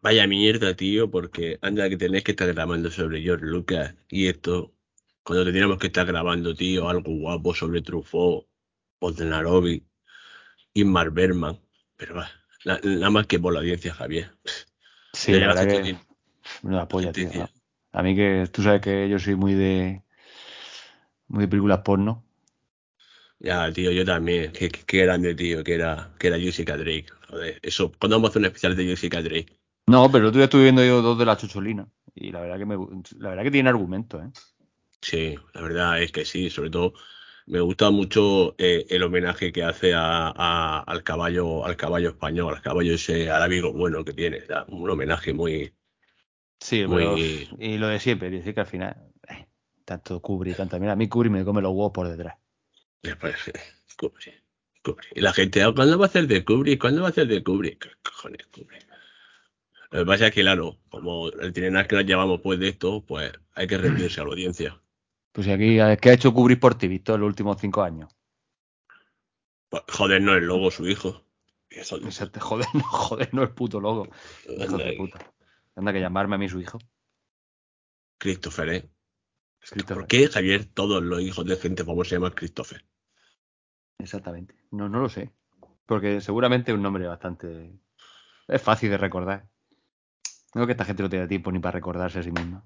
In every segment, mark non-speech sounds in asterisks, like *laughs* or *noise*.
Vaya mierda, tío, porque anda que tenés que estar grabando sobre George Lucas y esto, cuando tendríamos que estar grabando, tío, algo guapo sobre Truffaut, Boldenarovi, Inmar Berman, pero va, nada más que por la audiencia, Javier. Sí, la verdad que me apoya, tío. A mí que tú sabes que yo soy muy de muy de películas porno. Ya, tío, yo también. Qué, grande, tío, que era, que era Jessica Drake. Joder, eso, ¿cuándo vamos a hacer un especial de Jessica Drake? No, pero tú ya estuve viendo yo dos de la Chocholina. Y la verdad que me, la verdad que tiene argumento, ¿eh? Sí, la verdad es que sí, sobre todo me gusta mucho eh, el homenaje que hace a, al caballo, al caballo español, al caballo ese arábigo bueno que tiene, un homenaje muy, Sí, muy... y lo de siempre, dice que al final, eh, tanto Kubri, tanto mira, a mí Kubri me come los huevos por detrás. Y la gente, ah, ¿cuándo va a hacer de Kubrick? ¿Cuándo va a hacer de Kubrick? ¿Qué cojones Kubrick? Lo que pasa es que, claro, como el tiene que nos llevamos pues de esto, pues hay que rendirse a la audiencia. Pues aquí, ¿qué ha hecho Kubrick por ti, Víctor, los últimos cinco años? Pues, joder, no es logo su hijo. Joder, no, joder, no es puto logo. Hijo de puta. Anda que llamarme a mí su hijo. Christopher, ¿eh? ¿Por qué, Javier, todos los hijos de gente famosa se llaman Christopher? Exactamente. No, no lo sé. Porque seguramente es un nombre bastante. Es fácil de recordar. No que esta gente no tenga tiempo ni para recordarse a sí misma.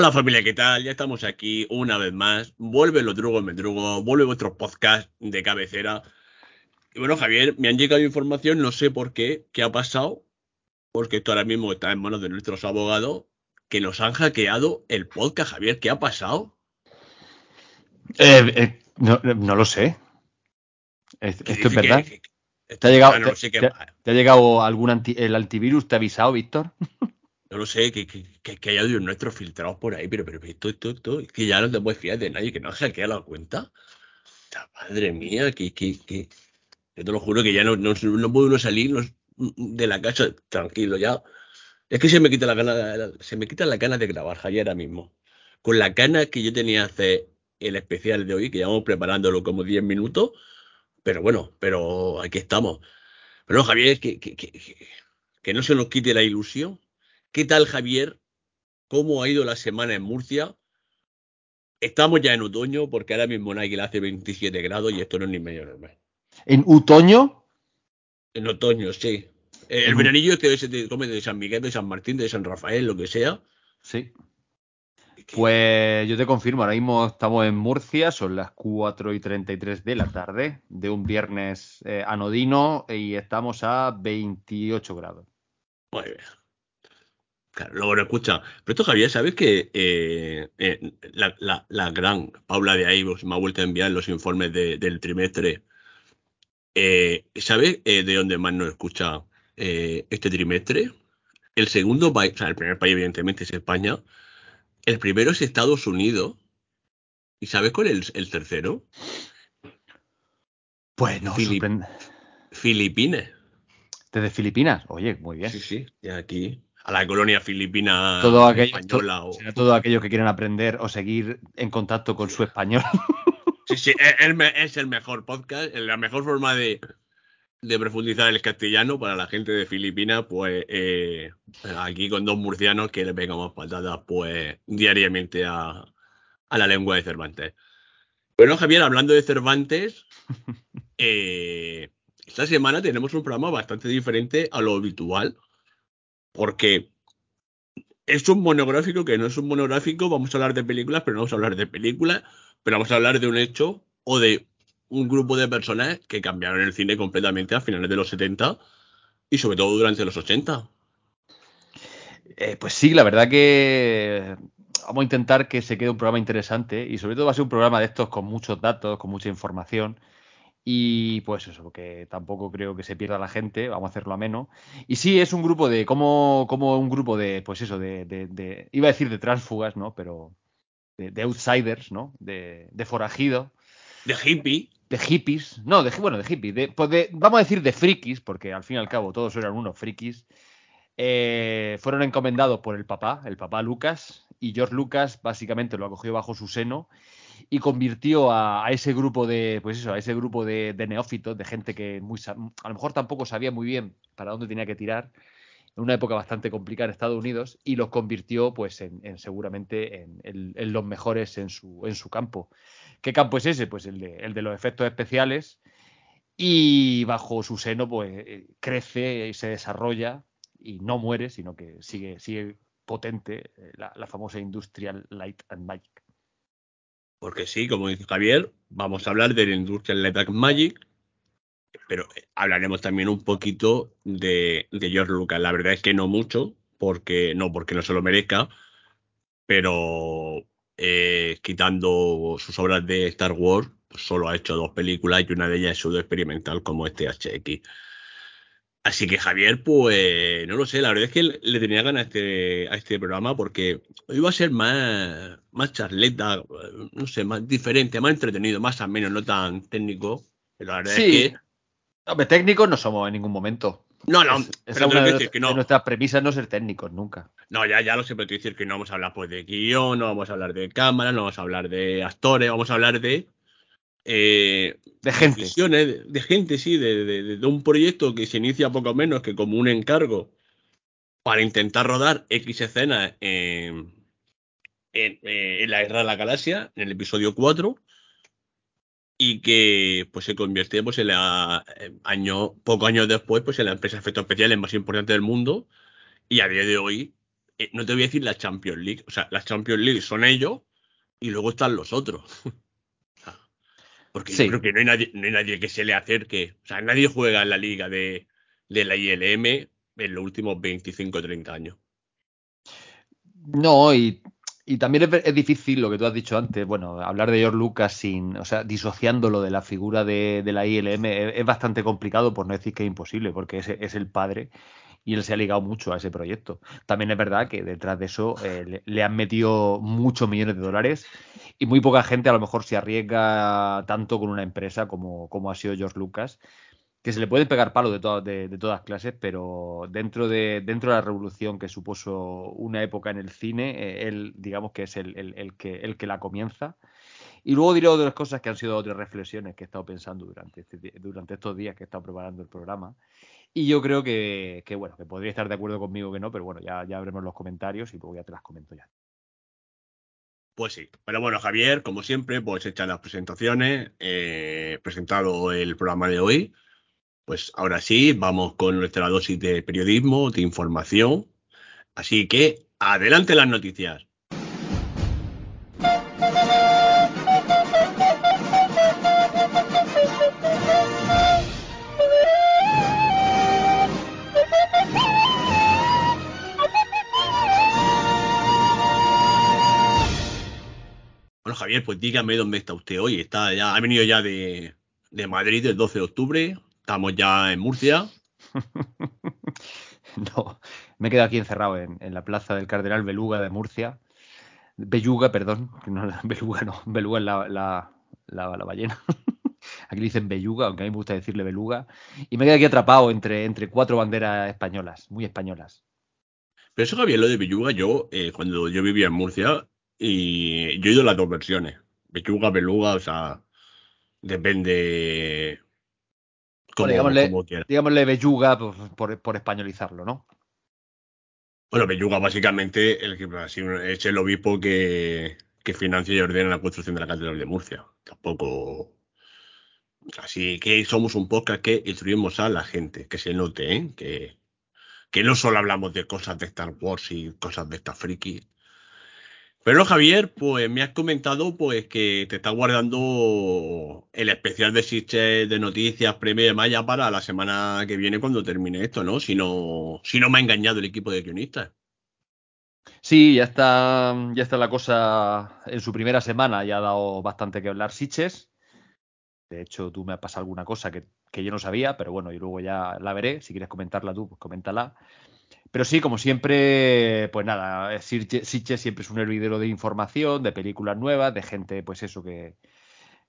Hola familia, ¿qué tal? Ya estamos aquí una vez más. Vuelve los drugos mendrugos, vuelve vuestro podcast de cabecera. Y bueno, Javier, me han llegado información, no sé por qué, qué ha pasado, porque esto ahora mismo está en manos de nuestros abogados, que nos han hackeado el podcast, Javier. ¿Qué ha pasado? Eh, eh, no, lo sé. ¿Esto es verdad? ¿Te, ha llegado, ha llegado algún el antivirus? ¿Te ha avisado, Víctor? *laughs* No lo sé, que, que, que, hay audios nuestros filtrados por ahí, pero, pero esto, esto, esto, es que ya no te puedes de nadie, que no hackea la cuenta. Madre mía, que, que, que, te lo juro que ya no, no, no puedo salir de la casa tranquilo ya. Es que se me quita la gana, se me quita la gana de grabar, Javier, ahora mismo. Con la gana que yo tenía hacer el especial de hoy, que llevamos preparándolo como 10 minutos, pero bueno, pero aquí estamos. Pero Javier, que, que, que, que no se nos quite la ilusión ¿Qué tal, Javier? ¿Cómo ha ido la semana en Murcia? Estamos ya en otoño, porque ahora mismo en Águila hace 27 grados y esto no es ni medio normal. ¿En otoño? En otoño, sí. El veranillo que se te come de San Miguel, de San Martín, de San Rafael, lo que sea. Sí. Pues yo te confirmo, ahora mismo estamos en Murcia, son las 4 y 33 de la tarde de un viernes eh, anodino y estamos a 28 grados. Muy bien. Claro, luego lo escucha. Pero esto, Javier, ¿sabes que eh, eh, la, gran Paula de ahí me ha vuelto a enviar los informes del trimestre? Eh, ¿Sabes de dónde más nos escucha este trimestre? El segundo país, o sea, el primer país, evidentemente, es España. El primero es Estados Unidos. ¿Y sabes cuál es el, tercero? Pues no, Filipinas. ¿Desde Filipinas? Oye, muy bien. Sí, sí, ya aquí a la colonia filipina todo aquello, española. o... Todo aquellos que quieren aprender o seguir en contacto con su español. *laughs* Sí, sí, es, el mejor podcast, la mejor forma de, profundizar el castellano para la gente de Filipinas, pues eh, aquí con dos murcianos que le pegamos patadas pues diariamente a, la lengua de Cervantes. Bueno, Javier, hablando de Cervantes, *laughs* eh, esta semana tenemos un programa bastante diferente a lo habitual porque es un monográfico que no es un monográfico, vamos a hablar de películas, pero no vamos a hablar de películas, pero vamos a hablar de un hecho o de un grupo de personas que cambiaron el cine completamente a finales de los 70 y sobre todo durante los 80. Eh, pues sí, la verdad que vamos a intentar que se quede un programa interesante y sobre todo va a ser un programa de estos con muchos datos, con mucha información y pues eso, porque tampoco creo que se pierda la gente, vamos a hacerlo a menos. Y sí, es un grupo de, como, como un grupo de, pues eso, de, de, iba a decir de transfugas, ¿no? Pero de, outsiders, ¿no? De, de forajidos, De hippie. De hippies. No, de, bueno, de hippies. De, pues de, vamos a decir de frikis, porque al fin y al cabo todos eran unos frikis. Eh, fueron encomendados por el papá, el papá Lucas, y George Lucas básicamente lo acogió bajo su seno y convirtió a, ese grupo de, pues eso, a ese grupo de, neófitos, de gente que muy, a lo mejor tampoco sabía muy bien para dónde tenía que tirar, en una época bastante complicada en Estados Unidos, y los convirtió, pues, en, seguramente en, los mejores en su, en su campo. ¿Qué campo es ese? Pues el de, el de los efectos especiales. Y bajo su seno, pues, eh, crece y se desarrolla y no muere, sino que sigue, sigue potente eh, la famosa Industrial Light and Magic. Porque sí, como dice Javier, vamos a hablar de la Industrial Light and Magic, pero eh, hablaremos también un poquito de, George Lucas. La verdad es que no mucho, porque no porque no se lo merezca, pero eh, quitando sus obras de Star Wars, pues solo ha hecho dos películas y una de ellas es pseudo experimental como este HX. Así que Javier, pues no lo sé, la verdad es que le tenía ganas a este, a este programa porque iba a ser más, más charleta, no sé, más diferente, más entretenido, más menos, no tan técnico. Pero la verdad es que. Hombre, técnicos no somos en ningún momento. No, no, es, pero una de, decir que no. nuestras premisas no ser técnicos nunca. No, ya, ya lo sé, pero te decir que no vamos a hablar pues de guion, no vamos a hablar de cámara, no vamos a hablar de actores, vamos a hablar de eh, de gente. De, gente, sí, de, un proyecto que se inicia poco menos que como un encargo para intentar rodar X escenas en, eh, la Guerra de la Galaxia, en el episodio 4, y que pues se convierte pues, en la, eh, año, pocos años después pues, en la empresa de efectos especiales más importante del mundo, y a día de hoy, no te voy a decir la Champions League, o sea, la Champions League son ellos y luego están los otros. *laughs* Porque yo creo que no hay, nadie, no hay nadie que se le acerque. O sea, nadie juega en la liga de, la ILM en los últimos 25 o 30 años. No, y, también es, difícil lo que tú has dicho antes, bueno, hablar de George Lucas sin, o sea, disociándolo de la figura de, la ILM es, bastante complicado, por no decir que es imposible, porque es, es el padre y él se ha ligado mucho a ese proyecto. También es verdad que detrás de eso eh, le, han metido muchos millones de dólares y muy poca gente a lo mejor se arriesga tanto con una empresa como, como ha sido George Lucas, que se le pueden pegar palos de, de, todas clases, pero dentro de, dentro de la revolución que supuso una época en el cine, eh, él digamos que es el, el, que, el que la comienza. Y luego diré otras cosas que han sido otras reflexiones que he estado pensando durante, este, durante estos días que he estado preparando el programa. Y yo creo que, bueno, que podría estar de acuerdo conmigo que no, pero bueno, ya, ya veremos los comentarios y luego ya te las comento ya. Pues sí. Pero bueno, Javier, como siempre, pues hecha las presentaciones, eh, presentado el programa de hoy. Pues ahora sí, vamos con nuestra dosis de periodismo, de información. Así que adelante las noticias. Javier, pues dígame dónde está usted hoy. Está ya, ha venido ya de, Madrid el 12 de octubre. Estamos ya en Murcia. *laughs* no, me he quedado aquí encerrado en, la plaza del Cardenal Beluga de Murcia. Belluga, perdón, no, *laughs* Beluga no, Beluga es la, la, ballena. *laughs* aquí le dicen Belluga, aunque a mí me gusta decirle Beluga. Y me he quedado aquí atrapado entre, entre cuatro banderas españolas, muy españolas. Pero eso, Javier, lo de Belluga, yo, eh, cuando yo vivía en Murcia, y yo he ido las dos versiones. Bechuga, beluga, o sea, depende. Como, digámosle, digámosle belluga por, españolizarlo, ¿no? Bueno, Belluga básicamente el que es el obispo que, que financia y ordena la construcción de la catedral de Murcia. Tampoco. Así que somos un podcast que instruimos a la gente, que se note, ¿eh? que, que no solo hablamos de cosas de Star Wars y cosas de esta friki, pero Javier, pues me has comentado pues que te está guardando el especial de Sitches de noticias premio de Maya para la semana que viene cuando termine esto, ¿no? Si no, si no me ha engañado el equipo de guionistas. Sí, ya está, ya está la cosa en su primera semana, ya ha dado bastante que hablar Sitches. De hecho, tú me has pasado alguna cosa que, que yo no sabía, pero bueno, y luego ya la veré. Si quieres comentarla tú, pues coméntala. Pero sí, como siempre, pues nada, Sitche siempre es un hervidero de información, de películas nuevas, de gente, pues eso, que,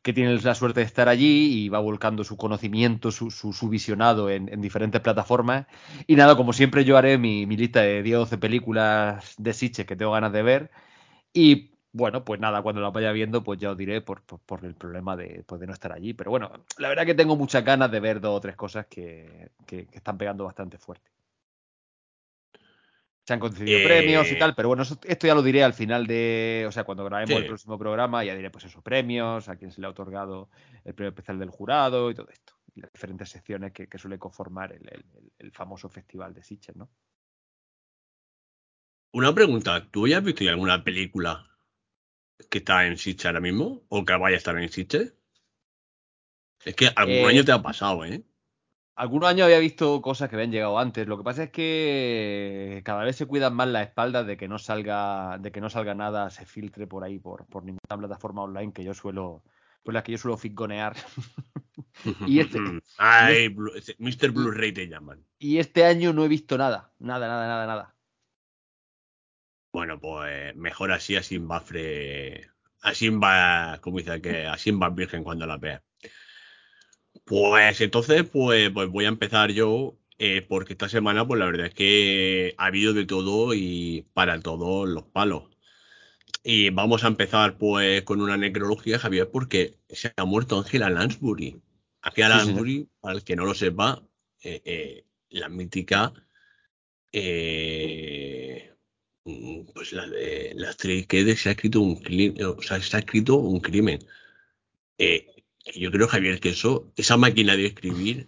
tiene la suerte de estar allí y va volcando su conocimiento, su, su, visionado en, diferentes plataformas. Y nada, como siempre yo haré mi, lista de 10 12 películas de Sitches que tengo ganas de ver. Y bueno, pues nada, cuando la vaya viendo, pues ya os diré por, el problema de, pues de, no estar allí. Pero bueno, la verdad que tengo muchas ganas de ver dos o tres cosas que están pegando bastante fuerte se han concedido premios y tal, pero bueno, esto ya lo diré al final de, o sea, cuando grabemos el próximo programa, ya diré pues esos premios, a quién se le ha otorgado el premio especial del jurado y todo esto, y las diferentes secciones que, suele conformar el, famoso festival de Sitges, ¿no? Una pregunta, ¿tú ya has visto alguna película que está en Sitges ahora mismo o que vaya a estar en Sitges? Es que algún eh, año te ha pasado, ¿eh? Algunos años había visto cosas que habían llegado antes. Lo que pasa es que cada vez se cuidan más las espaldas de que no salga, de que no salga nada, se filtre por ahí, por, por ninguna plataforma online que yo suelo, por las que yo suelo figonear. *laughs* y este, *laughs* Ay, Mr. Blu-ray te llaman. Y este año no he visto nada, nada, nada, nada, nada. Bueno, pues mejor así, así va fre... Así va, como dice que así va virgen cuando la vea. Pues entonces, pues, pues voy a empezar yo, eh, porque esta semana, pues la verdad es que ha habido de todo y para todos los palos. Y vamos a empezar pues con una necrología, Javier, porque se ha muerto Angela Lansbury. Angela Lansbury, para el que no lo sepa, eh, eh, la mítica, pues la de la actriz que se ha escrito un crimen, o sea, se ha escrito un crimen. Yo creo, Javier, que eso, esa máquina de escribir,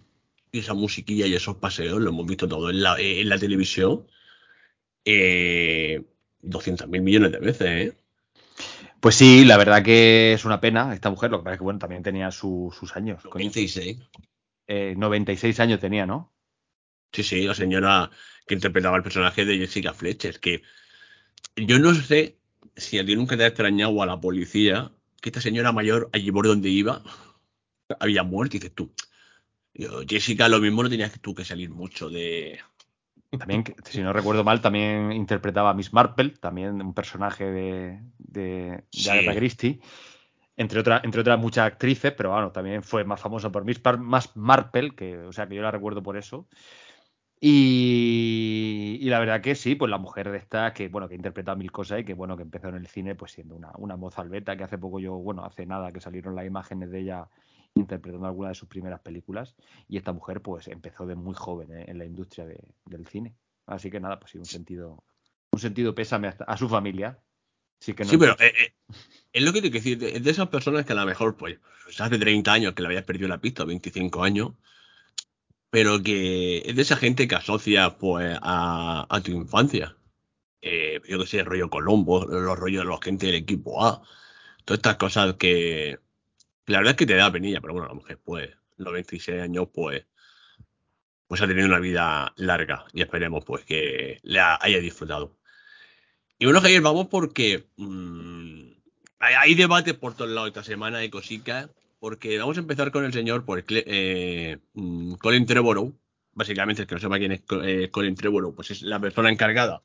esa musiquilla y esos paseos, lo hemos visto todo en la, en la televisión, eh, 200 mil millones de veces, ¿eh? Pues sí, la verdad que es una pena esta mujer, lo que pasa es que bueno, también tenía sus años. 96. Eh, 96 años tenía, ¿no? Sí, sí, la señora que interpretaba el personaje de Jessica Fletcher, que yo no sé si a ti nunca te ha extrañado a la policía que esta señora mayor allí por donde iba había muerto y dices tú. Jessica, lo mismo no tenías tú que salir mucho de. También, si no recuerdo mal, también interpretaba a Miss Marple, también un personaje de, de, Agatha Christie. Entre, otras entre otras muchas actrices, pero bueno, también fue más famosa por Miss Marple, que, o sea, que yo la recuerdo por eso. Y, la verdad que sí, pues la mujer de esta, que bueno, que interpreta mil cosas y que bueno, que empezó en el cine pues siendo una, una moza albeta, que hace poco yo, bueno, hace nada que salieron las imágenes de ella interpretando alguna de sus primeras películas y esta mujer pues empezó de muy joven eh, en la industria del cine. Así que nada, pues sí, un sentido, un sentido pésame a su familia. Sí, que sí pero eh, eh, es lo que te quiero decir, es de esas personas que a lo mejor pues hace 30 años que le habías perdido la pista, 25 años, pero que es de esa gente que asocia pues a, tu infancia. Yo que sé, el rollo Colombo, los rollos de la gente del equipo A, todas estas cosas que la verdad es que te da penilla, pero bueno, la mujer pues los 26 años pues pues ha tenido una vida larga y esperemos pues que le haya disfrutado. Y bueno, Javier, vamos porque mm, hay, hay debates por todos lados esta semana, hay cositas porque vamos a empezar con el señor pues, eh, mm, Colin Trevorrow. Básicamente, el que no sepa quién es eh, Colin Trevorrow, pues es la persona encargada,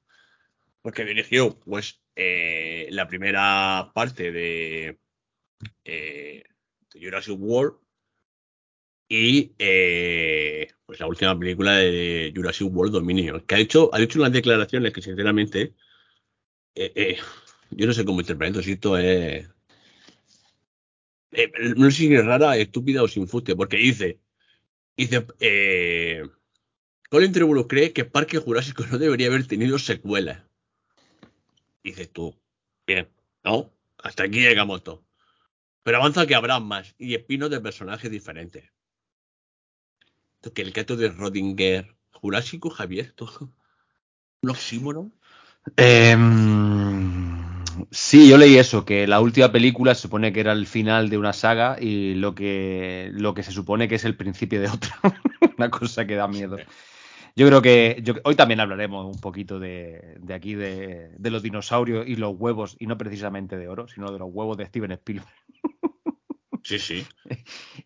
porque dirigió pues eh, la primera parte de, Jurassic World y pues la última película de Jurassic World Dominion, que ha hecho, ha hecho unas declaraciones que sinceramente yo no sé cómo interpreto si esto es eh, no sé si es rara, estúpida o sin fuste, porque dice, dice, eh, Colin Trevorrow cree que Parque Jurásico no debería haber tenido secuelas. Dices tú, bien, ¿no? Hasta aquí llegamos todos. Pero avanza que habrá más y espinos de personajes diferentes. Que el gato de Rodinger, Jurásico, Javier, todo. Un oxímono. Eh, Sí, yo leí eso, que la última película se supone que era el final de una saga y lo que, lo que se supone que es el principio de otra. *laughs* una cosa que da miedo. Yo creo que hoy también hablaremos un poquito de, de aquí, de, de, los dinosaurios y los huevos, y no precisamente de oro, sino de los huevos de Steven Spielberg. *laughs* Sí, sí.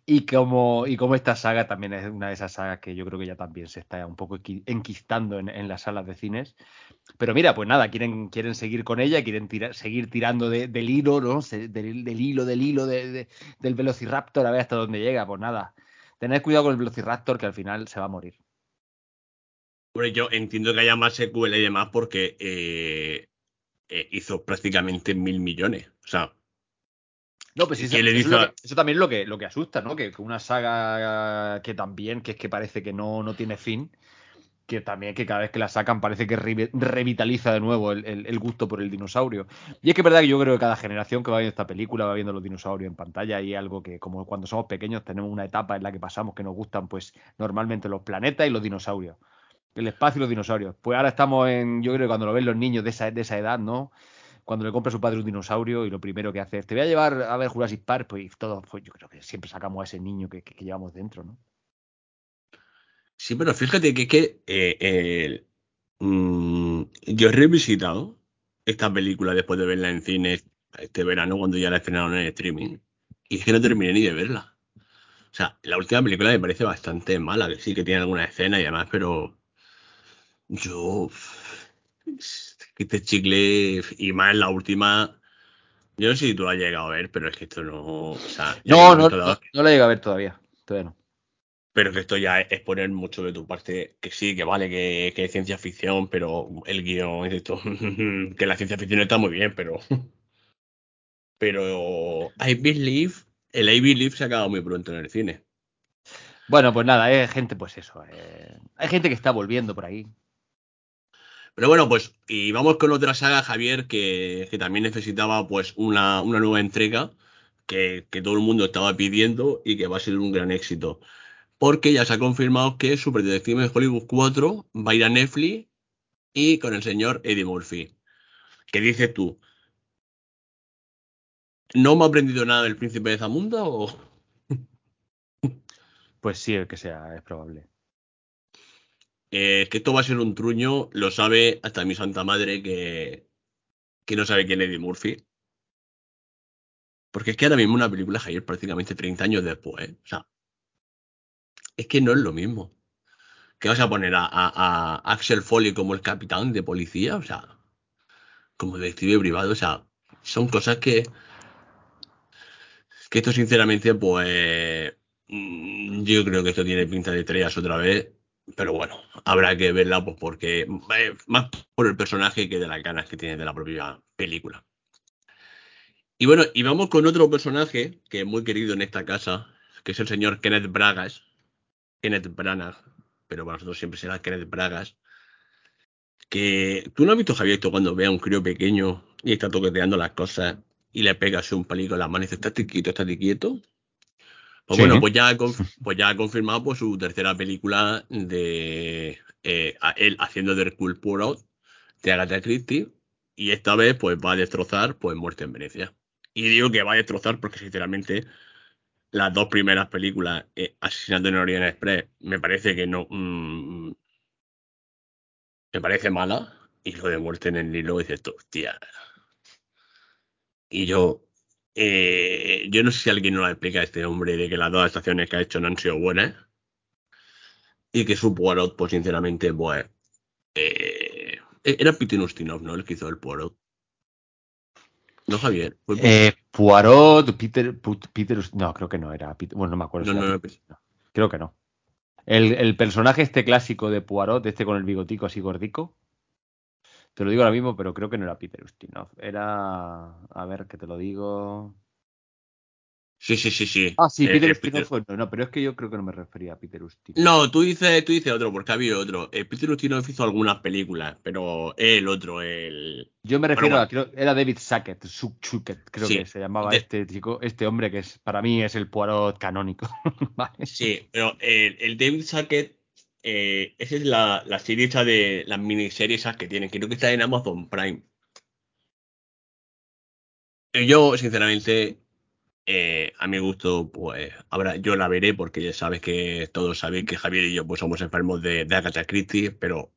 Y como, y como esta saga también es una de esas sagas que yo creo que ya también se está un poco enquistando en, las salas de cines. Pero mira, pues nada, quieren, quieren seguir con ella, quieren seguir tirando del hilo, ¿no? Del, hilo, del hilo del Velociraptor, a ver hasta dónde llega. Pues nada, tened cuidado con el Velociraptor que al final se va a morir. Bueno, yo entiendo que haya más secuela y demás porque eh, eh, hizo prácticamente mil millones. O sea, no, pues eso, eso, también es lo que, lo que asusta, ¿no? Que, una saga que también, que es que parece que no, no tiene fin, que también que cada vez que la sacan parece que revitaliza de nuevo el, gusto por el dinosaurio. Y es que es verdad que yo creo que cada generación que va viendo esta película va viendo los dinosaurios en pantalla y algo que como cuando somos pequeños tenemos una etapa en la que pasamos que nos gustan pues normalmente los planetas y los dinosaurios. El espacio y los dinosaurios. Pues ahora estamos en, yo creo que cuando lo ven los niños de esa, de esa edad, ¿no? cuando le compra a su padre un dinosaurio y lo primero que hace es, te voy a llevar a ver Jurassic Park, pues todo, pues yo creo que siempre sacamos a ese niño que, llevamos dentro, ¿no? Sí, pero fíjate que que eh, mm, yo he revisitado esta película después de verla en cine este verano cuando ya la estrenaron en streaming y es que no terminé ni de verla. O sea, la última película me parece bastante mala, que sí que tiene alguna escena y demás, pero yo este chicle y más en la última. Yo no sé si tú lo has llegado a ver, pero es que esto no. no, no, no, lo he llegado a ver todavía. Todavía no. Pero que esto ya es poner mucho de tu parte, que sí, que vale, que, que es ciencia ficción, pero el guion es esto. *laughs* que la ciencia ficción está muy bien, pero. *laughs* Pero I Believe, el I Believe se ha acabado muy pronto en el cine. Bueno, pues nada, hay gente, pues eso. Eh, hay gente que está volviendo por ahí. Pero bueno, pues, y vamos con otra saga, Javier, que, también necesitaba pues una, una nueva entrega que, todo el mundo estaba pidiendo y que va a ser un gran éxito. Porque ya se ha confirmado que Super Detective Hollywood 4 va a ir a Netflix y con el señor Eddie Murphy. ¿Qué dices tú? ¿No me ha aprendido nada del príncipe de Zamunda o...? *laughs* Pues sí, que sea, es probable. Eh, que esto va a ser un truño, lo sabe hasta mi santa madre que, que no sabe quién es Eddie Murphy. Porque es que ahora mismo una película Javier prácticamente 30 años después. O sea, es que no es lo mismo. ¿Qué vas a poner a, a, Axel Foley como el capitán de policía? O sea, como detective privado. O sea, son cosas que. Que esto, sinceramente, pues. Mm, yo creo que esto tiene pinta de estrellas otra vez. Pero bueno, habrá que verla pues porque eh, más por el personaje que de las ganas que tiene de la propia película. Y bueno, y vamos con otro personaje que es muy querido en esta casa, que es el señor Kenneth Bragas. Kenneth Branagh, pero para nosotros siempre será Kenneth Bragas. Que tú no has visto, Javier, cuando ve a un crío pequeño y está toqueteando las cosas y le pegas un palico en la mano y dice, estate quieto, estate quieto. Pues bueno, pues ya, pues ya ha confirmado pues, su tercera película de eh, él haciendo de Hercule Poirot de Agatha Christie y esta vez pues va a destrozar pues Muerte en Venecia. Y digo que va a destrozar porque sinceramente las dos primeras películas, eh, Asesinato en Orient Express, me parece que no... Mm, me parece mala y lo de Muerte en el Nilo dices, hostia. Y yo, eh, yo no sé si alguien nos explica a este hombre de que las dos estaciones que ha hecho no han sido buenas. Y que su Poirot, pues sinceramente, pues. Eh, era Peter Ustinov, ¿no? El que hizo el Poirot. No, Javier. Eh, Poirot, Peter, Peter. No, creo que no era. bueno, no me acuerdo. No, no, Creo que no. El, el, personaje este clásico de Poirot, este con el bigotico así gordico, te lo digo ahora mismo, pero creo que no era Peter Ustinov. Era. A ver, que te lo digo. Sí, sí, sí, sí. Ah, sí, eh, Peter eh, Ustinov fue. No, pero es que yo creo que no me refería a Peter Ustinov. No, tú dices, tú dices otro, porque ha habido otro. Eh, Peter Ustinov hizo algunas películas, pero el otro, el. Yo me refiero a. Creo, era David Sackett, Chucket, creo que se llamaba este chico, este hombre que es para mí es el Poirot canónico. *laughs* Sí, pero el, el David Sackett eh, esa es la, la serie esa de las miniseries esas que tienen. Creo que está en Amazon Prime. Yo, sinceramente, eh, a mi gusto, pues ahora yo la veré porque ya sabes que todos sabéis que Javier y yo pues somos enfermos de, de Agatha pero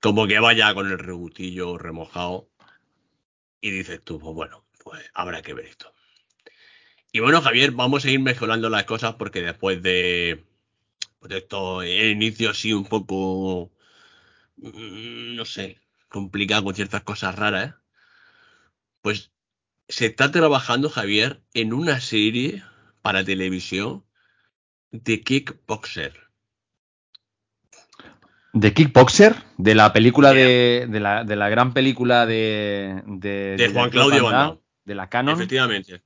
como que vaya con el rebutillo remojado y dices tú, pues bueno, pues habrá que ver esto. Y bueno, Javier, vamos a ir mejorando las cosas porque después de, pues esto, el inicio así un poco, mm, no sé, complicado con ciertas cosas raras, ¿eh? pues se está trabajando, Javier, en una serie para televisión de Kickboxer. ¿De Kickboxer? De la película de, de, la, de la gran película de. De, de Juan Claudio. De la Canon. Efectivamente.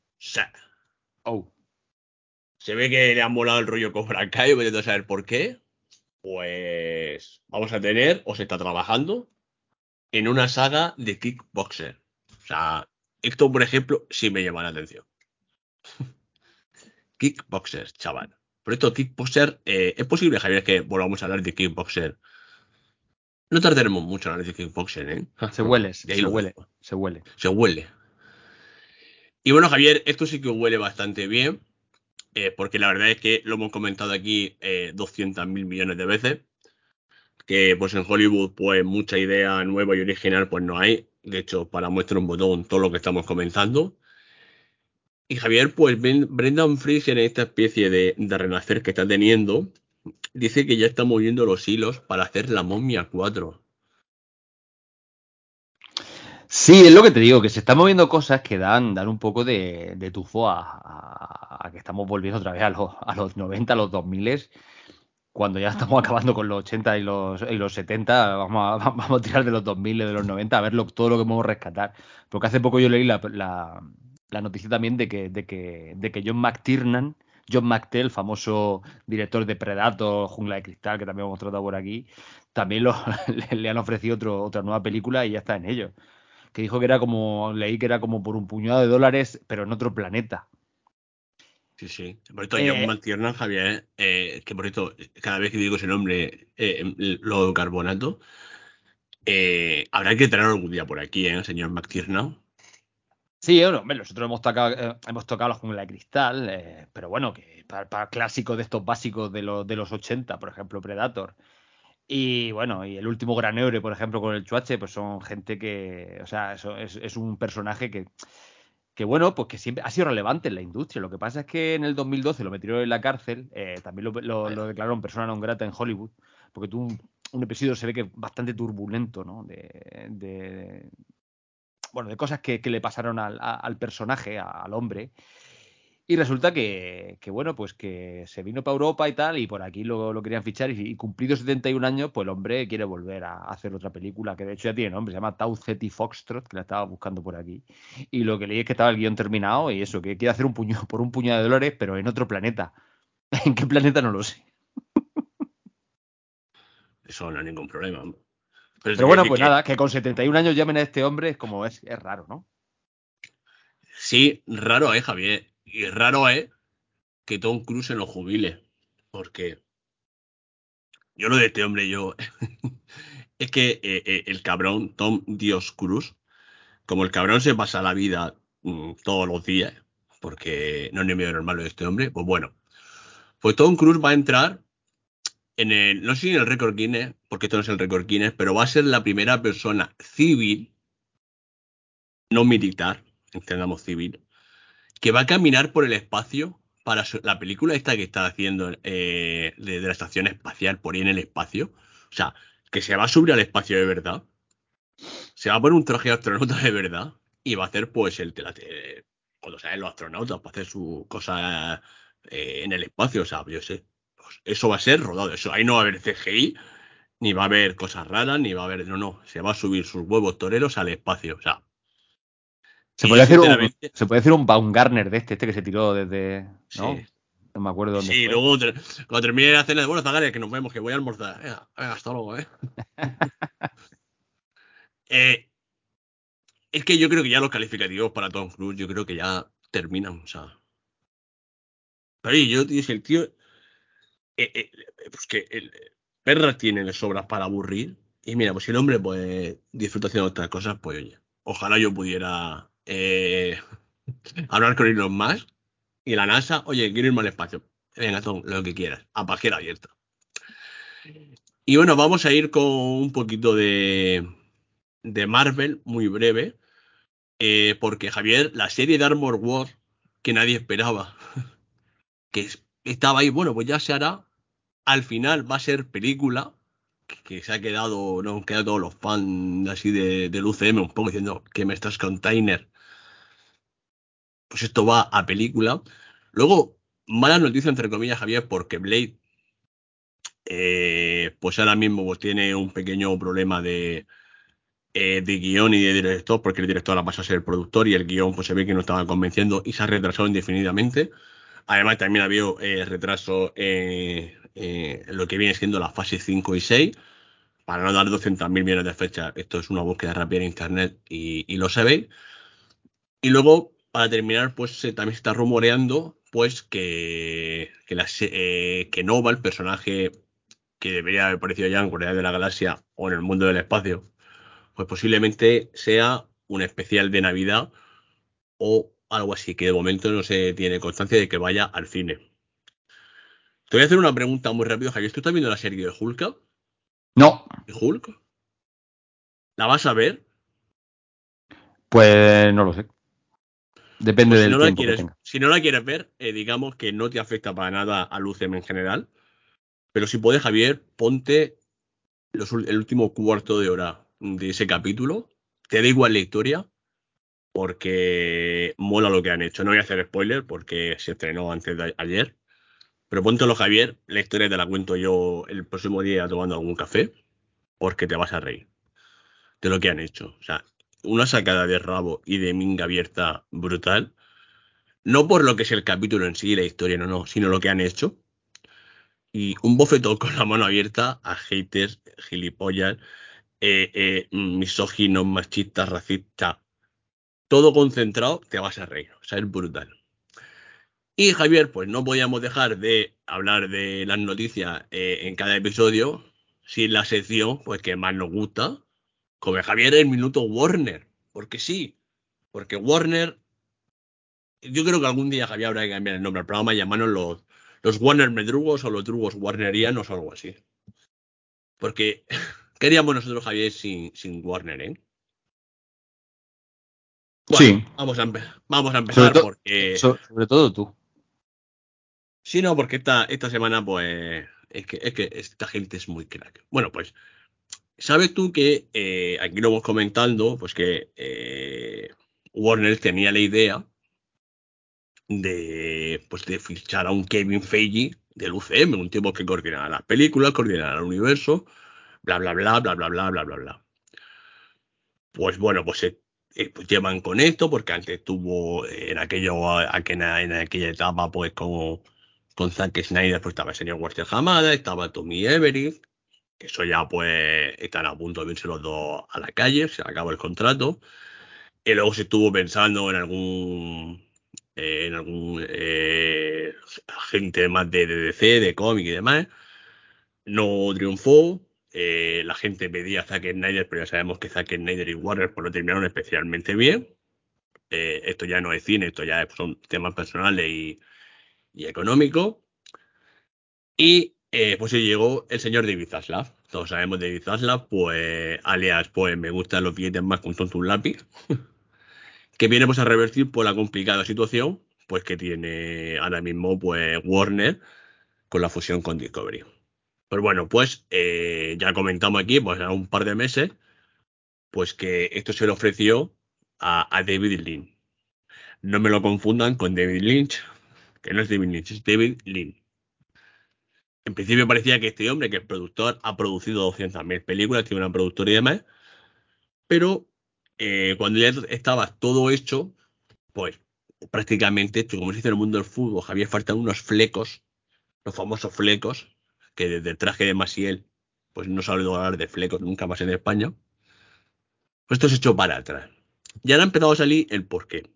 Oh. Se ve que le han volado el rollo con Frank Kai, voy a saber por qué. Pues vamos a tener, o se está trabajando, en una saga de Kickboxer. O sea, esto, por ejemplo, sí me llama la atención. *laughs* Kickboxer, chaval. Por esto, Kickboxer, eh, es posible, Javier, que volvamos a hablar de Kickboxer. No tardaremos mucho en hablar de Kickboxer, ¿eh? Se huele, se huele, se huele. Se huele. Y bueno, Javier, esto sí que huele bastante bien, eh, porque la verdad es que lo hemos comentado aquí eh, 200 mil millones de veces, que pues en Hollywood pues mucha idea nueva y original pues no hay. De hecho, para muestra un botón todo lo que estamos comenzando. Y Javier, pues Brendan Fraser en esta especie de, de, renacer que está teniendo, dice que ya está moviendo los hilos para hacer la momia 4. Sí, es lo que te digo, que se están moviendo cosas que dan, dan un poco de, de tufo a, a, a, que estamos volviendo otra vez a los, a los 90, a los 2000 cuando ya estamos acabando con los 80 y los, y los 70, vamos a, *laughs* vamos a tirar de los 2000 y de los 90 a ver lo, todo lo que podemos rescatar. Porque hace poco yo leí la, la, la noticia también de que, de que, de que John McTiernan, John McTell, el famoso director de Predator, Jungla de Cristal, que también hemos tratado por aquí, también lo, *laughs* le, le, han ofrecido otro, otra nueva película y ya está en ello. Que dijo que era como, leí que era como por un puñado de dólares, pero en otro planeta. Sí, sí. Por esto, eh, John McTiernan, Javier, eh, que por esto, cada vez que digo ese nombre, eh, lo de carbonato, eh, habrá que traerlo algún día por aquí, ¿eh, señor McTiernan? Sí, bueno, nosotros hemos tocado, eh, hemos tocado la jungla de cristal, pero bueno, que para, para, clásicos de estos básicos de los, de los 80, por ejemplo, Predator. Y bueno, y el último Gran Eure, por ejemplo, con el Chuache, pues son gente que, o sea, eso es, es un personaje que, que bueno, pues que siempre ha sido relevante en la industria. Lo que pasa es que en el 2012 lo metieron en la cárcel, eh, también lo, lo, lo, declararon persona non grata en Hollywood, porque tuvo un, un, episodio, se ve que bastante turbulento, ¿no? De, de bueno, de cosas que, que le pasaron al, al personaje, al hombre. Y resulta que, que, bueno, pues que se vino para Europa y tal, y por aquí lo, lo querían fichar, y, y, cumplido 71 años, pues el hombre quiere volver a, hacer otra película, que de hecho ya tiene nombre, se llama Tau Ceti Foxtrot, que la estaba buscando por aquí. Y lo que leí es que estaba el guion terminado, y eso, que quiere hacer un puño por un puñado de dólares, pero en otro planeta. *laughs* ¿En qué planeta? No lo sé. Eso no hay ningún problema. Pero, pero bueno, pues que... nada, que con 71 años llamen a este hombre es como es, es raro, ¿no? Sí, raro, eh, Javier. Y raro es que Tom Cruise se lo jubile. Porque yo lo de este hombre, yo. *laughs* es que eh, eh, el cabrón, Tom Dios Cruise, como el cabrón se pasa la vida mmm, todos los días, porque no es ni medio normal lo de este hombre, pues bueno. Pues Tom Cruise va a entrar en el. No sé si en el récord Guinness, porque esto no es el récord Guinness, pero va a ser la primera persona civil, no militar, entendamos civil, que va a caminar por el espacio para la película esta que está haciendo eh, de, la estación espacial por ahí en el espacio. O sea, que se va a subir al espacio de verdad. Se va a poner un traje de astronauta de verdad. Y va a hacer, pues, el eh, cuando salen los astronautas, para hacer su cosa eh, en el espacio. O sea, yo sé. Pues eso va a ser rodado. Eso ahí no va a haber CGI, ni va a haber cosas raras, ni va a haber. No, no. Se va a subir sus huevos toreros al espacio. O sea, se puede, hacer un, se puede hacer un Baumgartner de este, este que se tiró desde. ¿no? Sí. No me acuerdo dónde. Sí, fue. luego cuando termine la cena de bueno, Zagaria, que nos vemos, que voy a almorzar. Venga, venga hasta luego, ¿eh? *laughs* eh. Es que yo creo que ya los calificativos para Tom Cruise, yo creo que ya terminan, o sea. Pero oye, yo dije, el tío. Eh, eh, pues que el perra tiene sobras para aburrir. Y mira, pues si el hombre pues disfruta haciendo otras cosas, pues oye, ojalá yo pudiera eh, *laughs* hablar con Elon Musk y la NASA, oye, quiero irme al espacio. Venga, Tom, lo que quieras, a pajera abierta. Y bueno, vamos a ir con un poquito de, de Marvel, muy breve, eh, porque Javier, la serie de Armor War que nadie esperaba. *laughs* que estaba ahí, bueno, pues ya se hará. Al final va a ser película. Que, se ha quedado, no han quedado todos los fans así de, del UCM un poco diciendo que me estás container. Pues esto va a película. Luego, mala noticia entre comillas, Javier, porque Blade, eh, pues ahora mismo pues, tiene un pequeño problema de, eh, de guion y de director, porque el director la pasa a ser el productor y el guion pues se ve que no estaba convenciendo y se ha retrasado indefinidamente. Además, también ha habido eh, retraso en lo que viene siendo la fase 5 y 6. Para no dar 200.000 millones de fechas, esto es una búsqueda rápida en internet y, y lo sabéis. Y luego, para terminar, pues también se está rumoreando pues que, que, la, eh, que Nova, el personaje que debería haber aparecido ya en Corea de la Galaxia o en el mundo del espacio, pues posiblemente sea un especial de Navidad o algo así, que de momento no se tiene constancia de que vaya al cine. Te voy a hacer una pregunta muy rápido, Javier. ¿Tú estás viendo la serie de Hulk? No. ¿De Hulk? ¿La vas a ver? Pues no lo sé. Depende Pues si del no la tiempo que quieres, tenga. Si no la quieres ver, eh, digamos que no te afecta para nada al UCM en general. Pero si puedes, Javier, ponte los el último cuarto de hora de ese capítulo. Te da igual la historia, porque mola lo que han hecho. No voy a hacer spoiler porque se estrenó antes de a- ayer. Pero póntelo, Javier. La historia te la cuento yo el próximo día tomando algún café, porque te vas a reír de lo que han hecho. O sea, una sacada de rabo y de minga abierta brutal. No por lo que es el capítulo en sí, la historia, no, no, sino lo que han hecho. Y un bofetón *laughs* con la mano abierta a haters, gilipollas, eh, eh, misóginos, machistas, racistas. Todo concentrado, te vas a reír. O sea, es brutal. Y Javier, pues no podíamos dejar de hablar de las noticias eh, en cada episodio sin la sección pues que más nos gusta, como Javier el minuto Warner. Porque sí, porque Warner, yo creo que algún día Javier habrá que cambiar el nombre al programa y llamarnos los, los Warner Medrugos o los Drugos Warnerianos o algo así. Porque, *laughs* ¿qué haríamos nosotros, Javier, sin, sin Warner, eh? Bueno, Sí. Vamos a, empe- vamos a Sobre, empezar to- porque... so- sobre todo tú. Sí, no, porque esta, esta semana, pues, es que, es que esta gente es muy crack. Bueno, pues, ¿sabes tú que eh, aquí lo hemos comentando, pues que eh, Warner tenía la idea de, pues, de fichar a un Kevin Feige del UCM, un tipo que coordinara las películas, coordinara el universo, bla, bla, bla, bla, bla, bla, bla, bla, bla. Pues bueno, pues, eh, pues llevan con esto, porque antes tuvo eh, en aquello, aqu- en aquella etapa, pues como con Zack Snyder, pues estaba el señor Walter Hamada, estaba Tommy Everett, eso ya pues están a punto de irse los dos a la calle, se acabó el contrato. Y luego se estuvo pensando en algún eh, en algún eh, agente más de, de DC, de cómic y demás. No triunfó. eh, la gente pedía Zack Snyder, pero ya sabemos que Zack Snyder y Warner pues, lo terminaron especialmente bien. Eh, esto ya no es cine, esto ya son temas personales y, y económicos. Y eh, pues llegó el señor David Zaslav. Todos sabemos de David Zaslav, pues alias, pues me gustan los billetes más con tonto un lápiz. *laughs* que viene pues a revertir por la complicada situación pues que tiene ahora mismo pues Warner con la fusión con Discovery. Pues bueno, pues eh, ya comentamos aquí, pues hace un par de meses, pues que esto se le ofreció a, a David Lynch. No me lo confundan con David Lynch, que no es David Lynch, es David Lynch. En principio parecía que este hombre, que es productor, ha producido 200.000 películas, tiene una productora y demás, pero eh, cuando ya estaba todo hecho, pues prácticamente como se dice en el mundo del fútbol, Javier, faltan unos flecos, los famosos flecos, que desde el traje de Masiel, pues no se ha hablar de flecos nunca más en España. Pues esto se echó para atrás. Y ahora ha empezado a salir el porqué.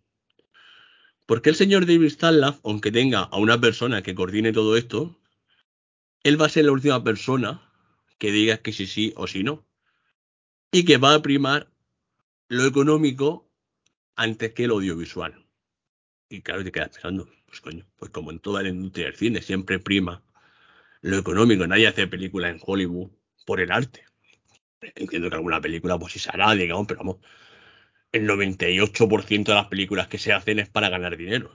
Porque el señor David Stanlaf, aunque tenga a una persona que coordine todo esto, él va a ser la última persona que diga que sí sí o sí no. Y que va a primar lo económico antes que el audiovisual. Y claro, te quedas pensando, pues coño, pues como en toda la industria del cine, siempre prima lo económico. Nadie hace películas en Hollywood por el arte. Entiendo que alguna película pues sí se digamos, pero vamos, el 98% de las películas que se hacen es para ganar dinero.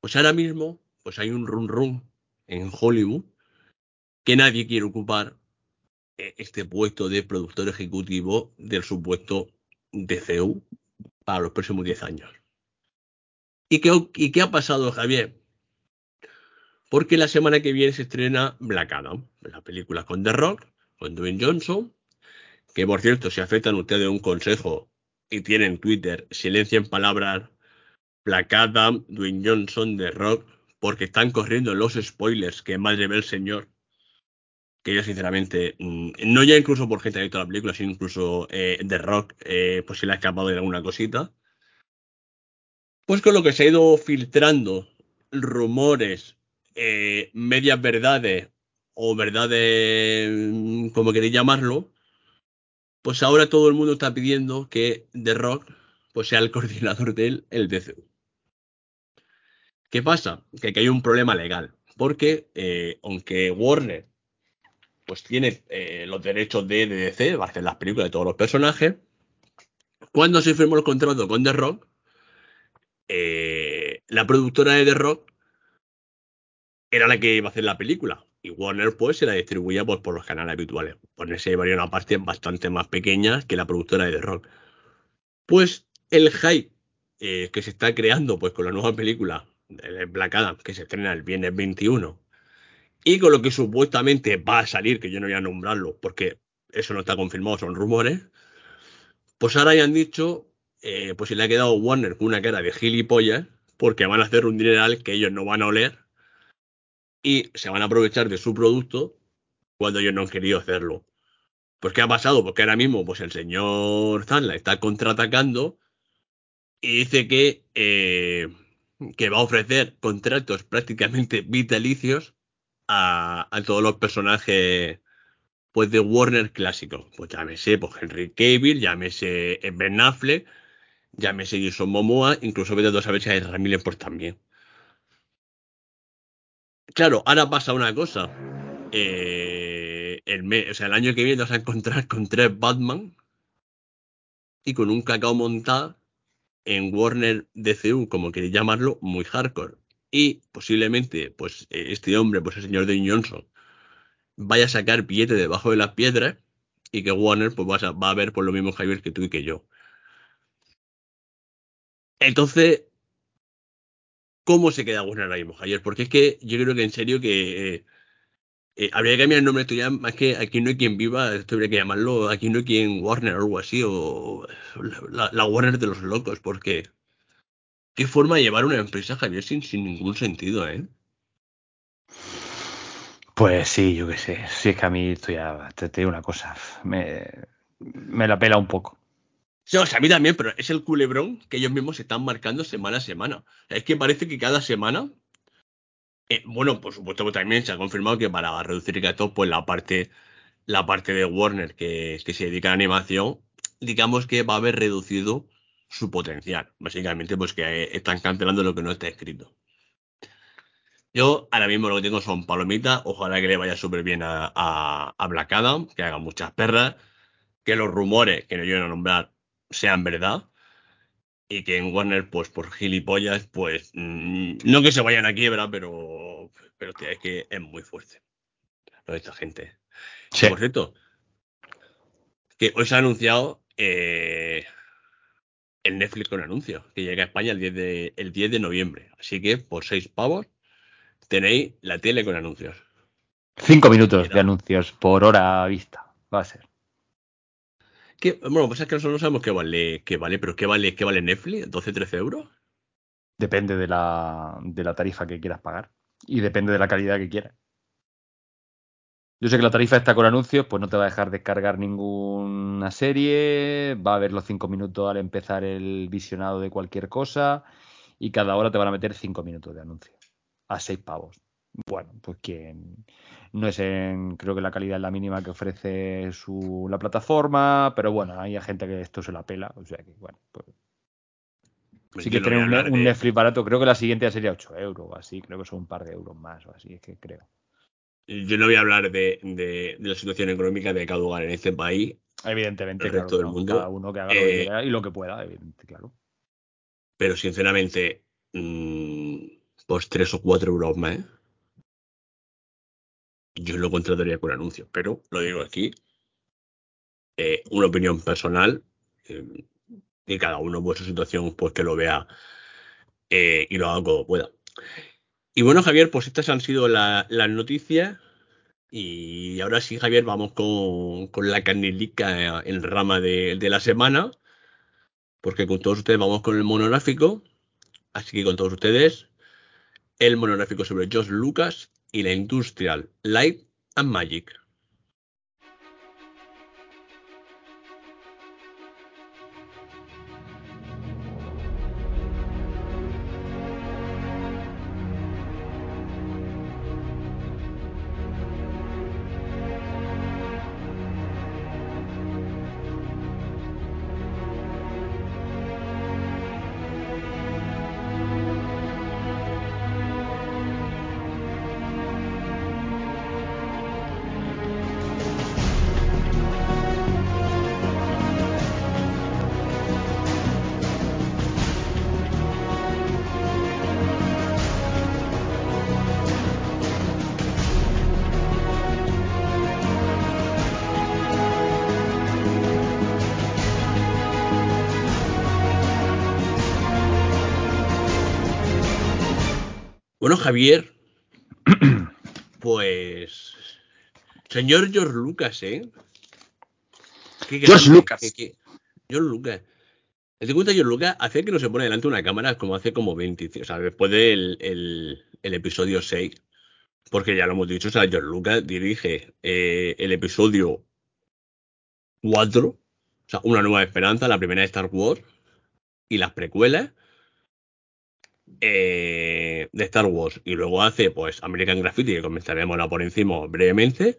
Pues ahora mismo, pues hay un run run en Hollywood que nadie quiere ocupar eh, este puesto de productor ejecutivo del supuesto DCU para los próximos 10 años. ¿Y qué, ¿Y ha pasado, Javier? Porque la semana que viene se estrena Black Adam, la película con The Rock, con Dwayne Johnson, que por cierto, si afectan ustedes un consejo y tienen Twitter, silencien palabras Black Adam, Dwayne Johnson, The Rock, porque están corriendo los spoilers que madre ve el señor. Que yo, sinceramente, mm, no ya incluso por gente que ha visto la película, sino incluso eh, The Rock, eh, pues si le ha escapado de alguna cosita. Pues con lo que se ha ido filtrando rumores, eh, medias verdades o verdades, mm, como queréis llamarlo, pues ahora todo el mundo está pidiendo que The Rock pues sea el *laughs* coordinador del el DCU. ¿Qué pasa? Que aquí hay un problema legal, porque eh, aunque Warner pues tiene eh, los derechos de DC, va a hacer las películas de todos los personajes, cuando se firmó el contrato con The Rock, eh, la productora de The Rock era la que iba a hacer la película. Y Warner pues se la distribuía pues, por los canales habituales. Por se llevaría una parte bastante más pequeña que la productora de The Rock. Pues el hype que se está creando pues con la nueva película el Black que se estrena el viernes 21, y con lo que supuestamente va a salir, que yo no voy a nombrarlo porque eso no está confirmado, son rumores, pues ahora ya han dicho, eh, pues se le ha quedado Warner con una cara de gilipollas, porque van a hacer un dineral que ellos no van a oler y se van a aprovechar de su producto cuando ellos no han querido hacerlo. Pues ¿qué ha pasado? Porque ahora mismo pues el señor Zanla está contraatacando y dice que eh, que va a ofrecer contratos prácticamente vitalicios a, todos los personajes pues de Warner clásicos. Pues llámese pues, Henry Cavill, llámese Ben Affleck, llámese Jason Momoa, incluso vete a saber si hay Ramírez pues también. Claro, ahora pasa una cosa. Eh, el, o sea, el año que viene vas a encontrar con tres Batman y con un cacao montado en Warner DCU, como queréis llamarlo, muy hardcore. Y posiblemente, pues eh, este hombre, pues el señor de Johnson, vaya a sacar billete debajo de las piedras y que Warner pues va a, ver por lo mismo Javier que tú y que yo. Entonces, ¿cómo se queda Warner ahora mismo, Javier? Porque es que yo creo que en serio que eh, eh, habría que cambiar el nombre esto ya, más que aquí no hay quien viva, esto habría que llamarlo, aquí no hay quien Warner o algo así, o la, Warner de los locos, porque qué forma de llevar una empresa, Javier, sin, sin ningún sentido, ¿eh? Pues sí, yo qué sé, sí es que a mí esto ya, te, digo una cosa, me, me la pela un poco. Sí, o sea, a mí también, pero es el culebrón que ellos mismos se están marcando semana a semana. es que parece que cada semana eh, bueno, por supuesto que también se ha confirmado que para reducir gastos, pues la parte, la parte de Warner que, que se dedica a animación, digamos que va a haber reducido su potencial. Básicamente, pues que están cancelando lo que no está escrito. Yo ahora mismo lo que tengo son palomitas. Ojalá que le vaya súper bien a, a, Black Adam, que haga muchas perras, que los rumores que no yo a nombrar sean verdad y que en Warner, pues por gilipollas, pues mm, no que se vayan a quiebra, pero, pero es que es muy fuerte lo de esta gente. Por cierto, que hoy se ha anunciado eh, el Netflix con anuncios, que llega a España el 10 de, el 10 de noviembre. Así que por seis pavos tenéis la tele con anuncios. Cinco minutos de anuncios por hora vista, va a ser bueno, pues es que nosotros no sabemos qué vale, qué vale, pero ¿qué vale, qué vale Netflix? ¿12, 13 euros? Depende de la, de la tarifa que quieras pagar. Y depende de la calidad que quieras. Yo sé que la tarifa está con anuncios, pues no te va a dejar descargar ninguna serie, va a haber los 5 minutos al empezar el visionado de cualquier cosa y cada hora te van a meter 5 minutos de anuncio a 6 pavos. Bueno, pues que no es en, creo que la calidad es la mínima que ofrece su, la plataforma, pero bueno, hay gente que esto se la pela, o sea que bueno, pues, sí que tiene un, Netflix barato, creo que la siguiente ya sería 8 euros o así, creo que son un par de euros más o así, es que creo. Yo no voy a hablar de, de, la situación económica de cada lugar en este país. Evidentemente, claro, del mundo. cada uno que haga lo que eh, quiera y lo que pueda, evidentemente, claro. Pero sinceramente, mmm, pues 3 o 4 euros más, yo lo contrataría con anuncios, pero lo digo aquí, eh, una opinión personal, eh, y cada uno por su situación, pues que lo vea eh, y lo haga como pueda. Y bueno, Javier, pues estas han sido la- las noticias. Y ahora sí, Javier, vamos con, con la canelica en rama de, de la semana. Porque con todos ustedes vamos con el monográfico. Así que con todos ustedes, el monográfico sobre George Lucas y la Industrial Light and Magic. Javier, *clears throat* pues. Señor George Lucas, ¿eh? ¿Qué George grande, Lucas. George Lucas. ¿Te das cuenta, George Lucas hace que no se pone delante una cámara como hace como 20, o sea, después del el, el episodio 6. Porque ya lo hemos dicho, o sea, George Lucas dirige eh, el episodio 4, o sea, Una Nueva Esperanza, la primera de Star Wars, y las precuelas eh, de Star Wars. Y luego hace, pues, American Graffiti, que comenzaremos ahora por encima brevemente,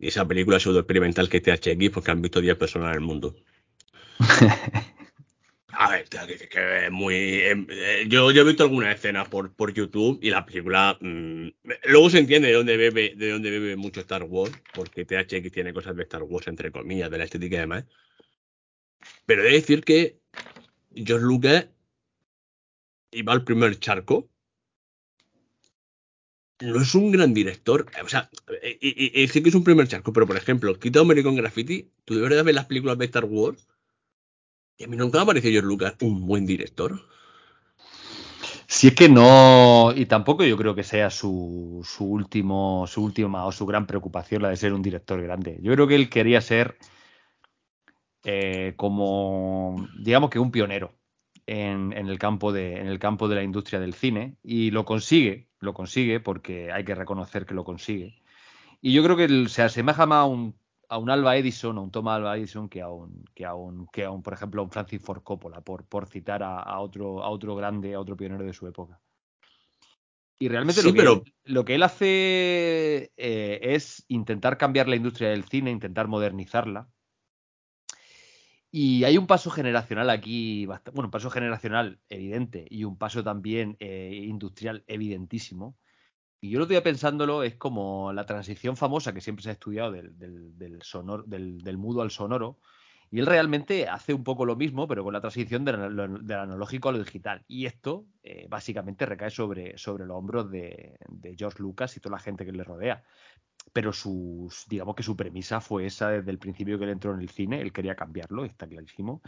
y esa película pseudo experimental que es THX, porque han visto 10 personas en el mundo. *laughs* A ver, que, que es muy. eh, eh, yo, yo he visto algunas escenas por, por YouTube y la película. mm, luego se entiende de dónde bebe, de dónde bebe mucho Star Wars, porque THX tiene cosas de Star Wars, entre comillas, de la estética y demás. Pero he de decir que George Lucas iba al primer charco. No es un gran director. O sea, eh, eh, eh, sí que es un primer charco, pero por ejemplo, quita American Graffiti, tú deberías ver las películas de Star Wars. Y a mí nunca me ha parecido George Lucas un buen director. Si es que no, y tampoco yo creo que sea su, su último, su última o su gran preocupación la de ser un director grande. Yo creo que él quería ser eh, como, digamos que un pionero en, en el campo de, en el campo de la industria del cine y lo consigue, lo consigue porque hay que reconocer que lo consigue. Y yo creo que él se asemeja más a un, a un Alba Edison, a un Thomas Alba Edison, que a un, que a un, que a un por ejemplo, a un Francis Ford Coppola, por, por citar a, a otro, a otro grande, a otro pionero de su época. Y realmente Sí, lo, que pero- él, lo que él hace eh, es intentar cambiar la industria del cine, intentar modernizarla. Y hay un paso generacional aquí, bueno, un paso generacional evidente y un paso también eh, industrial evidentísimo. Y yo lo estoy pensándolo, es como la transición famosa que siempre se ha estudiado del, mudo al sonoro. Y él realmente hace un poco lo mismo, pero con la transición del, analógico a lo digital. Y esto eh, básicamente recae sobre, los hombros de, George Lucas y toda la gente que le rodea. Pero sus, digamos que su premisa fue esa desde el principio que él entró en el cine. Él quería cambiarlo, está clarísimo.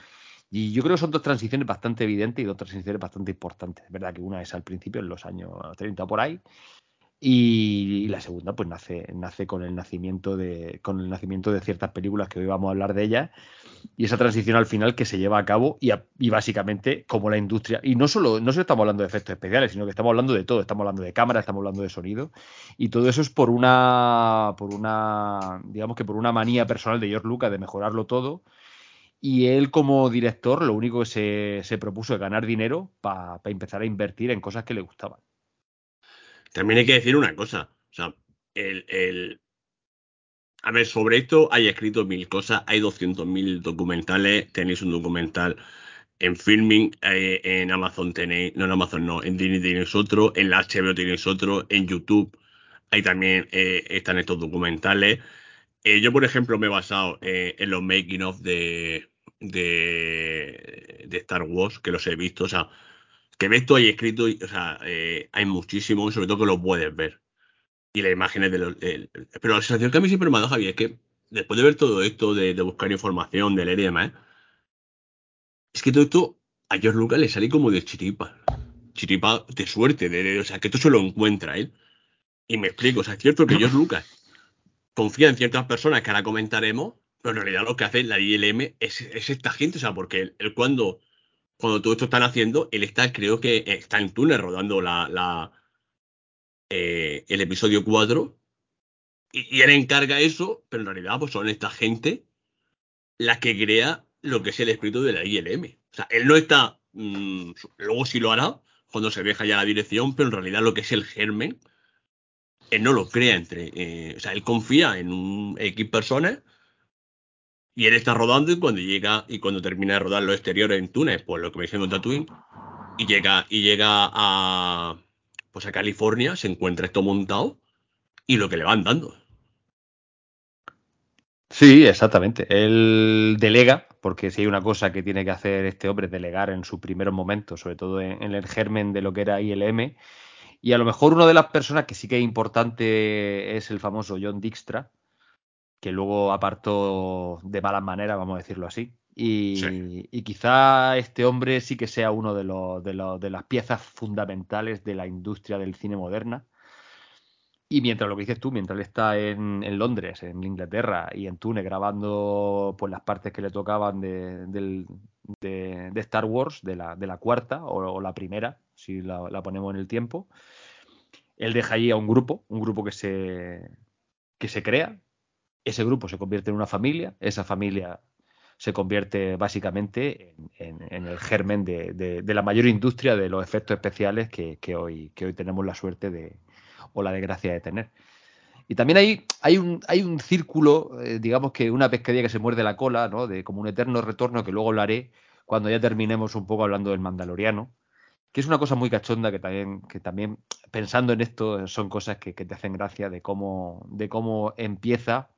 Y yo creo que son dos transiciones bastante evidentes y dos transiciones bastante importantes. Es verdad que una es al principio, en los años 30 por ahí, y la segunda, pues nace, nace con el nacimiento de. con el nacimiento de ciertas películas que hoy vamos a hablar de ellas. Y esa transición al final que se lleva a cabo y, básicamente como la industria. Y no solo, no solo estamos hablando de efectos especiales, sino que estamos hablando de todo. Estamos hablando de cámara, estamos hablando de sonido. Y todo eso es por una. por una. digamos que por una manía personal de George Lucas de mejorarlo todo. Y él, como director, lo único que se, se propuso es ganar dinero para pa empezar a invertir en cosas que le gustaban. También hay que decir una cosa. O sea, el, el... A ver, sobre esto hay escrito mil cosas, hay 200.000 documentales, tenéis un documental en filming, eh, en Amazon tenéis, no en Amazon no, en Disney tenéis otro, en la HBO tenéis otro, en YouTube ahí también eh, están estos documentales. Eh, yo, por ejemplo, me he basado en los making of de, de, de Star Wars, que los he visto, o sea, Que ves tú ahí escrito, o sea, eh, hay muchísimo, sobre todo que lo puedes ver. Y las imágenes de los. pero la sensación que a mí siempre me ha dado, Javier, es que después de ver todo esto, de, buscar información, de leer y es que todo esto a George Lucas le sale como de chiripa. Chiripa de suerte, de, o sea, que esto se lo encuentra él. Y me explico, o sea, es cierto que George Lucas confía en ciertas personas que ahora comentaremos, pero en realidad lo que hace la ILM es, es esta gente, o sea, porque él cuando, cuando todo esto están haciendo, él está, creo que está en túnel rodando la, la, eh, el episodio 4 y, y él encarga eso, pero en realidad pues son esta gente la que crea lo que es el espíritu de la ILM. O sea, él no está, mm, luego sí lo hará cuando se deja ya la dirección, pero en realidad lo que es el germen, él no lo crea entre, eh, o sea, él confía en un X personas y él está rodando y cuando llega y cuando termina de rodar los exteriores en Túnez, pues lo que me diciendo Tatooine, y llega y llega a pues a California, se encuentra esto montado y lo que le van dando. Sí, exactamente. Él delega, porque si hay una cosa que tiene que hacer este hombre, delegar en sus primeros momentos, sobre todo en, en el germen de lo que era ILM. Y a lo mejor una de las personas que sí que es importante es el famoso John Dijkstra, que luego apartó de malas maneras, vamos a decirlo así. Y, Sí. y quizá este hombre sí que sea uno de, los, de, los, de las piezas fundamentales de la industria del cine moderna. Y mientras lo que dices tú, mientras él está en, en Londres, en Inglaterra y en Túnez grabando pues las partes que le tocaban de, de- de Star Wars, de la, de la cuarta o, o la primera, si la, la ponemos en el tiempo, él deja allí a un grupo, un grupo que se, que se crea, ese grupo se convierte en una familia, esa familia se convierte básicamente en, el germen de, la mayor industria de los efectos especiales que, que hoy, que hoy tenemos la suerte de, o la desgracia de tener. Y también hay, hay, un, hay un círculo, eh, digamos que una pescadilla que se muerde la cola, ¿no? De como un eterno retorno que luego hablaré cuando ya terminemos un poco hablando del Mandaloriano, que es una cosa muy cachonda que también, que también pensando en esto son cosas que, que te hacen gracia de cómo, de cómo empieza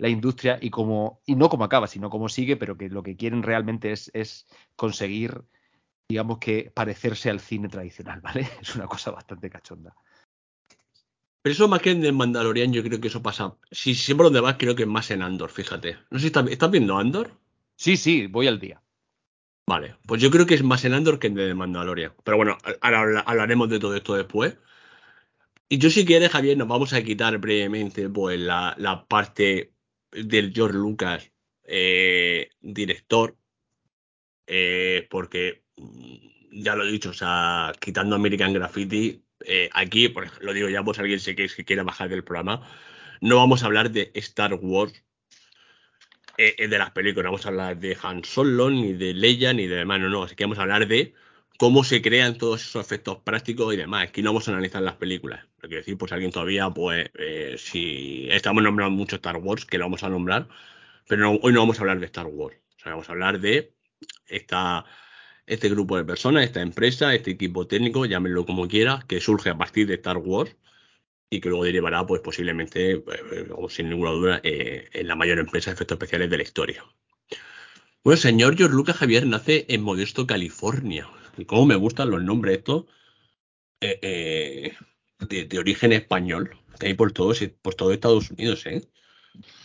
la industria y cómo, y no cómo acaba, sino cómo sigue, pero que lo que quieren realmente es, es conseguir, digamos que parecerse al cine tradicional, *laughs* ¿vale? Es una cosa bastante cachonda. Pero eso más que en el Mandalorian, yo creo que eso pasa. Si siempre donde vas, creo que es más en Andor, fíjate. No sé si estás, ¿estás viendo Andor. Sí, sí, voy al día. Vale, pues yo creo que es más en Andor que en el Mandalorian. Pero bueno, ahora habla- hablaremos de todo esto después. Y yo si quieres, Javier, nos vamos a quitar brevemente pues la, la parte del George Lucas, eh, director, eh, porque mm, ya lo he dicho, o sea, quitando American Graffiti, eh, aquí, por ejemplo, lo digo ya, pues alguien sé que, que quiera bajar del programa, no vamos a hablar de Star Wars, de las películas, no vamos a hablar de Han Solo, ni de Leia, ni de demás, no, no, así que vamos a hablar de cómo se crean todos esos efectos prácticos y demás. Aquí no vamos a analizar las películas. Lo quiero decir, pues alguien todavía, pues, eh, si estamos nombrando mucho Star Wars, que lo vamos a nombrar, pero hoy no vamos a hablar de Star Wars. Vamos a hablar de esta, este grupo de personas, esta empresa, este equipo técnico, llámenlo como quieras, que surge a partir de Star Wars y que luego derivará, pues posiblemente, pues, sin ninguna duda, en la mayor empresa de efectos especiales de la historia. Bueno, señor George Lucas Javier nace en Modesto, California. Y cómo me gustan los nombres estos eh, eh, de, de origen español, que hay por todos, por todo Estados Unidos, ¿eh?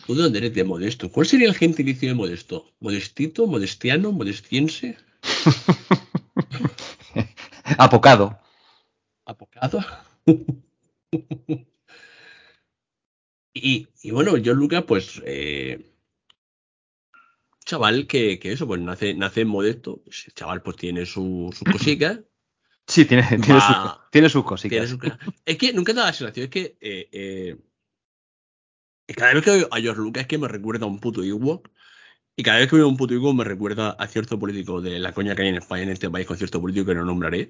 ¿Tú de dónde eres de Modesto? ¿Cuál sería el gentilicio de Modesto? ¿Modestito? ¿Modestiano? ¿Modestiense? *laughs* Apocado. ¿Apocado? *laughs* y, y bueno, George Lucas, pues, eh, chaval que, que eso, pues nace, nace Modesto. Ese chaval, pues tiene su- sus *clears throat* cositas. Sí, tiene, tiene, Va- sus, tiene sus cositas. Es que nunca te da la sensación, es que eh, eh, cada vez que veo a George Lucas es que me recuerda a un puto Ewok. Y cada vez que veo a un puto Ewok me recuerda a cierto político de la coña que hay en España, en este país, con cierto político que no nombraré.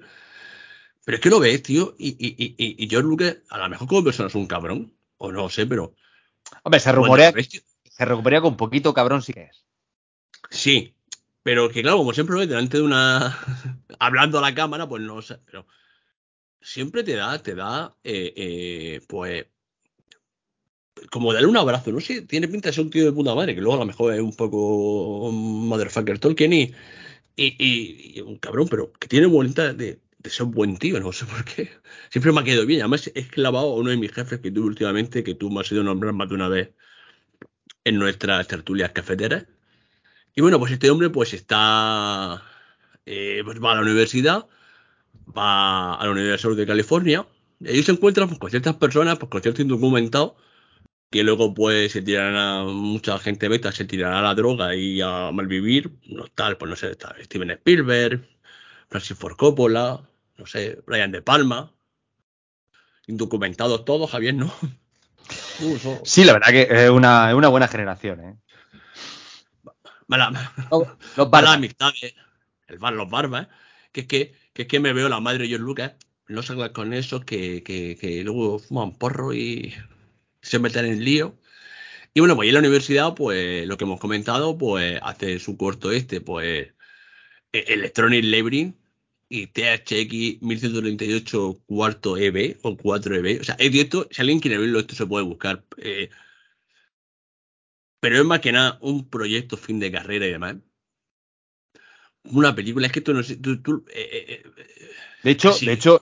Pero es que lo ves, tío, y, y, y, y- y George Lucas, a lo mejor como persona es un cabrón, o no sé, pero Hombre, se rumorea, ves, se rumorea con poquito cabrón sí que es. Sí, pero que claro, como siempre delante de una... *laughs* hablando a la cámara, pues no sé, pero siempre te da, te da, eh, eh, pues, como darle un abrazo, no sé, tiene pinta de ser un tío de puta madre, que luego a lo mejor es un poco motherfucker Tolkien y, Y, un cabrón, pero que tiene bonita de, de ser un buen tío, no sé por qué. Siempre me ha quedado bien. Además, he clavado a uno de mis jefes que tuve últimamente, que tú me has ido a nombrar más de una vez en nuestras tertulias cafeteras. Y bueno, pues este hombre pues está, eh, pues va a la universidad, va a la Universidad de California, y ahí se encuentra pues, con ciertas personas, pues con ciertos indocumentados, que luego pues se tirarán a mucha gente beta, se tirará a la droga y a malvivir, no tal, pues no sé, está Steven Spielberg, Francis Ford Coppola, no sé, Brian De Palma, indocumentados todos, Javier, ¿no? *laughs* Sí, la verdad que es una, una buena generación, ¿eh? Mala, *laughs* los malas amistades, el bar, los barbas, ¿eh? que es que, que es que me veo la madre de George Lucas, no salga con eso, que, que, que luego fuman porro y se meten en el lío. Y bueno, pues en la universidad, pues lo que hemos comentado, pues hace su corto este, pues e-, Electronic Labyrinth y THX 1138 cuarto EB o 4EB. O sea, es esto, si alguien quiere verlo, esto se puede buscar. Eh, pero es más que nada un proyecto fin de carrera y demás. Una película, es que esto no. Eh, eh, de hecho, de hecho,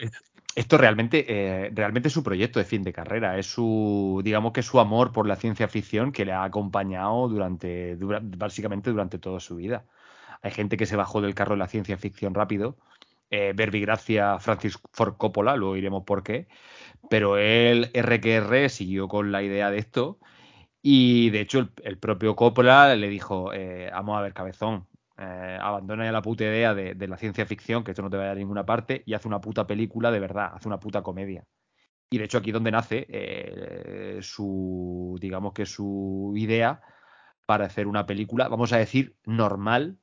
esto realmente, eh, realmente es su proyecto de fin de carrera, es su, digamos que su amor por la ciencia ficción que le ha acompañado durante, básicamente durante toda su vida. Hay gente que se bajó del carro de la ciencia ficción rápido, eh, Verbigracia Francis Ford Coppola, luego iremos por qué, pero él, RQR, siguió con la idea de esto y de hecho el, propio Coppola le dijo, eh, vamos a ver, cabezón, eh, abandona ya la puta idea de, la ciencia ficción, que esto no te va a dar a ninguna parte, y hace una puta película de verdad, hace una puta comedia. Y de hecho aquí donde nace eh, su, digamos que su idea para hacer una película, vamos a decir, normal,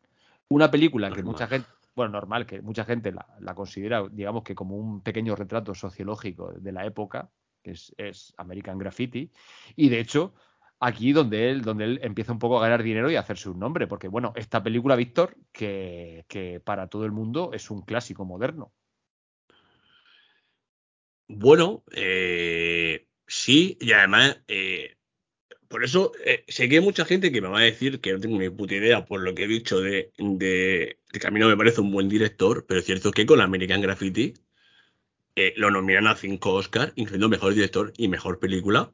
una película que mucha gente, bueno, normal, que mucha gente la, considera, digamos que como un pequeño retrato sociológico de la época, que es, es American Graffiti, y de hecho aquí donde él, donde él empieza un poco a ganar dinero y a hacerse un nombre. Porque, bueno, esta película, Víctor, que, para todo el mundo es un clásico moderno. Bueno, eh, sí, y además, eh, por eso eh, sé que hay mucha gente que me va a decir que no tengo ni puta idea por lo que he dicho de, de, que a mí no me parece un buen director, pero es cierto que con American Graffiti lo nominan a cinco Oscars, incluyendo mejor director y mejor película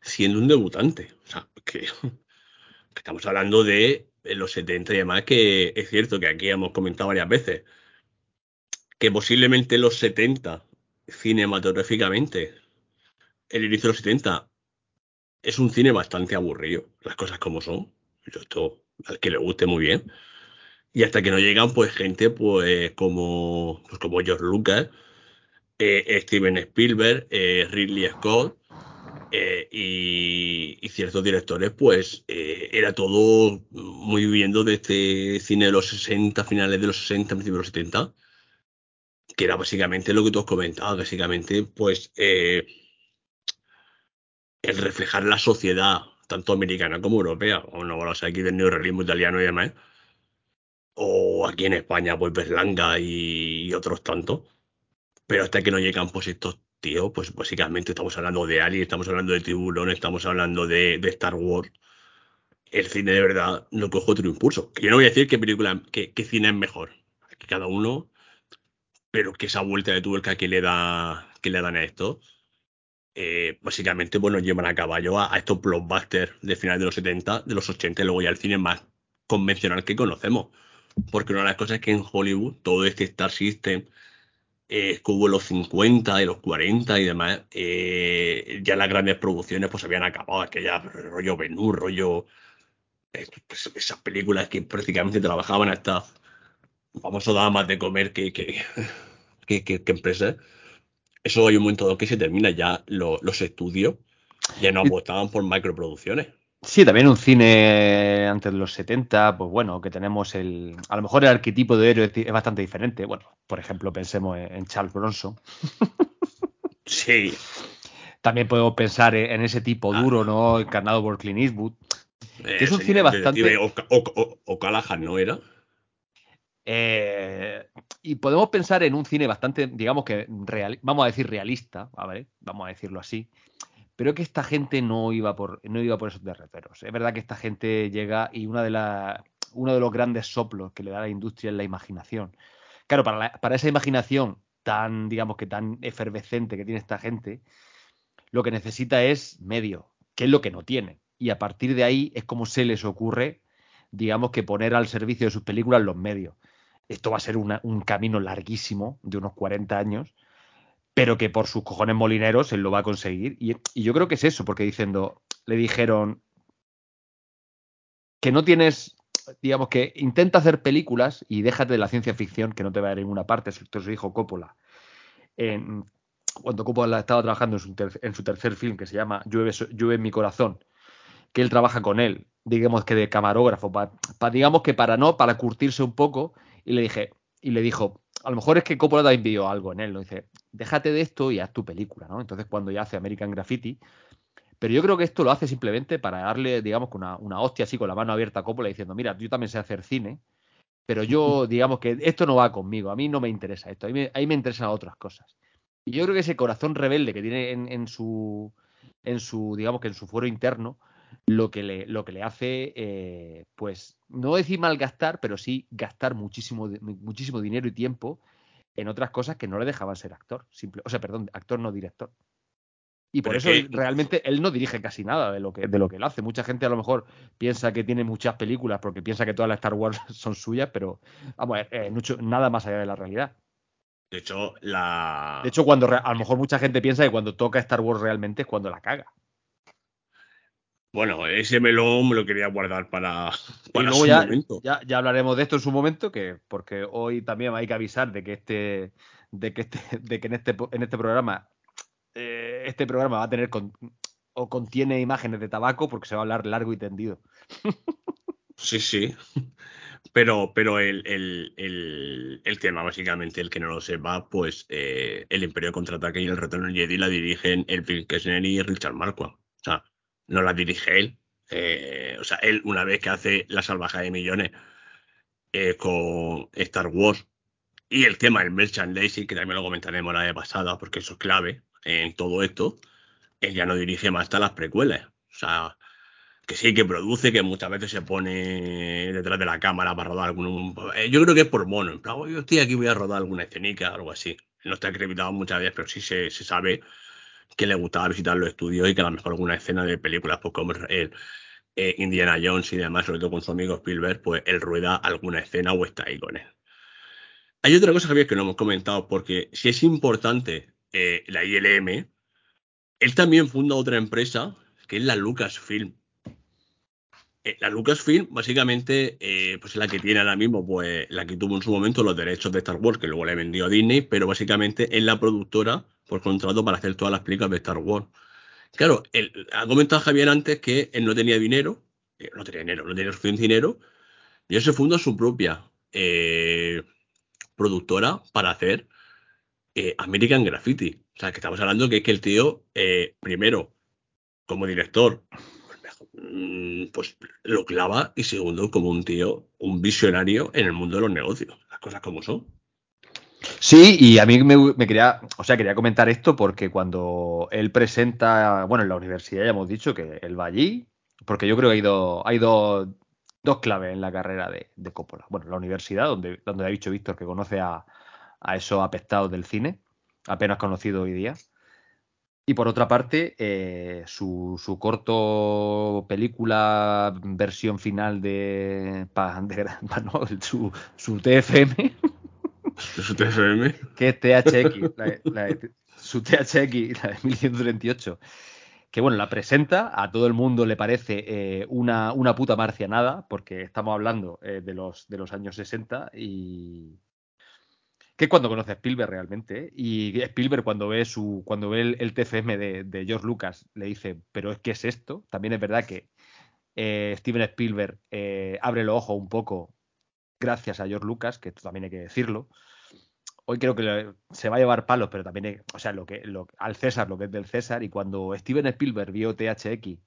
siendo un debutante. O sea, que, *laughs* estamos hablando de los 70 y demás, que es cierto que aquí hemos comentado varias veces que posiblemente los 70 cinematográficamente, el inicio de los 70 es un cine bastante aburrido, las cosas como son. Esto al que le guste muy bien. Y hasta que no llegan, pues, gente, pues, como, pues, como George Lucas, eh, Steven Spielberg, eh, Ridley Scott, eh, y, ciertos directores, pues eh, era todo muy viviendo de este cine de los 60, finales de los 60, principios de los 70, que era básicamente lo que tú has comentado, básicamente, pues eh, el reflejar la sociedad, tanto americana como europea, o no, vamos a aquí del neorrealismo italiano y demás, o aquí en España, pues Berlanga y, y otros tantos, pero hasta que no llegan pues estos tío, pues básicamente estamos hablando de Ali, estamos hablando de Tiburón, estamos hablando de, Star Wars. El cine de verdad no coge otro impulso. Que yo no voy a decir qué película, qué, cine es mejor. Que cada uno, pero que esa vuelta de tuerca que le da, que le dan a esto, eh, básicamente, bueno, llevan a caballo a, estos blockbusters de finales de los 70, de los 80 y luego ya el cine más convencional que conocemos. Porque una de las cosas es que en Hollywood todo este Star System, eh, que hubo los 50 y los 40 y demás, eh, ya las grandes producciones pues habían acabado, aquella rollo Benú, rollo eh, pues, esas películas que prácticamente trabajaban hasta famoso daba más de comer que, que, que, empresas. Eso hay un momento que se termina ya los estudios, ya no apostaban por microproducciones. Sí, también un cine antes de los 70, pues bueno, que tenemos el. A lo mejor el arquetipo de héroe es bastante diferente. Bueno, por ejemplo, pensemos en Charles Bronson. Sí. También podemos pensar en ese tipo ah. duro, ¿no? Encarnado por Clint Eastwood. que es un cine bastante. O, o, o, Callahan, ¿no era? Eh, y podemos pensar en un cine bastante, digamos que real, vamos a decir realista, ¿vale? Vamos a decirlo así pero que esta gente no iba por, no iba por esos derreteros. Es verdad que esta gente llega y una de uno de los grandes soplos que le da la industria es la imaginación. Claro, para, para esa imaginación tan, digamos que tan efervescente que tiene esta gente, lo que necesita es medio, que es lo que no tiene. Y a partir de ahí es como se les ocurre, digamos que poner al servicio de sus películas los medios. Esto va a ser un camino larguísimo, de unos 40 años, pero que por sus cojones molineros él lo va a conseguir. Y, yo creo que es eso, porque diciendo, le dijeron que no tienes digamos que intenta hacer películas y déjate de la ciencia ficción, que no te va a ir a ninguna parte. Esto se dijo Coppola. cuando Coppola estaba trabajando en su, tercer film, que se llama Llueve, en mi corazón, que él trabaja con él, digamos que de camarógrafo, para, digamos que para no, para curtirse un poco, y le dije, y le dijo, a lo mejor es que Coppola también vio algo en él, ¿no? Dice, déjate de esto y haz tu película, ¿no? Entonces cuando ya hace American Graffiti, pero yo creo que esto lo hace simplemente para darle, digamos, una, una hostia así con la mano abierta a Coppola diciendo, mira, yo también sé hacer cine, pero yo, *laughs* digamos que esto no va conmigo, a mí no me interesa esto, a mí me, interesan otras cosas. Y yo creo que ese corazón rebelde que tiene en, su, en su, digamos que en su fuero interno, lo que le, lo que le hace, eh, pues, no decir malgastar, pero sí gastar muchísimo, muchísimo dinero y tiempo en otras cosas que no le dejaban ser actor, simple, o sea, perdón, actor no director. Y por eso realmente él no dirige casi nada de lo que de lo que él hace. Mucha gente a lo mejor piensa que tiene muchas películas porque piensa que todas las Star Wars *laughs* son suyas, pero vamos, eh, mucho, nada más allá de la realidad. De hecho, la. De hecho, cuando a lo mejor mucha gente piensa que cuando toca Star Wars realmente es cuando la caga. Bueno, ese melón me lo quería guardar para, para su ya, momento. Ya, ya, hablaremos de esto en su momento, que porque hoy también hay que avisar de que este, de que este, de que en este, en este programa eh, este programa va a tener o contiene imágenes de tabaco porque se va a hablar largo y tendido. Sí, sí. Pero, pero el, tema, básicamente, el que no lo sepa, pues eh, el Imperio Contraataque y el Retorno Jedi la dirigen el Kessner y Richard Marquand. O sea, no la dirige él. Eh, o sea, él, una vez que hace la salvaje de millones con Star Wars y el tema del merchandising, que también lo comentaremos la vez pasada, porque eso es clave, en todo esto, él ya no dirige más hasta las precuelas. O sea, que sí, que produce, que muchas veces se pone detrás de la cámara para rodar algún. Eh, yo creo que es por mono. En plan, yo estoy aquí, voy a rodar alguna escenica, algo así. No está acreditado muchas veces, pero sí se, sabe que le gustaba visitar los estudios y que a lo mejor alguna escena de películas, pues como el, eh, Indiana Jones y demás, sobre todo con su amigo Spielberg, pues él rueda alguna escena o está ahí con él. Hay otra cosa, Javier, que no hemos comentado, porque si es importante eh, la ILM, él también funda otra empresa que es la Lucasfilm. Eh, la Lucasfilm, básicamente, pues es la que tiene ahora mismo, pues la que tuvo en su momento los derechos de Star Wars, que luego le vendió a Disney, pero básicamente es la productora por contrato para hacer todas las películas de Star Wars. Claro, él, ha comentado Javier antes que él no tenía dinero, no tenía dinero, no tenía suficiente dinero, y él se funda su propia productora para hacer eh, American Graffiti. O sea, que estamos hablando que es que el tío, eh, primero, como director, mm, pues lo clava y segundo, como un tío, un visionario en el mundo de los negocios. Las cosas como son. Sí, y a mí me, quería, o sea, quería comentar esto porque cuando él presenta, bueno, en la universidad ya hemos dicho que él va allí, porque yo creo que hay, dos, hay dos, claves en la carrera de, de Coppola. Bueno, la universidad, donde, donde ha dicho Víctor que conoce a, a esos apestados del cine, apenas conocido hoy día. Y por otra parte, eh, su, su, corto película versión final de, *laughs* su, su TFM. ¿Su TFM? Que THX, su THX, la de 1138 que bueno, la presenta, a todo el mundo le parece eh, una, una, puta marcianada, porque estamos hablando eh, de, los, de los años 60 y, que cuando conoce a Spielberg realmente, ¿eh? y Spielberg cuando ve su, cuando ve el, TFM de, George Lucas, le dice, pero es que es esto. También es verdad que Steven Spielberg abre los ojos un poco gracias a George Lucas, que esto también hay que decirlo. Hoy creo que se va a llevar palos, pero también, o sea, lo que, lo, al César lo que es del César, y cuando Steven Spielberg vio THX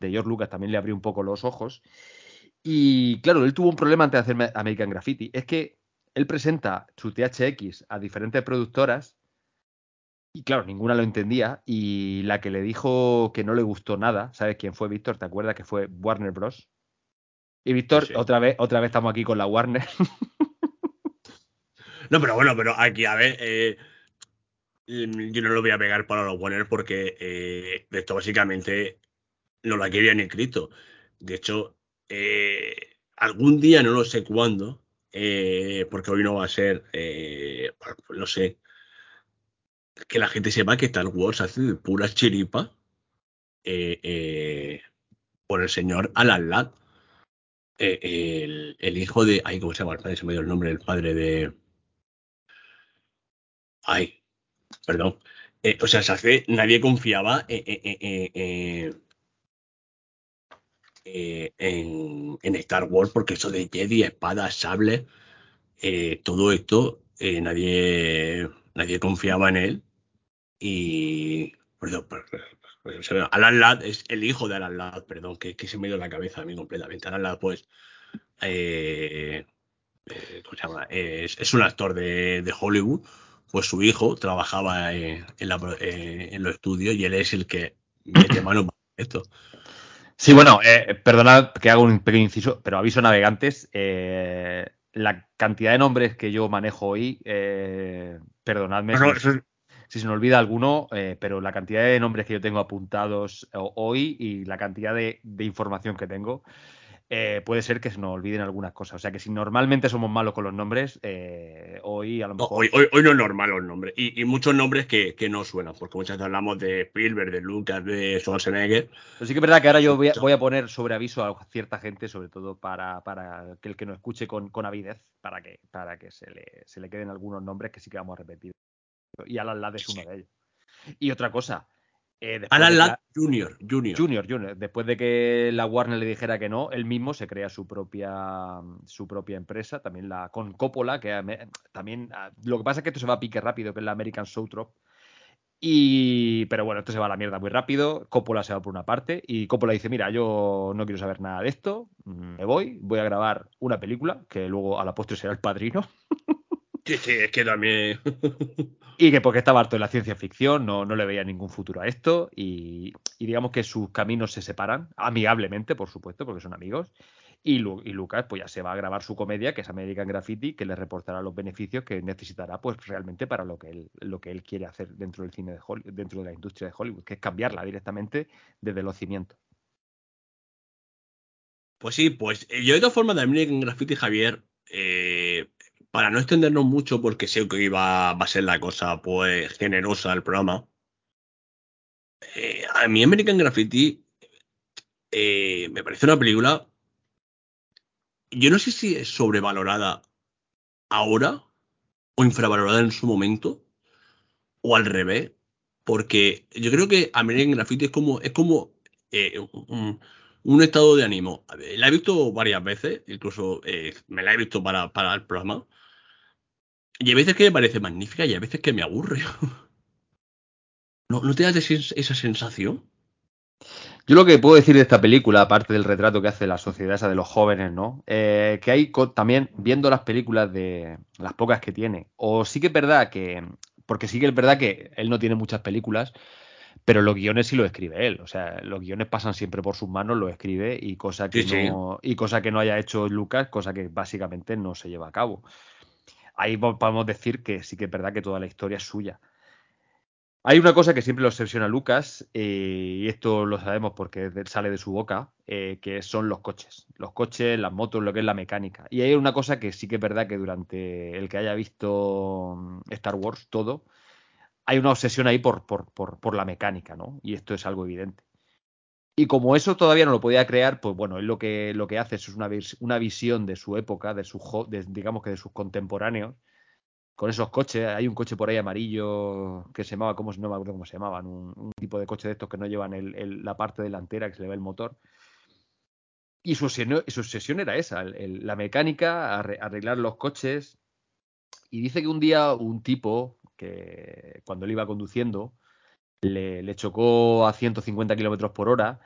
de George Lucas también le abrió un poco los ojos. Y claro, él tuvo un problema antes de hacer American Graffiti. Es que él presenta su THX a diferentes productoras y claro, ninguna lo entendía y la que le dijo que no le gustó nada, ¿sabes quién fue Víctor? ¿Te acuerdas que fue Warner Bros? Y Víctor, otra vez, otra vez estamos aquí con la Warner. *laughs* no, pero bueno, pero aquí, a ver, eh, yo no lo voy a pegar para los Warner porque eh, esto básicamente no la querían escrito. De hecho, eh, algún día, no lo sé cuándo, porque hoy no va a ser, no sé, que la gente sepa que Star Wars hace pura chiripa por el señor Alan Ladd eh, el, hijo de. Ay, ¿cómo se llama el padre? Se me dio el nombre del padre de. Ay, perdón. Eh, o sea, se hace, nadie confiaba en, en, Star Wars porque eso de Jedi, espadas, sable, eh, todo esto, nadie, nadie confiaba en él. Y. Perdón, Alan Ladd es el hijo de Alan Ladd, perdón, que, se me dio la cabeza a mí completamente. Alan Ladd, pues, eh, eh, ¿cómo se llama? Es, un actor de, Hollywood, pues su hijo trabajaba en, los estudios y él es el que mete mano para esto. Sí, bueno, eh, perdonad que hago un pequeño inciso, pero aviso navegantes. la cantidad de nombres que yo manejo hoy, perdonadme si se me olvida alguno, eh, pero la cantidad de nombres que yo tengo apuntados eh, hoy y la cantidad de, información que tengo, eh, puede ser que se nos olviden algunas cosas. O sea que si normalmente somos malos con los nombres, hoy a lo mejor. Hoy, hoy, no es normal los nombres. Y, muchos nombres que, no suenan, porque muchas veces hablamos de Spielberg, de Lucas, de Schwarzenegger. Pero sí que es verdad que ahora yo voy a, poner sobre aviso a cierta gente, sobre todo para, que el que nos escuche con, avidez, para que, para que se, le, se le queden algunos nombres que sí que vamos a repetir y Alan Ladd es uno de ellos. Y otra cosa. Eh, Alan Ladd Junior, Junior. Junior, Junior. Después de que la Warner le dijera que no, él mismo se crea su propia, su propia empresa, también la con Coppola, que también. Lo que pasa es que esto se va a pique rápido, que es la American Soap y, pero bueno, esto se va a la mierda muy rápido. Coppola se va por una parte y Coppola dice: Mira, yo no quiero saber nada de esto, me voy, voy a grabar una película que luego a la postre será el padrino. Sí, sí, es que también. *laughs* y que porque estaba harto de la ciencia ficción, no, no le veía ningún futuro a esto. Y, digamos que sus caminos se separan, amigablemente, por supuesto, porque son amigos. Y, y, Lucas, pues ya se va a grabar su comedia, que es American Graffiti, que le reportará los beneficios que necesitará, pues realmente para lo que él, lo que él quiere hacer dentro del cine de Hollywood, dentro de la industria de Hollywood, que es cambiarla directamente desde los cimientos. Pues sí, pues eh, yo de todas formas de American Graffiti, Javier, eh, para no extendernos mucho, porque sé que iba, va a ser la cosa pues generosa el programa. Eh, a mí American Graffiti eh, me parece una película. Yo no sé si es sobrevalorada ahora o infravalorada en su momento o al revés, porque yo creo que American Graffiti es como es como eh, un, estado de ánimo. La he visto varias veces, incluso me la he visto para, para el programa. Y hay veces que me parece magnífica y hay veces que me aburre. *laughs* ¿No, ¿No te das esa sensación? Yo lo que puedo decir de esta película, aparte del retrato que hace la sociedad esa de los jóvenes, ¿no? Eh, que hay también, viendo las películas de las pocas que tiene, o sí que es verdad que, porque sí que es verdad que él no tiene muchas películas, pero los guiones sí lo escribe él. O sea, los guiones pasan siempre por sus manos, lo escribe y cosa que, no, y cosa que no haya hecho Lucas, cosa que básicamente no se lleva a cabo ahí podemos decir que sí que es verdad que toda la historia es suya. Hay una cosa que siempre lo obsesiona Lucas, eh, y esto lo sabemos porque sale de su boca, eh, que son los coches. Los coches, las motos, lo que es la mecánica. Y hay una cosa que sí que es verdad que durante el que haya visto mm, Star Wars todo, hay una obsesión ahí por, por, por la mecánica, ¿no? Y esto es algo evidente. Y como eso todavía no lo podía crear, pues bueno, él lo que, lo que hace es una, una visión de su época, de su, digamos que de sus contemporáneos, con esos coches. Hay un coche por ahí amarillo que se llamaba, ¿cómo, no me acuerdo cómo se llamaban, un, tipo de coche de estos que no llevan la parte delantera, que se le ve el motor. Y su obsesión, era esa, la mecánica, arreglar los coches. Y dice que un día un tipo, que cuando él iba conduciendo, le, chocó a 150 kilómetros por hora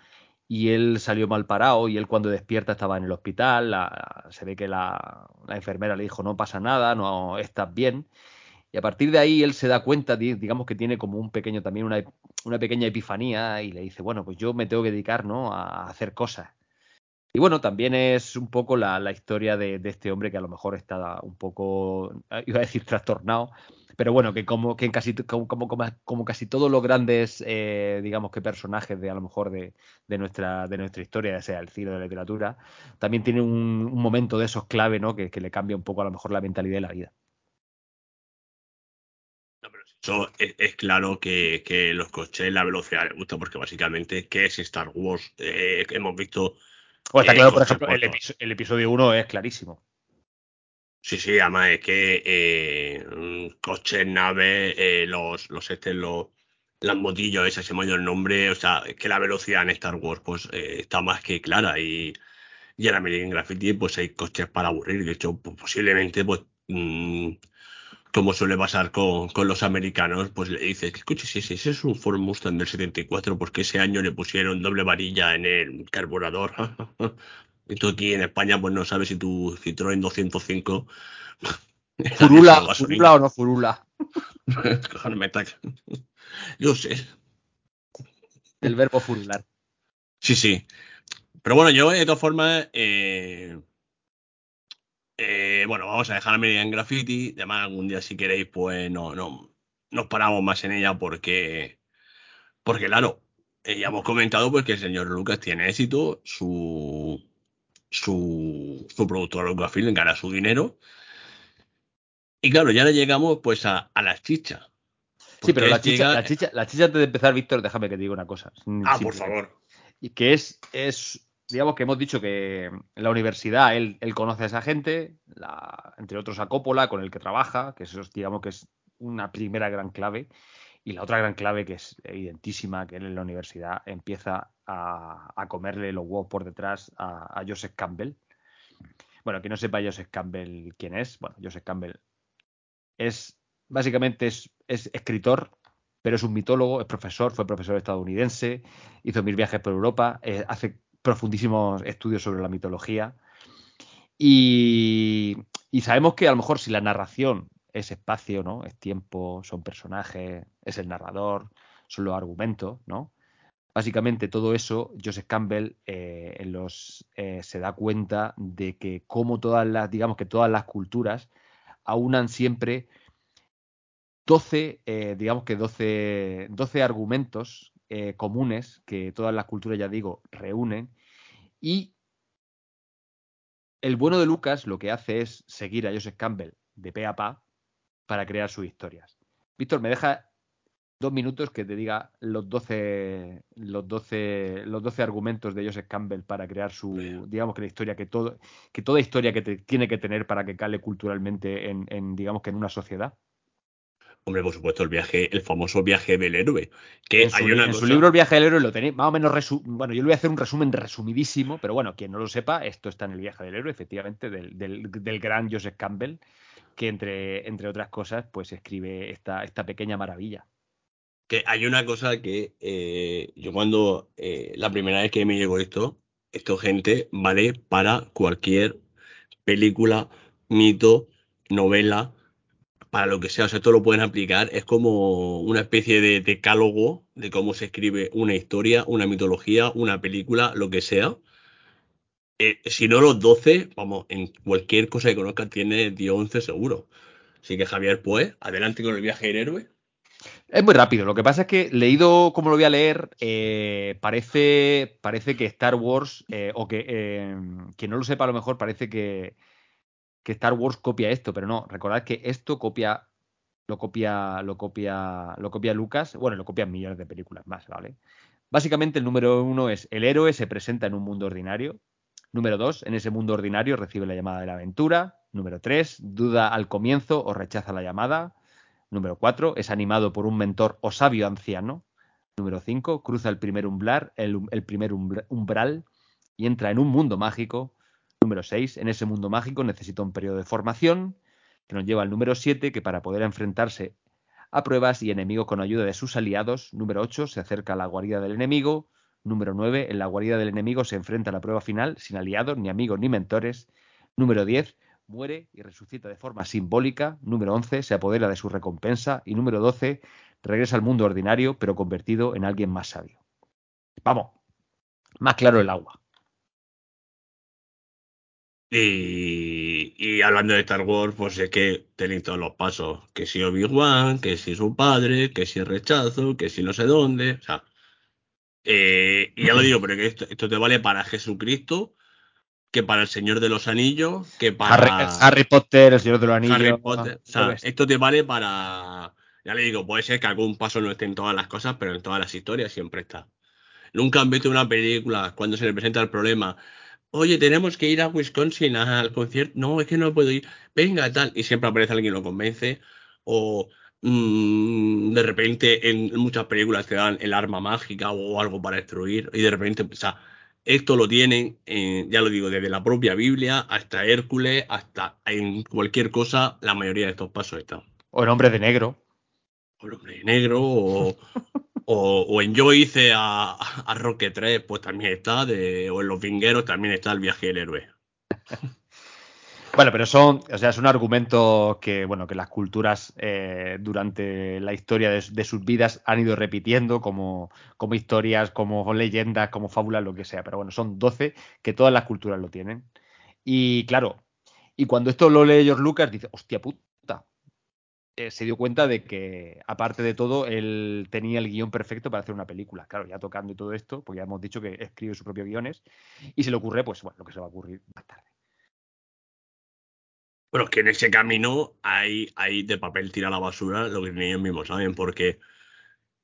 y él salió mal parado y él cuando despierta estaba en el hospital, se ve que la, enfermera le dijo no pasa nada, no estás bien. Y a partir de ahí él se da cuenta, digamos que tiene como un pequeño también una, una pequeña epifanía y le dice, bueno, pues yo me tengo que dedicar ¿no? a hacer cosas. Y bueno, también es un poco la, historia de, este hombre que a lo mejor está un poco, *laughs* iba a decir trastornado, pero bueno, que como que en casi como, como, como casi todos los grandes, eh, digamos que personajes de a lo mejor de, nuestra de nuestra historia, ya sea el cine de la literatura, también tiene un, momento de esos clave, ¿no? Que, le cambia un poco a lo mejor la mentalidad de la vida. eso es, claro que, los coches la velocidad le gusta porque básicamente qué es Star Wars eh, hemos visto pues está claro, por ejemplo, el, episodio 1 es clarísimo. Sí, sí, además es que eh, coches, naves, eh, los, los, este, los, las motillos, ese se me el nombre, o sea, es que la velocidad en Star Wars pues eh, está más que clara y, y en American Graffiti pues hay coches para aburrir, de hecho pues, posiblemente pues mm, como suele pasar con, con, los americanos, pues le dices, escuche, si ese es un Ford Mustang del 74, porque ese año le pusieron doble varilla en el carburador. *laughs* y tú aquí en España, pues no sabes si tu Citroën 205... *laughs* ¿Furula, furula o no furula? *laughs* Yo sé. El verbo furular. Sí, sí. Pero bueno, yo de todas formas... Eh eh, bueno, vamos a dejar media en graffiti. Además, algún día, si queréis, pues no, no nos paramos más en ella porque, porque claro, eh, ya hemos comentado pues, que el señor Lucas tiene éxito, su, su, su productor Lucasfilm gana su dinero. Y claro, ya le llegamos pues a, a las chichas. Sí, pero la chicha, la chicha, la chicha antes de empezar, Víctor, déjame que te diga una cosa. Ah, por favor. Y que es, es digamos que hemos dicho que en la universidad él, conoce a esa gente, entre otros a Coppola, con el que trabaja, que eso digamos que es una primera gran clave. Y la otra gran clave, que es evidentísima, que él en la universidad empieza a, comerle los huevos por detrás a, Joseph Campbell. Bueno, que no sepa Joseph Campbell quién es. Bueno, Joseph Campbell es básicamente es, escritor, pero es un mitólogo, es profesor, fue profesor estadounidense, hizo mil viajes por Europa, eh, hace profundísimos estudios sobre la mitología. Y, sabemos que a lo mejor si la narración es espacio, ¿no? Es tiempo, son personajes, es el narrador, son los argumentos, ¿no? Básicamente todo eso, Joseph Campbell eh, en los, eh, se da cuenta de que como todas las, digamos que todas las culturas aunan siempre 12, eh, digamos que 12, 12 argumentos eh, comunes que todas las culturas, ya digo, reúnen. Y el bueno de Lucas lo que hace es seguir a Joseph Campbell de pe a pa para crear sus historias. Víctor, me deja dos minutos que te diga los 12, los 12, los 12 argumentos de Joseph Campbell para crear su, digamos que la historia, que, todo, que toda historia que tiene que tener para que cale culturalmente en, digamos que en una sociedad. Hombre, por supuesto, el viaje, el famoso viaje del héroe. Que en, su, en su, libro El viaje del héroe lo tenéis más o menos bueno, yo le voy a hacer un resumen resumidísimo, pero bueno, quien no lo sepa, esto está en el viaje del héroe, efectivamente, del, del, gran Joseph Campbell, que entre, entre otras cosas, pues escribe esta, esta pequeña maravilla. Que hay una cosa que eh, yo cuando eh, la primera vez que me llegó esto, esto gente vale para cualquier película, mito, novela, para lo que sea, o sea, esto lo pueden aplicar, es como una especie de decálogo de cómo se escribe una historia, una mitología, una película, lo que sea. Eh, si no los 12, vamos, en cualquier cosa que conozca tiene 10 11 seguro. Así que Javier, pues, adelante con el viaje del héroe. Es muy rápido. Lo que pasa es que leído como lo voy a leer, eh, parece, parece que Star Wars, eh, o que quien no lo sepa a lo mejor, parece que, que Star Wars copia esto, pero no, recordad que esto copia, lo copia, lo copia, lo copia Lucas, bueno, lo copian millones de películas más, ¿vale? Básicamente el número uno es el héroe se presenta en un mundo ordinario. Número dos, en ese mundo ordinario recibe la llamada de la aventura. Número tres, duda al comienzo o rechaza la llamada. Número cuatro, es animado por un mentor o sabio anciano. Número cinco, cruza el primer umbral, el, el primer umbral y entra en un mundo mágico. Número 6. En ese mundo mágico necesita un periodo de formación, que nos lleva al número 7, que para poder enfrentarse a pruebas y enemigos con ayuda de sus aliados. Número 8. Se acerca a la guarida del enemigo. Número 9. En la guarida del enemigo se enfrenta a la prueba final, sin aliados, ni amigos, ni mentores. Número 10. Muere y resucita de forma simbólica. Número 11. Se apodera de su recompensa. Y número 12. Regresa al mundo ordinario, pero convertido en alguien más sabio. Vamos. Más claro el agua. Y, y hablando de Star Wars, pues es que tenéis todos los pasos. Que si Obi-Wan, que si su padre, que si rechazo, que si no sé dónde. O sea. eh, y ya lo digo, pero que esto, esto te vale para Jesucristo, que para el Señor de los Anillos, que para Harry, Harry Potter, el Señor de los Anillos. Harry Potter. O sea, esto te vale para. Ya le digo, puede ser que algún paso no esté en todas las cosas, pero en todas las historias siempre está. Nunca han visto una película cuando se le presenta el problema. Oye, tenemos que ir a Wisconsin al concierto. No, es que no puedo ir. Venga, tal. Y siempre aparece alguien que lo convence. O mm, de repente en muchas películas te dan el arma mágica o algo para destruir. Y de repente, o sea, esto lo tienen, eh, ya lo digo, desde la propia Biblia hasta Hércules, hasta en cualquier cosa, la mayoría de estos pasos están. O el hombre de negro. O el hombre negro, o, *laughs* o, o en Yo hice a, a Roque 3, pues también está, de, o en Los Vingueros también está el viaje del héroe. *laughs* Bueno, pero son, o sea, son argumentos que, bueno, que las culturas eh, durante la historia de, sus vidas han ido repitiendo como, como historias, como leyendas, como fábulas, lo que sea. Pero bueno, son 12 que todas las culturas lo tienen. Y claro, y cuando esto lo lee George Lucas, dice, hostia puta. Eh, se dio cuenta de que, aparte de todo, él tenía el guion perfecto para hacer una película. Claro, ya tocando y todo esto, porque ya hemos dicho que escribe sus propios guiones, y se le ocurre, pues bueno, lo que se va a ocurrir más tarde. Bueno, es que en ese camino hay, hay de papel tira la basura lo que ellos mismos saben, porque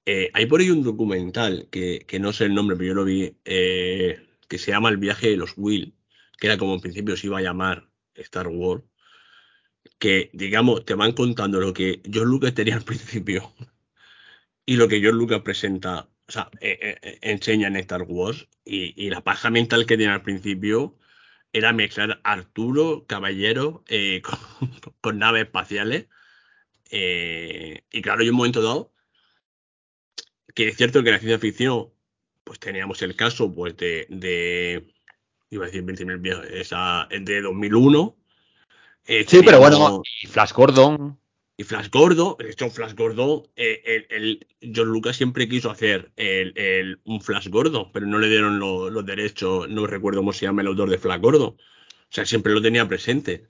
eh, hay por ahí un documental que, que no sé el nombre, pero yo lo vi, eh, que se llama El viaje de los Will, que era como en principio se iba a llamar Star Wars, que digamos te van contando lo que George Lucas tenía al principio y lo que George Lucas presenta, o sea, eh, eh, eh, enseña en Star Wars y, y la paja mental que tiene al principio era mezclar Arturo, Caballero, *laughs* con, naves espaciales. y claro, hay un momento dado que es cierto que en la ciencia ficción, pues teníamos el caso pues de, iba a decir 20.000 viejo, esa, de 2001. Eh, Sí, pero bueno, y Flash Gordon. y Flash Gordo, de hecho, Flash Gordo, eh, el, el- John Lucas siempre quiso hacer el, el- un Flash Gordo, pero no le dieron lo- los derechos, no recuerdo cómo se llama el autor de Flash Gordo. O sea, siempre lo tenía presente.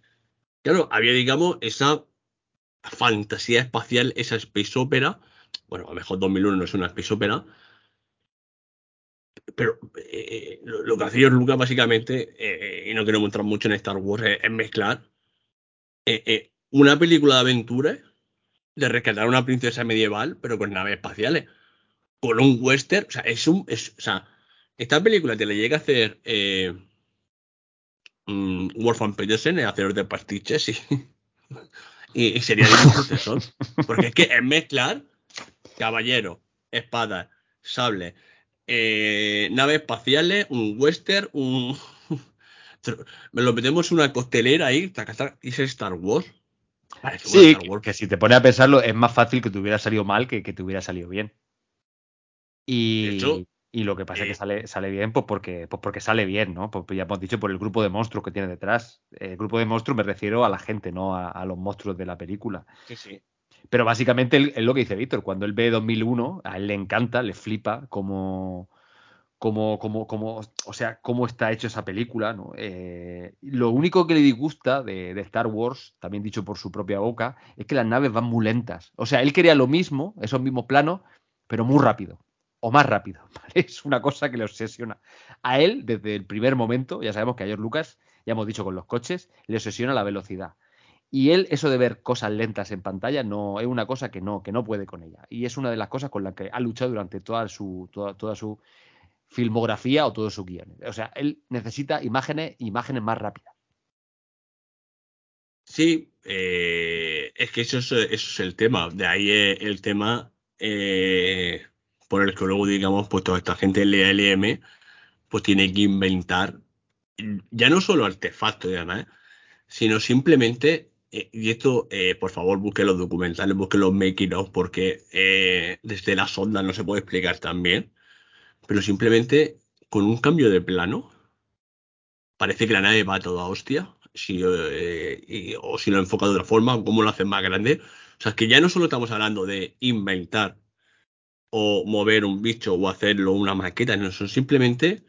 Claro, había, digamos, esa fantasía espacial, esa space opera. Bueno, a lo mejor 2001 no es una space opera. Pero eh, lo, lo que George Lucas básicamente, eh, y no quiero mostrar mucho en Star Wars, es, es mezclar eh, eh, una película de aventuras de rescatar a una princesa medieval, pero con naves espaciales. Con un western. O sea, es un. o sea, esta película te le llega a hacer. Eh, mm, Wolfgang Petersen, el hacedor de pastiches, y, *laughs* y sería el sucesor. Porque es que es mezclar caballero, espada, sable, eh, naves espaciales, un western, un. Me lo metemos en una costelera ahí, y es Star Wars. Parece Sí, Star Wars. que si te pones a pensarlo, es más fácil que te hubiera salido mal que que te hubiera salido bien. Y, hecho, y lo que pasa es eh, que sale, sale bien, pues porque, pues porque sale bien, ¿no? Pues ya hemos dicho por el grupo de monstruos que tiene detrás. El grupo de monstruos me refiero a la gente, no a, a los monstruos de la película. Sí, sí. Pero básicamente es lo que dice Víctor, cuando él ve 2001, a él le encanta, le flipa cómo, cómo, cómo, cómo, o sea, cómo está hecho esa película, ¿no? Eh, lo único que le disgusta de, de Star Wars, también dicho por su propia boca, es que las naves van muy lentas. O sea, él quería lo mismo, esos mismos planos, pero muy rápido, o más rápido. *laughs* Es una cosa que le obsesiona. A él, desde el primer momento, ya sabemos que a George Lucas, ya hemos dicho con los coches, le obsesiona la velocidad. Y él, eso de ver cosas lentas en pantalla, no es una cosa que no, que no puede con ella. Y es una de las cosas con las que ha luchado durante toda su, toda, toda su filmografía o todo su guion. O sea, él necesita imágenes, imágenes más rápidas. Sí, eh, es que eso es, eso es el tema. De ahí el tema eh, por el que luego, digamos, pues toda esta gente del LLM pues tiene que inventar ya no solo artefactos y demás, sino simplemente, eh, y esto, eh, por favor, busque los documentales, busque los making of, porque desde la sonda no se puede explicar tan bien, pero simplemente con un cambio de plano, parece que la nave va toda hostia, si, eh, o si lo enfoca de otra forma, o cómo lo hacen más grande. O sea, es que ya no solo estamos hablando de inventar o mover un bicho o hacerlo una maqueta, no, son simplemente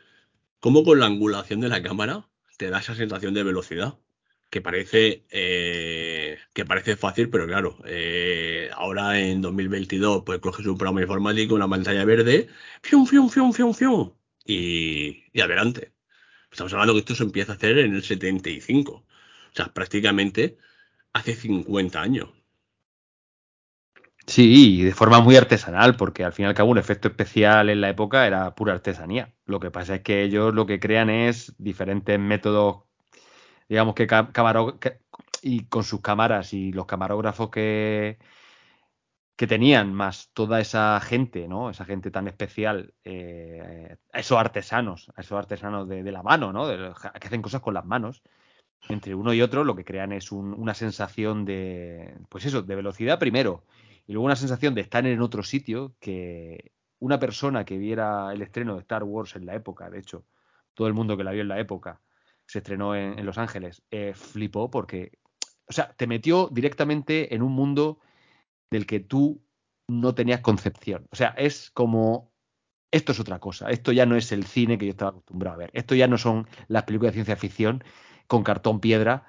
como con la angulación de la cámara te da esa sensación de velocidad que parece eh, que parece fácil, pero claro, eh, ahora en 2022 pues coges un programa informático, una pantalla verde, fium, fium, fium, fium, fium, y, y adelante. Estamos hablando que esto se empieza a hacer en el 75, o sea, prácticamente hace 50 años. Sí, y de forma muy artesanal, porque al fin y al cabo un efecto especial en la época era pura artesanía. Lo que pasa es que ellos lo que crean es diferentes métodos, digamos que camaro y con sus cámaras y los camarógrafos que, que tenían, más toda esa gente, ¿no? Esa gente tan especial, eh, esos artesanos, esos artesanos de, la mano, ¿no? que hacen cosas con las manos. Entre uno y otro lo que crean es una sensación de, pues eso, de velocidad primero y luego una sensación de estar en otro sitio que una persona que viera el estreno de Star Wars en la época, de hecho, todo el mundo que la vio en la época, se estrenó en, Los Ángeles, eh, flipó porque, o sea, te metió directamente en un mundo del que tú no tenías concepción. O sea, es como, esto es otra cosa, esto ya no es el cine que yo estaba acostumbrado a ver, esto ya no son las películas de ciencia ficción con cartón piedra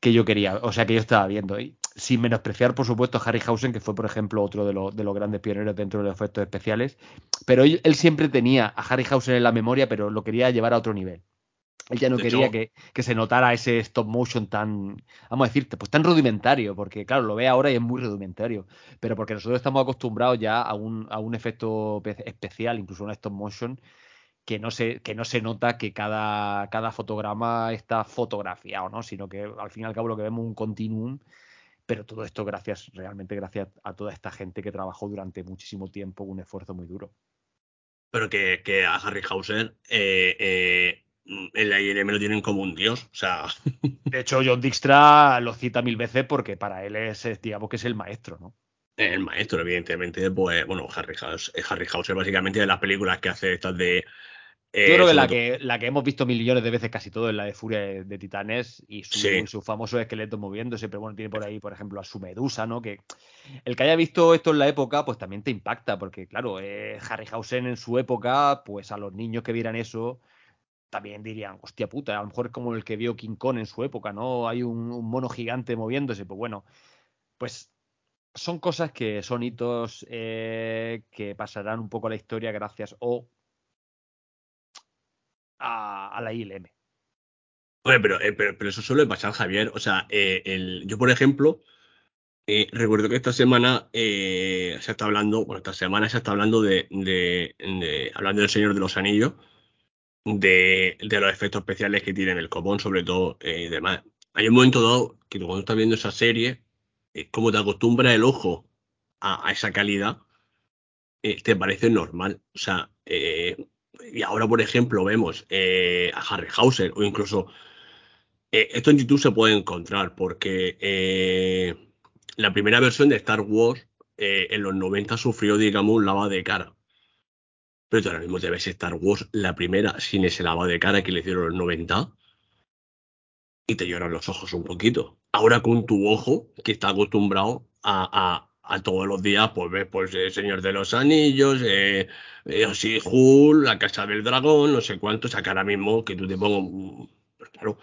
que yo quería, o sea, que yo estaba viendo. Sin menospreciar, por supuesto, a Harryhausen, que fue, por ejemplo, otro de, de, los grandes pioneros dentro de los efectos especiales. Pero él, siempre tenía a Harryhausen en la memoria, pero lo quería llevar a otro nivel. Él ya no quería que, se notara ese stop motion tan, vamos a decirte, pues tan rudimentario, porque claro, lo ve ahora y es muy rudimentario, pero porque nosotros estamos acostumbrados ya a un, a un efecto especial, incluso un stop motion, que no se, que no se nota que cada, cada fotograma está fotografiado, ¿no? Sino que al fin y al cabo lo que vemos es un continuum pero todo esto gracias, realmente gracias a toda esta gente que trabajó durante muchísimo tiempo, un esfuerzo muy duro. Pero que, que a Harryhausen eh, eh, en la ILM lo tienen como un dios, o sea... *laughs* De hecho, John Dijkstra lo cita mil veces porque para él es, digamos que es el maestro, ¿no? El maestro, evidentemente, pues, bueno, Harryhausen, Harryhausen básicamente de las películas que hace estas de yo creo que la, que la que hemos visto millones de veces casi todo es la de Furia de, Titanes y su, famoso esqueleto moviéndose, pero bueno, tiene por ahí, por ejemplo, a su medusa, ¿no? Que el que haya visto esto en la época, pues también te impacta, porque claro, eh, Harryhausen en su época, pues a los niños que vieran eso, también dirían, hostia puta, a lo mejor es como el que vio King Kong en su época, ¿no? Hay un, mono gigante moviéndose, pues bueno, pues son cosas que son hitos eh, que pasarán un poco a la historia gracias o a, la ILM. Eh, pero, pero, eso suele pasar, Javier. O sea, eh, el, yo, por ejemplo, eh, recuerdo que esta semana se está hablando, bueno, esta semana se está hablando de, hablando del Señor de los Anillos, de, los efectos especiales que tiene el copón, sobre todo, y demás. Hay un momento dado que cuando estás viendo esa serie, como te acostumbra el ojo a, esa calidad, te parece normal. O sea, y ahora, por ejemplo, vemos eh, a Harryhausen o incluso eh, esto en YouTube se puede encontrar porque eh, la primera versión de Star Wars en los 90 sufrió, digamos, un lavado de cara. Pero tú ahora mismo te ves Star Wars, la primera, sin ese lavado de cara que le hicieron los 90, y te lloran los ojos un poquito. Ahora con tu ojo, que está acostumbrado a, a todos los días, pues ves, pues eh, Señor de los Anillos, eh, eh Hull, La Casa del Dragón, no sé cuánto, o sea que ahora mismo que tú te pongo, pues claro,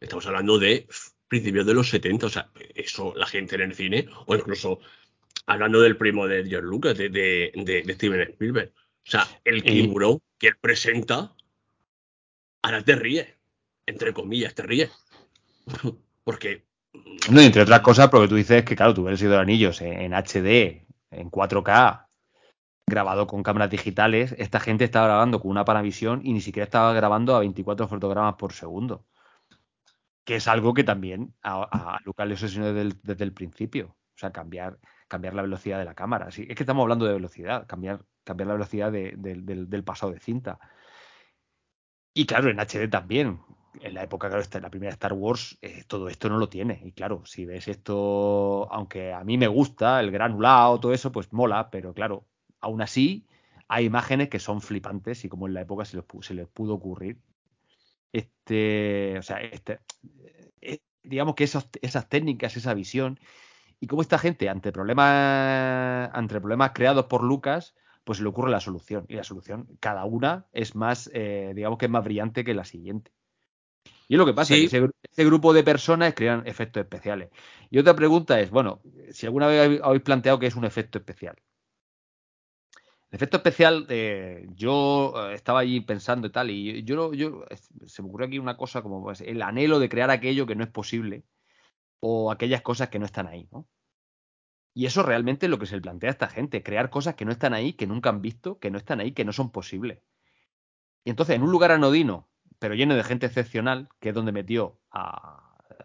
estamos hablando de principios de los 70, o sea, eso la gente en el cine, o incluso hablando del primo de George Lucas, de, de, Steven Spielberg, o sea, el tiburón que él presenta, ahora te ríe, entre comillas, te ríe, *laughs* porque no, entre otras cosas, porque tú dices que, claro, tú ves sido Anillos en, HD, en 4K, grabado con cámaras digitales, esta gente estaba grabando con una Panavisión y ni siquiera estaba grabando a 24 fotogramas por segundo. Que es algo que también a, Lucas le obsesionó desde el, principio. O sea, cambiar, cambiar la velocidad de la cámara. es que estamos hablando de velocidad, cambiar, cambiar la velocidad del pasado de cinta. Y claro, en HD también en la época, claro, la primera Star Wars, eh, todo esto no lo tiene. Y claro, si ves esto, aunque a mí me gusta el granulado, todo eso, pues mola, pero claro, aún así hay imágenes que son flipantes y como en la época se les pudo ocurrir. Este, o sea, este, eh, digamos que esas técnicas, esa visión, y como esta gente, ante problemas, ante problemas creados por Lucas, pues se le ocurre la solución. Y la solución, cada una es más, eh, digamos que es más brillante que la siguiente. Y es lo que pasa, Sí. que ese, ese grupo de personas crean efectos especiales. Y otra pregunta es, bueno, si alguna vez habéis- planteado que es un efecto especial. El efecto especial, eh, yo eh, estaba allí pensando y tal, y yo se me ocurrió aquí una cosa como pues, el anhelo de crear aquello que no es posible o aquellas cosas que no están ahí, ¿no? Y eso realmente es lo que se le plantea a esta gente, crear cosas que no están ahí, que nunca han visto, que no están ahí, que no son posibles. Y entonces, en un lugar anodino, pero lleno de gente excepcional, que es donde metió a.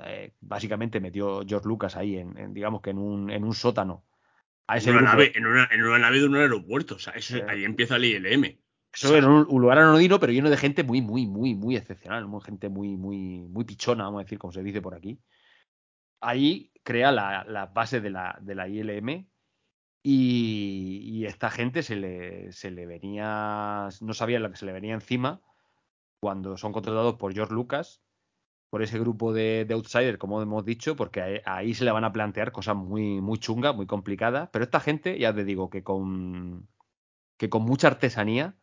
eh, básicamente metió George Lucas ahí, en, en, digamos que en un, en un sótano. A ese en, una grupo. nave, en, una, en una nave de un aeropuerto. O sea, eso, Eh. ahí empieza el ILM. Eso era un, un lugar anodino, pero lleno de gente muy, muy, muy, muy excepcional. Muy, gente muy, muy, muy pichona, vamos a decir, como se dice por aquí. Ahí crea la, la base de la, de la ILM y, esta gente se le, se le venía, no sabía lo que se le venía encima cuando son contratados por George Lucas, por ese grupo de, de outsiders, como hemos dicho, porque ahí, se le van a plantear cosas muy, muy chungas, muy complicadas. Pero esta gente, ya te digo, que con, que con mucha artesanía,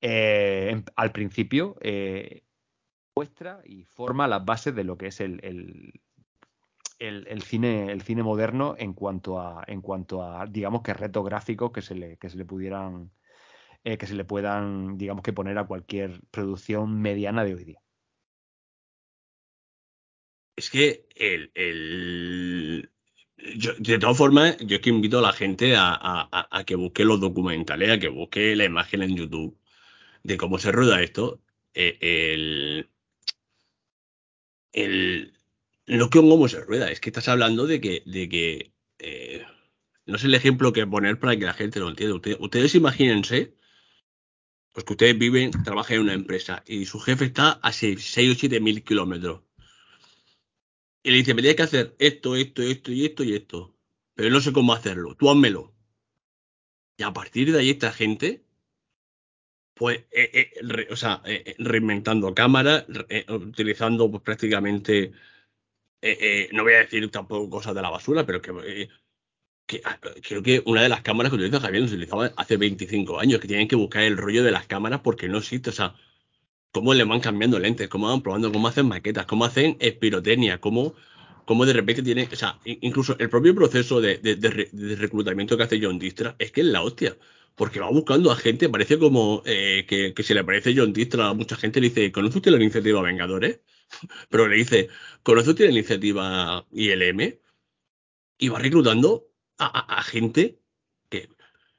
eh, al principio, eh, muestra y forma las bases de lo que es el, el, el, cine, el cine moderno en cuanto a, en cuanto a digamos que retos gráficos que se le, que se le pudieran eh, que se le puedan, digamos que poner a cualquier producción mediana de hoy día. Es que el, el... Yo, de todas formas, yo es que invito a la gente a, a, a, que busque los documentales, a que busque la imagen en YouTube de cómo se rueda esto. Eh, el, el, no que cómo se rueda, es que estás hablando de que, de que eh, no sé el ejemplo que poner para que la gente lo entienda. Ustedes, imagínense, pues que ustedes viven, trabajan en una empresa y su jefe está a 6 o 7 mil kilómetros. Y le dice, me tienes que hacer esto, esto, esto y esto y esto. Pero no sé cómo hacerlo. Tú házmelo. Y a partir de ahí esta gente, pues, eh, eh, o sea, reinventando cámaras, utilizando pues prácticamente, no voy a decir tampoco cosas de la basura, pero que, eh, que, creo que una de las cámaras que utiliza Javier se utilizaba hace 25 años, que tienen que buscar el rollo de las cámaras porque no existe, o sea, cómo le van cambiando lentes, cómo van probando, cómo hacen maquetas, cómo hacen espirotecnia, cómo, cómo de repente tiene, o sea, incluso el propio proceso de, reclutamiento que hace John Distra es que es la hostia, porque va buscando a gente, parece como eh, que, que, se le parece John Distra a mucha gente, le dice, ¿conoce usted la iniciativa Vengadores? *laughs* Pero le dice, ¿conoce usted la iniciativa ILM? Y va reclutando a, a, gente que,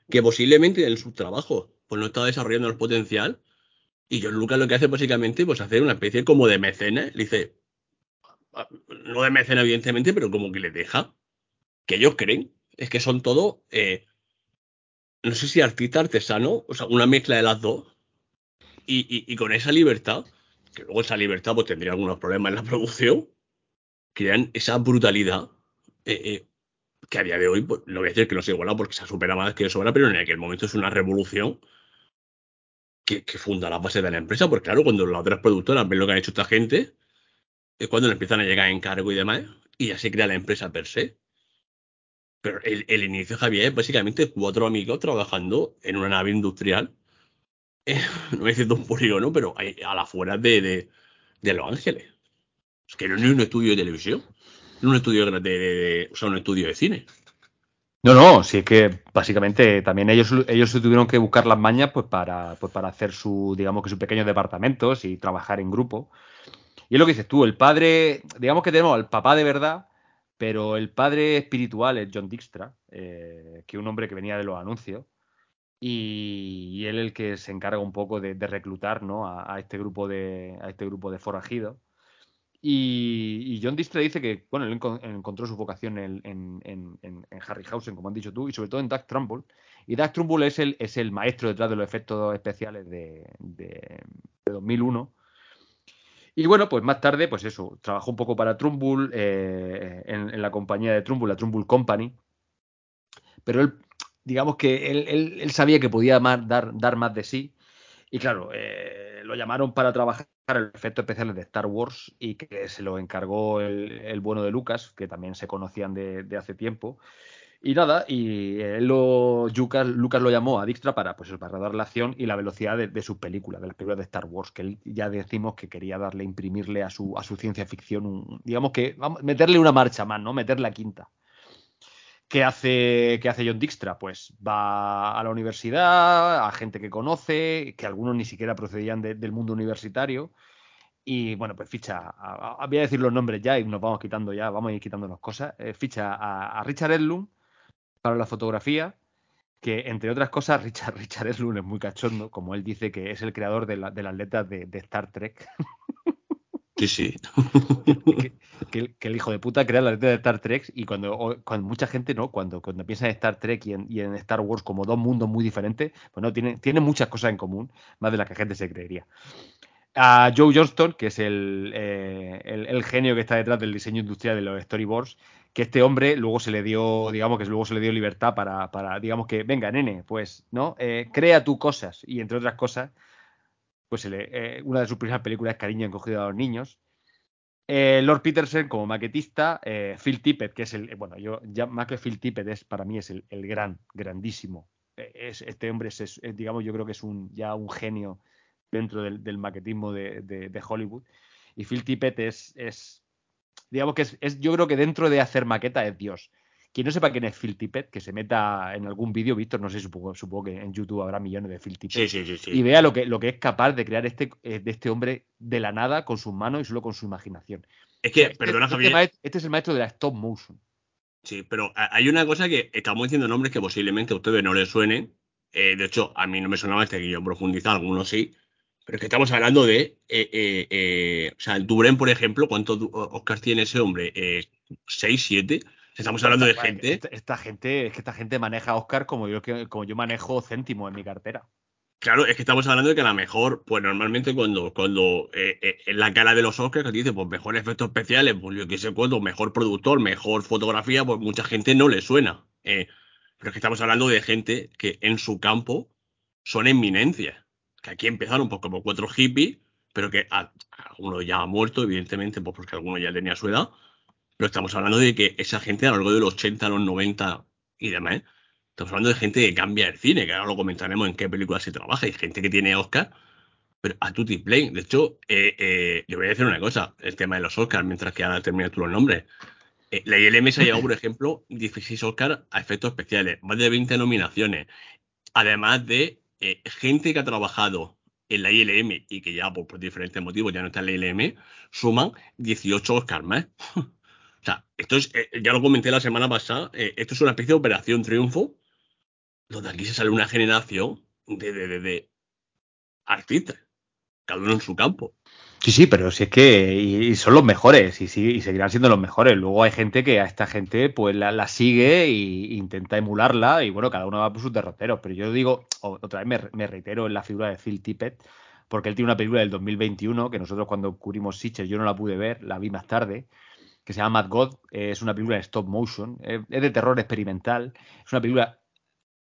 que posiblemente en su trabajo pues no está desarrollando el potencial y John Lucas lo que hace básicamente, pues hacer una especie como de mecenas. Le dice, no de mecenas evidentemente, pero como que le deja que ellos creen. Es que son todo, eh, no sé si artista, artesano, o sea, una mezcla de las dos. Y, y, con esa libertad, que luego esa libertad pues tendría algunos problemas en la *laughs* producción, crean esa brutalidad eh, eh, que a día de hoy, pues, no voy a decir que no se iguala porque se ha superado más que de sobra, pero en aquel momento es una revolución que, funda la base de la empresa, porque claro, cuando las otras productoras ven lo que han hecho esta gente, es cuando le empiezan a llegar encargo y demás, y ya se crea la empresa per se. Pero el, el inicio, Javier, es básicamente cuatro amigos trabajando en una nave industrial, eh, *laughs* no voy a decir de un pero a la afuera de, de, de, Los Ángeles. Es que no es un estudio de televisión, no es un estudio de, de, o sea, un estudio de cine. No, no, si es que básicamente también ellos, ellos se tuvieron que buscar las mañas pues para, pues para hacer su, digamos que sus pequeños departamentos y trabajar en grupo. Y es lo que dices tú, el padre, digamos que tenemos al papá de verdad, pero el padre espiritual es John Dijkstra, eh, que es un hombre que venía de los anuncios, y, y él el que se encarga un poco de, reclutar ¿no? a, este grupo de, a este grupo de forajidos. Y, y, John Distre dice que bueno, él encontró su vocación en, en, en, en, Harryhausen, como has dicho tú, y sobre todo en Doug Trumbull. Y Doug Trumbull es el, es el maestro detrás de los efectos especiales de, de, de 2001. Y bueno, pues más tarde, pues eso, trabajó un poco para Trumbull, eh, en, la compañía de Trumbull, la Trumbull Company. Pero él, digamos que él, él, él sabía que podía dar, dar más de sí. Y claro, eh, lo llamaron para trabajar el efecto especiales de Star Wars y que se lo encargó el, el, bueno de Lucas, que también se conocían de, de hace tiempo. Y nada, y lo, Lucas, Lucas lo llamó a Dijkstra para, pues, para dar la acción y la velocidad de, de sus películas, de las películas de Star Wars, que él ya decimos que quería darle, imprimirle a su, a su ciencia ficción, digamos que, vamos, meterle una marcha más, ¿no? Meterle la quinta. ¿Qué hace, ¿Qué hace John Dijkstra? Pues va a la universidad, a gente que conoce, que algunos ni siquiera procedían de, del mundo universitario. Y bueno, pues ficha, a, a, voy a decir los nombres ya y nos vamos quitando ya, vamos a ir quitándonos cosas. Eh, ficha a, a Richard Edlund para la fotografía, que entre otras cosas *laughs* Richard, Richard Edlund es muy cachondo, como él dice que es el creador de, la, de las letras de, de Star Trek. *laughs* Sí, sí. que, el hijo de puta crea la letra de Star Trek y cuando, cuando mucha gente, ¿no? Cuando, cuando piensa en Star Trek y en, y en, Star Wars como dos mundos muy diferentes, pues no, tiene, tiene muchas cosas en común, más de las que la gente se creería. A Joe Johnston, que es el, eh, el, el, genio que está detrás del diseño industrial de los storyboards, que este hombre luego se le dio, digamos que luego se le dio libertad para, para digamos que, venga, nene, pues, ¿no? Eh, crea tú cosas. Y entre otras cosas, pues eh, una de sus primeras películas es Cariño encogido a los niños. Eh, Lord Peterson como maquetista, eh, Phil Tippett, que es el, bueno, yo ya más que Phil Tippett es para mí es el, el gran, grandísimo. Es, este hombre es, digamos, yo creo que es un ya un genio dentro del, del maquetismo de, de, Hollywood. Y Phil Tippett es, es digamos que es, yo creo que dentro de hacer maqueta es Dios. Quien no sepa quién es Phil Tippett, que se meta en algún vídeo, Víctor, no sé, supongo, supongo que en YouTube habrá millones de Phil Tippett. Sí, sí, sí, y vea lo que, lo que es capaz de crear este, de este hombre de la nada con sus manos y solo con su imaginación. Es que, este, perdona, este, Javier. Maestro, este es el maestro de la stop motion. Sí, pero hay una cosa que estamos diciendo nombres que posiblemente a ustedes no les suenen. Eh, de hecho, a mí no me sonaba este que yo profundizar, algunos sí. Pero es que estamos hablando de. Eh, eh, eh, o sea, el Duren, por ejemplo, ¿cuántos Oscars tiene ese hombre? ¿Seis, siete? Estamos hablando de gente. Esta, esta, gente, es que esta gente maneja Oscar como yo, como yo manejo céntimo en mi cartera. Claro, es que estamos hablando de que a lo mejor, pues normalmente cuando, cuando eh, eh, en la cara de los Oscars dice, pues mejor efectos especiales, pues yo qué sé cuánto, mejor productor, mejor fotografía, pues mucha gente no le suena. Eh, pero es que estamos hablando de gente que en su campo son eminencias. Que aquí empezaron pues como cuatro hippies, pero que a, alguno ya ha muerto, evidentemente, pues porque alguno ya tenía su edad. Pero estamos hablando de que esa gente a lo largo de los 80, los 90 y demás, estamos hablando de gente que cambia el cine, que ahora lo comentaremos en qué película se trabaja, y gente que tiene Oscar, pero a tutti play. De hecho, eh, eh, le voy a decir una cosa, el tema de los Oscars, mientras que ahora termina tú los nombres. Eh, la ILM se ha llevado, por ejemplo, 16 Oscars a efectos especiales, más de 20 nominaciones, además de eh, gente que ha trabajado en la ILM y que ya por, por diferentes motivos ya no está en la ILM, suman 18 Oscars más. *laughs* Esto es, eh, ya lo comenté la semana pasada, eh, esto es una especie de operación triunfo, donde aquí se sale una generación de, de, de, de artistas, cada uno en su campo. Sí, sí, pero si es que y, son los mejores y, sí, y, seguirán siendo los mejores. Luego hay gente que a esta gente pues la, sigue e intenta emularla y bueno, cada uno va por sus derroteros. Pero yo digo, otra vez me, me reitero en la figura de Phil Tippett, porque él tiene una película del 2021 que nosotros cuando cubrimos Sitches yo no la pude ver, la vi más tarde que se llama Mad God, es una película de stop motion, eh, es de terror experimental, es una película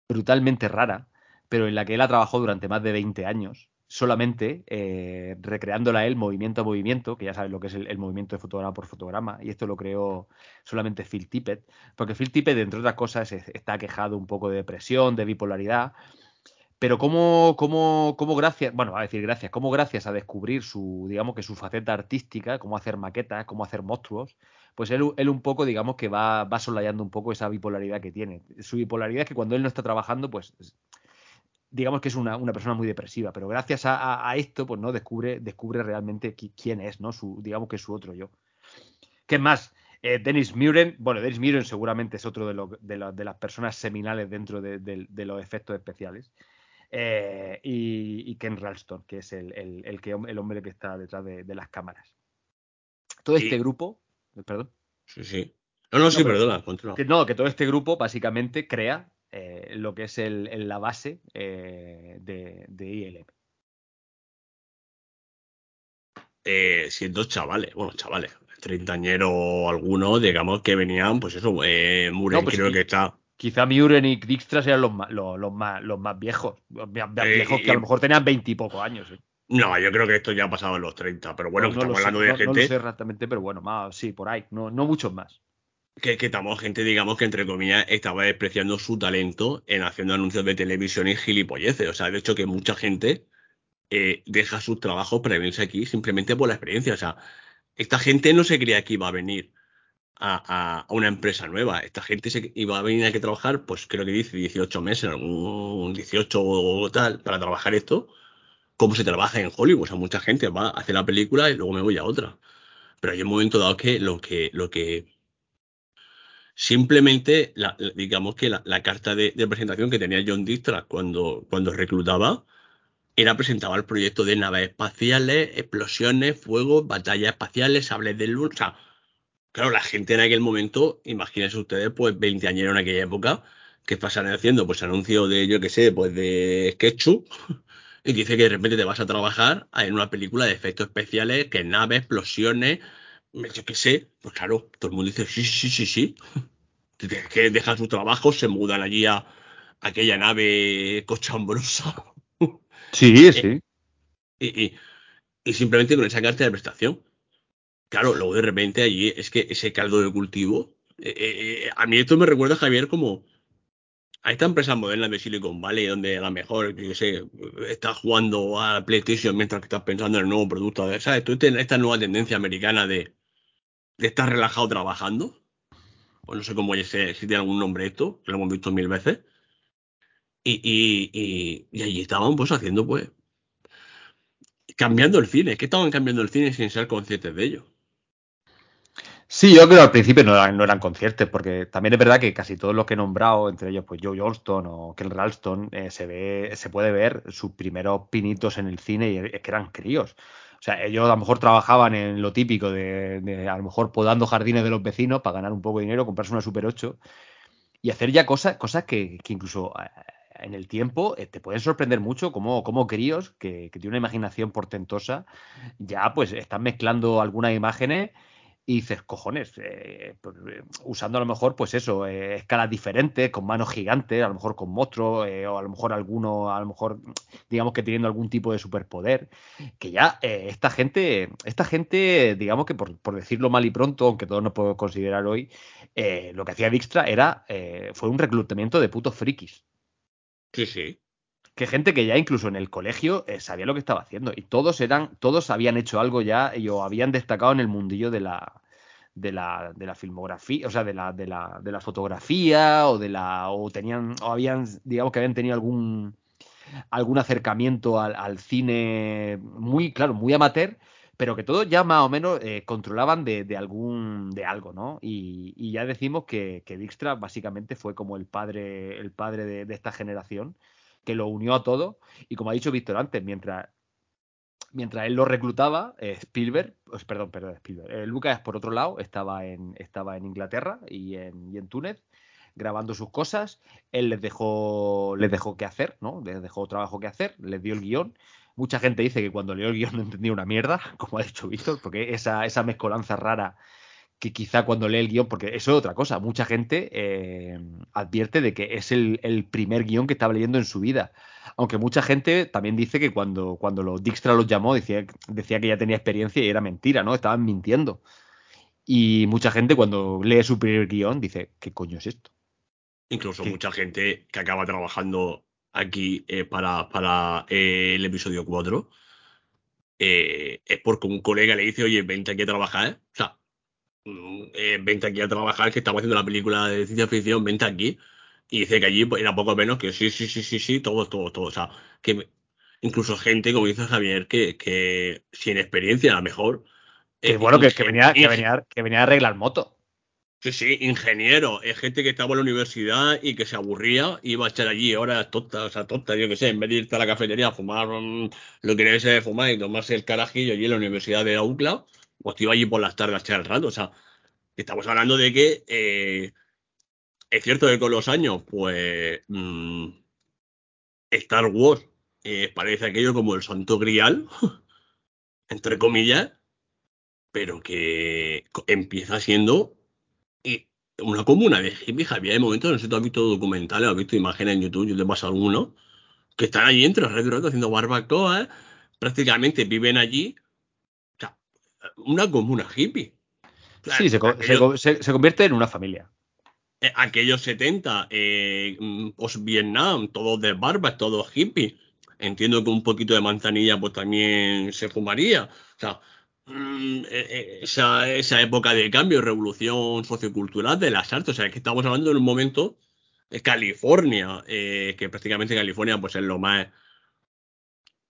brutalmente rara, pero en la que él ha trabajado durante más de 20 años, solamente eh, recreándola él movimiento a movimiento, que ya sabes lo que es el, movimiento de fotograma por fotograma, y esto lo creó solamente Phil Tippett, porque Phil Tippett, entre otras cosas, es, está quejado un poco de depresión, de bipolaridad, pero cómo, cómo, cómo gracias, bueno, a decir gracias, cómo gracias a descubrir su, digamos que su faceta artística, cómo hacer maquetas, cómo hacer monstruos, pues él, él un poco, digamos que va, va solayando un poco esa bipolaridad que tiene. Su bipolaridad es que cuando él no está trabajando, pues digamos que es una, una persona muy depresiva, pero gracias a, esto, pues no descubre, descubre realmente quién es, ¿no? Su, digamos que su otro yo. ¿Qué más? Eh, Dennis Muren, bueno, Dennis Muren seguramente es otro de, lo, de, la, de las personas seminales dentro de, de los efectos especiales. Eh, y, y, Ken Ralston, que es el, el, el, que, el hombre que está detrás de, de las cámaras. Todo sí. este grupo, perdón. Sí, sí. No, no, sí, no, perdona, continúa. Que, no, que todo este grupo básicamente crea eh, lo que es el, el la base eh, de, de, ILM. Eh, siendo chavales, bueno, chavales, treintañeros algunos, digamos que venían, pues eso, eh, Muren no, pues creo sí. que está quizá Muren y Dijkstra sean los más, los, los, más, los más viejos. Los más viejos eh, que a lo mejor tenían veintipocos años. ¿eh? No, yo creo que esto ya ha pasado en los 30, pero bueno, no, no estamos hablando sé, de no, gente. No lo sé exactamente, pero bueno, más, sí, por ahí, no, no muchos más. que, que estamos gente, digamos, que entre comillas estaba despreciando su talento en haciendo anuncios de televisión y gilipolleces. O sea, de hecho que mucha gente eh, deja sus trabajos para venirse aquí simplemente por la experiencia. O sea, esta gente no se creía que iba a venir a, una empresa nueva. Esta gente se iba a venir aquí a trabajar, pues creo que dice 18 meses, un 18 o tal, para trabajar esto, como se trabaja en Hollywood. O sea, mucha gente va a hacer la película y luego me voy a otra. Pero hay un momento dado que lo que, lo que simplemente, digamos que la, carta de, de, presentación que tenía John Distra cuando, cuando reclutaba era presentaba el proyecto de naves espaciales, explosiones, fuego, batallas espaciales, sables de luz. O sea, claro, la gente en aquel momento, imagínense ustedes, pues 20 años en aquella época, ¿qué pasan haciendo? Pues anuncio de, yo qué sé, pues de SketchUp *laughs* y dice que de repente te vas a trabajar en una película de efectos especiales, que naves, explosiones, yo qué sé, pues claro, todo el mundo dice, sí, sí, sí, sí. *laughs* Que dejan su trabajo, se mudan allí a aquella nave cochambrosa. Sí, *laughs* sí. Y, y, y, simplemente con esa carta de prestación. Claro, luego de repente allí es que ese caldo de cultivo. Eh, eh, a mí esto me recuerda, Javier, como a esta empresa moderna de Silicon Valley, donde a lo mejor, yo sé, estás jugando a PlayStation mientras que estás pensando en el nuevo producto. ¿Sabes? Tú tienes esta nueva tendencia americana de, estar relajado trabajando. O no sé cómo es, si tiene algún nombre esto, que lo hemos visto mil veces. Y, y, y, y, allí estaban pues haciendo pues cambiando el cine, es que estaban cambiando el cine sin ser conscientes de ello. Sí, yo creo que al principio no eran, no eran conscientes, porque también es verdad que casi todos los que he nombrado, entre ellos pues Joe Johnston o Ken Ralston, eh, se ve, se puede ver sus primeros pinitos en el cine y es que eran críos. O sea, ellos a lo mejor trabajaban en lo típico de, a lo mejor podando jardines de los vecinos para ganar un poco de dinero, comprarse una Super 8 y hacer ya cosas, cosas que, que incluso en el tiempo eh, te pueden sorprender mucho como, como críos que, que tienen una imaginación portentosa ya pues están mezclando algunas imágenes y dices, cojones, eh, pues, usando a lo mejor, pues eso, eh, escalas diferentes, con manos gigantes, a lo mejor con monstruos, eh, o a lo mejor alguno, a lo mejor, digamos que teniendo algún tipo de superpoder, que ya eh, esta gente, esta gente, digamos que por, por, decirlo mal y pronto, aunque todos nos podemos considerar hoy, eh, lo que hacía Dijkstra era, eh, fue un reclutamiento de putos frikis. Sí, sí. Que gente que ya incluso en el colegio eh, sabía lo que estaba haciendo. Y todos eran, todos habían hecho algo ya y o habían destacado en el mundillo de la, de la, de la filmografía, o sea, de la, de la, de la fotografía, o de la. o tenían, o habían, digamos que habían tenido algún algún acercamiento al, al cine muy, claro, muy amateur, pero que todos ya más o menos eh, controlaban de, de, algún de algo, ¿no? Y, ya decimos que, que, Dijkstra básicamente fue como el padre, el padre de, esta generación, que lo unió a todo. Y como ha dicho Víctor antes, mientras, mientras él lo reclutaba, eh, Spielberg, pues, perdón, perdón, Spielberg, eh, Lucas por otro lado estaba en, estaba en Inglaterra y en, y en Túnez grabando sus cosas, él les dejó, les dejó qué hacer, ¿no? Les dejó trabajo que hacer, les dio el guion. Mucha gente dice que cuando leyó el guion no *laughs* entendía una mierda, como ha dicho Víctor, porque esa, esa mezcolanza rara que quizá cuando lee el guion, porque eso es otra cosa, mucha gente eh, advierte de que es el, el, primer guion que estaba leyendo en su vida. Aunque mucha gente también dice que cuando, cuando los Dijkstra los llamó decía, decía que ya tenía experiencia y era mentira, ¿no? Estaban mintiendo. Y mucha gente cuando lee su primer guion dice, ¿qué coño es esto? Incluso ¿Qué? mucha gente que acaba trabajando aquí eh, para, para eh, el episodio 4 eh, es porque un colega le dice, oye, vente aquí a trabajar. O sea, eh, vente aquí a trabajar, que estamos haciendo la película de ciencia ficción, vente aquí. Y dice que allí pues, era poco menos que sí, sí, sí, sí, sí, todo, todo, todo. O sea, que incluso gente, como dice Javier, que, que sin experiencia, a lo mejor. Que eh, bueno, que, que, venía, que, venía, que venía a arreglar moto. Sí, sí, ingeniero. Es gente que estaba en la universidad y que se aburría iba a echar allí horas tontas, o sea, tontas, yo qué sé, en vez de irte a la cafetería a fumar um, lo que debe ser fumar y tomarse el carajillo allí en la Universidad de UCLA, pues iba allí por las tardes echar el rato. O sea, estamos hablando de que eh, es cierto que con los años, pues mmm, Star Wars eh, parece aquello como el santo grial, *laughs* entre comillas, pero que empieza siendo una comuna de hippies. Había de momento, no sé si tú has visto documentales, has visto imágenes en YouTube, yo te paso algunos, que están allí entre red y haciendo barbacoa, ¿eh? prácticamente viven allí. Una comuna hippie. sí, se, convierte en una familia. Eh, aquellos 70, eh, mm, post-Vietnam, todos de barba, todos hippies. Entiendo que un poquito de manzanilla pues también se fumaría. O sea, mm, eh, esa, esa, época de cambio, revolución sociocultural de las artes. O sea, es que estamos hablando en un momento de California, que prácticamente California pues es lo más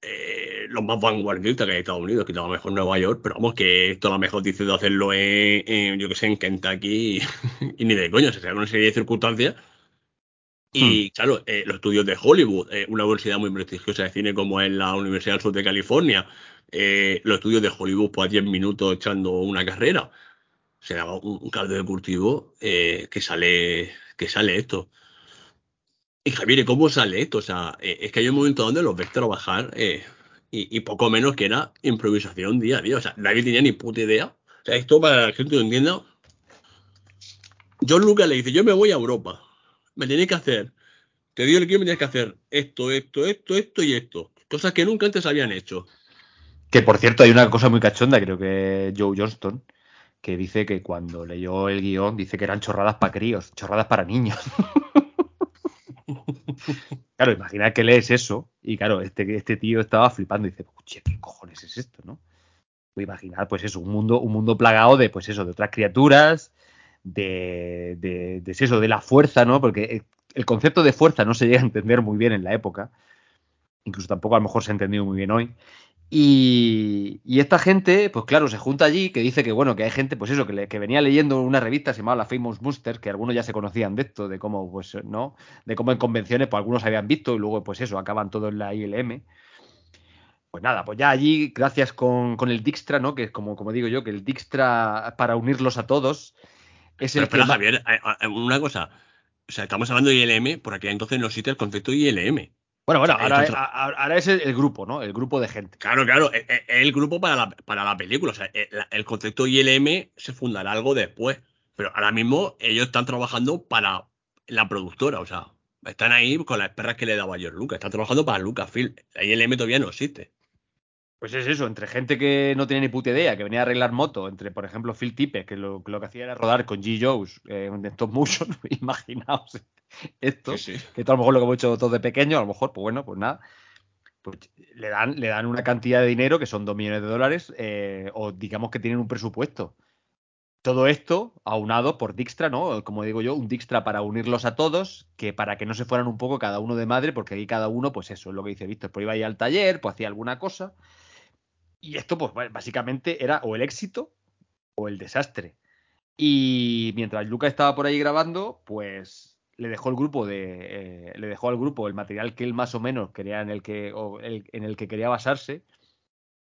eh, los más vanguardistas que hay en Estados Unidos, que a lo mejor Nueva York, pero vamos, que esto a lo mejor dice de hacerlo en, yo que sé, en Kentucky y, *laughs* ni de coño, se sea una serie de circunstancias. Y hmm. claro, eh, los estudios de Hollywood, eh, una universidad muy prestigiosa de cine como es la Universidad del Sur de California, los estudios de Hollywood pues a 10 minutos echando una carrera, se da un, caldo de cultivo que sale que sale esto. Y Javier, ¿cómo sale esto? O sea, eh, es que hay un momento donde los ves trabajar eh, y, poco menos que era improvisación día a día. O sea, nadie tenía ni puta idea. O sea, esto para que la gente lo entienda. John Lucas le dice, yo me voy a Europa. Me tienes que hacer. Te digo el que me tienes que hacer esto, esto, esto, esto y esto. Cosas que nunca antes habían hecho. Que por cierto, hay una cosa muy cachonda, creo que Joe Johnston, que dice que cuando leyó el guion, dice que eran chorradas para críos, chorradas para niños. *laughs* claro, imagina que lees eso y claro, este, este tío estaba flipando y dice, ¿qué cojones es esto, no? A imaginar, pues eso, un mundo, un mundo plagado de, pues eso, de otras criaturas, de, de, de eso, de la fuerza, ¿no? Porque el concepto de fuerza no se llega a entender muy bien en la época, incluso tampoco a lo mejor se ha entendido muy bien hoy. Y, esta gente, pues claro, se junta allí, que dice que bueno, que hay gente, pues eso, que, que venía leyendo una revista se llamaba la Famous Monsters, que algunos ya se conocían de esto, de cómo, pues, ¿no? De cómo en convenciones, pues algunos habían visto y luego, pues eso, acaban todos en la ILM. Pues nada, pues ya allí, gracias con, con el Dijkstra, ¿no? Que es como, como digo yo, que el Dijkstra, para unirlos a todos, es el espera, Javier, eh, eh, una cosa. O sea, estamos hablando de ILM, por aquí entonces no existe el concepto ILM. Bueno, bueno, ahora, es el, grupo, ¿no? El grupo de gente. Claro, claro, es, el grupo para la, para la película. O sea, el, concepto ILM se fundará algo después. Pero ahora mismo ellos están trabajando para la productora. O sea, están ahí con las perras que le daba George Lucas. Están trabajando para Lucasfilm. La ILM todavía no existe. Pues es eso, entre gente que no tiene ni puta idea, que venía a arreglar moto, entre, por ejemplo, Phil Tippett, que lo, que hacía era rodar con G. Joes eh, en stop motion, *laughs* imaginaos esto, que todo a lo mejor lo que hemos hecho todos de pequeño, a lo mejor, pues bueno, pues nada, pues le dan, le dan una cantidad de dinero que son dos millones de dólares, eh, o digamos que tienen un presupuesto. Todo esto aunado por Dijkstra, ¿no? Como digo yo, un Dijkstra para unirlos a todos, que para que no se fueran un poco cada uno de madre, porque ahí cada uno, pues eso es lo que dice Víctor, pues iba ahí al taller, pues hacía alguna cosa. Y esto, pues básicamente era o el éxito o el desastre. Y mientras Lucas estaba por ahí grabando, pues le dejó el grupo de eh, le dejó al grupo el material que él más o menos quería en el que en el que quería basarse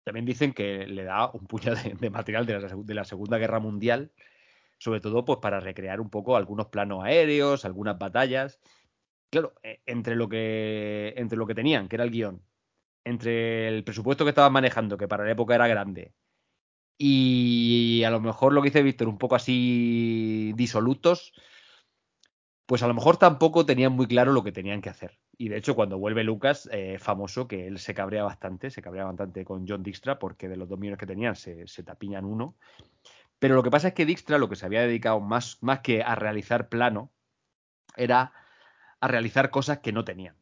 también dicen que le da un puñado de, material de la, de la, segunda guerra mundial sobre todo pues para recrear un poco algunos planos aéreos algunas batallas claro e, entre lo que entre lo que tenían que era el guion entre el presupuesto que estaban manejando que para la época era grande y a lo mejor lo que dice Víctor un poco así disolutos pues a lo mejor tampoco tenían muy claro lo que tenían que hacer. Y de hecho, cuando vuelve Lucas, eh, famoso que él se cabrea bastante, se cabrea bastante con John Dijkstra, porque de los dos millones que tenían se, tapiñan uno. Pero lo que pasa es que Dijkstra lo que se había dedicado más, más que a realizar plano, era a realizar cosas que no tenían.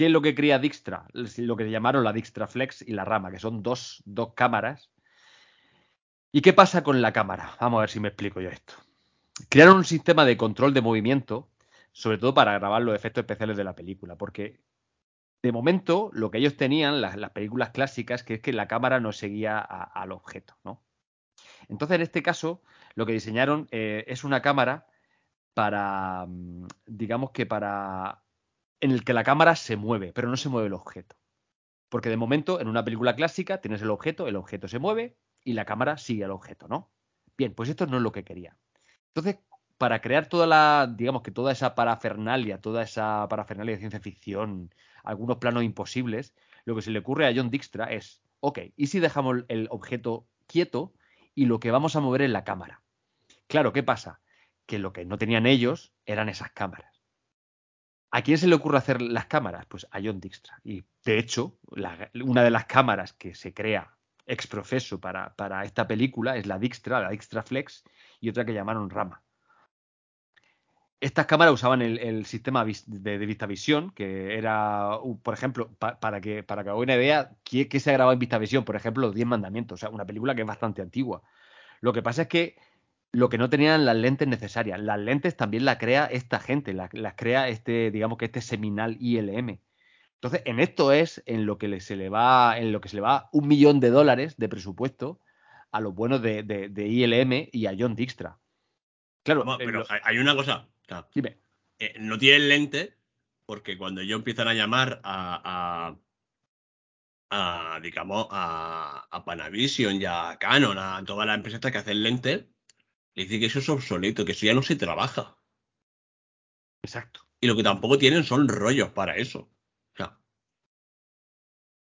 ¿Qué es lo que crea Dijkstra? Lo que llamaron la Dijkstra Flex y la rama, que son dos, dos cámaras. ¿Y qué pasa con la cámara? Vamos a ver si me explico yo esto. Crearon un sistema de control de movimiento sobre todo para grabar los efectos especiales de la película, porque de momento lo que ellos tenían, las, películas clásicas, que es que la cámara no seguía al objeto, ¿no? Entonces, en este caso, lo que diseñaron eh, es una cámara para, mm, digamos que para, en el que la cámara se mueve, pero no se mueve el objeto. Porque de momento, en una película clásica, tienes el objeto, el objeto se mueve y la cámara sigue al objeto, ¿no? Bien, pues esto no es lo que quería. Entonces, para crear toda la, digamos que toda esa parafernalia, toda esa parafernalia de ciencia ficción, algunos planos imposibles, lo que se le ocurre a John Dijkstra es, ok, ¿y si dejamos el objeto quieto y lo que vamos a mover es la cámara? Claro, ¿qué pasa? Que lo que no tenían ellos eran esas cámaras. ¿A quién se le ocurre hacer las cámaras? Pues a John Dijkstra. Y de hecho, una de las cámaras que se crea ex profeso para, para esta película es la Dijkstra, la Dijkstra Flex, y otra que llamaron Rama. Estas cámaras usaban el, sistema de, de VistaVision, que era, por ejemplo, para que para que una idea, ¿qué, ¿qué, se ha grabado en VistaVision? Por ejemplo, Los Diez Mandamientos, o sea, una película que es bastante antigua. Lo que pasa es que lo que no tenían las lentes necesarias. Las lentes también las crea esta gente, las, crea este, digamos que este seminal ILM. Entonces, en esto es en lo que se le va, en lo que se le va un millón de dólares de presupuesto a los buenos de, de, ILM y a John Dijkstra. Claro, pero hay una cosa. Dime. Eh, no tienen lente porque cuando ellos empiezan a llamar a, a, digamos, a, a, Panavision y a Canon, a todas las empresas que hacen lentes, le dicen que eso es obsoleto, que eso ya no se trabaja. Exacto. Y lo que tampoco tienen son rollos para eso. O sea,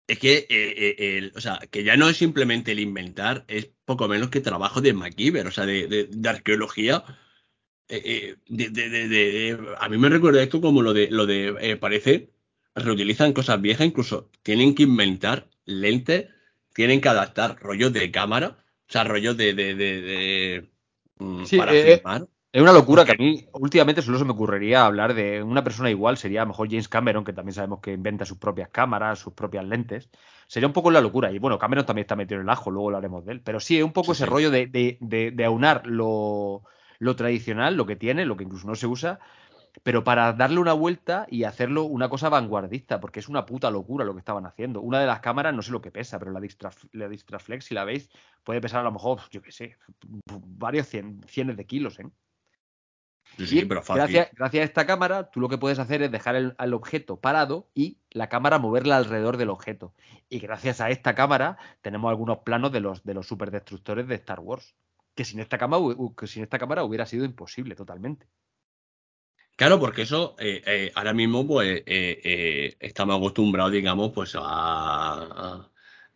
es que, eh, eh, o sea, que ya no es simplemente el inventar, es poco menos que trabajo de MacGyver, o sea, de arqueología eh, a mí me recuerda esto como lo de, lo de parece, reutilizan cosas viejas, incluso tienen que inventar lentes, tienen que adaptar rollos de cámara, o sea, rollos de, de, mm, para filmar. Es una locura que a mí últimamente solo se me ocurriría hablar de una persona igual, sería a lo mejor James Cameron, que también sabemos que inventa sus propias cámaras, sus propias lentes. Sería un poco la locura. Y bueno, Cameron también está metido en el ajo, luego hablaremos de él. Pero sí, es un poco ese rollo de, de, aunar lo, lo tradicional, lo que tiene, lo que incluso no se usa, pero para darle una vuelta y hacerlo una cosa vanguardista, porque es una puta locura lo que estaban haciendo. Una de las cámaras, no sé lo que pesa, pero la Distra, la Distraflex, si la veis, puede pesar a lo mejor, yo qué sé, varios cien, cientos de kilos, ¿eh? Sí, pero Gracias, gracias, a esta cámara, tú lo que puedes hacer es dejar el, objeto parado y la cámara moverla alrededor del objeto. Y gracias a esta cámara tenemos algunos planos de los, de los superdestructores de Star Wars que sin esta cámara, sin esta cámara hubiera sido imposible totalmente. Claro, porque eso eh, eh, ahora mismo pues eh, estamos acostumbrados, digamos, pues a,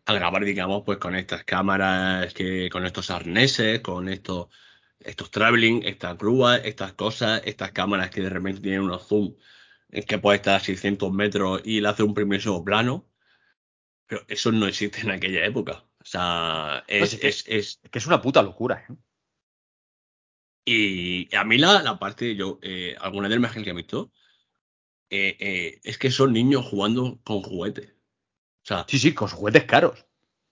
grabar, digamos, pues con estas cámaras, que, con estos arneses, con estos, estos traveling, estas grúas, estas cosas, estas cámaras que de repente tienen unos zoom que puede estar a 600 metros y le hace un primer plano. Pero eso no existe en aquella época. O sea, es, es, que es una puta locura. ¿eh? Y a mí la, la parte, yo, eh, alguna de las que he visto, eh, eh, es que son niños jugando con juguetes. O sea, sí, sí, con juguetes caros.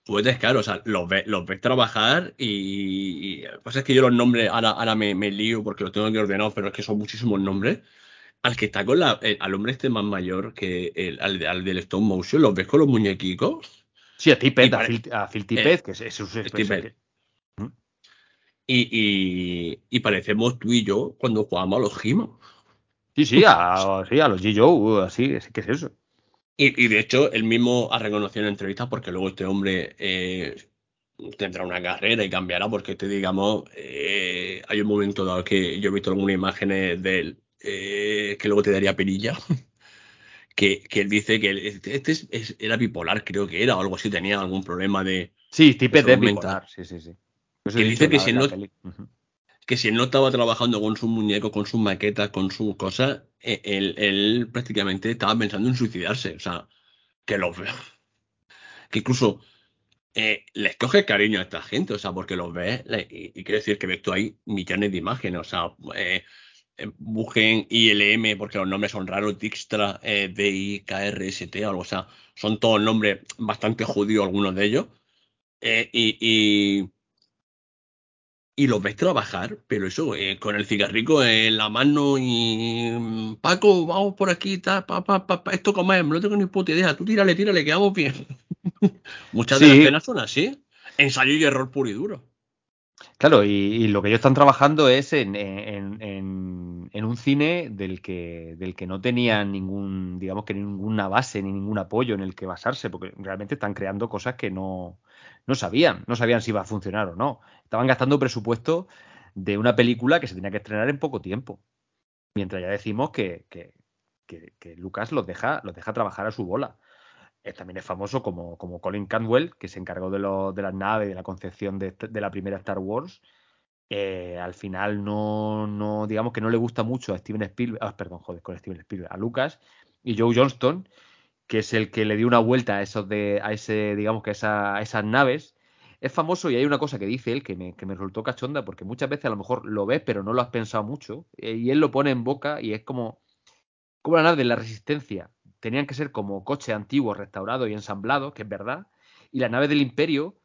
Juguetes caros, o sea, los ves, los ves trabajar y, y pasa es que yo los nombres ahora, ahora me, me, lío porque los tengo que ordenar, pero es que son muchísimos nombres. Al que está con la, al hombre este más mayor que el, al, al del Stone Motion, los ves con los muñequicos Sí, a Tipet, a, Phil, a Phil Tippett, que es, es, ¿Mm? Y, y, parecemos tú y yo cuando jugamos a los Gimos. Sí, sí, a, sí, a los G-Joe, así, ¿qué es eso? Y, y, de hecho, él mismo ha reconocido en entrevistas porque luego este hombre eh, tendrá una carrera y cambiará, porque te digamos, eh, hay un momento dado que yo he visto algunas imágenes de él eh, que luego te daría perilla. *laughs* que, él dice que este, es, era bipolar, creo que era, o algo así, tenía algún problema de. Sí, tipo de bipolar, sí, sí, sí. Que dice que si, no, que si él no estaba trabajando con sus muñecos, con sus maquetas, con sus cosas, e, él, prácticamente estaba pensando en suicidarse. O sea, que lo *laughs* Que incluso eh, les coge cariño a esta gente, o sea, porque los ves, y, quiere decir que ves tú ahí millones de imágenes, o sea, eh, eh, busquen ILM porque los nombres son raros, Dijkstra, eh, D-I-K-R-S-T o algo, o sea, son todos nombres bastante judíos algunos de ellos. Y, y, y, los ves trabajar, pero eso, eh, con el cigarrico en la mano y mm, Paco, vamos por aquí, ta, pa, pa, pa, esto como es, no tengo ni puta idea, tú tírale, tírale, que vamos bien. *laughs* Muchas de las escenas son así, ensayo y error puro y duro. Claro, y, lo que ellos están trabajando es en, en, un cine del que, del que no tenían ningún, digamos que ninguna base ni ningún apoyo en el que basarse, porque realmente están creando cosas que no, no sabían, no sabían si iba a funcionar o no. Estaban gastando presupuesto de una película que se tenía que estrenar en poco tiempo. Mientras ya decimos que, que, que Lucas los deja, los deja trabajar a su bola también es famoso como, como Colin Cantwell, que se encargó de, lo, de las naves, de la concepción de, la primera Star Wars. Eh, al final no, no, digamos que no le gusta mucho a Steven Spielberg, ah, perdón, joder, con Steven Spielberg, a Lucas y Joe Johnston, que es el que le dio una vuelta a esos de, a ese, digamos que a, esas naves. Es famoso y hay una cosa que dice él que me, que me resultó cachonda, porque muchas veces a lo mejor lo ves, pero no lo has pensado mucho, eh, y él lo pone en boca y es como, como la nave de la resistencia. Tenían que ser como coches antiguos, restaurados y ensamblados, que es verdad, y las naves del imperio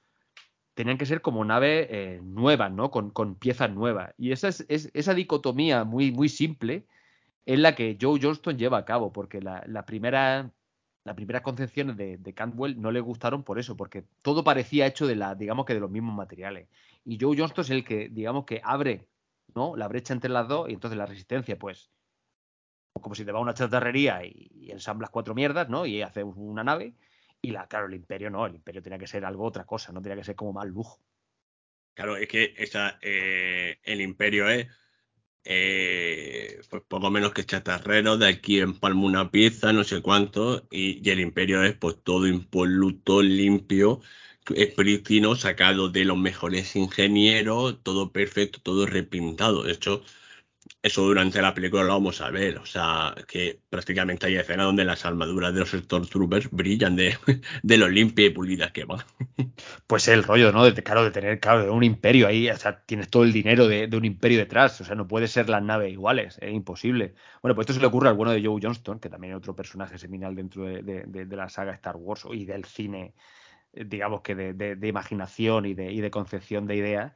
tenían que ser como naves eh, nuevas, ¿no? Con, con, piezas nuevas. Y esa, es, es, esa dicotomía muy, muy simple es la que Joe Johnston lleva a cabo, porque la, la primera las primeras concepciones de, de, Cantwell no le gustaron por eso, porque todo parecía hecho de la, digamos que de los mismos materiales. Y Joe Johnston es el que, digamos que abre, ¿no? La brecha entre las dos, y entonces la resistencia, pues, como si te va a una chatarrería y, ensamblas cuatro mierdas, ¿no? Y haces una nave. Y la, claro, el imperio no, el imperio tenía que ser algo otra cosa, no tenía que ser como más lujo. Claro, es que esa, eh, el imperio es eh, pues poco menos que chatarrero, de aquí empalmo una pieza, no sé cuánto, y, el imperio es pues todo impoluto, limpio, es prístino, sacado de los mejores ingenieros, todo perfecto, todo repintado. De hecho, eso durante la película lo vamos a ver. O sea, que prácticamente hay escenas donde las armaduras de los Stormtroopers brillan de, *laughs* de lo limpia y pulidas que van. *laughs* Pues el rollo, ¿no? De, claro, de tener, claro, de un imperio ahí. O sea, tienes todo el dinero de, de, un imperio detrás. O sea, no puede ser las naves iguales. Es imposible. Bueno, pues esto se le ocurre al bueno de Joe Johnston, que también es otro personaje seminal dentro de, de la saga Star Wars y del cine, digamos que de, imaginación y de, y de concepción de ideas.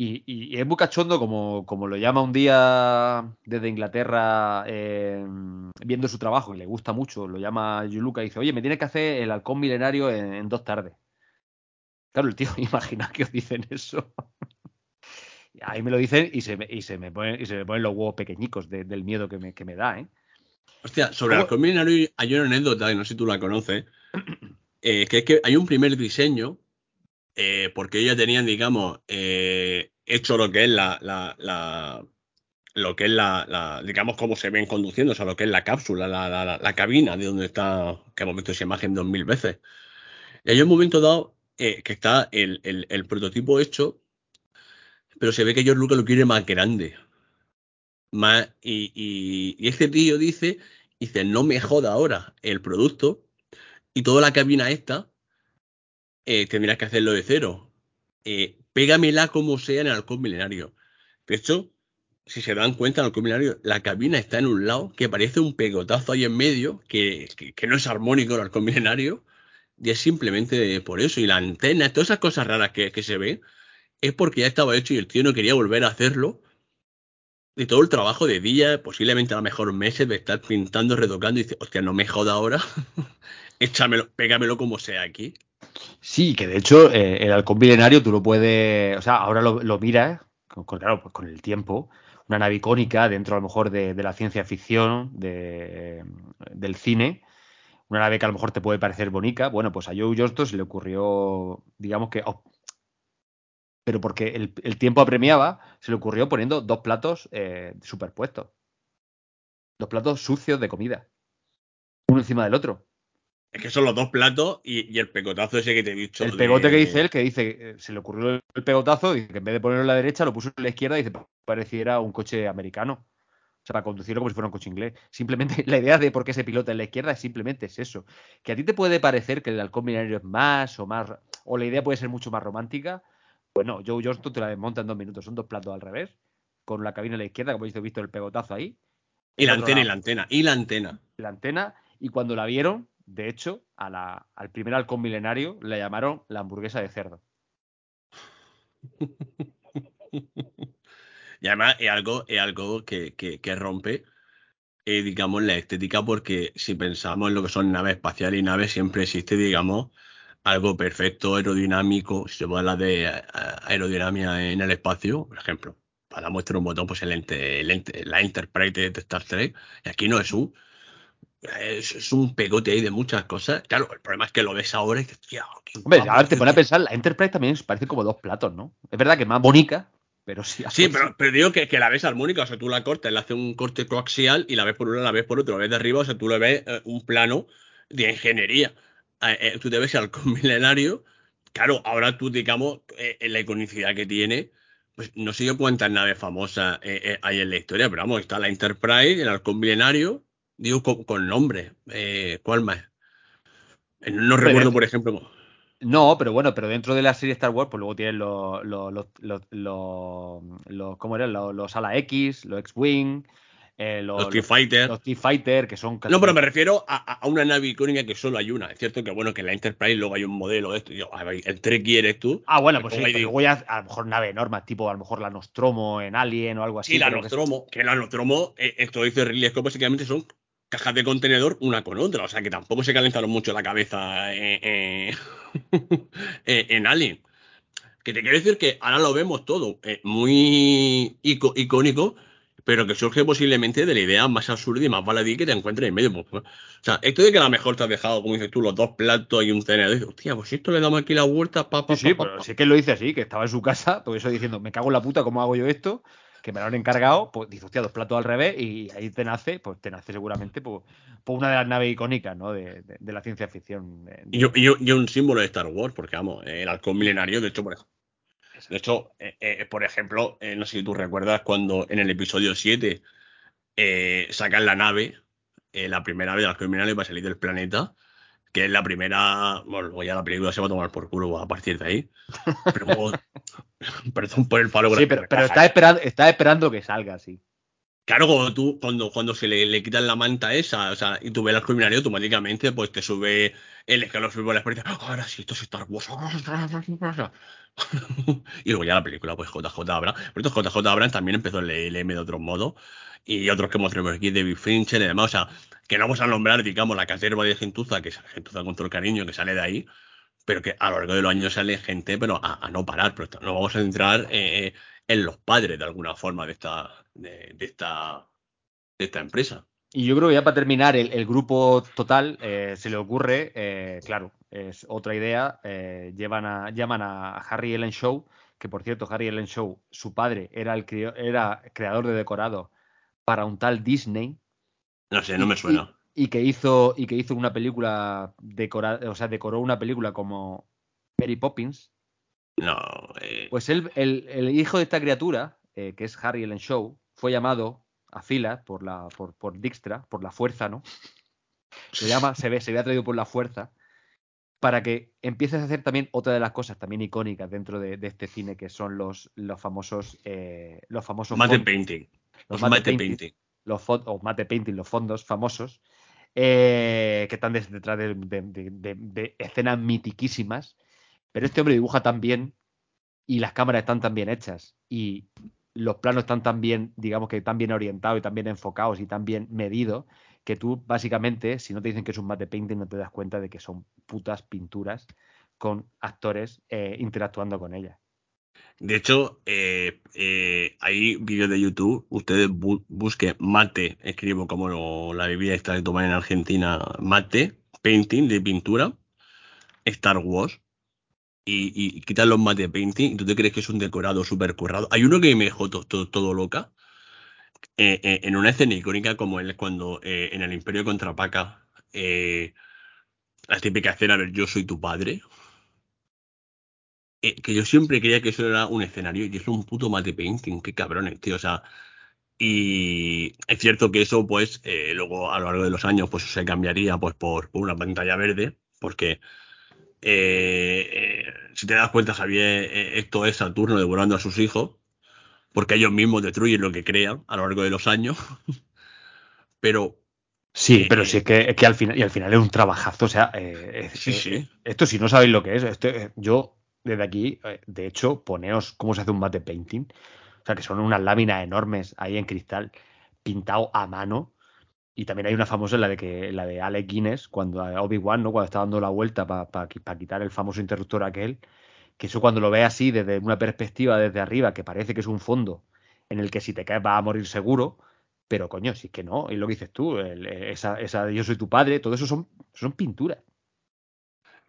Y, y, y, es muy cachondo, como, como, lo llama un día desde Inglaterra, eh, viendo su trabajo, y le gusta mucho, lo llama Yuluka y dice, oye, me tienes que hacer el halcón milenario en, en dos tardes. Claro, el tío, *laughs* imagina que os dicen eso. Ahí me lo dicen y se me, y se me, ponen, y se me ponen los huevos pequeñicos de, del miedo que me, que me da, ¿eh? Hostia, sobre el halcón milenario hay una anécdota, y no sé si tú la conoces, eh, que es que hay un primer diseño eh, porque ellos tenían, digamos, eh, hecho lo que es la, lo que es la, digamos, cómo se ven conduciendo, o sea, lo que es la cápsula, la, la, cabina de donde está, que hemos visto esa imagen dos mil veces. Y hay un momento dado eh, que está el, prototipo hecho, pero se ve que George Lucas lo quiere más grande. Más, y, y este tío dice, dice, no me joda ahora el producto y toda la cabina esta eh, tendrás que hacerlo de cero. Eh, pégamela como sea en el halcón milenario. De hecho, si se dan cuenta, en el halcón milenario, la cabina está en un lado que parece un pegotazo ahí en medio, que, que, no es armónico el halcón milenario, y es simplemente por eso. Y la antena, todas esas cosas raras que, que se ven, es porque ya estaba hecho y el tío no quería volver a hacerlo. Y todo el trabajo de día, posiblemente a lo mejor meses de estar pintando, retocando, y dice, hostia, no me joda ahora. *laughs* Échamelo, pégamelo como sea aquí. Sí, que de hecho eh, el halcón milenario tú lo puedes, o sea, ahora lo, miras, con, claro, pues con el tiempo, una nave icónica dentro a lo mejor de, la ciencia ficción, de, del cine, una nave que a lo mejor te puede parecer bonita, bueno, pues a Joe Johnston se le ocurrió, digamos que, oh, pero porque el, el, tiempo apremiaba, se le ocurrió poniendo dos platos eh, superpuestos, dos platos sucios de comida, uno encima del otro. Es que son los dos platos y, y, el pegotazo ese que te he dicho. El pegote que dice él, que dice, eh, se le ocurrió el pegotazo, y que en vez de ponerlo en la derecha, lo puso en la izquierda y dice, pareciera un coche americano. O sea, para conducirlo como si fuera un coche inglés. Simplemente, *laughs* la idea de por qué se pilota en la izquierda es simplemente es eso. Que a ti te puede parecer que el halcón milenario es más o más, o la idea puede ser mucho más romántica. Bueno, Joe Johnston te la desmonta en dos minutos. Son dos platos al revés, con la cabina a la izquierda, como habéis visto el pegotazo ahí. Y la antena, y la antena, y la antena. La antena, y cuando la vieron, de hecho, a la, al primer halcón milenario le llamaron la hamburguesa de cerdo. *laughs* y además es algo, que rompe, eh, digamos, la estética, porque si pensamos en lo que son naves espaciales y naves, siempre existe, digamos, algo perfecto, aerodinámico. Si se puede hablar de aerodinámica en el espacio, por ejemplo, para muestra un botón, pues el ente, el ente, la Enterprise de Star Trek, y aquí no es un es, es, un pegote ahí de muchas cosas. Claro, el problema es que lo ves ahora y dices, tío, Hombre, a ver, te pone a pensar, la Enterprise también parece como dos platos, ¿no? Es verdad que es más bonita, pero sí. Sí, pero, pero, digo que, que, la ves armónica, o sea, tú la cortas, le haces un corte coaxial y la ves por una, la ves por otro, la ves de arriba, o sea, tú le ves eh, un plano de ingeniería. Eh, eh, tú te ves al *laughs* milenario, claro, ahora tú, digamos, eh, en la iconicidad que tiene, pues no sé yo cuántas naves famosas hay en la historia, pero vamos, está la Enterprise, el halcón milenario, Digo con, con nombre. Eh, ¿Cuál más? Eh, no recuerdo, por ejemplo. No, pero bueno, pero dentro de la serie Star Wars, pues luego tienes los, los, los, los, ¿cómo eran? Los, los ala X, los X-Wing, eh, los, Los T-Fighter. los T-Fighter, que son No, pero me refiero a, a- una nave icónica que solo hay una. Es cierto que, bueno, que en la Enterprise luego hay un modelo de esto. Yo, el Trekkie eres tú. Ah, bueno, pues sí, pero digo, ya a lo mejor nave enorme, tipo a lo mejor la Nostromo en Alien o algo así. Sí, la que- Nostromo. Que la Nostromo, eh, esto dice Ridley Scott, básicamente son cajas de contenedor una con otra. O sea que tampoco se calentaron mucho la cabeza eh, eh, *laughs* eh, en Alien. Que te quiero decir que ahora lo vemos todo eh, muy ico- icónico, pero que surge posiblemente de la idea más absurda y más baladí que te encuentres en medio. Pues, pues, o sea, esto de que a lo mejor te has dejado, como dices tú, los dos platos y un tenedor. y dices, Hostia, pues esto le damos aquí la vuelta, pa, pa, Sí, sí, pa, pa, pero pa". sí que lo dice así, que estaba en su casa, por eso diciendo, me cago en la puta, ¿cómo hago yo esto? Que me lo han encargado, pues dice, hostia, dos platos al revés, y ahí te nace, pues te nace seguramente pues, pues una de las naves icónicas, ¿no? De, de- de la ciencia ficción. de- de- Y, yo- y yo- y un símbolo de Star Wars, porque vamos, el halcón milenario, de hecho, por ejemplo. De hecho, eh, eh, por ejemplo, eh, no sé si tú recuerdas cuando en el episodio 7 eh, sacan la nave, la primera vez del halcón milenario para salir del planeta, que es la primera. Bueno, ya la película se va a tomar por culo a partir de ahí. Pero, *laughs* *laughs* perdón por el palo Sí, pero, pero está, esperando, está esperando que salga así. Claro, cuando tú, cuando, cuando se le, le quitan la manta esa, o sea, y tú ves el criminario, automáticamente pues te sube el escalón sube la experiencia. "Ah, Ahora sí, esto es Star Wars. *laughs* y luego ya la película, pues JJ Abrams. Pero esto JJ Abrams también empezó el LM de otro modo. Y otros que tenido aquí, David Fincher y demás. O sea, que no vamos a nombrar, digamos, la caterva de Gentuza, que es Gentuza con todo el cariño, que sale de ahí. Pero que a lo largo de los años sale gente, pero a, a no parar. Pero nos vamos a centrar eh, en los padres, de alguna forma, de esta, de, de esta, de esta empresa. Y yo creo que ya para terminar, el, el grupo total eh, se le ocurre, eh, claro, es otra idea. eh, llevan a, llaman a Harry Ellen Show, que por cierto, Harry Ellen Show, su padre era el era creador de decorado para un tal Disney. No sé, no me suena. Y, que hizo, y que hizo una película decorada, o sea, decoró una película como Mary Poppins. No, eh, Pues él, el, el hijo de esta criatura, eh, que es Harry Ellen Show, fue llamado a filas por la por, por Dijkstra, por la fuerza, ¿no? Se llama, se ve, se ve atraído por la fuerza, para que empieces a hacer también otra de las cosas también icónicas dentro de, de este cine, que son los, los famosos eh, los famosos mate fondos, painting. los Los mate mate painting, painting. los o mate painting, los fondos famosos, eh, que están detrás de, escenas mitiquísimas. Pero este hombre dibuja tan bien y las cámaras están tan bien hechas y los planos están tan bien, digamos que tan bien orientados y tan bien enfocados y tan bien medidos que tú básicamente, si no te dicen que es un mate painting, no te das cuenta de que son putas pinturas con actores eh, interactuando con ellas. De hecho, eh, eh, hay vídeos de YouTube. Ustedes bu- busquen mate, escribo como la bebida esta que toman en Argentina, mate, painting de pintura, Star Wars. Y, quitan los mate painting y tú te crees que es un decorado súper currado. Hay uno que me dejó to- to- todo loca. eh, eh, en una escena icónica como él cuando eh, en el Imperio contra Paca, eh, la típica escena de yo soy tu padre. Eh, que yo siempre creía que eso era un escenario y es un puto mate painting, qué cabrones, tío. O sea, y es cierto que eso, pues, eh, luego a lo largo de los años, pues se cambiaría pues por, por una pantalla verde, porque eh, si te das cuenta, Javier, esto es Saturno devorando a sus hijos, porque ellos mismos destruyen lo que crean a lo largo de los años. *laughs* Pero Sí, pero sí es que, que al final, y al final es un trabajazo, o sea, eh, Sí, eh, sí. esto si no sabéis lo que es, esto, eh, yo desde aquí, eh, de hecho, poneos cómo se hace un mate painting, o sea, que son unas láminas enormes ahí en cristal, pintado a mano, y también hay una famosa, la de que la de Alec Guinness, cuando a Obi-Wan, ¿no? Cuando está dando la vuelta para quitar el famoso interruptor aquel, que eso cuando lo ve así desde una perspectiva desde arriba, que parece que es un fondo en el que si te caes vas a morir seguro, pero coño, si es que no, y lo que dices tú, el- esa, esa yo soy tu padre, todo eso son, son pinturas.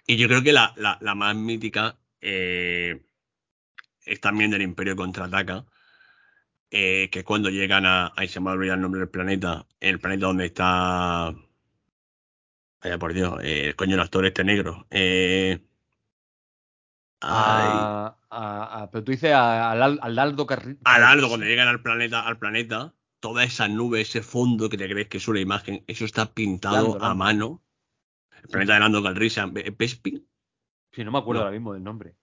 Y yo creo que la, la, la más mítica eh, es también del Imperio Contraataca, eh, que es cuando llegan a. Ahí se me ha olvidado el nombre del planeta. El planeta donde está. Vaya por Dios, eh, el coño el actor este negro. Eh, ay, A- a- a- pero tú dices al Al- al Aldo Carri- al Aldo, cuando llegan al planeta, al planeta, toda esa nube, ese fondo que te crees que es una imagen, eso está pintado Lando, a Lando. mano. El planeta de Lando Calrissian, ¿Bespin? Sí, no me acuerdo ahora mismo del nombre.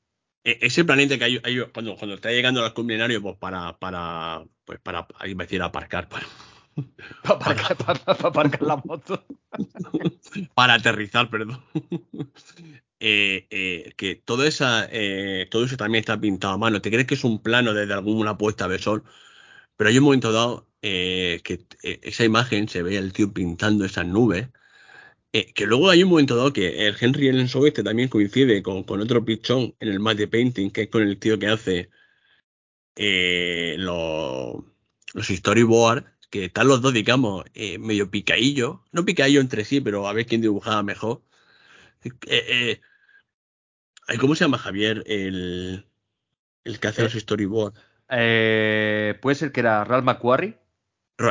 E, ese planeta que hay, cuando, cuando está llegando al culminario, pues para, para, pues para, iba a decir aparcar, *laughs* para, para, aparcar la moto. *laughs* para aterrizar, perdón. *laughs* Eh, eh, que todo, esa, eh, todo eso también está pintado a mano. Te crees que es un plano desde alguna puesta de sol, pero hay un momento dado que esa imagen se ve el tío pintando esas nubes. Que luego hay un momento dado que el Henry Ellen este también coincide con, con otro pichón en el match de painting, que es con el tío que hace los, los storyboards que están los dos, digamos, medio picadillo, no picadillo entre sí, pero a ver quién dibujaba mejor. Eh, eh, ¿Cómo se llama Javier? El, el que hace los eh, storyboards. Eh, Puede ser que era Ralph McQuarrie.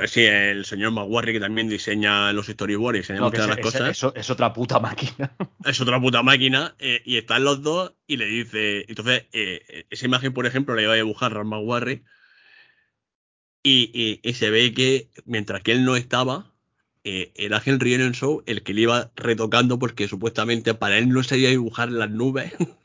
Sí, el señor McQuarrie que también diseña los storyboards y diseña muchas las cosas. Es, otra puta máquina. *laughs* Es otra puta máquina. y están los dos y le dice. Entonces, esa imagen, por ejemplo, la iba a dibujar Ralph McQuarrie. y, se ve que mientras que él no estaba, eh, era Henry Show el que le iba retocando porque supuestamente para él no sabía dibujar las nubes. *laughs*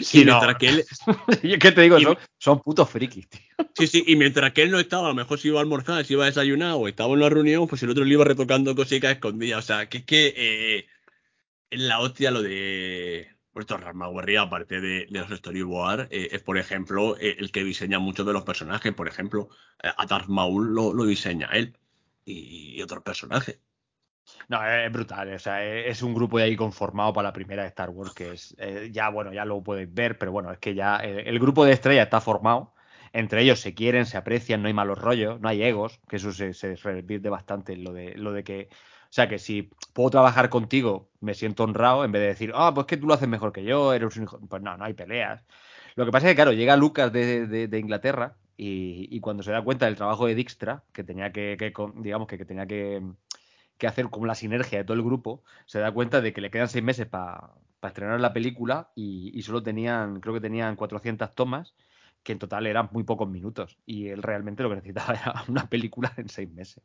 Sí, *laughs* y mientras que él. *laughs* ¿Qué te digo? son, putos frikis, tío. Sí, sí, y mientras que él no estaba, a lo mejor se iba a almorzar, se iba a desayunar o estaba en una reunión, pues el otro le iba retocando cositas escondidas. O sea, que es que eh, es la hostia lo de. Puesto Ramaguerría, aparte de, de, los storyboards, eh, es por ejemplo eh, el que diseña muchos de los personajes. Por ejemplo, a Darth Maul lo diseña él y, otros personajes. No, es brutal. O sea, es un grupo ahí conformado para la primera de Star Wars, que es eh, ya, bueno, ya lo podéis ver, pero bueno, es que ya el, grupo de estrella está formado. Entre ellos se quieren, se aprecian, no hay malos rollos, no hay egos, que eso se, se bastante lo de, lo de que. O sea, que si puedo trabajar contigo, me siento honrado, en vez de decir, ah, pues que tú lo haces mejor que yo, eres un hijo. Pues no, no hay peleas. Lo que pasa es que, claro, llega Lucas de Inglaterra y, cuando se da cuenta del trabajo de Dijkstra, que tenía que, digamos que, tenía que, hacer como la sinergia de todo el grupo, se da cuenta de que le quedan seis meses para estrenar la película y, solo tenían, creo que tenían 400 tomas, que en total eran muy pocos minutos. Y él realmente lo que necesitaba *laughs* era una película en seis meses.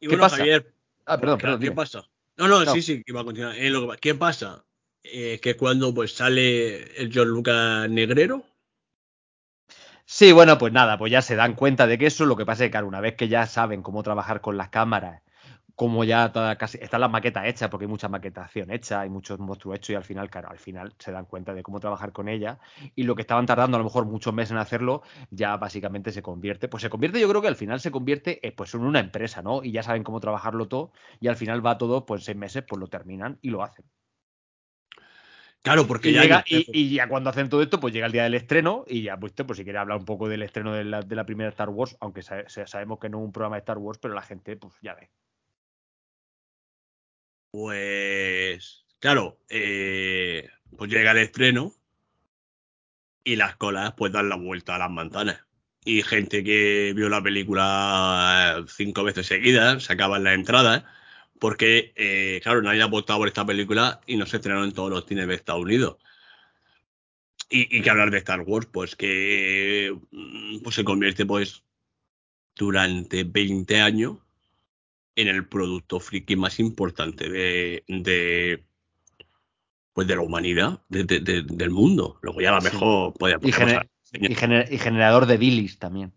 ¿Qué pasa? ah, perdón, perdón, ¿Qué pasa? No, no, sí, sí, iba a continuar. Eh, ¿Qué pasa? Eh, que cuando pues sale el John Lucas negrero. Sí, bueno, pues nada, pues ya se dan cuenta de que eso, lo que pasa es que, claro, una vez que ya saben cómo trabajar con las cámaras, como ya toda, casi están las maquetas hechas, porque hay mucha maquetación hecha, hay muchos monstruos hechos y al final, claro, al final se dan cuenta de cómo trabajar con ella y lo que estaban tardando a lo mejor muchos meses en hacerlo, ya básicamente se convierte, pues se convierte, yo creo que al final se convierte eh, pues en una empresa, ¿no? Y ya saben cómo trabajarlo todo y al final va todo, pues seis meses, pues lo terminan y lo hacen. Claro, porque y ya llega, y, ya cuando hacen todo esto, pues llega el día del estreno y ya, pues, pues si quiere hablar un poco del estreno de la, de la primera Star Wars, aunque sabemos que no es un programa de Star Wars, pero la gente, pues ya ve. Pues, claro, eh, pues llega el estreno y las colas pues dan la vuelta a las manzanas. Y gente que vio la película cinco veces seguidas, se acaban las entradas porque, eh, claro, nadie ha votado por esta película y no se estrenaron en todos los cines de Estados Unidos. Y, que hablar de Star Wars, pues que mm, pues se convierte, pues, durante 20 años en el producto friki más importante de, de pues de la humanidad, del mundo. Luego ya a lo mejor puede y, y, generador de bilis también.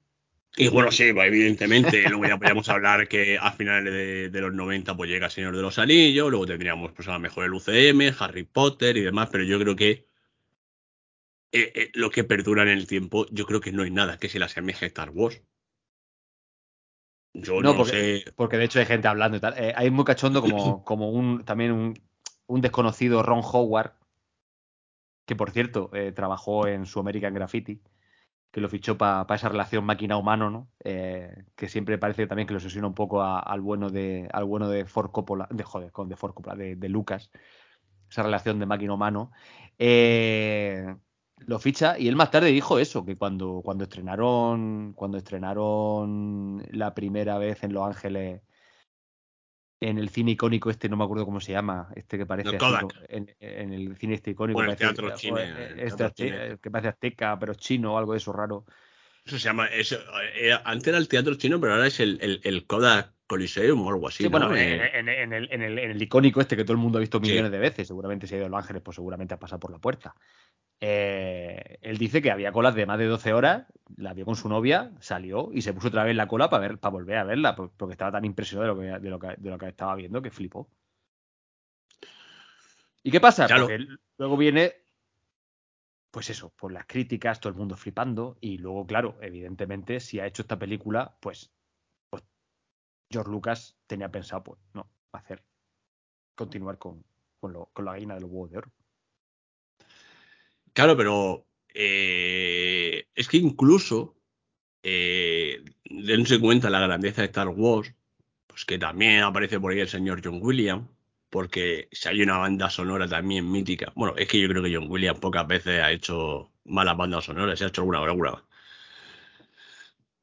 Y bueno, sí, evidentemente, *laughs* luego ya podríamos hablar que a finales de, los 90 pues llega Señor de los Anillos, luego tendríamos pues a lo mejor el UCM, Harry Potter y demás, pero yo creo que eh, eh, lo que perdura en el tiempo, yo creo que no hay nada que se la asemeje a Star Wars. Yo no, porque, sé. Porque de hecho hay gente hablando y tal. Eh, hay muy cachondo como, *clears throat* como un también un, un desconocido Ron Howard, que por cierto trabajó en su American Graffiti que lo fichó para esa relación máquina-humano, ¿no? Eh, que siempre parece también que lo obsesiona un poco al bueno de al bueno de Ford Coppola, de joder, con de Coppola, de, Lucas, esa relación de máquina-humano. Eh, lo ficha y él más tarde dijo eso, que cuando, cuando estrenaron cuando estrenaron la primera vez en Los Ángeles en el cine icónico este, no me acuerdo cómo se llama, este que parece en, el cine este icónico. el teatro chino. Este que parece azteca, pero chino o algo de eso raro. Eso se llama, eso, eh, antes era el teatro chino, pero ahora es el, el, Kodak Coliseum o algo así. Sí, ¿no? bueno, Eh, en, en- en el, en el- en el icónico este que todo el mundo ha visto Sí. millones de veces, seguramente si ha ido a Los Ángeles, pues seguramente ha pasado por la puerta. Eh, él dice que había colas de más de 12 horas, la vio con su novia, salió y se puso otra vez en la cola para ver, para volver a verla, por- porque estaba tan impresionado de lo que, de lo que, de lo que estaba viendo que flipó. ¿Y qué pasa? Porque luego viene, pues eso, por las críticas, todo el mundo flipando, y luego, claro, evidentemente, si ha hecho esta película, pues, pues George Lucas tenía pensado, pues, no, hacer, continuar con, con, lo- con la gallina de los huevos de oro. Claro, pero eh, es que incluso eh, dense cuenta la grandeza de Star Wars, pues que también aparece por ahí el señor John Williams, porque si hay una banda sonora también mítica. Bueno, es que yo creo que John Williams pocas veces ha hecho malas bandas sonoras, se ha hecho alguna alguna.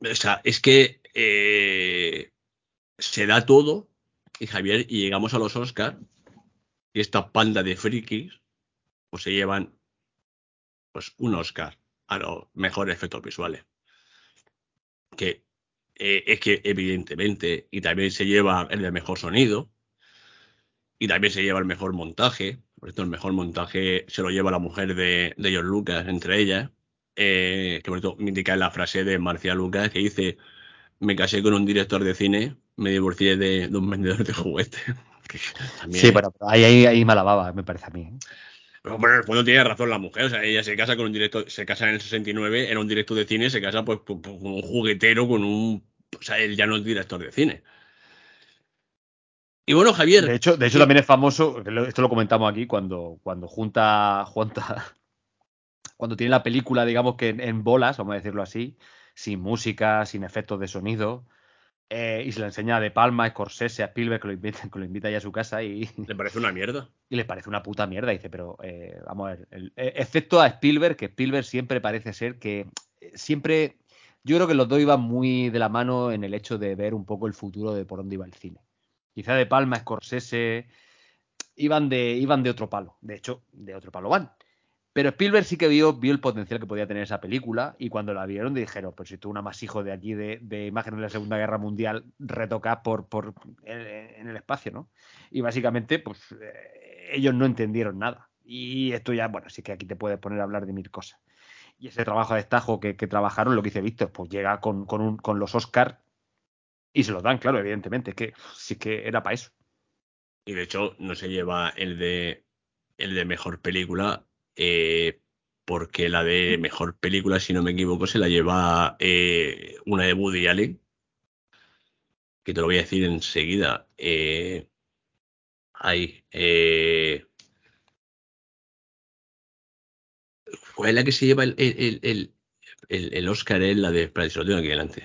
O sea, es que eh, se da todo, y Javier, y llegamos a los Oscars, y esta panda de frikis, pues se llevan pues un Oscar a los mejores efectos visuales. Que eh, es que evidentemente, y también se lleva el de mejor sonido, y también se lleva el mejor montaje. Por esto el mejor montaje se lo lleva la mujer de, de George Lucas, entre ellas. Eh, que por esto me indica la frase de Marcia Lucas que dice: Me casé con un director de cine, me divorcié de, un vendedor de juguetes. *laughs* Sí, pero ahí, ahí, ahí mala baba, me parece a mí. ¿eh? Pero bueno, en el fondo tiene razón la mujer, o sea, ella se casa con un director, se casa en el 69, era un director de cine, se casa pues, pues, pues, con un juguetero, con un, o sea, él ya no es director de cine. Y bueno, Javier, De hecho, de hecho también es famoso, esto lo comentamos aquí, cuando, cuando junta, junta, *laughs* cuando tiene la película, digamos que en, en bolas, vamos a decirlo así, sin música, sin efectos de sonido, eh, y se la enseña De Palma, a Scorsese, a Spielberg, que lo invita, *laughs* que lo invita ya a su casa y, le parece una mierda. *laughs* y le parece una puta mierda. Dice, pero eh, vamos a ver, el- eh, excepto a Spielberg, que Spielberg siempre parece ser que siempre, yo creo que los dos iban muy de la mano en el hecho de ver un poco el futuro de por dónde iba el cine. Quizá De Palma, Scorsese, iban de, iban de otro palo. De hecho, de otro palo van. Pero Spielberg sí que vio, vio el potencial que podía tener esa película y cuando la vieron dijeron, pues si tú un amasijo de aquí de, de imágenes de la Segunda Guerra Mundial retocadas por, por en, el espacio, ¿no? Y básicamente, pues eh, ellos no entendieron nada. Y esto ya, bueno, sí que aquí te puedes poner a hablar de mil cosas. Y ese trabajo de destajo que, que trabajaron, lo que dice Víctor, pues llega con, con, un, con los Oscars y se los dan, claro, evidentemente, que sí que era para eso. Y de hecho, no se lleva el de, el de mejor película, eh, porque la de mejor película, si no me equivoco, se la lleva eh, una de Woody Allen, que te lo voy a decir enseguida. Eh, ahí. Eh, ¿Cuál es la que se lleva el, el, el, el, el- el Oscar? Es la de. Espera, se lo tengo aquí delante.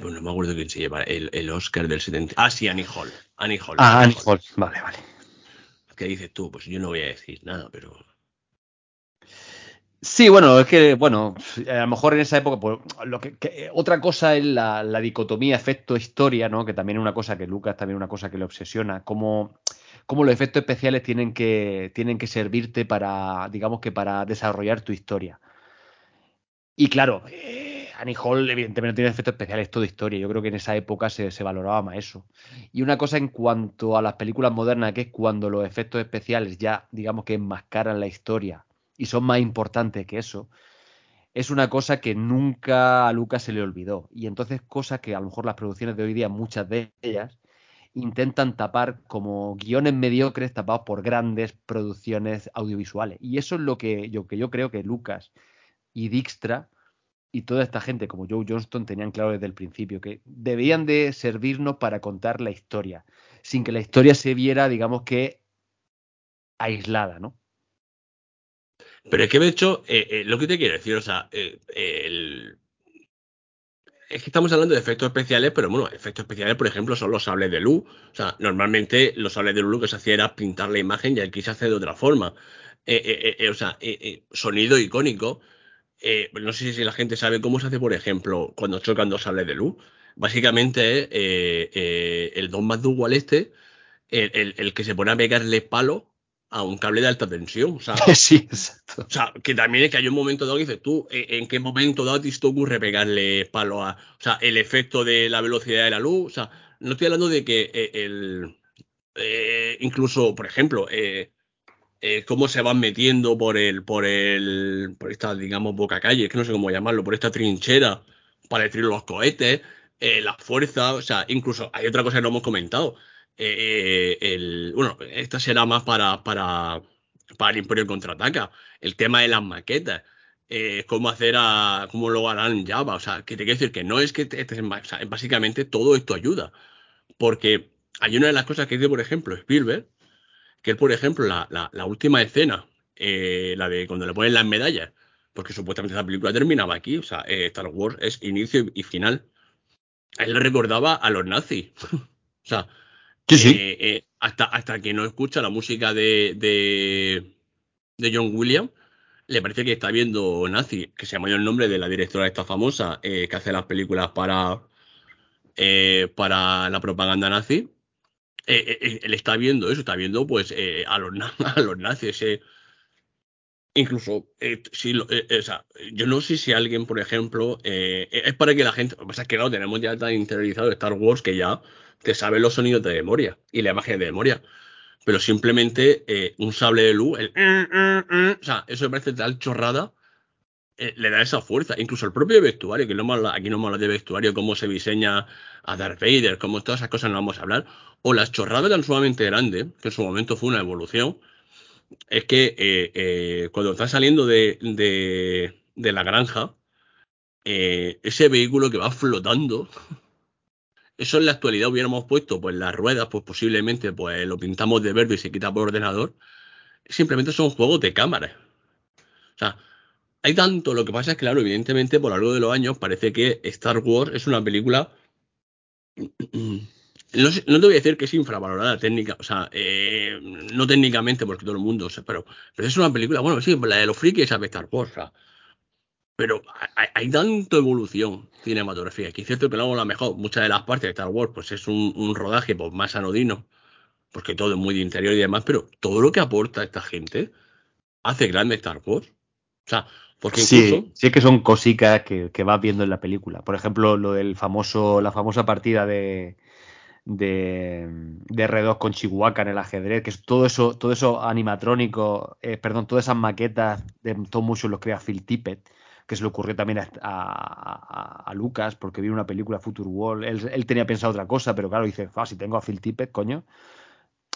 Pues no me acuerdo quién se lleva el, el Oscar del 70. Ah, sí, Annie Hall. Annie Hall. Ah, Annie Hall. Vale, vale. ¿Qué dices tú? Pues yo no voy a decir nada, pero. Sí, bueno, es que, bueno, a lo mejor en esa época, pues, lo que, que- otra cosa es la, la dicotomía efecto-historia, ¿no? Que también es una cosa que Lucas también es una cosa que le obsesiona, cómo, cómo los efectos especiales tienen que, tienen que servirte para, digamos que para desarrollar tu historia. Y claro, eh, Annie Hall evidentemente tiene efectos especiales, es todo historia. Yo creo que en esa época se, se valoraba más eso. Y una cosa en cuanto a las películas modernas, que es cuando los efectos especiales ya, digamos que enmascaran la historia y son más importantes que eso, es una cosa que nunca a Lucas se le olvidó. Y entonces cosas que a lo mejor las producciones de hoy día, muchas de ellas, intentan tapar como guiones mediocres tapados por grandes producciones audiovisuales. Y eso es lo que yo, que yo creo que Lucas y Dijkstra y toda esta gente como Joe Johnston tenían claro desde el principio, que debían de servirnos para contar la historia, sin que la historia se viera, digamos que, aislada, ¿no? Pero es que de hecho, eh, eh, lo que te quiero decir, o sea, eh, el- es que estamos hablando de efectos especiales, pero bueno, efectos especiales, por ejemplo, son los sables de luz. O sea, normalmente los sables de luz lo que se hacía era pintar la imagen y aquí se hace de otra forma. O sea, sonido icónico. Eh, no sé si la gente sabe cómo se hace, por ejemplo, cuando chocan dos sables de luz. Básicamente, eh, eh, el Don McDougall este, el, el- el que se pone a pegarle palo a un cable de alta tensión. O sea, *laughs* sí, exacto. O sea, que también es que hay un momento dado que dices tú, ¿en qué momento dado te ocurre pegarle palo a. O sea, el efecto de la velocidad de la luz. O sea, no estoy hablando de que el. Incluso, por ejemplo, eh, cómo se van metiendo por el. por el. por esta, digamos, boca calle, es que no sé cómo llamarlo, por esta trinchera para destruir los cohetes, la fuerza, o sea, incluso hay otra cosa que no hemos comentado. el, bueno, esta será más para, para, para el Imperio contraataca. El tema de las maquetas. Eh, cómo hacer a. cómo lo harán Java. O sea, que te quiero decir que no es que. básicamente todo esto ayuda. Porque hay una de las cosas que dice, por ejemplo, Spielberg, que es, por ejemplo, la, la, última escena, eh, la de cuando le ponen las medallas, porque supuestamente esa película terminaba aquí, o sea, eh, Star Wars es inicio y final. A él le recordaba a los nazis. *laughs* o sea, hasta, hasta que no escucha la música de, de, de John Williams, le parece que está viendo Nazi, que se llama el nombre de la directora esta famosa, eh, que hace las películas para, eh, para la propaganda nazi. Eh, él está viendo eso, está viendo pues a, los, *laughs* a los nazis. incluso, si o sea, yo no sé si alguien, por ejemplo, es para que la gente, lo que pasa es que claro, tenemos ya tan interiorizado Star Wars que ya te sabe los sonidos de memoria y la imagen de memoria pero simplemente eh, un sable de luz, el, mm, mm, mm, o sea, eso me parece tal chorrada, eh, le da esa fuerza. Incluso el propio vestuario, que no aquí no hemos de vestuario, cómo se diseña a Darth Vader, cómo todas esas cosas no vamos a hablar, o las chorradas tan sumamente grandes, que en su momento fue una evolución, es que eh, cuando está saliendo de, de la granja, ese vehículo que va flotando *laughs* eso en la actualidad hubiéramos puesto, pues las ruedas, pues posiblemente pues lo pintamos de verde y se quita por ordenador. Simplemente son juegos de cámara. O sea, hay tanto, lo que pasa es que, claro, evidentemente, por lo largo de los años, parece que Star Wars es una película. *clears throat* No, te voy a decir que es infravalorada técnica, o sea, eh, no técnicamente, porque todo el mundo, pero, pero es una película, bueno, sí, la de los frikis es Star Wars, o sea, pero hay, hay tanta evolución cinematográfica que es cierto que no la mejor. Muchas de las partes de Star Wars pues es un, rodaje pues, más anodino, porque todo es muy de interior y demás, pero todo lo que aporta esta gente hace grande Star Wars. O sea, porque incluso... Sí, sí es que son cositas que, que vas viendo en la película. Por ejemplo, lo del famoso, la famosa partida de, de, de R2 con Chihuahua en el ajedrez, que es todo eso, todo eso animatrónico, eh, perdón, todas esas maquetas de Tom Motion los crea Phil Tippett que se le ocurrió también a, Lucas, porque vio una película Future World. Él, tenía pensado otra cosa, pero claro, dice, si tengo a Phil Tippett, coño.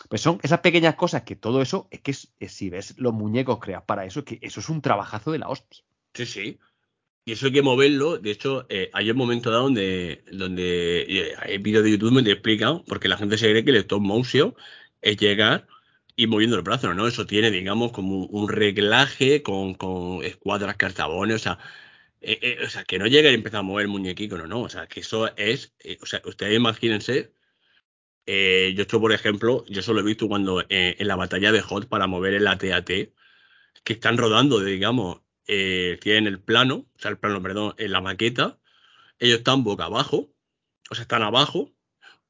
Pues son esas pequeñas cosas que todo eso, es que si ves los muñecos creados para eso, que eso es un trabajazo de la hostia. Sí, sí. Y eso hay que moverlo. De hecho, eh, hay un momento dado donde, donde eh, hay vídeos de YouTube donde explican, porque la gente se cree que el stop motion es llegar y moviendo el brazo, ¿no? Eso tiene, digamos, como un reglaje con, con escuadras cartabones, o sea, eh, o sea, que no llega y empieza a mover el muñequico, no, no, o sea, que eso es, o sea, ustedes imagínense, yo esto, por ejemplo, yo solo he visto cuando en la batalla de Hot para mover el AT-AT, que están rodando, digamos, tienen el plano, o sea, el plano, perdón, en la maqueta, ellos están boca abajo, o sea, están abajo,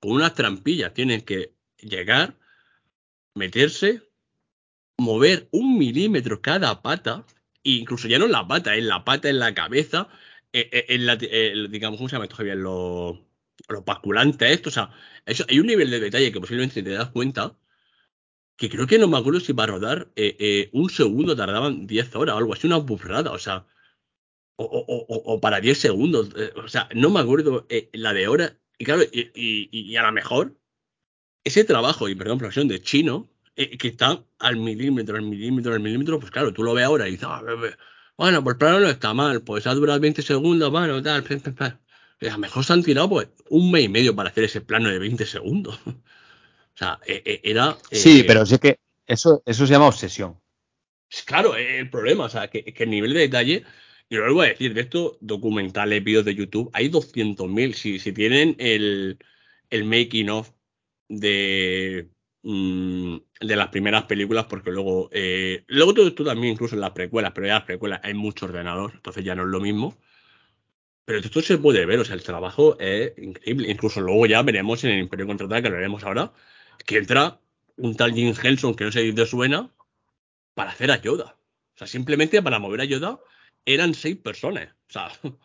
con unas trampillas, tienen que llegar meterse, mover un milímetro cada pata, e incluso ya no en la pata, en la pata, en la cabeza, eh, eh, en la, digamos, ¿cómo se llama esto, Javier? Los, los basculantes, esto, o sea, eso, hay un nivel de detalle que posiblemente te das cuenta que creo que no me acuerdo si para rodar eh, un segundo tardaban 10 horas o algo así, una burrada, o sea, o, o, para 10 segundos, o sea, no me acuerdo la de hora, y claro, y, y a lo mejor ese trabajo y perdón, profesión de chino, eh, que está al milímetro, al milímetro, al milímetro, pues claro, tú lo ves ahora y dices, ah, bueno, pues plano no está mal, pues ha durado 20 segundos, bueno, tal, a lo mejor se han tirado pues un mes y medio para hacer ese plano de 20 segundos. *laughs* o sea, eh, eh, era... sí, pero sí que eso, eso se llama obsesión. Claro, el problema, o sea, que, el nivel de detalle, y lo vuelvo a decir, de estos documentales, vídeos de YouTube, hay 200.000. Si, si tienen el, el making of de, mm, de las primeras películas, porque luego, eh, luego todo esto también incluso en las precuelas, pero ya en las precuelas hay mucho ordenador, entonces ya no es lo mismo. Pero esto se puede ver, o sea, el trabajo es increíble. Incluso luego ya veremos en el Imperio Contraataca, que lo veremos ahora, que entra un tal Jim Henson, que no sé si te suena, para hacer a Yoda. O sea, simplemente para mover a Yoda eran seis personas. O sea, *laughs*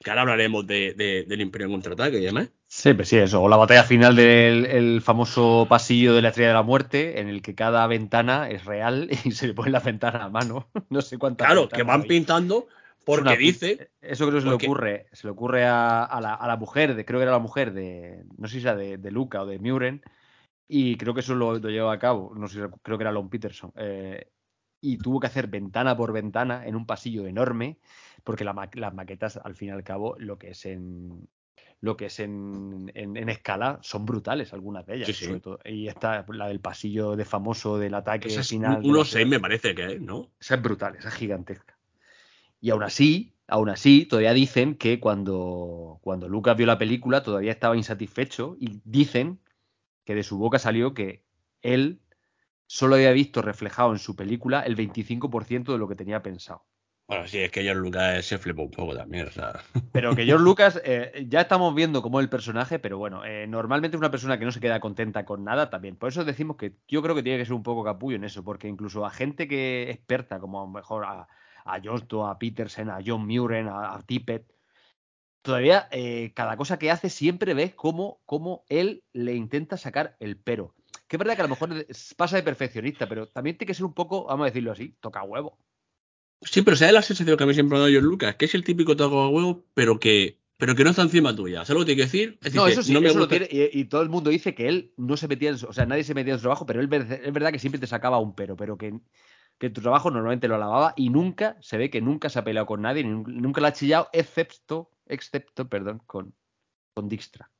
que ahora hablaremos de, de, del Imperio contraataque y demás. Sí, pues sí, eso. O la batalla final del el famoso pasillo de la Estrella de la Muerte, en el que cada ventana es real *laughs* y se le pone la ventana a mano. *laughs* No sé cuántas. Claro, que van pintando porque dice. Eso creo que se le ocurre. Se le ocurre a, a, la, a, la, mujer, de, creo que era la mujer de. No sé si era de, de Luca o de Muren. Y creo que eso lo, lo llevaba a cabo. No sé, creo que era Lon Peterson. Eh, y tuvo que hacer ventana por ventana en un pasillo enorme, porque la, las maquetas, al fin y al cabo, lo que es en lo que es en, en, en escala son brutales algunas de ellas Sí, sí. sobre todo. y esta la del pasillo de famoso del ataque Esa es final uno seis me parece que es, ¿no? esa es brutal esa es gigantesca y aún así aún así todavía dicen que cuando cuando Lucas vio la película todavía estaba insatisfecho y dicen que de su boca salió que él solo había visto reflejado en su película el 25% de lo que tenía pensado Bueno, sí, es que George Lucas se flipó un poco también, o sea. *laughs* Pero que George Lucas, eh, ya estamos viendo cómo es el personaje, pero bueno, eh, normalmente es una persona que no se queda contenta con nada también. Por eso decimos que yo creo que tiene que ser un poco capullo en eso, porque incluso a gente que es experta, como a lo mejor a, a Johnston, a Peterson, a John Muren, a, a Tippett, todavía eh, cada cosa que hace siempre ves cómo, cómo él le intenta sacar el pero. Que es verdad que a lo mejor pasa de perfeccionista, pero también tiene que ser un poco, vamos a decirlo así, toca huevo. Sí, pero ¿sabes la sensación que a mí siempre me ha dado George Lucas? Que es el típico taco a huevo, pero que, pero que no está encima tuya. ¿Sabes lo que te quiero decir? Es No, decir, eso sí, no me eso lo gusta- tiene, y, y todo el mundo dice que él no se metía en su, o sea, nadie se metía en su trabajo, pero él es verdad que siempre te sacaba un pero, pero que, que tu trabajo normalmente lo alababa y nunca, se ve que nunca se ha peleado con nadie, ni nun- nunca le ha chillado, excepto, excepto, perdón, con, con Dijkstra.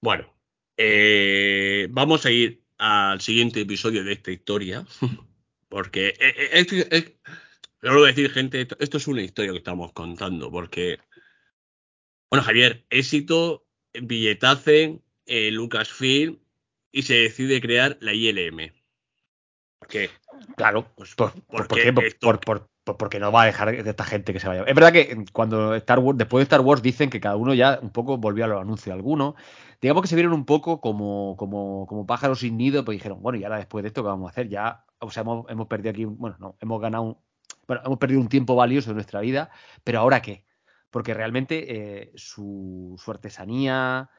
Bueno, eh, vamos a ir al siguiente episodio de esta historia. *laughs* Porque eh, eh, es, lo voy a decir, gente, esto, esto es una historia que estamos contando. Porque, bueno, Javier, éxito, billetace, eh, Lucasfilm, y se decide crear la ILM. ¿Por qué? Claro, Pues, ¿por, por, porque por qué? Por- porque no va a dejar esta gente que se vaya. Es verdad que cuando Star Wars, después de Star Wars dicen que cada uno ya un poco volvió a los anuncios algunos. Digamos que se vieron un poco como, como, como pájaros sin nido, pues dijeron, bueno, y ahora después de esto, ¿qué vamos a hacer? Ya, o sea, hemos, hemos perdido aquí, un- bueno, no, hemos ganado, un- bueno, hemos perdido un tiempo valioso de nuestra vida, pero ¿ahora qué? Porque realmente eh, su, su artesanía,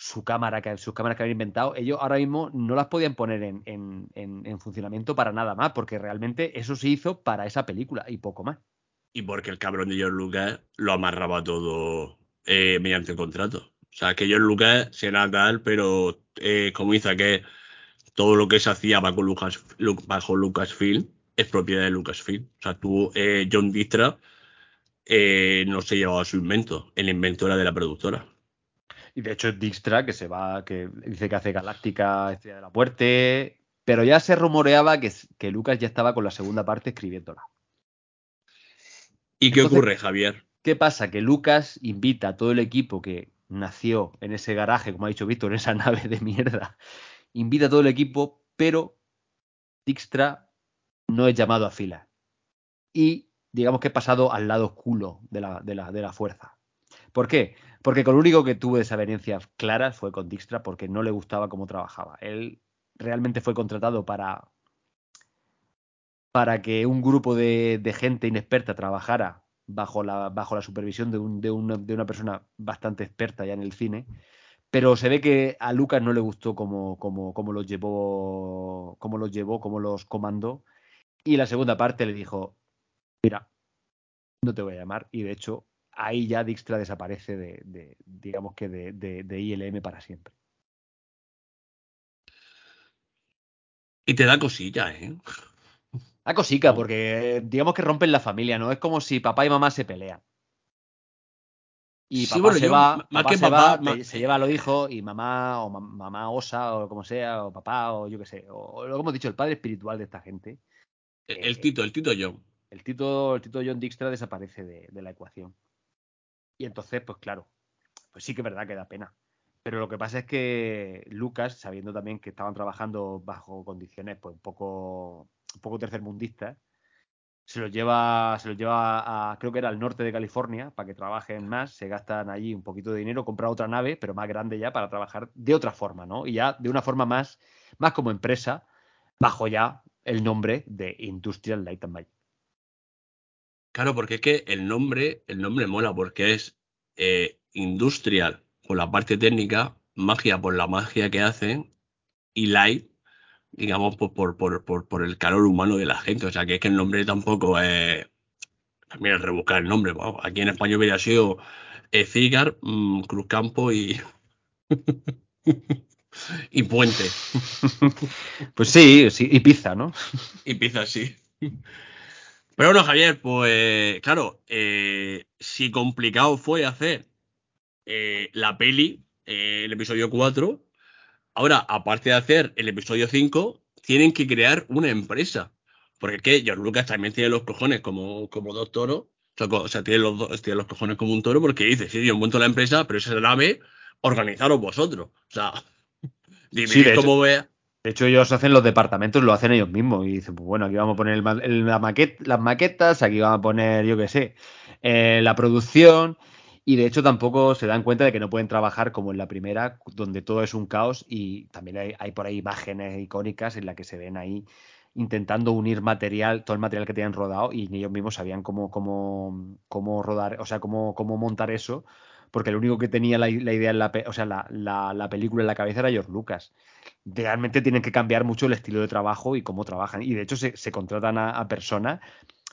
su cámara, que, sus cámaras que habían inventado, ellos ahora mismo no las podían poner en, en, en, en funcionamiento para nada más, porque realmente eso se hizo para esa película y poco más. Y porque el cabrón de George Lucas lo amarraba todo eh, mediante el contrato. O sea, que George Lucas será tal, pero eh, como dice que todo lo que se hacía bajo, Lucas, Lu- bajo Lucasfilm es propiedad de Lucasfilm. O sea, tú, eh, John Distra, eh, no se llevaba su invento. El invento era de la productora. Y de hecho, Dijkstra, que se va, que dice que hace Galáctica, Estrella de la Muerte, pero ya se rumoreaba que, que Lucas ya estaba con la segunda parte escribiéndola. ¿Y qué Entonces- ocurre, Javier? ¿Qué pasa? Que Lucas invita a todo el equipo que nació en ese garaje, como ha dicho Víctor, en esa nave de mierda, invita a todo el equipo, pero Dijkstra no es llamado a fila. Y digamos que he pasado al lado oscuro de la, de la, de la fuerza. ¿Por qué? Porque con lo único que tuve desavenencias claras fue con Dijkstra porque no le gustaba cómo trabajaba. Él realmente fue contratado para, para que un grupo de, de gente inexperta trabajara bajo la, bajo la supervisión de, un, de, una, de, una, persona bastante experta ya en el cine. Pero se ve que a Lucas no le gustó cómo, cómo, cómo los llevó, cómo los llevó, cómo los comandó. Y la segunda parte le dijo, mira, no te voy a llamar. Y de hecho, ahí ya Dijkstra desaparece de, de digamos que de, de, de, ILM para siempre. Y te da cosilla, ¿eh? *laughs* Da cosica, porque digamos que rompen la familia, ¿no? Es como si papá y mamá se pelean. Y papá sí, bueno, se yo, va, más papá que se, papá, va, se lleva a los hijos y mamá o ma- mamá osa o como sea, o papá o yo qué sé, o, lo que hemos dicho, el padre espiritual de esta gente. El, el Tito, el Tito John. El Tito, el Tito John Dijkstra desaparece de, de la ecuación. Y entonces, pues claro, pues sí que es verdad que da pena. Pero lo que pasa es que Lucas, sabiendo también que estaban trabajando bajo condiciones pues un poco, un poco tercermundistas, se los lleva, se los lleva a, creo que era al norte de California, para que trabajen más, se gastan allí un poquito de dinero, compra otra nave, pero más grande ya, para trabajar de otra forma, ¿no? Y ya de una forma más, más como empresa, bajo ya el nombre de Industrial Light and Magic. Claro, porque es que el nombre, el nombre mola, porque es eh, industrial por la parte técnica, magia por la magia que hacen, y light, digamos, por, por, por, por, el calor humano de la gente. O sea, que es que el nombre tampoco es. También es rebuscar el nombre. aquí en español hubiera sido eh, Cigar, mm, Cruz Campo y. *laughs* y Puente. *laughs* pues sí, sí, y pizza, ¿no? y pizza, sí. *laughs* Pero bueno, Javier, pues claro, eh, si complicado fue hacer eh, la peli, eh, el episodio 4, ahora, aparte de hacer el episodio 5, tienen que crear una empresa. Porque es que George Lucas también tiene los cojones como, como dos toros. O sea, tiene los, tiene los cojones como un toro porque dice, sí, yo monto la empresa, pero esa nave, organizaros vosotros. O sea, *laughs* sí, cómo vea. De hecho, ellos hacen los departamentos, lo hacen ellos mismos. Y dicen, pues bueno, aquí vamos a poner la las maquetas, aquí vamos a poner, yo qué sé, eh, la producción. Y de hecho tampoco se dan cuenta de que no pueden trabajar como en la primera, donde todo es un caos y también hay, por ahí imágenes icónicas en las que se ven ahí intentando unir material, todo el material que tenían rodado y ellos mismos sabían cómo, cómo, cómo rodar, o sea, cómo, cómo montar eso, porque el único que tenía la, idea en la, o sea, la, película en la cabeza era George Lucas realmente tienen que cambiar mucho el estilo de trabajo y cómo trabajan. Y de hecho se, contratan a, personas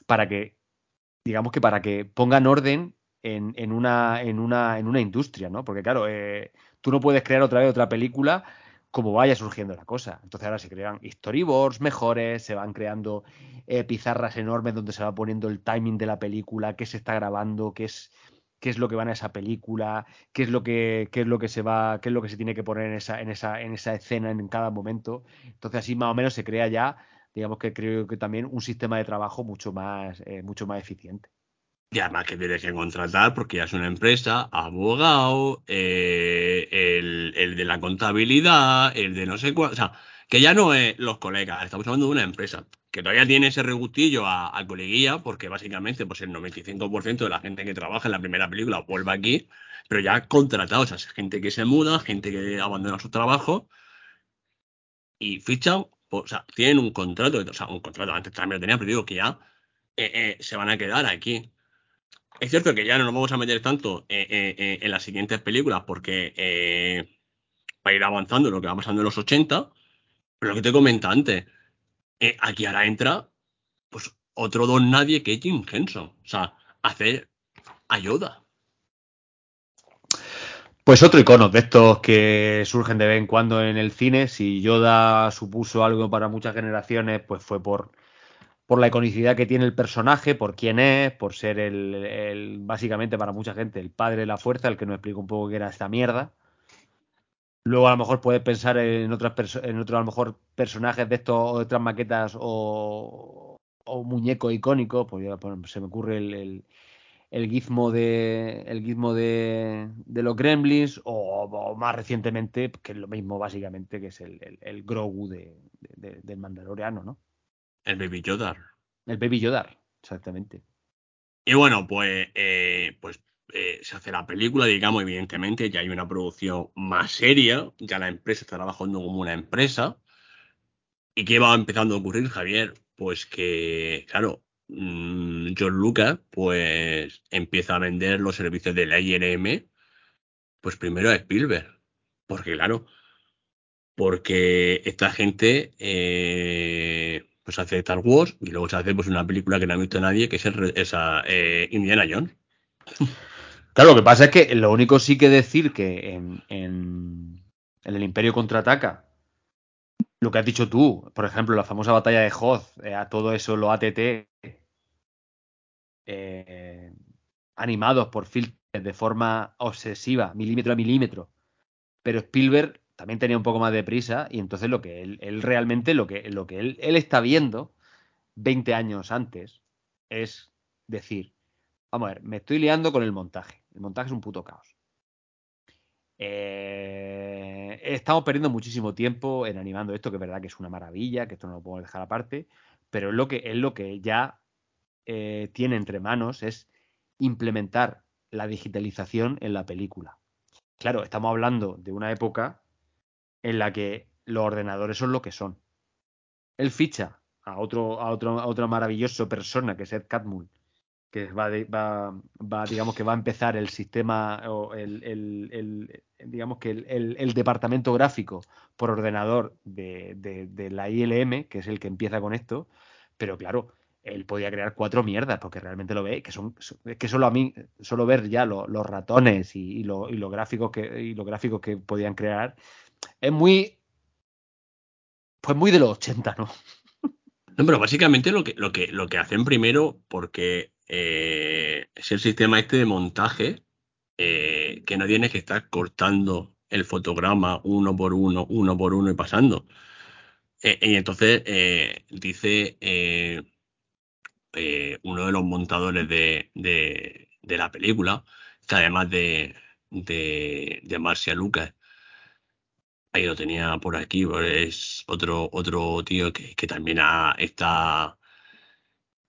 para que, digamos que para que pongan orden en, una, en, una, en una industria, ¿no? Porque claro, eh, tú no puedes crear otra vez otra película como vaya surgiendo la cosa. Entonces ahora se crean storyboards mejores, se van creando eh, pizarras enormes donde se va poniendo el timing de la película, qué se está grabando, qué es qué es lo que va en esa película, qué es lo que, qué es lo que se va, qué es lo que se tiene que poner en esa, en esa, en esa escena en cada momento. Entonces así más o menos se crea ya, digamos que creo que también un sistema de trabajo mucho más, eh, mucho más eficiente. Y además que tienes que contratar, porque ya es una empresa, abogado, eh, el, el, de la contabilidad, el de no sé cuál, o sea, que ya no es los colegas, estamos hablando de una empresa que todavía tiene ese regustillo a, a coleguía, porque básicamente pues el 95% de la gente que trabaja en la primera película vuelve aquí, pero ya contratados, o sea, gente que se muda, gente que abandona su trabajo y fichan, o sea, tienen un contrato, o sea, un contrato, antes también lo tenían, pero digo que ya eh, eh, se van a quedar aquí. Es cierto que ya no nos vamos a meter tanto eh, en las siguientes películas porque va a ir avanzando lo que va pasando en los 80, pero lo que te comenta antes, eh, aquí ahora entra pues otro don nadie que Jim Henson. O sea, hacer ayuda. Pues otro icono de estos que surgen de vez en cuando en el cine. Si Yoda supuso algo para muchas generaciones, pues fue por, por la iconicidad que tiene el personaje, por quién es, por ser el, básicamente para mucha gente, el padre de la fuerza, el que nos explica un poco qué era esta mierda. Luego a lo mejor puedes pensar en otras en otros a lo mejor personajes de estos o otras maquetas o, o muñecos icónicos, pues ya se me ocurre el, el, gizmo de el gizmo de, de los Gremlins o, más recientemente que es lo mismo básicamente que es el, el, Grogu de, del Mandaloriano, ¿no? El Baby Yoda. El Baby Yoda, exactamente. Y bueno, pues, eh, pues eh, se hace la película, digamos, evidentemente, ya hay una producción más seria, ya la empresa está trabajando como una empresa. ¿Y qué va empezando a ocurrir, Javier? Pues que, claro, mm, George Lucas, pues empieza a vender los servicios de la IRM, pues primero a Spielberg. Porque, claro, porque esta gente eh, pues hace Star Wars y luego se hace pues una película que no ha visto nadie, que es esa eh, Indiana Jones. Claro, lo que pasa es que lo único sí que decir que en, en, el Imperio contraataca, lo que has dicho tú, por ejemplo, la famosa batalla de Hoth, eh, a todo eso, lo ATT, eh, animados por Phil de forma obsesiva, milímetro a milímetro. Pero Spielberg también tenía un poco más de prisa y entonces lo que él, él realmente, lo que, lo que él, él está viendo 20 años antes es decir, vamos a ver, me estoy liando con el montaje. El montaje es un puto caos. Eh, estamos perdiendo muchísimo tiempo en animando esto, que es verdad que es una maravilla, que esto no lo podemos dejar aparte, pero es lo que, es lo que ya eh, tiene entre manos es implementar la digitalización en la película. Claro, estamos hablando de una época en la que los ordenadores son lo que son. Él ficha a otro, a otro, a otra maravillosa persona que es Ed Catmull, que va, va, va, digamos que va a empezar el sistema el, el, digamos que el, departamento gráfico por ordenador de, de, de, la ILM, que es el que empieza con esto, pero claro, él podía crear cuatro mierdas, porque realmente lo ve, que son, que solo a mí, solo ver ya los ratones y, los gráficos que, y los gráficos que podían crear, es muy, pues muy de los 80, ¿no? No, pero básicamente lo que, lo que, lo que hacen primero, porque eh, es el sistema este de montaje, eh, que no tienes que estar cortando el fotograma uno por uno, uno por uno y pasando. Eh, y entonces dice uno de los montadores de, de, la película, que además de, de, de Marcia Lucas, ahí lo tenía por aquí, pues es otro, otro tío que, que también está,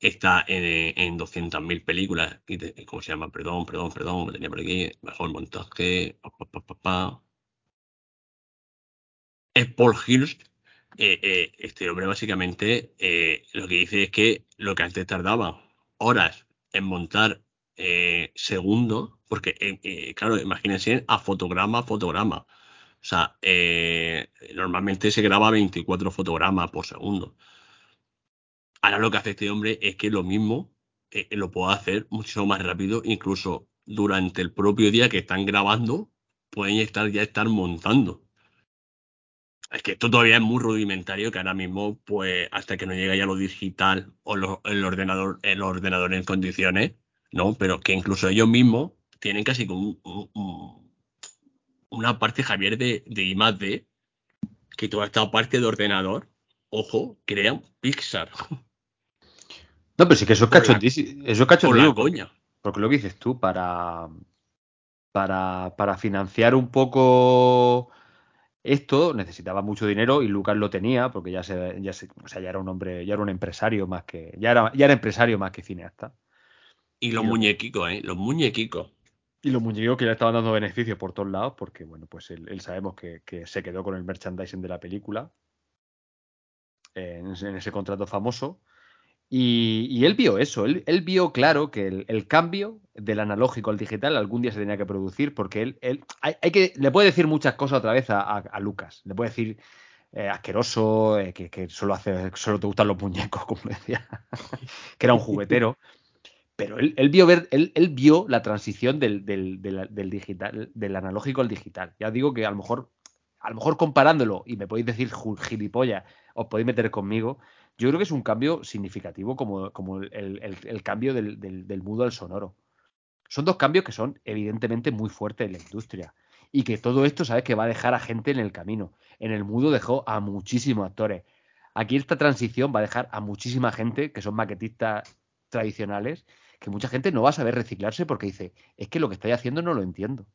está en, en 200.000 películas. ¿Cómo se llama? Perdón, perdón, perdón, lo tenía por aquí. Mejor montaje. Es Paul Hirsch. Eh, eh, este hombre básicamente eh, lo que dice es que lo que antes tardaba horas en montar segundos, porque claro, imagínense a fotograma a fotograma. O sea, normalmente se graba 24 fotogramas por segundo. Ahora lo que hace este hombre es que lo mismo eh, lo puede hacer mucho más rápido, incluso durante el propio día que están grabando, pueden estar ya estar montando. Es que esto todavía es muy rudimentario, que ahora mismo, pues, hasta que no llegue ya lo digital o lo, el ordenador, el ordenador en condiciones, ¿no? Pero que incluso ellos mismos tienen casi como un, un, un una parte, Javier, de, de que toda esta parte de ordenador, ojo, crean Pixar. *laughs* No, pero sí que eso es cachondísimo. Eso es cachondísimo. Porque lo que dices tú, para, para, para financiar un poco esto necesitaba mucho dinero y Lucas lo tenía porque ya se, ya se, o sea, ya era un hombre, ya era un empresario más que, ya era, ya era empresario más que cineasta. Y los y muñequicos, ¿eh? Los muñequicos. Y los muñequicos que le estaban dando beneficios por todos lados, porque bueno, pues él, él sabemos que, que, se quedó con el merchandising de la película en, ese, contrato famoso. Y, él vio eso, él, vio claro que el, cambio del analógico al digital algún día se tenía que producir, porque él, hay, que, le puede decir muchas cosas otra vez a, Lucas, le puede decir eh, asqueroso, eh, que, solo hace, solo te gustan los muñecos, *laughs* como decía, que era un juguetero. Pero él, él, vio ver, él, él, vio la transición del, del, del, del, digital, del analógico al digital. Ya digo que a lo mejor, a lo mejor comparándolo, y me podéis decir gilipollas, os podéis meter conmigo, yo creo que es un cambio significativo como, el, cambio del, mudo al sonoro. Son dos cambios que son evidentemente muy fuertes en la industria. Y que todo esto, ¿sabes? Que va a dejar a gente en el camino. En el mudo dejó a muchísimos actores. Aquí esta transición va a dejar a muchísima gente que son maquetistas tradicionales que mucha gente no va a saber reciclarse porque dice, es que lo que estáis haciendo no lo entiendo.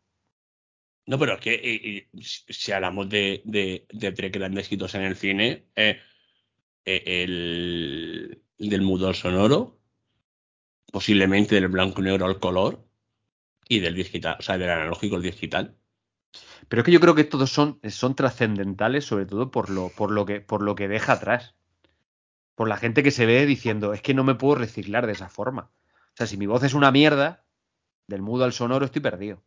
No, pero es que si hablamos de, tres grandes hitos en el cine, eh, el, el, del mudo sonoro, posiblemente del blanco y negro al color, y del digital, o sea, del analógico al digital. Pero es que yo creo que todos son, son trascendentales, sobre todo por lo, por, lo que, por lo que deja atrás. Por la gente que se ve diciendo, es que no me puedo reciclar de esa forma. O sea, si mi voz es una mierda, del mudo al sonoro estoy perdido.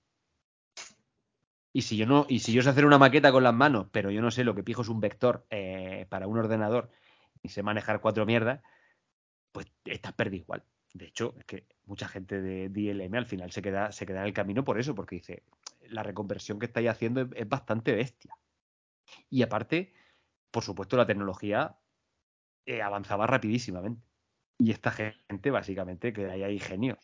Y si yo no, y si yo sé hacer una maqueta con las manos, pero yo no sé lo que pijo es un vector eh, para un ordenador y sé manejar cuatro mierdas, pues estás perdido igual. De hecho, es que mucha gente de DLM al final se queda, se queda en el camino por eso, porque dice, la reconversión que estáis haciendo es, bastante bestia. Y aparte, por supuesto, la tecnología eh, avanzaba rapidísimamente. Y esta gente, básicamente, que ahí hay genios.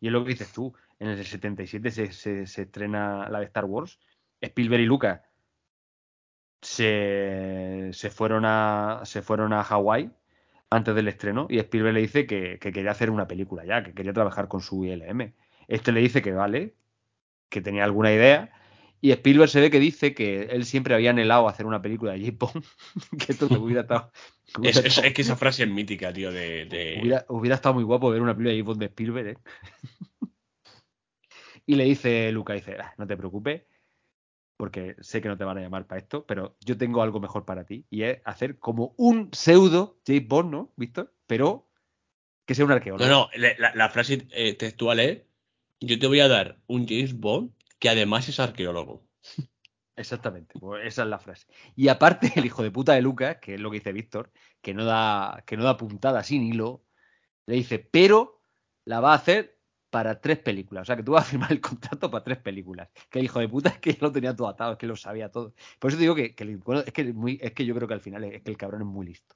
Y es lo que dices tú, en el 77 se, se, se estrena la de Star Wars, Spielberg y Lucas se, se fueron a se fueron a Hawái antes del estreno y Spielberg le dice que, que, quería hacer una película ya, que quería trabajar con su ILM. Este le dice que vale, que tenía alguna idea y Spielberg se ve que dice que él siempre había anhelado hacer una película de J-Pong, *laughs* que esto te hubiera estado... Hubiera es, estado... es, que esa frase es mítica, tío, de... de... Hubiera, hubiera, estado muy guapo ver una película de J-Pong de Spielberg, ¿eh? *laughs* y le dice Luca, dice, ah, no te preocupes, porque sé que no te van a llamar para esto, pero yo tengo algo mejor para ti y es hacer como un pseudo James Bond, ¿no, Víctor? Pero que sea un arqueólogo. No, no, la, la frase eh, textual es, yo te voy a dar un James Bond que además es arqueólogo. *laughs* Exactamente, pues esa es la frase. Y aparte, el hijo de puta de Lucas, que es lo que dice Víctor, que no da, que no da puntada sin hilo, le dice, pero la va a hacer para tres películas. O sea, que tú vas a firmar el contrato para tres películas. Que el hijo de puta es que lo tenía todo atado, es que lo sabía todo. Por eso te digo que, es, que muy, es que yo creo que al final es que el cabrón es muy listo.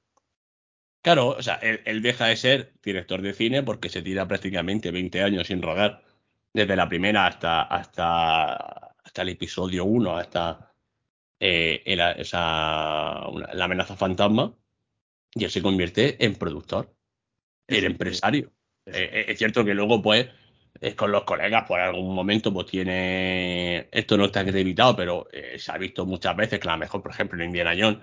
Claro, o sea, él, deja de ser director de cine porque se tira prácticamente 20 años sin rodar. Desde la primera hasta, hasta, hasta el episodio 1, hasta eh, esa, la amenaza fantasma. Y él se convierte en productor, en empresario. Eh, eh, es cierto que luego, pues, es con los colegas, por algún momento, pues tiene. Esto no está acreditado, pero se ha visto muchas veces que a lo mejor, por ejemplo, en Indiana Jones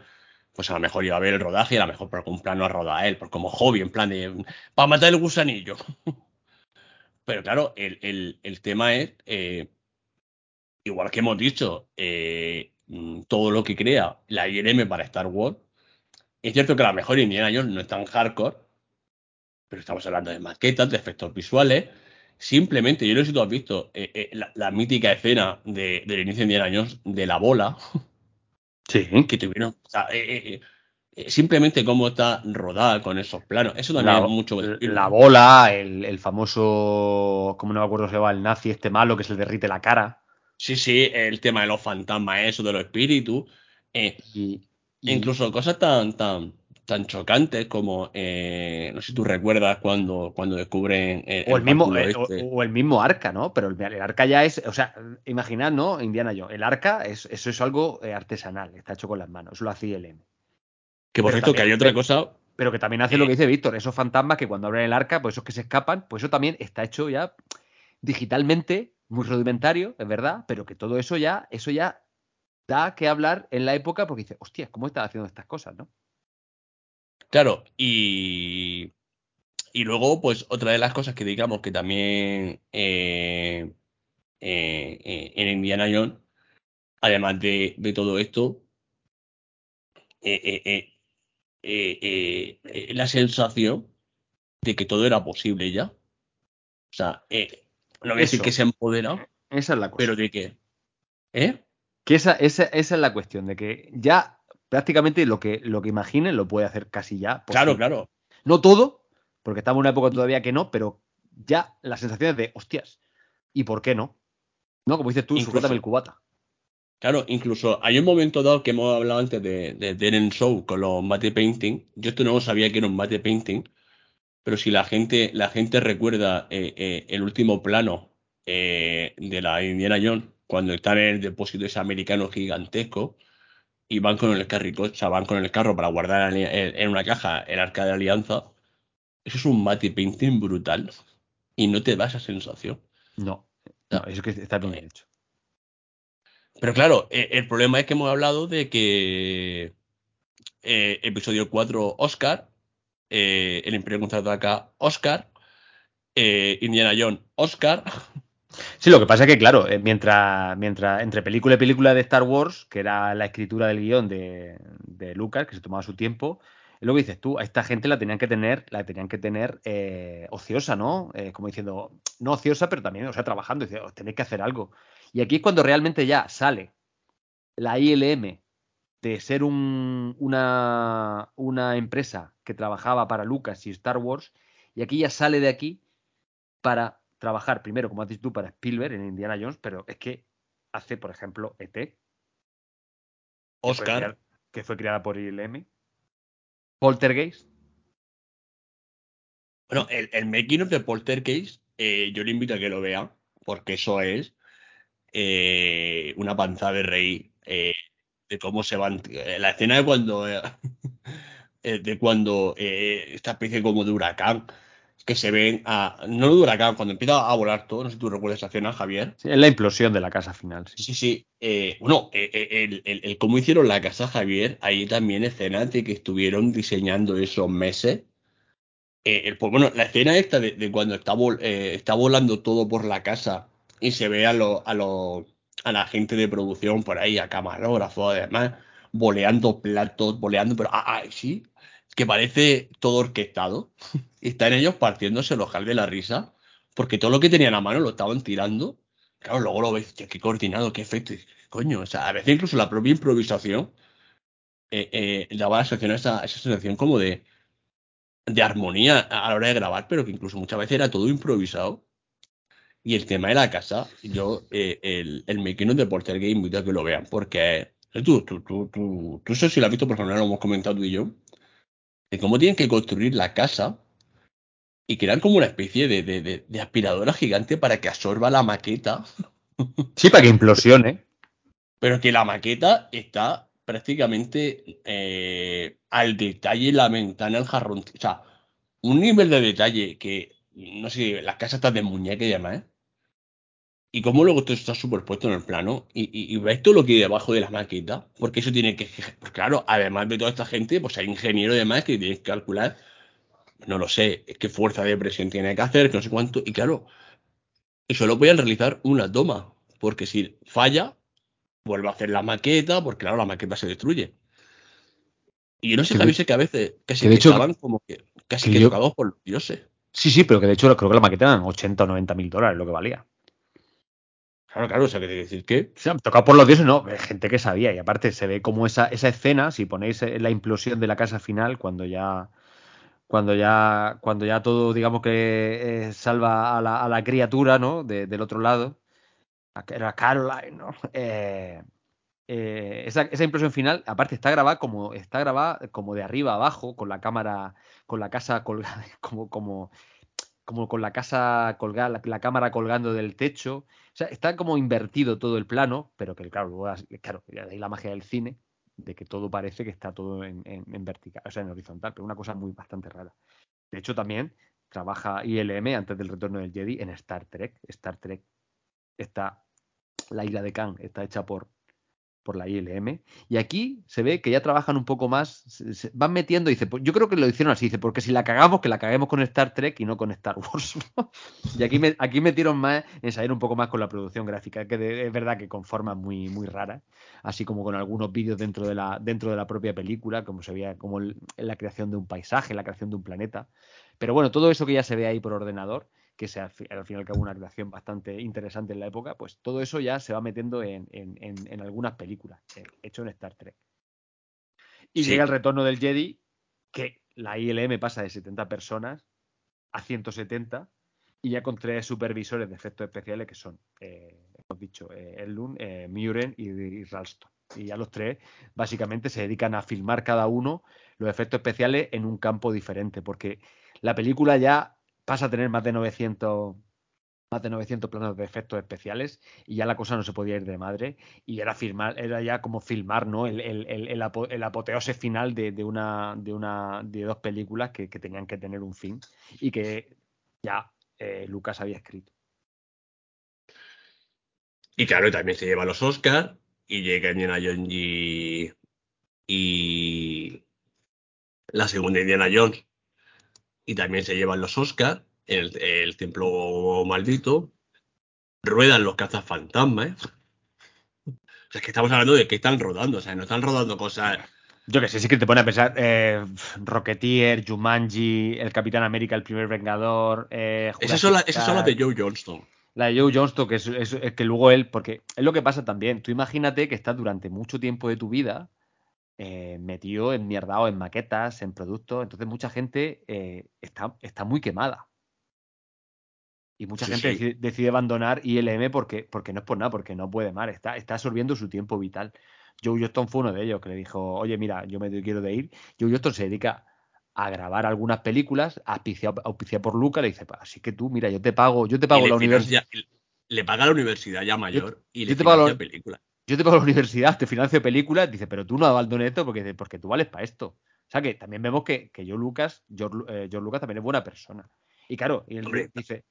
pues a lo mejor iba a ver el rodaje a lo mejor por algún plano a roda él, por como hobby, en plan de, para matar el gusanillo. *laughs* Pero claro, el, tema es, eh, igual que hemos dicho, eh, mm, todo lo que crea la IRM para Star Wars, es cierto que a lo mejor Indiana Jones no es tan hardcore, pero estamos hablando de maquetas, de efectos visuales. Simplemente, yo no sé si tú has visto eh, la, mítica escena de, del inicio de Indiana Jones de la bola. Sí. Que tuvieron. O sea, eh, eh, eh, simplemente cómo está rodada con esos planos. Eso también es mucho. La bola, el, famoso. ¿Cómo no me acuerdo se llama? El nazi este malo que se le derrite la cara. Sí, sí, el tema de los fantasmas, eso, de los espíritus. y, Incluso cosas tan, tan, tan chocantes como, eh, no sé si tú recuerdas cuando, cuando descubren el, o el, mismo eh, este. o, el mismo arca, ¿no? Pero el, arca ya es, o sea, imaginad, ¿no? Indiana Jones, el arca es, eso es algo eh, artesanal, está hecho con las manos, eso lo hacía el M. Que por cierto, que hay otra cosa. Pero que también hace lo que dice Víctor, esos fantasmas que cuando abren el arca, pues esos que se escapan, pues eso también está hecho ya digitalmente, muy rudimentario, es verdad, pero que todo eso ya, eso ya da que hablar en la época porque dice, hostia, ¿cómo está haciendo estas cosas, no? Claro, y, y luego, pues otra de las cosas que digamos que también eh, eh, eh, en Indiana Jones, además de, de todo esto, la sensación de que todo era posible ya. O sea, no voy a decir que se empodera, esa es la pero de que... ¿Eh? Que esa, esa, esa es la cuestión, de que ya prácticamente lo que, lo que imaginen lo puede hacer casi ya. Claro, claro. No todo, porque estamos en una época todavía que no, pero ya la sensación es de, hostias, ¿y por qué no? ¿No? Como dices tú, incluso, el cubata. Claro, incluso hay un momento dado que hemos hablado antes de, de Show con los mate painting. Yo esto no sabía que era un mate painting, pero si la gente, la gente recuerda eh, eh, el último plano eh, de la Indiana Jones, cuando está en el depósito ese americano gigantesco, y van con el carro, o sea, van con el carro para guardar en una caja el arca de alianza, eso es un mate painting brutal y no te da esa sensación. No, no eso que está bien hecho. Pero claro, e, el problema es que hemos hablado de que eh, episodio 4 Oscar, eh, el Imperio acá Oscar, eh, Indiana Jones Oscar, Sí, lo que pasa es que, claro, eh, mientras, mientras entre película y película de Star Wars, que era la escritura del guion de, Lucas, que se tomaba su tiempo, es lo que dices tú, a esta gente la tenían que tener, la tenían que tener eh, ociosa, ¿no? Eh, como diciendo, no ociosa, pero también, o sea, trabajando, oh, tenéis que hacer algo. Y aquí es cuando realmente ya sale la ILM de ser un, una, una empresa que trabajaba para Lucas y Star Wars, y aquí ya sale de aquí para trabajar primero, como has dicho tú, para Spielberg en Indiana Jones, pero es que hace, por ejemplo, ET. Oscar. Que fue, creada por ILM. Poltergeist. Bueno, el, el making of de Poltergeist, eh, yo le invito a que lo vea, porque eso es eh, una panza de rey eh, de cómo se van. La escena de cuando. *laughs* de cuando esta especie como de huracán que se ven a. No lo dura acá, cuando empieza a volar todo, no sé si tú recuerdas esa escena, Javier. Sí, es la implosión de la casa final. Sí, sí. Eh, bueno, eh, eh, el, cómo hicieron la casa Javier, ahí también escenas de que estuvieron diseñando esos meses. El, pues, bueno, la escena esta de, cuando está, está volando todo por la casa y se ve a, a, los, a la gente de producción por ahí, a camarógrafos, además, boleando platos, boleando, pero ah, ah, sí, que parece todo orquestado. *laughs* Están ellos partiéndose el ojal de la risa, porque todo lo que tenían a mano lo estaban tirando. Claro, luego lo ves, qué coordinado, qué efecto. Coño, o sea, a veces incluso la propia improvisación eh, eh, daba la sensación, esa, esa sensación como de, armonía a la hora de grabar, pero que incluso muchas veces era todo improvisado. Y el tema de la casa, yo, eh, el, el making de Porter Game, invito a que lo vean, porque tú, tú, tú, tú, tú, sé si lo has visto, por ejemplo, lo hemos comentado tú y yo, de cómo tienen que construir la casa y crean como una especie de, de, de, aspiradora gigante para que absorba la maqueta. Sí, para que implosione. Pero que la maqueta está prácticamente eh, al detalle la ventana, el jarrón. O sea, un nivel de detalle que, no sé, las casas están de muñeca y demás, ¿eh? Y cómo luego esto está superpuesto en el plano y, y, y ves todo lo que hay debajo de la maqueta, porque eso tiene que, pues claro, además de toda esta gente, pues hay ingenieros y demás que tienen que calcular, no lo sé, qué fuerza de presión tiene que hacer, que no sé cuánto, y claro, eso lo pueden realizar una toma, porque si falla, vuelve a hacer la maqueta, porque claro, la maqueta se destruye. Y yo no sé, Javi, sé que a veces casi que, de hecho, estaban como que casi que, que tocados por los dioses. Sí, sí, pero que de hecho creo que la maqueta eran 80 o 90 mil dólares lo que valía. Claro, claro, o sea, que decir que. O sea, tocado por los dioses, no, gente que sabía. Y aparte se ve como esa, esa escena, si ponéis la implosión de la casa final, cuando ya. Cuando ya. Cuando ya todo, digamos que eh, salva a la, a la, criatura, ¿no? De, del otro lado. Era Caroline, ¿no? *laughs* Eh, eh, esa, esa, implosión final, aparte, está grabada como. Está grabada como de arriba abajo, con la cámara. Con la casa colgada. *laughs* Como. como como con la casa colgada, la, cámara colgando del techo. O sea, está como invertido todo el plano, pero que claro, luego, claro, ahí la magia del cine, de que todo parece que está todo en, en, en, vertical, o sea, en horizontal, pero una cosa muy bastante rara. De hecho, también trabaja ILM antes del retorno del Jedi en Star Trek. Star Trek está, la isla de Khan está hecha por por la ILM. Y aquí se ve que ya trabajan un poco más, se, van metiendo, dice, pues yo creo que lo hicieron así, dice, porque si la cagamos, que la caguemos con Star Trek y no con Star Wars. *laughs* y aquí, me, aquí metieron más en saber un poco más con la producción gráfica, que es verdad que con formas muy, muy raras, así como con algunos vídeos dentro de la, dentro de la propia película, como se veía como la creación de un paisaje, la creación de un planeta. Pero bueno, todo eso que ya se ve ahí por ordenador, que sea al fin y al cabo una creación bastante interesante en la época, pues todo eso ya se va metiendo en, en, en, en algunas películas, eh, hecho en Star Trek. Y sí. llega el retorno del Jedi, que la ILM pasa de 70 personas a 170 y ya con tres supervisores de efectos especiales que son, eh, hemos dicho, eh, Elun, eh, Muren y, y Ralston. Y ya los tres básicamente se dedican a filmar cada uno los efectos especiales en un campo diferente, porque la película ya pasa a tener más de 900 más de 900 planos de efectos especiales y ya la cosa no se podía ir de madre. Y era filmar era ya como filmar no el, el, el, el apoteose final de, de, una de una de dos películas que, que, tenían que tener un fin y que ya eh, Lucas había escrito. Y claro también se lleva los Oscars y llega Indiana Jones y, y la segunda Indiana Jones y también se llevan los Oscars, el, el templo maldito, ruedan los cazafantasmas. ¿eh? O sea, es que estamos hablando de que están rodando, o sea, no están rodando cosas. Yo que sé, sí que te pone a pensar, eh, Rocketeer, Jumanji, el Capitán América, el primer Vengador. Eh, esas, son la, esas son las de Joe Johnston. La de Joe Johnston, que es, es, es, que luego él, porque es lo que pasa también. Tú imagínate que estás durante mucho tiempo de tu vida eh, metido en mierdao en maquetas, en productos. Entonces mucha gente eh, está, está muy quemada. Y mucha sí, gente sí. Decide, decide, abandonar ILM porque, porque no es por nada, porque no puede más, está, está absorbiendo su tiempo vital. Joe Johnston fue uno de ellos que le dijo, oye, mira, yo me quiero de ir. Joe Johnston se dedica a grabar algunas películas, auspiciado, auspiciado por Luca, le dice, así que tú, mira, yo te pago, yo te pago la universidad. Le paga la universidad ya mayor yo, y yo le te pago la película yo te pago la universidad, te financio películas, dice, pero tú no abandones esto porque, porque tú vales para esto. O sea que también vemos que, que George Lucas, George, eh, George, Lucas también es buena persona. Y claro, y él Hombre. dice,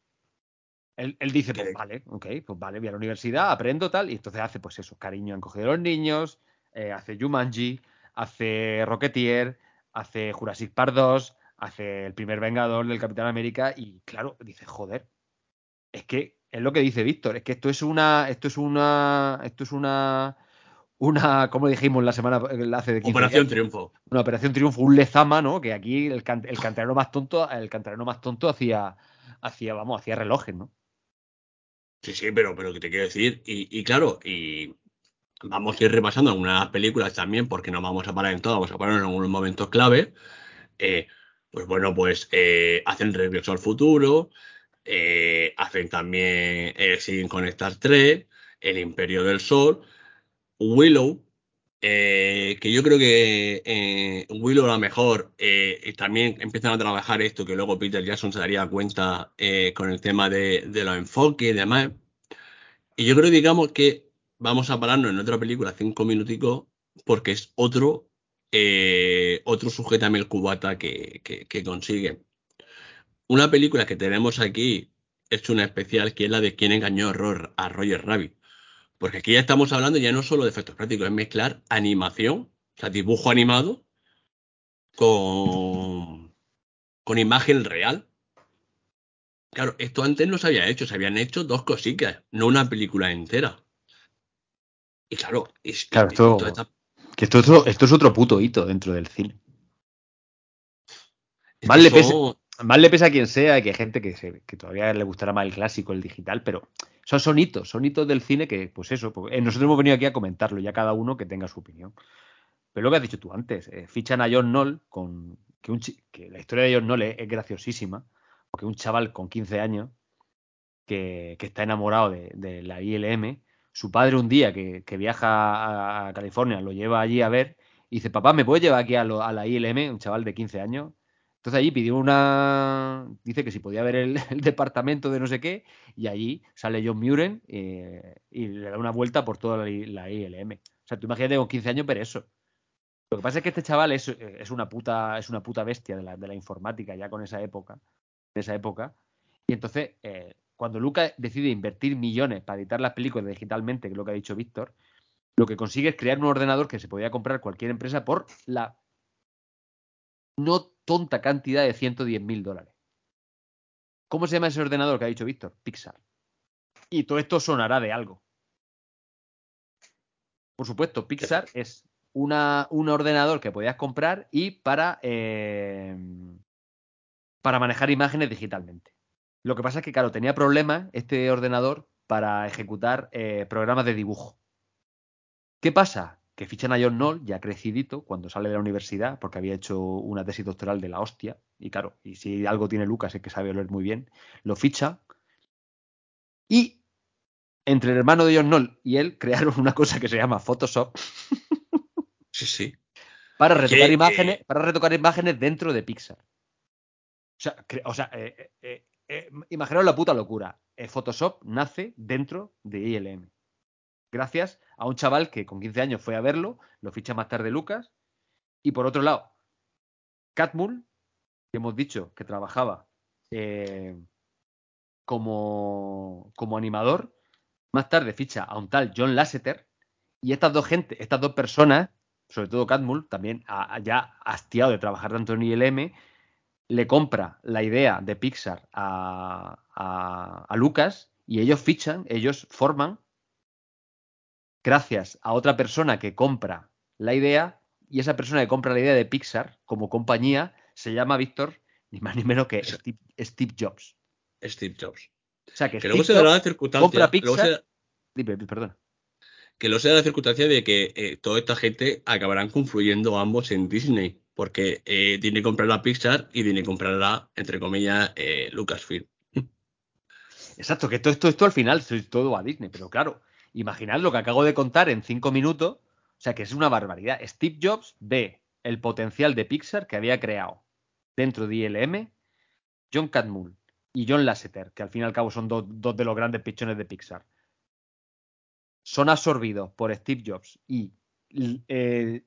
él, él dice, pues vale, ok, pues vale, voy a la universidad, aprendo tal, y entonces hace pues eso, cariño en coger a los niños, eh, hace Jumanji, hace Rocketeer, hace Jurassic Park 2, hace el primer Vengador del Capitán América, y claro, dice, joder, es que es lo que dice Víctor, es que esto es una, esto es una, esto es una, una, como dijimos la semana hace de 15 Operación Triunfo. Una Operación Triunfo, un Lezama, ¿no? Que aquí el, el canterano más tonto, el canterano más tonto hacía, hacía, vamos, hacía relojes, ¿no? Sí, sí, pero, pero que te quiero decir, y, y claro, y vamos a ir repasando algunas películas también, porque no vamos a parar en todo, vamos a parar en algunos momentos clave. Eh, pues bueno, pues eh, hacen regreso al futuro, eh, hacen también, siguen con Star El Imperio del Sol, Willow, que yo creo que Willow a lo mejor también empiezan a trabajar esto que luego Peter Jackson se daría cuenta con el tema de, de los enfoques y demás. Y yo creo, digamos, que vamos a pararnos en otra película cinco minuticos porque es otro eh, otro sujetame el cubata que, que, consigue. Una película que tenemos aquí es una especial que es la de quien engañó a Roger Rabbit. Porque aquí ya estamos hablando ya no solo de efectos prácticos, es mezclar animación, o sea, dibujo animado con, con imagen real. Claro, esto antes no se había hecho, se habían hecho dos cositas, no una película entera. Y claro, claro esto, que esto, es otro puto hito dentro del cine. Más le, pesa, a quien sea, que hay gente que, que, todavía le gustará más el clásico, el digital, pero son, son hitos, son hitos del cine que, pues eso, pues, eh, nosotros hemos venido aquí a comentarlo, ya cada uno que tenga su opinión. Pero lo que has dicho tú antes, eh, fichan a John Knoll con que, un, que la historia de John Knoll es, graciosísima, porque un chaval con 15 años que, está enamorado de, de la ILM su padre un día que, viaja a California lo lleva allí a ver y dice, papá, ¿me puedes llevar aquí a, la ILM? Un chaval de 15 años. Entonces allí pidió una, dice que si podía ver *laughs* el, departamento de no sé qué y allí sale John Muren eh, y le da una vuelta por toda la, ILM. O sea, tú imagínate con 15 años pero eso. Lo que pasa es que este chaval es, es una puta es una puta bestia de la, de la, informática ya con esa época, de esa época. Y entonces eh, cuando Lucas decide invertir millones para editar las películas digitalmente, que es lo que ha dicho Víctor, lo que consigue es crear un ordenador que se podía comprar cualquier empresa por la no tonta cantidad de 110 mil dólares. ¿Cómo se llama ese ordenador que ha dicho Víctor? Pixar. Y todo esto sonará de algo. Por supuesto, Pixar es una, un ordenador que podías comprar y para, eh, para manejar imágenes digitalmente. Lo que pasa es que, claro, tenía problemas este ordenador para ejecutar eh, programas de dibujo. ¿Qué pasa? Que fichan a John Knoll, ya crecidito, cuando sale de la universidad, porque había hecho una tesis doctoral de la hostia. Y claro, y si algo tiene Lucas es que sabe leer muy bien, lo ficha. Y entre el hermano de John Knoll y él crearon una cosa que se llama Photoshop. *laughs* Sí, sí. Para retocar, imágenes, para retocar imágenes dentro de Pixar. O sea, o sea eh, eh, eh, imaginaos la puta locura. Eh, Photoshop nace dentro de ILM. Gracias a un chaval que con 15 años fue a verlo, lo ficha más tarde Lucas. Y por otro lado, Catmull, que hemos dicho que trabajaba eh, como, como animador, más tarde ficha a un tal John Lasseter. Y estas dos gente, estas dos personas, sobre todo Catmull, también ya hastiado de trabajar tanto en ILM, le compra la idea de Pixar a, a, Lucas y ellos fichan, ellos forman, gracias a otra persona que compra la idea, y esa persona que compra la idea de Pixar como compañía se llama Víctor, ni más ni menos que Steve, Jobs. Steve Jobs. O sea, que, que luego se dará la circunstancia. Compra Pixar, Dime, perdona. Que luego se da la circunstancia de que eh, toda esta gente acabarán confluyendo ambos en Disney porque eh, tiene que comprar la Pixar y tiene que comprarla, entre comillas, eh, Lucasfilm. *laughs* Exacto, que todo esto, esto al final es todo a Disney, pero claro, imaginad lo que acabo de contar en cinco minutos, o sea que es una barbaridad. Steve Jobs ve el potencial de Pixar que había creado dentro de ILM, John Catmull y John Lasseter, que al fin y al cabo son dos, de los grandes pichones de Pixar, son absorbidos por Steve Jobs y eh,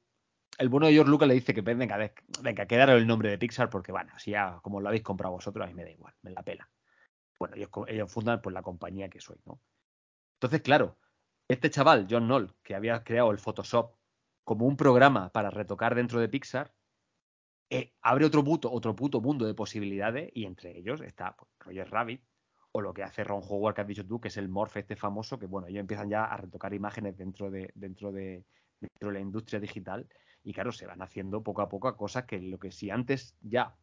el bueno de George Lucas le dice que venga, venga, quedaron el nombre de Pixar porque, bueno, si ya como lo habéis comprado vosotros, a mí me da igual, me la pela. Bueno, ellos, fundan pues la compañía que soy, ¿no? Entonces, claro, este chaval, John Knoll, que había creado el Photoshop como un programa para retocar dentro de Pixar, eh, abre otro puto, otro mundo de posibilidades y entre ellos está pues, Roger Rabbit o lo que hace Ron Howard que has dicho tú, que es el morph este famoso, que bueno, ellos empiezan ya a retocar imágenes dentro de, dentro de, dentro de la industria digital y claro, se van haciendo poco a poco cosas que lo que si antes ya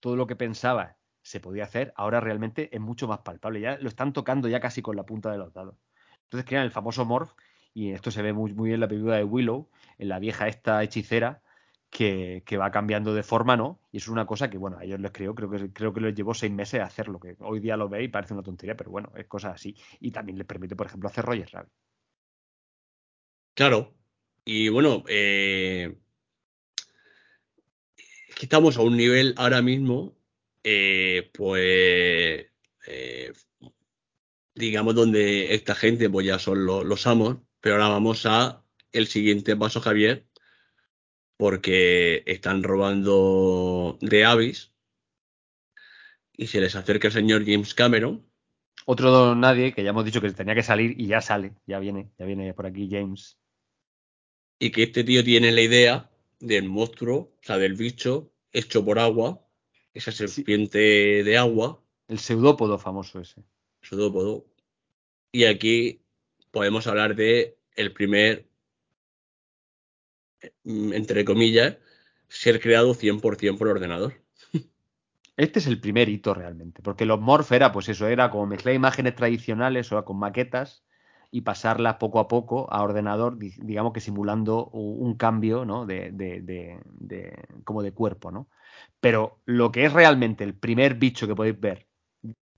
todo lo que pensaba se podía hacer, ahora realmente es mucho más palpable, ya lo están tocando ya casi con la punta de los dados. Entonces crean el famoso morph y esto se ve muy, muy bien en la película de Willow, en la vieja esta hechicera, que, va cambiando de forma, ¿no? Y es una cosa que, bueno, a ellos les creo, creo que, creo que les llevó seis meses a hacerlo, que hoy día lo veis y parece una tontería, pero bueno, es cosa así. Y también les permite, por ejemplo, hacer Roger Rabbit. Claro. Y bueno, eh, es que estamos a un nivel ahora mismo, eh, pues, eh, digamos, donde esta gente pues ya son los, los amos, pero ahora vamos a el siguiente paso, Javier, porque están robando de Avis y se les acerca el señor James Cameron. Otro don nadie que ya hemos dicho que tenía que salir y ya sale, ya viene, ya viene por aquí James. Y que este tío tiene la idea del monstruo, o sea, del bicho hecho por agua, esa serpiente de agua. El pseudópodo famoso ese. Y aquí podemos hablar de el primer Mm, entre comillas, ser creado 100% por ordenador. Este es el primer hito realmente, porque los Morph era, pues eso, era como mezclar imágenes tradicionales o con maquetas y pasarlas poco a poco a ordenador, digamos que simulando un cambio, ¿no? De, de, de, como de cuerpo, ¿no? Pero lo que es realmente el primer bicho que podéis ver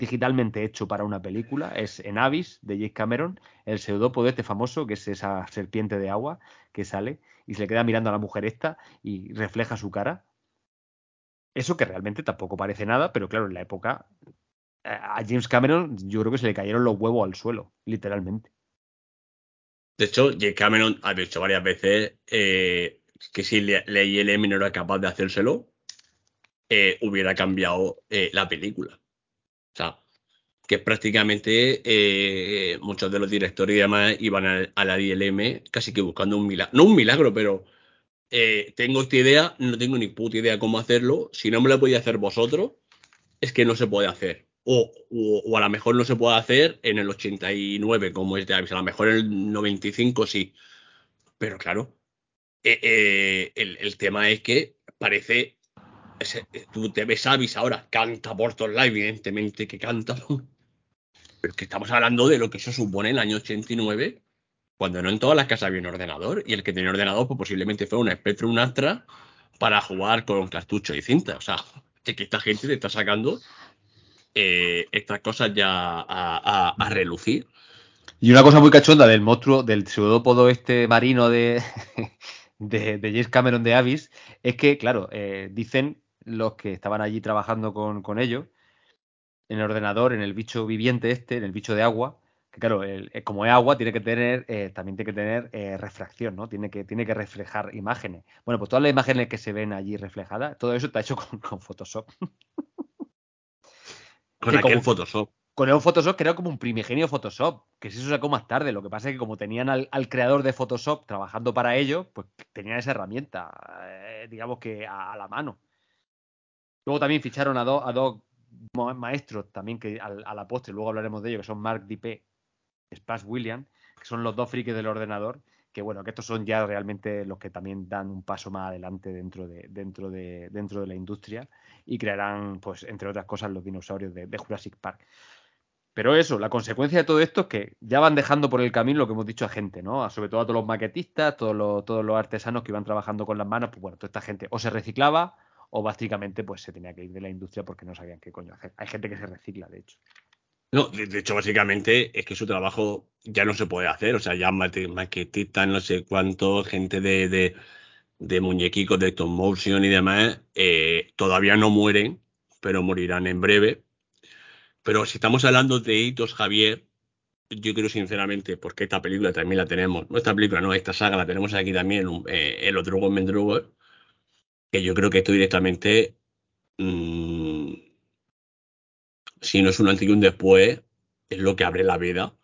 digitalmente hecho para una película es en Avis de Jake Cameron, el pseudópodo este famoso, que es esa serpiente de agua que sale y se le queda mirando a la mujer esta y refleja su cara. Eso que realmente tampoco parece nada, pero claro, en la época a James Cameron yo creo que se le cayeron los huevos al suelo, literalmente. De hecho, Jake Cameron ha dicho varias veces eh, que si Ley M no era capaz de hacérselo, eh, hubiera cambiado eh, la película. O sea, que prácticamente eh, muchos de los directores y demás iban a, la DLM casi que buscando un milagro. No un milagro, pero eh, tengo esta idea, no tengo ni puta idea cómo hacerlo. Si no me la podéis hacer vosotros, es que no se puede hacer. O, o, a lo mejor no se puede hacer en el 89, como es de A lo mejor en el 95 sí. Pero claro, eh, el, el tema es que parece tú te ves Avis ahora, canta por todos lados, evidentemente que canta. Pero es que estamos hablando de lo que se supone en el año 89, cuando no en todas las casas había un ordenador, y el que tenía ordenador pues posiblemente fue un Spectrum, Astra, para jugar con cartucho y cinta. O sea, es que esta gente te está sacando eh, estas cosas ya a, relucir. Y una cosa muy cachonda del monstruo, del pseudópodo este marino *laughs* de, de, James Cameron de Avis, es que, claro, eh, dicen los que estaban allí trabajando con, ellos, en el ordenador, en el bicho viviente este, en el bicho de agua, que claro, eh, como es agua, tiene que tener, eh, también tiene que tener eh, refracción, ¿no? Tiene que, tiene que reflejar imágenes. Bueno, pues todas las imágenes que se ven allí reflejadas, todo eso está hecho con, *laughs* Photoshop. Con aquel Photoshop. Con el Photoshop que era como un primigenio Photoshop, que se sacó más tarde. Lo que pasa es que como tenían al, creador de Photoshop trabajando para ello, pues tenían esa herramienta, digamos que a la mano. Luego también ficharon a, dos a dos maestros también que a, la postre, luego hablaremos de ellos, que son Mark Dipe y Spas William, que son los dos frikis del ordenador, que bueno, que estos son ya realmente los que también dan un paso más adelante dentro de, dentro de, dentro de la industria y crearán, pues, entre otras cosas, los dinosaurios de, Jurassic Park. Pero eso, la consecuencia de todo esto es que ya van dejando por el camino lo que hemos dicho a gente, ¿no? Sobre todo a todos los maquetistas, todos los, todos los artesanos que iban trabajando con las manos, pues bueno, toda esta gente o se reciclaba o básicamente pues se tenía que ir de la industria porque no sabían qué coño hacer. Hay gente que se recicla, de hecho. No, de, hecho, básicamente es que su trabajo ya no se puede hacer. O sea, ya maquetistas, no sé cuánto, gente de, de, muñequicos de stop motion y demás, eh, todavía no mueren, pero morirán en breve. Pero si estamos hablando de hitos, Javier, yo creo sinceramente, porque esta película también la tenemos, no esta película, no, esta saga la tenemos aquí también, eh, el otro Mendrugo, que yo creo que esto directamente, mm, si no es un antes y un después, es lo que abre la veda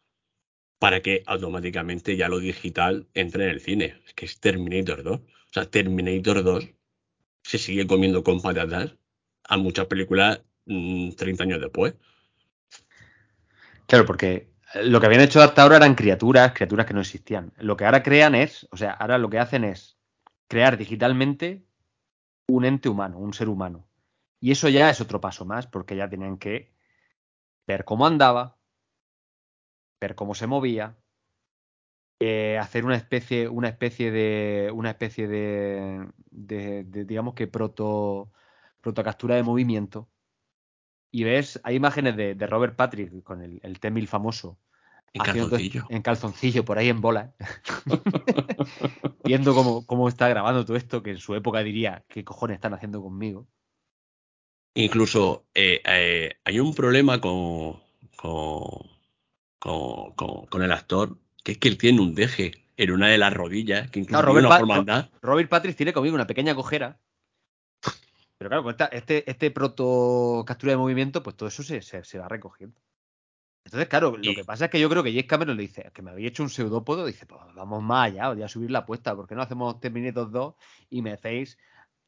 para que automáticamente ya lo digital entre en el cine. Es que es Terminator 2. O sea, Terminator 2 se sigue comiendo con patatas a muchas películas 30 mm, años después. Claro, porque lo que habían hecho hasta ahora eran criaturas, criaturas que no existían. Lo que ahora crean es, o sea, ahora lo que hacen es crear digitalmente un ente humano, un ser humano. Y eso ya es otro paso más, porque ya tienen que ver cómo andaba, ver cómo se movía, eh, hacer una especie, una especie de, una especie de, de, digamos que proto, proto captura de movimiento. Y ves, hay imágenes de, Robert Patrick con el, el T-1000 famoso. En calzoncillo. en calzoncillo, por ahí en bola. *laughs* Viendo cómo, cómo está grabando todo esto, que en su época diría, ¿qué cojones están haciendo conmigo? Incluso eh, eh, hay un problema con, con, con, el actor, que es que él tiene un deje en una de las rodillas, que incluso Robert, una forma Robert Patrick tiene conmigo una pequeña cojera. Pero claro, con este, este proto captura de movimiento, pues todo eso se, se, va recogiendo. Entonces, claro, lo que pasa es que yo creo que James Cameron le dice que me había hecho un pseudópodo, dice, pues vamos más allá, voy a subir la apuesta, ¿por qué no hacemos Terminator 2 y me hacéis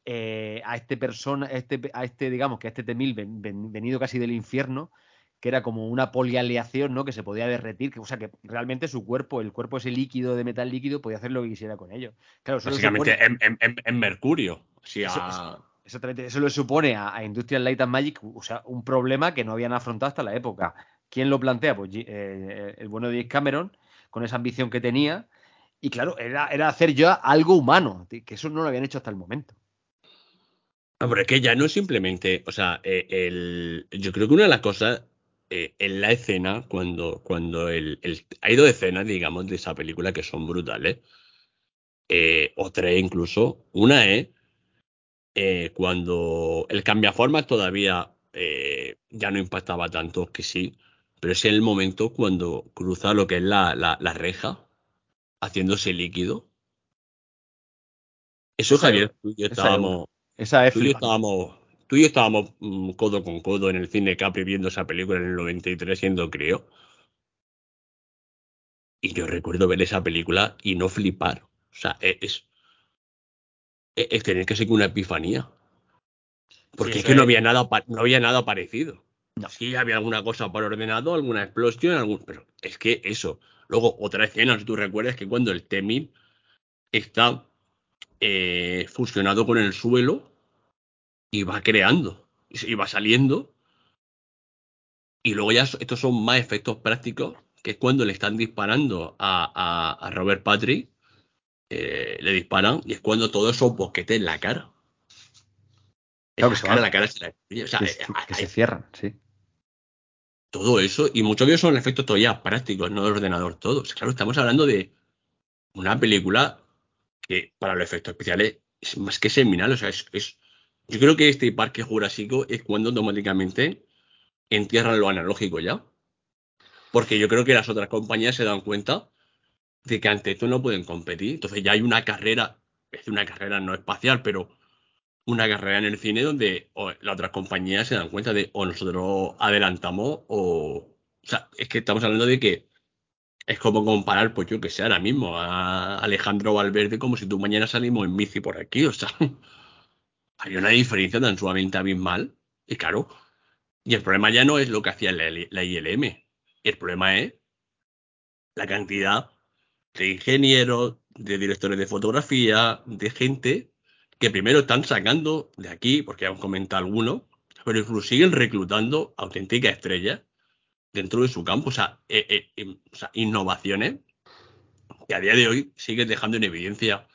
eh, a este persona, a este, a este, digamos, que a este T-1000 venido casi del infierno, que era como una polialeación, ¿no? Que se podía derretir, que, o sea, que realmente su cuerpo, el cuerpo ese líquido de metal líquido, podía hacer lo que quisiera con ello. Claro, Básicamente en, mercurio. exactamente, eso le supone a, Industrial Light and Magic, o sea, un problema que no habían afrontado hasta la época. ¿Quién lo plantea? Pues eh, el bueno de James Cameron, con esa ambición que tenía, y claro, era, era hacer ya algo humano, que eso no lo habían hecho hasta el momento. Hombre, es que ya no es simplemente, o sea, eh, el, yo creo que una de las cosas eh, en la escena, cuando, cuando el, hay dos escenas, digamos, de esa película que son brutales, o tres incluso. Una es cuando el cambiaformas todavía ya no impactaba tanto, que sí, pero es el momento cuando cruza lo que es la, la, la reja, haciéndose líquido. Eso, Javier, tú y yo estábamos esa es tú, y yo estábamos, tú y yo estábamos mm, codo con codo en el cine Capri viendo esa película en el 93 siendo crío. Y yo recuerdo ver esa película y no flipar. O sea, e, es, es, es tener que ser una epifanía. Porque es que no había nada, no había nada parecido. Sí, había alguna cosa por ordenado, alguna explosión, algún, pero es que eso. Luego, otra escena, si tú recuerdas, que cuando el Temi está eh, fusionado con el suelo y va creando, y va saliendo. Y luego ya estos son más efectos prácticos, que es cuando le están disparando a, Robert Patrick, eh, le disparan, y es cuando todo eso boquete en la cara. Claro, que la cara se o sea, que, se cierran, sí. Todo eso, y muchos de ellos son efectos todavía prácticos, no de ordenador todos. Claro, estamos hablando de una película que para los efectos especiales es más que seminal. O sea, es, yo creo que este parque jurásico es cuando automáticamente entierran lo analógico ya. Porque yo creo que las otras compañías se dan cuenta de que ante esto no pueden competir. Entonces ya hay una carrera, es una carrera no espacial, pero una carrera en el cine donde las otras compañías se dan cuenta de o nosotros adelantamos o... O sea, es que estamos hablando de que es como comparar, pues yo que sé, ahora mismo a Alejandro Valverde como si tú mañana salimos en bici por aquí, o sea, *laughs* hay una diferencia tan sumamente abismal. Y claro, y el problema ya no es lo que hacía la, la ILM, el problema es la cantidad de ingenieros, de directores de fotografía, de gente que primero están sacando de aquí, porque hemos comentado algunos, pero incluso siguen reclutando auténticas estrellas dentro de su campo. O sea, eh, eh, sea, innovaciones que a día de hoy siguen dejando en evidencia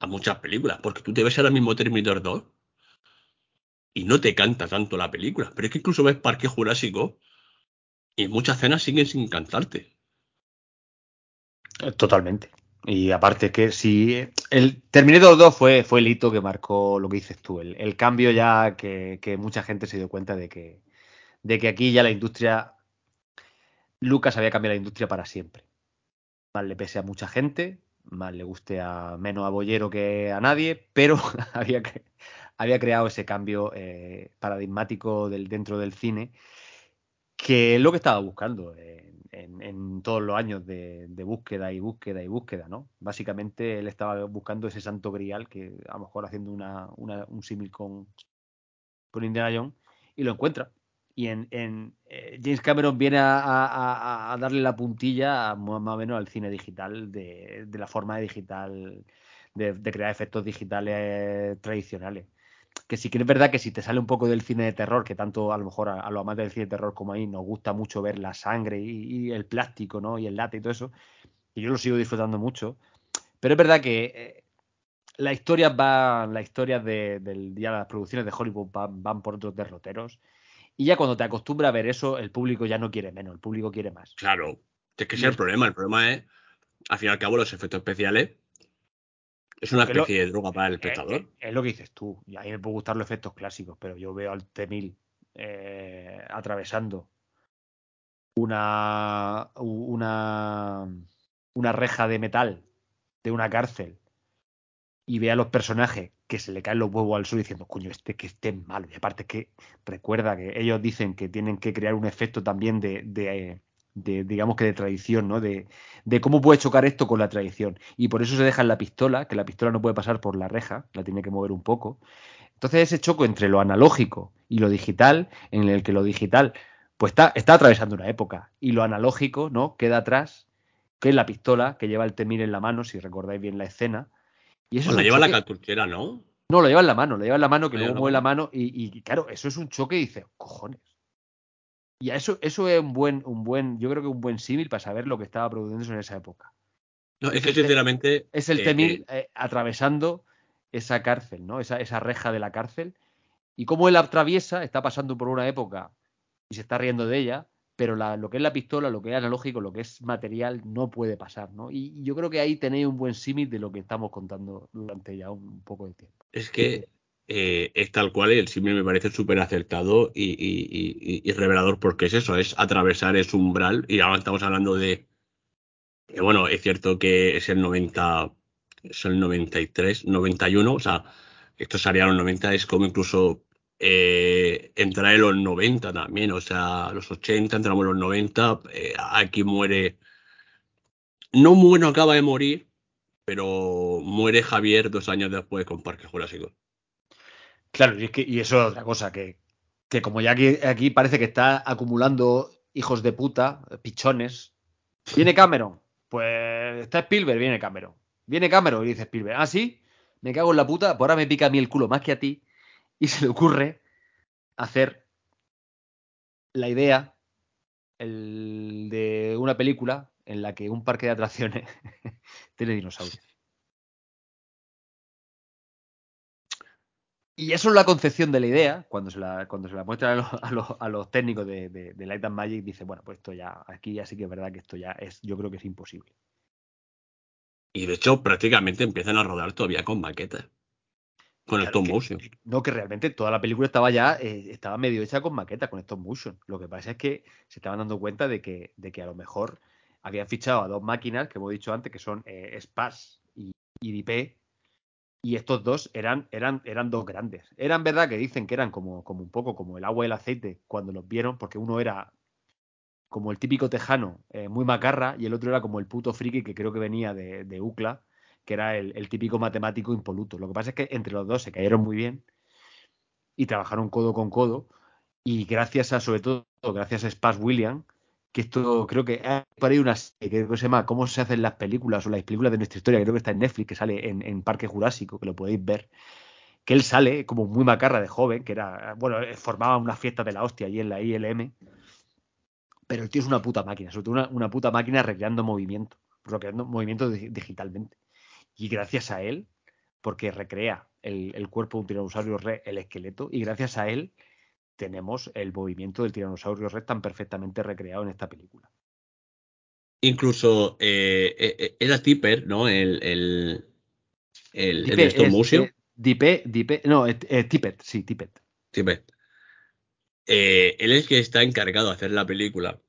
a muchas películas. Porque tú te ves ahora mismo Terminator 2 y no te canta tanto la película. Pero es que incluso ves Parque Jurásico y muchas escenas siguen sin cantarte. Totalmente. Y aparte que si el Terminator 2 fue, fue el hito que marcó lo que dices tú, el, cambio ya que, que, mucha gente se dio cuenta de que, de que aquí ya la industria Lucas había cambiado la industria para siempre. Mal le pese a mucha gente, mal le guste a menos a Bollero que a nadie, pero *laughs* había, había creado ese cambio eh, paradigmático del, dentro del cine, que es lo que estaba buscando en, todos los años de, búsqueda y búsqueda y búsqueda, ¿no? Básicamente él estaba buscando ese santo grial, que a lo mejor haciendo una, un símil con, con Indiana Jones, y lo encuentra y en, eh, James Cameron viene a, darle la puntilla más o menos al cine digital, de, la forma digital, de, crear efectos digitales tradicionales. Que sí que es verdad que si te sale un poco del cine de terror, que tanto a lo mejor a, los amantes del cine de terror como a mí nos gusta mucho ver la sangre y, el plástico, ¿no? Y el late y todo eso, y yo lo sigo disfrutando mucho. Pero es verdad que eh, las historias van, las historias de, del día, las producciones de Hollywood van por otros derroteros y ya cuando te acostumbras a ver eso, el público ya no quiere menos, el público quiere más. Claro, es que ese es el problema. El problema es, al fin y al cabo, los efectos especiales es una especie de droga para el espectador. Es, lo que dices tú. Y a mí me pueden gustar los efectos clásicos, pero yo veo al T-1000 eh, atravesando una, una, una reja de metal de una cárcel y ve a los personajes que se le caen los huevos al suelo diciendo, coño, este que esté malo. Y aparte que recuerda que ellos dicen que tienen que crear un efecto también de, de, digamos que de tradición, ¿no? De, de, cómo puede chocar esto con la tradición. Y por eso se deja en la pistola, que la pistola no puede pasar por la reja, la tiene que mover un poco. Entonces ese choco entre lo analógico y lo digital, en el que lo digital pues está, está atravesando una época y lo analógico, ¿no? Queda atrás, que es la pistola que lleva el temir en la mano, si recordáis bien la escena, y eso la lleva la cartuchera, ¿no? No, lo lleva en la mano, lo lleva en la mano, que luego mueve la mano y, claro, eso es un choque y dice, cojones. Y eso, eso es un buen, un buen, yo creo que un buen símil para saber lo que estaba produciéndose en esa época. No, es, que sinceramente. Es el Temil eh, atravesando esa cárcel, ¿no? Esa, esa reja de la cárcel. Y cómo él atraviesa, está pasando por una época y se está riendo de ella, pero lo que es la pistola, lo que es analógico, lo que es material, no puede pasar, ¿no? Y, yo creo que ahí tenéis un buen símil de lo que estamos contando durante ya un, poco de tiempo. Es que eh, es tal cual, el símil me parece súper acertado y, revelador porque es eso, es atravesar ese umbral y ahora estamos hablando de, bueno, es cierto que es el 90, es el 93, 91, o sea, esto sería los 90, es como incluso eh, entrar en los 90 también, o sea, los 80, entramos en los 90, eh, aquí muere, no bueno acaba de morir, pero muere Javier dos años después con Parque Jurásico. Claro, y, es que, y eso es otra cosa, que, que como ya aquí, aquí parece que está acumulando hijos de puta, pichones, viene Cameron, pues está Spielberg, viene Cameron. Viene Cameron y dice Spielberg, ah, sí, me cago en la puta, pues ahora me pica a mí el culo más que a ti y se le ocurre hacer la idea de una película en la que un parque de atracciones *laughs* tiene dinosaurios. Y eso es la concepción de la idea, cuando se la, cuando se la muestra a los, técnicos de, Light and Magic, dice, bueno, pues esto ya, aquí ya sí que es verdad que esto ya es, yo creo que es imposible. Y de hecho, prácticamente empiezan a rodar todavía con maquetas. Con stop motion. no, que realmente toda la película estaba ya, eh, estaba medio hecha con maqueta, con stop motion. Lo que pasa es que se estaban dando cuenta de que, de que a lo mejor habían fichado a dos máquinas, que hemos dicho antes, que son eh, SPAS y, DP, y estos dos eran, eran, eran dos grandes. Eran verdad que dicen que eran como, como un poco como el agua y el aceite cuando los vieron, porque uno era como el típico tejano, eh, muy macarra, y el otro era como el puto friki que creo que venía de, de UCLA, que era el, típico matemático impoluto. Lo que pasa es que entre los dos se cayeron muy bien y trabajaron codo con codo. Y gracias a, sobre todo, gracias a Spaz William, que esto creo que por ahí una serie que se llama Cómo se hacen las películas o las películas de nuestra historia, creo que está en Netflix, que sale en, Parque Jurásico, que lo podéis ver. Que él sale como muy macarra de joven, que era, bueno, formaba una fiesta de la hostia allí en la ILM. Pero el tío es una puta máquina, sobre todo una, una puta máquina recreando movimiento, recreando movimiento digitalmente. Y gracias a él, porque recrea el, cuerpo de un tiranosaurio el esqueleto, y gracias a él tenemos el movimiento del tiranosaurio rex tan perfectamente recreado en esta película. Incluso eh, eh, eh, era Tipper, ¿no? El, el, el, el motion. Dipe, Dipe, no, Tippet, sí, Tippet. Tippet. él es el que está encargado de hacer la película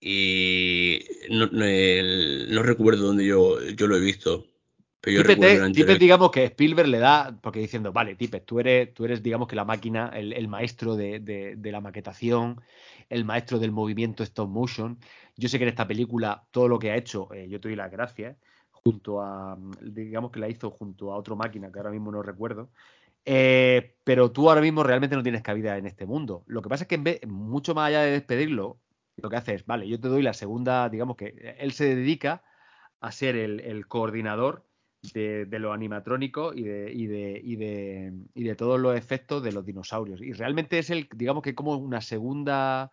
y no, no, recuerdo dónde yo, yo lo he visto. Pero digamos que Spielberg le da, porque diciendo, vale, Tippett, tú eres, tú eres, digamos que la máquina, el, maestro de, la maquetación, el maestro del movimiento stop motion. Yo sé que en esta película todo lo que ha hecho, eh, yo te doy las gracias, junto a, digamos que la hizo junto a otra máquina que ahora mismo no recuerdo, Eh, pero tú ahora mismo realmente no tienes cabida en este mundo. Lo que pasa es que en vez, mucho más allá de despedirlo, lo que hace es, vale, yo te doy la segunda, digamos que él se dedica a ser el, coordinador de, lo animatrónico y de, y, de, y, de, y de todos los efectos de los dinosaurios. Y realmente es el, digamos que como una segunda,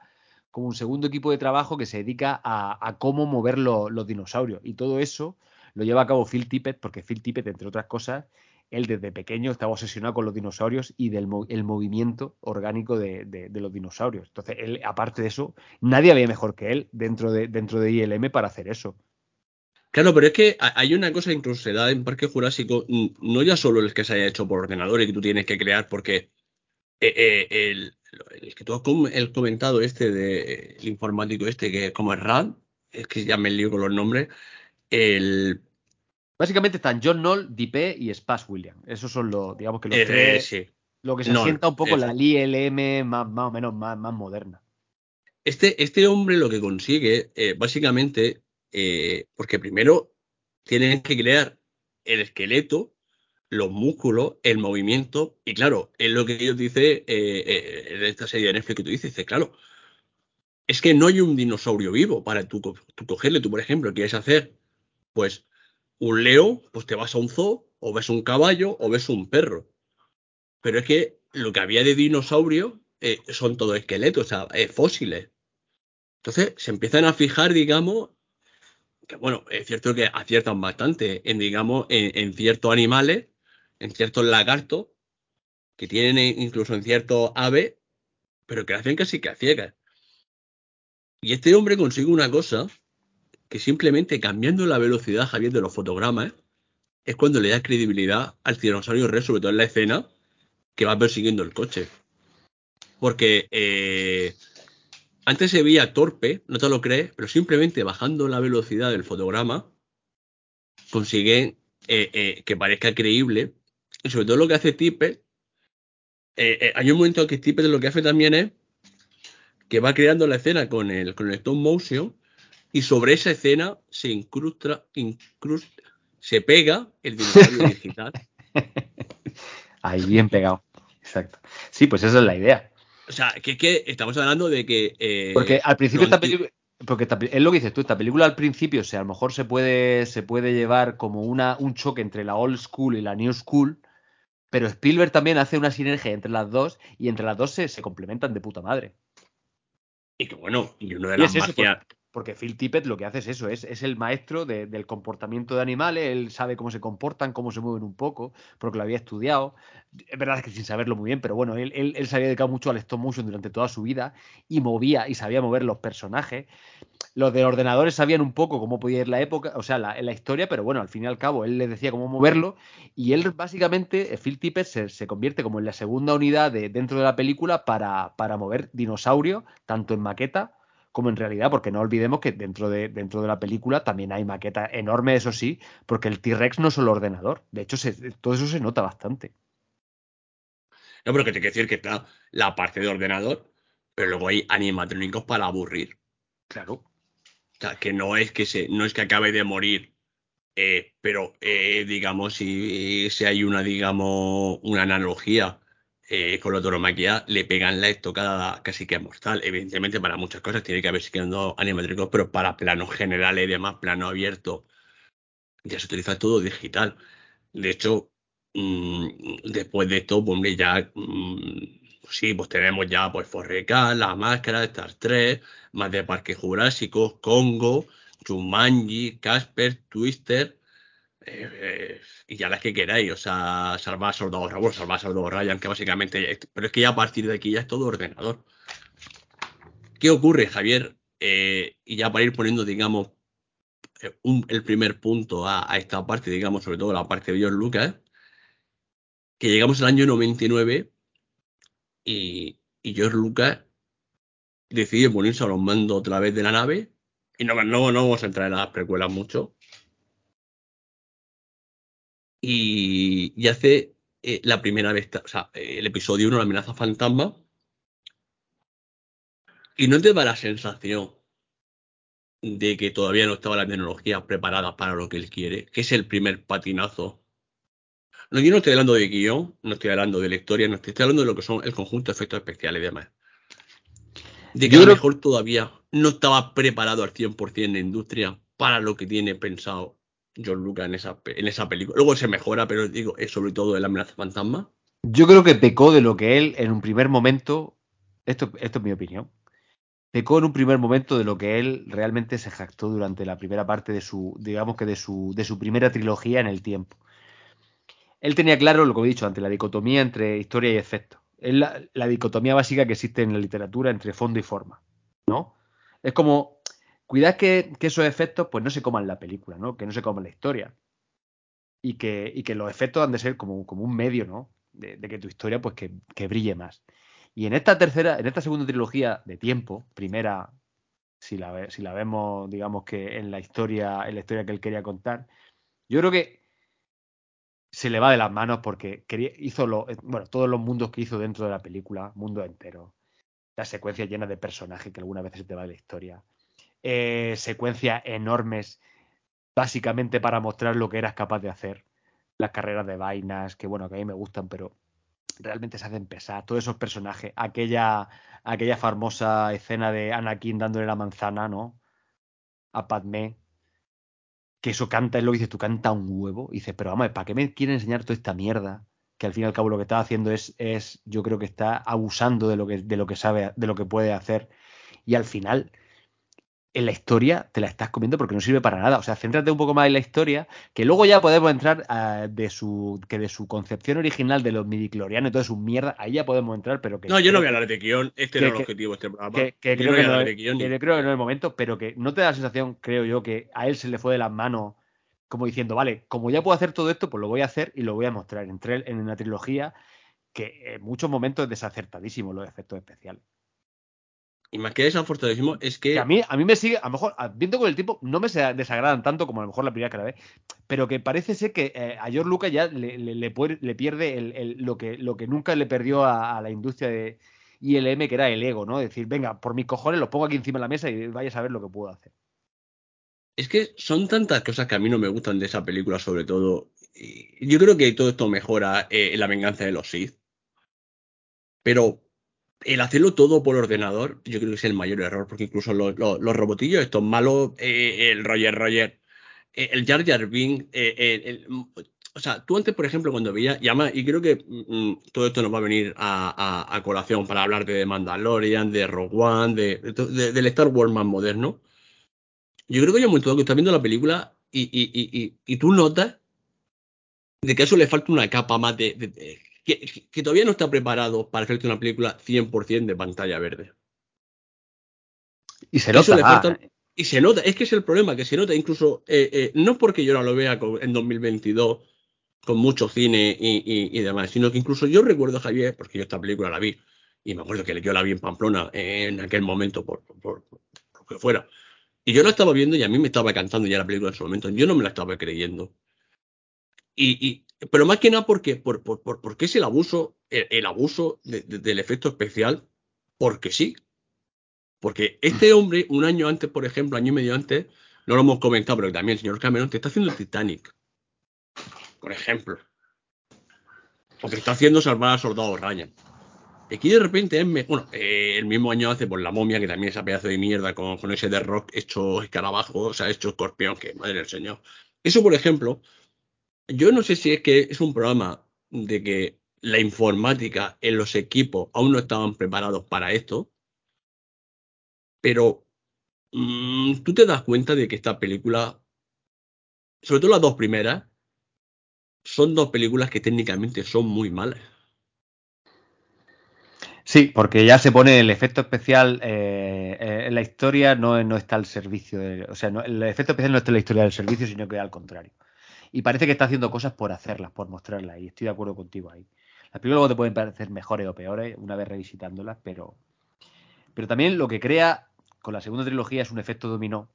como un segundo equipo de trabajo que se dedica a, cómo mover los dinosaurios. Y todo eso lo lleva a cabo Phil Tippett, porque Phil Tippett, entre otras cosas, él desde pequeño estaba obsesionado con los dinosaurios y del el movimiento orgánico de, los dinosaurios. Entonces, él, aparte de eso, nadie había mejor que él dentro de, dentro de ILM para hacer eso. Claro, pero es que hay una cosa incluso se da en Parque Jurásico, no ya solo el que se haya hecho por ordenador y que tú tienes que crear, porque eh, eh, el, que tú has comentado este de el informático este que como es RAD, es que ya me lío con los nombres, el Básicamente están John Knoll, DP y Spas William. Esos son los, digamos que los eh, tres. Lo que se sienta un poco la ILM más, más o menos más, más, moderna. Este, este hombre lo que consigue, básicamente, eh, porque primero tienen que crear el esqueleto, los músculos, el movimiento, y claro, es lo que ellos dicen en esta serie de Netflix que tú dices, dice, claro, es que no hay un dinosaurio vivo para tú, cogerle, tú por ejemplo, quieres hacer, pues, un león, pues te vas a un zoo, o ves un caballo, o ves un perro. Pero es que lo que había de dinosaurio eh, son todos esqueletos, o sea, eh, fósiles. Entonces se empiezan a fijar, digamos, que bueno, es cierto que aciertan bastante en, digamos, en, ciertos animales, en ciertos lagartos, que tienen incluso en ciertos aves, pero que hacen casi que a ciegas. Y este hombre consigue una cosa que simplemente cambiando la velocidad, Javier, de los fotogramas, es cuando le da credibilidad al dinosaurio Rex, sobre todo en la escena que va persiguiendo el coche. Porque eh, antes se veía torpe, no te lo crees, pero simplemente bajando la velocidad del fotograma consigue eh, eh, que parezca creíble. Y sobre todo lo que hace Tippett, hay un momento que Tippett lo que hace también es que va creando la escena con el, con el stop motion y sobre esa escena se incrusta, incrusta se pega el dinosaurio *laughs* digital. Ahí bien pegado. Exacto. Sí, pues esa es la idea. O sea, que, que estamos hablando de que. Eh, porque al principio esta película. Porque es lo que dices tú, esta película al principio, o sea, a lo mejor se puede, se puede llevar como una, un choque entre la old school y la new school, pero Spielberg también hace una sinergia entre las dos y entre las dos se, se complementan de puta madre. Y que bueno, y uno de las magias. Porque Phil Tippett lo que hace es eso, es, es el maestro del comportamiento de animales, él sabe cómo se comportan, cómo se mueven un poco, porque lo había estudiado. Es verdad que sin saberlo muy bien, pero bueno, él, él, él se había dedicado mucho al stop motion durante toda su vida y movía y sabía mover los personajes. Los de ordenadores sabían un poco cómo podía ir la época, o sea, la, la historia, pero bueno, al fin y al cabo él les decía cómo moverlo y él básicamente, Phil Tippett se, se convierte como en la segunda unidad de, dentro de la película para, para mover dinosaurios, tanto en maqueta como en realidad, porque no olvidemos que dentro de, dentro de la película también hay maqueta enorme, eso sí, porque el T-Rex no es solo ordenador. De hecho, todo eso se nota bastante. No, pero que te quiero decir que está la parte de ordenador, pero luego hay animatrónicos para aburrir. Claro. O sea, que no es que se, no es que acabe de morir, eh, pero eh, digamos, si, si hay una, digamos, una analogía eh, con la toromaquia le pegan la estocada casi que mortal. Evidentemente, para muchas cosas tiene que haber siendo animatrónicos, pero para planos generales y demás, plano abierto, ya se utiliza todo digital. De hecho, mm, después de esto, pues ya, mm, sí, pues tenemos ya pues Forreca, La Máscara, Star 3, más de Parque Jurásico, Congo, Jumanji, Casper, Twister, eh, y ya las que queráis, o sea, salvar Soldado Ryan, salvar Soldado Ryan, que básicamente, pero es que ya a partir de aquí ya es todo ordenador. ¿Qué ocurre, Javier? Eh, y ya para ir poniendo, digamos, eh, el primer punto a, esta parte, digamos, sobre todo la parte de George Lucas, que llegamos al año 99 y, y George Lucas decide ponerse a los mandos otra vez de la nave. Y no, no, no vamos a entrar en las precuelas mucho, y, hace eh, la primera vez, o sea, el episodio 1, la amenaza fantasma, y no te da la sensación de que todavía no estaba la tecnología preparada para lo que él quiere, que es el primer patinazo. No, yo no estoy hablando de guion, no estoy hablando de la historia, no estoy, hablando de lo que son el conjunto de efectos especiales y demás. De que a lo mejor todavía no estaba preparado al 100% la industria para lo que tiene pensado George Lucas en esa, en esa película. Luego se mejora, pero digo, es sobre todo el amenaza fantasma. Yo creo que pecó de lo que él en un primer momento, esto, esto es mi opinión, pecó en un primer momento de lo que él realmente se jactó durante la primera parte de su, digamos que de su, de su primera trilogía en el tiempo. Él tenía claro lo que he dicho antes, la dicotomía entre historia y efecto. Es la, la, dicotomía básica que existe en la literatura entre fondo y forma, ¿no? Es como, cuidad que, esos efectos pues no se coman la película, ¿no? Que no se coman la historia. Y que, los efectos han de ser como, un medio, ¿no? De, que tu historia pues que, brille más. Y en esta tercera, en esta segunda trilogía de tiempo, primera, si la, si la vemos, digamos que en la historia, en la historia que él quería contar, yo creo que se le va de las manos porque hizo lo, bueno, todos los mundos que hizo dentro de la película, mundo entero, las secuencias llenas de personajes que algunas veces se te va de la historia, eh, secuencias enormes, básicamente para mostrar lo que eras capaz de hacer, las carreras de vainas, que bueno, que a mí me gustan, pero realmente se hacen pesar. Todos esos personajes, aquella, aquella famosa escena de Anakin dándole la manzana, ¿no? A Padmé. Que eso canta, es lo que dices, tú canta un huevo. Y dices, pero vamos, ¿para qué me quiere enseñar toda esta mierda? Que al fin y al cabo lo que está haciendo es, es yo creo que está abusando de lo que, de lo que sabe, de lo que puede hacer. Y al final, en la historia te la estás comiendo porque no sirve para nada. O sea, céntrate un poco más en la historia, que luego ya podemos entrar uh, de su que de su concepción original de los midiclorianos y toda su mierda, ahí ya podemos entrar, pero que... No, yo no voy a hablar de guion, este que, no es el objetivo de este programa. Que, que creo, no que, no, que creo que no es el momento, pero que no te da la sensación, creo yo, que a él se le fue de las manos como diciendo, vale, como ya puedo hacer todo esto, pues lo voy a hacer y lo voy a mostrar. Entré en una trilogía que en muchos momentos es desacertadísimo los efectos especiales. Y más que desafortunadísimo es que... que... a, mí, a mí me sigue, a lo mejor, viendo con el tiempo, no me desagradan tanto como a lo mejor la primera que la ve, pero que parece ser que eh, a George Lucas ya le, le, le, puede, le pierde el, el, lo, que, lo que nunca le perdió a, a, la industria de ILM, que era el ego, ¿no? Decir, venga, por mis cojones lo pongo aquí encima de la mesa y vaya a saber lo que puedo hacer. Es que son tantas cosas que a mí no me gustan de esa película, sobre todo. Yo creo que todo esto mejora eh, la venganza de los Sith. Pero el hacerlo todo por ordenador, yo creo que es el mayor error, porque incluso los, los, los robotillos, estos malos, eh, el Roger Roger, eh, el Jar Jar Bing, eh, o sea, tú antes, por ejemplo, cuando veías, y y creo que mmm, todo esto nos va a venir a, colación para hablar de Mandalorian, de Rogue One, de, de, del Star Wars más moderno. Yo creo que hay un momento que estás viendo la película y, y, tú notas de que a eso le falta una capa más de que, que, todavía no está preparado para hacerte una película 100% de pantalla verde. Y se nota. Falta, y se nota, es que es el problema, que se nota incluso, eh, eh, no porque yo no lo vea con, en 2022 con mucho cine y, y, y, demás, sino que incluso yo recuerdo, Javier, porque yo esta película la vi, y me acuerdo que yo la vi en Pamplona en aquel momento, por, por, por, por lo que fuera. Y yo la estaba viendo y a mí me estaba cantando ya la película en su momento. Yo no me la estaba creyendo. Y, y, pero más que nada porque, por, por, por, porque es el abuso, el, el abuso de, de, del efecto especial, porque sí. Porque este hombre, un año antes, por ejemplo, año y medio antes, no lo hemos comentado, pero también el señor Cameron te está haciendo el Titanic. Por ejemplo. O te está haciendo salvar al soldado Ryan. Y aquí de repente es, bueno, eh, el mismo año hace por la momia, que también esa pedazo de mierda con, con ese de rock hecho escarabajo, o sea, hecho escorpión, que madre del señor. Eso, por ejemplo, yo no sé si es que es un programa de que la informática en los equipos aún no estaban preparados para esto, pero mmm, tú te das cuenta de que esta película, sobre todo las dos primeras, son dos películas que técnicamente son muy malas. Sí, porque ya se pone el efecto especial eh, eh, la historia, no, no está al servicio, de, o sea, no, el efecto especial no está en la historia del servicio, sino que al contrario y parece que está haciendo cosas por hacerlas, por mostrarlas, y estoy de acuerdo contigo ahí. Las películas te pueden parecer mejores o peores una vez revisitándolas, pero, pero también lo que crea con la segunda trilogía es un efecto dominó,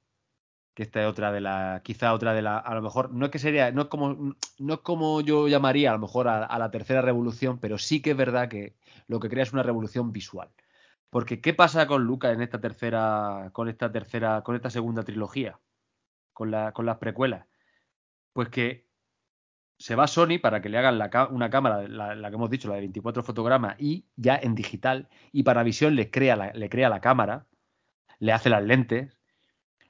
que esta es otra de la, quizá otra de la, a lo mejor, no es que sería, no es como, no es como yo llamaría a lo mejor a, a la tercera revolución, pero sí que es verdad que lo que crea es una revolución visual. Porque, ¿qué pasa con Lucas en esta tercera, con esta tercera, con esta segunda trilogía? Con, la, con las precuelas pues que se va a Sony para que le hagan una cámara, la, que hemos dicho, la de 24 fotogramas, y ya en digital, y para visión le crea, la, le crea la cámara, le hace las lentes.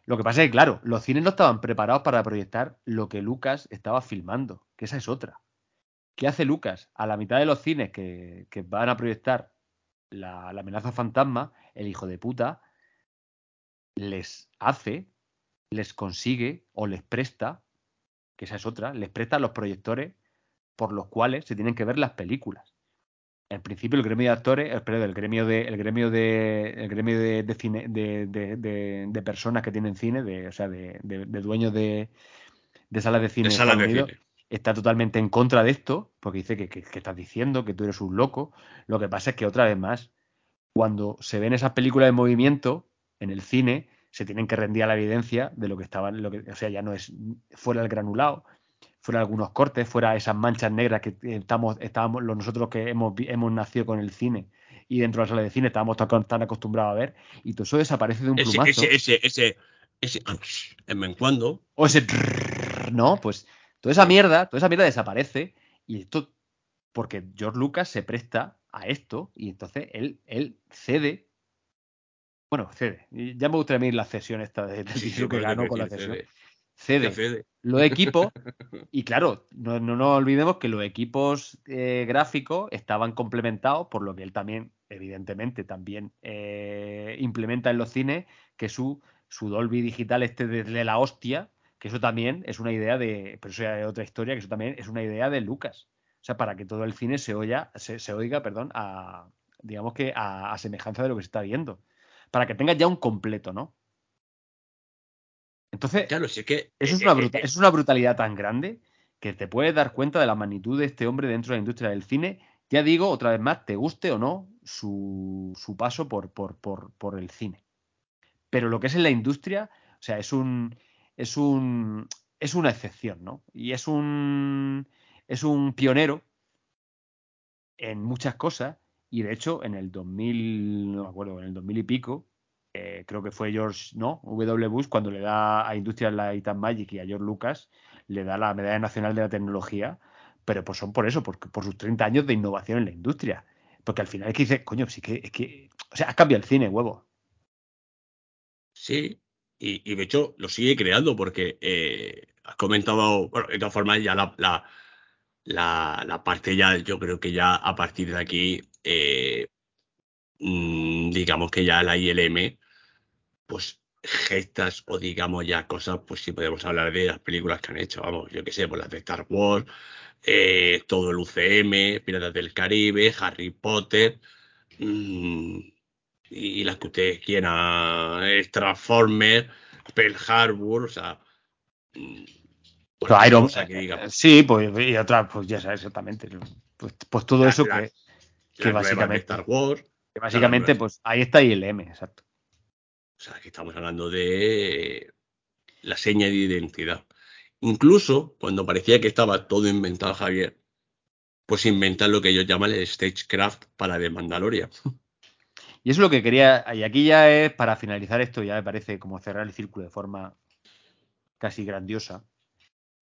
Lo que pasa es que, claro, los cines no estaban preparados para proyectar lo que Lucas estaba filmando, que esa es otra. ¿Qué hace Lucas? A la mitad de los cines que, van a proyectar la, amenaza fantasma, el hijo de puta les hace, les consigue o les presta, que esa es otra, les presta los proyectores por los cuales se tienen que ver las películas. En principio el gremio de actores, el, el gremio de, el gremio de, el gremio de, cine, de, personas que tienen cine, de, o sea, de, dueños de, salas de cine, está totalmente en contra de esto, porque dice que, estás diciendo que tú eres un loco. Lo que pasa es que otra vez más, cuando se ven esas películas de movimiento en el cine, se tienen que rendir a la evidencia de lo que estaban, lo que, o sea, ya no es fuera el granulado, fuera algunos cortes, fuera esas manchas negras que estamos, estábamos, nosotros que hemos, hemos nacido con el cine y dentro de la sala de cine estábamos tan, acostumbrados a ver, y todo eso desaparece de un plumazo. Ese, ese, ese, ese, en cuando. O ese, no, pues Toda esa mierda, toda esa mierda desaparece y esto porque George Lucas se presta a esto y entonces él, él cede. Bueno, cede. Ya me gustaría medir la cesión esta de, que *laughs* ganó con la cesión. Cede. Los equipos, *laughs* y claro, no, no, nos olvidemos que los equipos eh, gráficos estaban complementados por lo que él también, evidentemente, también eh, implementa en los cines, que su, su Dolby digital este de la hostia, que eso también es una idea de, pero eso ya es otra historia, que eso también es una idea de Lucas. O sea, para que todo el cine se oiga, se, oiga, perdón, a, digamos que a, semejanza de lo que se está viendo. Para que tengas ya un completo, ¿no? Entonces, claro, que, eso es, una eh, eh, es una brutalidad tan grande que te puedes dar cuenta de la magnitud de este hombre dentro de la industria del cine. Ya digo, otra vez más, te guste o no su, su paso por, por, por, por el cine. Pero lo que es en la industria, o sea, es un, es un es una excepción, ¿no? Y es un es un pionero en muchas cosas y de hecho en el 2000, no me acuerdo, en el 2000 y pico, eh, creo que fue George, ¿no? W. Bush cuando le da a Industrial Light and Magic y a George Lucas le da la Medalla Nacional de la Tecnología, pero pues son por eso, por, por sus 30 años de innovación en la industria. Porque al final es que dice, coño, sí que, es que, o sea, has cambiado el cine, huevo. Sí, y, de hecho lo sigue creando porque eh, has comentado, bueno, de todas formas ya la, la, la, parte ya, yo creo que ya a partir de aquí, eh, mm, digamos que ya la ILM, pues gestas o digamos ya cosas, pues sí podemos hablar de las películas que han hecho, vamos, yo qué sé, pues las de Star Wars, eh, todo el UCM, Piratas del Caribe, Harry Potter. Mmm, y, las que ustedes quieran, Transformers, Pearl Harbor, o sea. Mm, pues Iron que Sí, pues y otras, pues ya sabes exactamente. Pues, pues todo eso que, que básicamente. Star Wars. Que básicamente, pues ahí está ILM, exacto. O sea, que estamos hablando de la seña de identidad. Incluso cuando parecía que estaba todo inventado, Javier, pues inventan lo que ellos llaman el stagecraft para The Mandalorian. *laughs* Y eso es lo que quería, y aquí ya es, para finalizar esto, ya me parece como cerrar el círculo de forma casi grandiosa,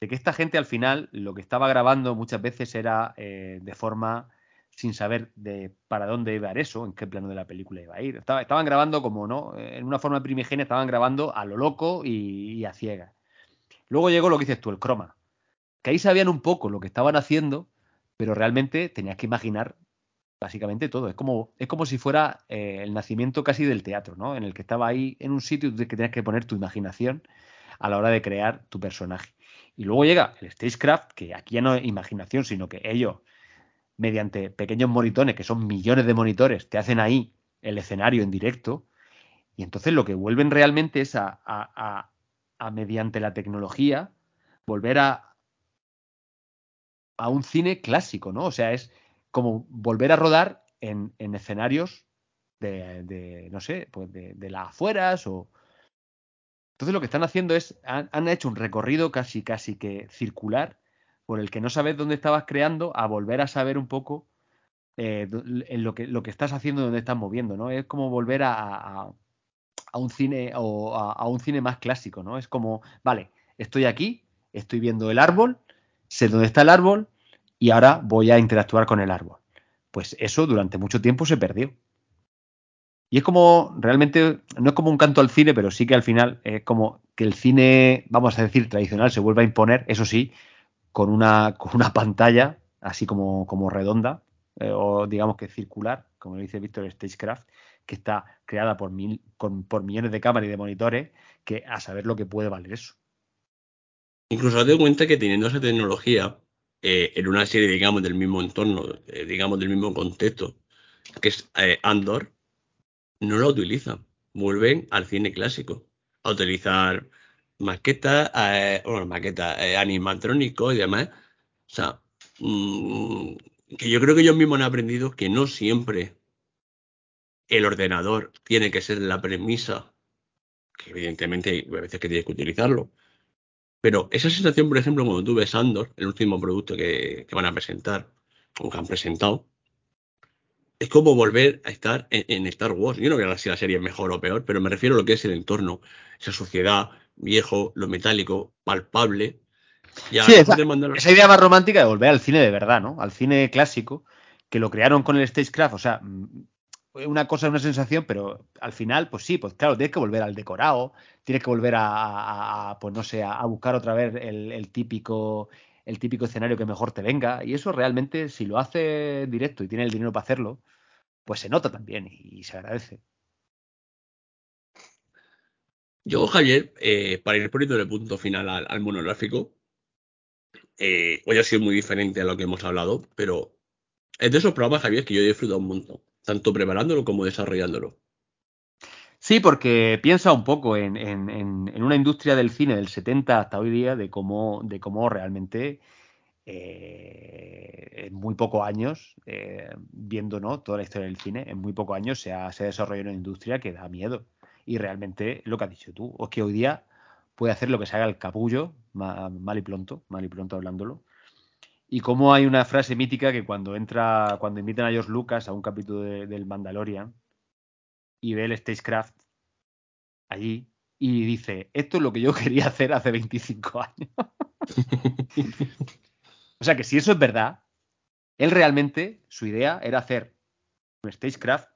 de que esta gente al final lo que estaba grabando muchas veces era eh, de forma sin saber de para dónde iba a ir eso, en qué plano de la película iba a ir. estaban grabando como, ¿no? En una forma primigenia estaban grabando a lo loco y, a ciegas. Luego llegó lo que dices tú, el croma. Que ahí sabían un poco lo que estaban haciendo, pero realmente tenías que imaginar básicamente todo. Es como, es como si fuera eh, el nacimiento casi del teatro, ¿no? En el que estaba ahí en un sitio que tenías que poner tu imaginación a la hora de crear tu personaje. Y luego llega el Stagecraft, que aquí ya no es imaginación, sino que ellos, mediante pequeños monitores, que son millones de monitores, te hacen ahí el escenario en directo. Y entonces lo que vuelven realmente es a, a, a mediante la tecnología, volver a, a un cine clásico, ¿no? O sea, es como volver a rodar en, escenarios de, no sé, pues de, las afueras o... Entonces lo que están haciendo es, han, hecho un recorrido casi, casi que circular por el que no sabes dónde estabas creando a volver a saber un poco eh, en lo que, lo que estás haciendo, dónde estás moviendo, ¿no? Es como volver a, a, un cine o a, un cine más clásico, ¿no? Es como, vale, estoy aquí, estoy viendo el árbol, sé dónde está el árbol y ahora voy a interactuar con el árbol. Pues eso durante mucho tiempo se perdió. Y es como, realmente, no es como un canto al cine, pero sí que al final es como que el cine, vamos a decir, tradicional se vuelve a imponer, eso sí, con una, con una pantalla así como, como redonda, eh, o digamos que circular, como dice Víctor Stagecraft, que está creada por, mil, por millones de cámaras y de monitores, que a saber lo que puede valer eso. Incluso date cuenta que teniendo esa tecnología eh, en una serie, digamos, del mismo entorno, eh, digamos, del mismo contexto, que es Andor, no la utilizan. Vuelven al cine clásico a utilizar maquetas, bueno, maquetas, animatrónicos y demás. O sea, mmm, que yo creo que ellos mismos han aprendido que no siempre el ordenador tiene que ser la premisa, que evidentemente hay veces que tienes que utilizarlo. Pero esa sensación, por ejemplo, cuando tú ves el último producto que, van a presentar, o que han presentado, es como volver a estar en, Star Wars. Yo no voy a si la serie es mejor o peor, pero me refiero a lo que es el entorno, esa sociedad, viejo, lo metálico, palpable, sí, esa, idea más romántica de volver al cine de verdad, ¿no? Al cine clásico, que lo crearon con el Stagecraft, o sea, mm, una cosa, una sensación, pero al final, pues sí, pues claro, tienes que volver al decorado, tienes que volver a, pues no sé, a, buscar otra vez el, típico el típico escenario que mejor te venga. Y eso realmente, si lo hace directo y tiene el dinero para hacerlo, pues se nota también y, se agradece. Yo, Javier, eh, para ir poniendo el punto final al monográfico, eh, hoy ha sido muy diferente a lo que hemos hablado, pero es de esos programas, Javier, que yo he disfrutado un montón, tanto preparándolo como desarrollándolo. Sí, porque piensa un poco en, una industria del cine del 70 hasta hoy día, de cómo, de cómo realmente eh, en muy pocos años, eh, viendo ¿no? toda la historia del cine, en muy pocos años se ha desarrollado una industria que da miedo. Y realmente lo que has dicho tú, es que hoy día puede hacer lo que se haga el capullo, mal y pronto, mal y pronto hablándolo. Y como hay una frase mítica que cuando entra, cuando invitan a George Lucas a un capítulo del Mandalorian y ve el Stagecraft allí y dice, esto es lo que yo *laughs* quería hacer hace 25 años. *laughs* o sea que si eso es verdad, él realmente, su idea era hacer un Stagecraft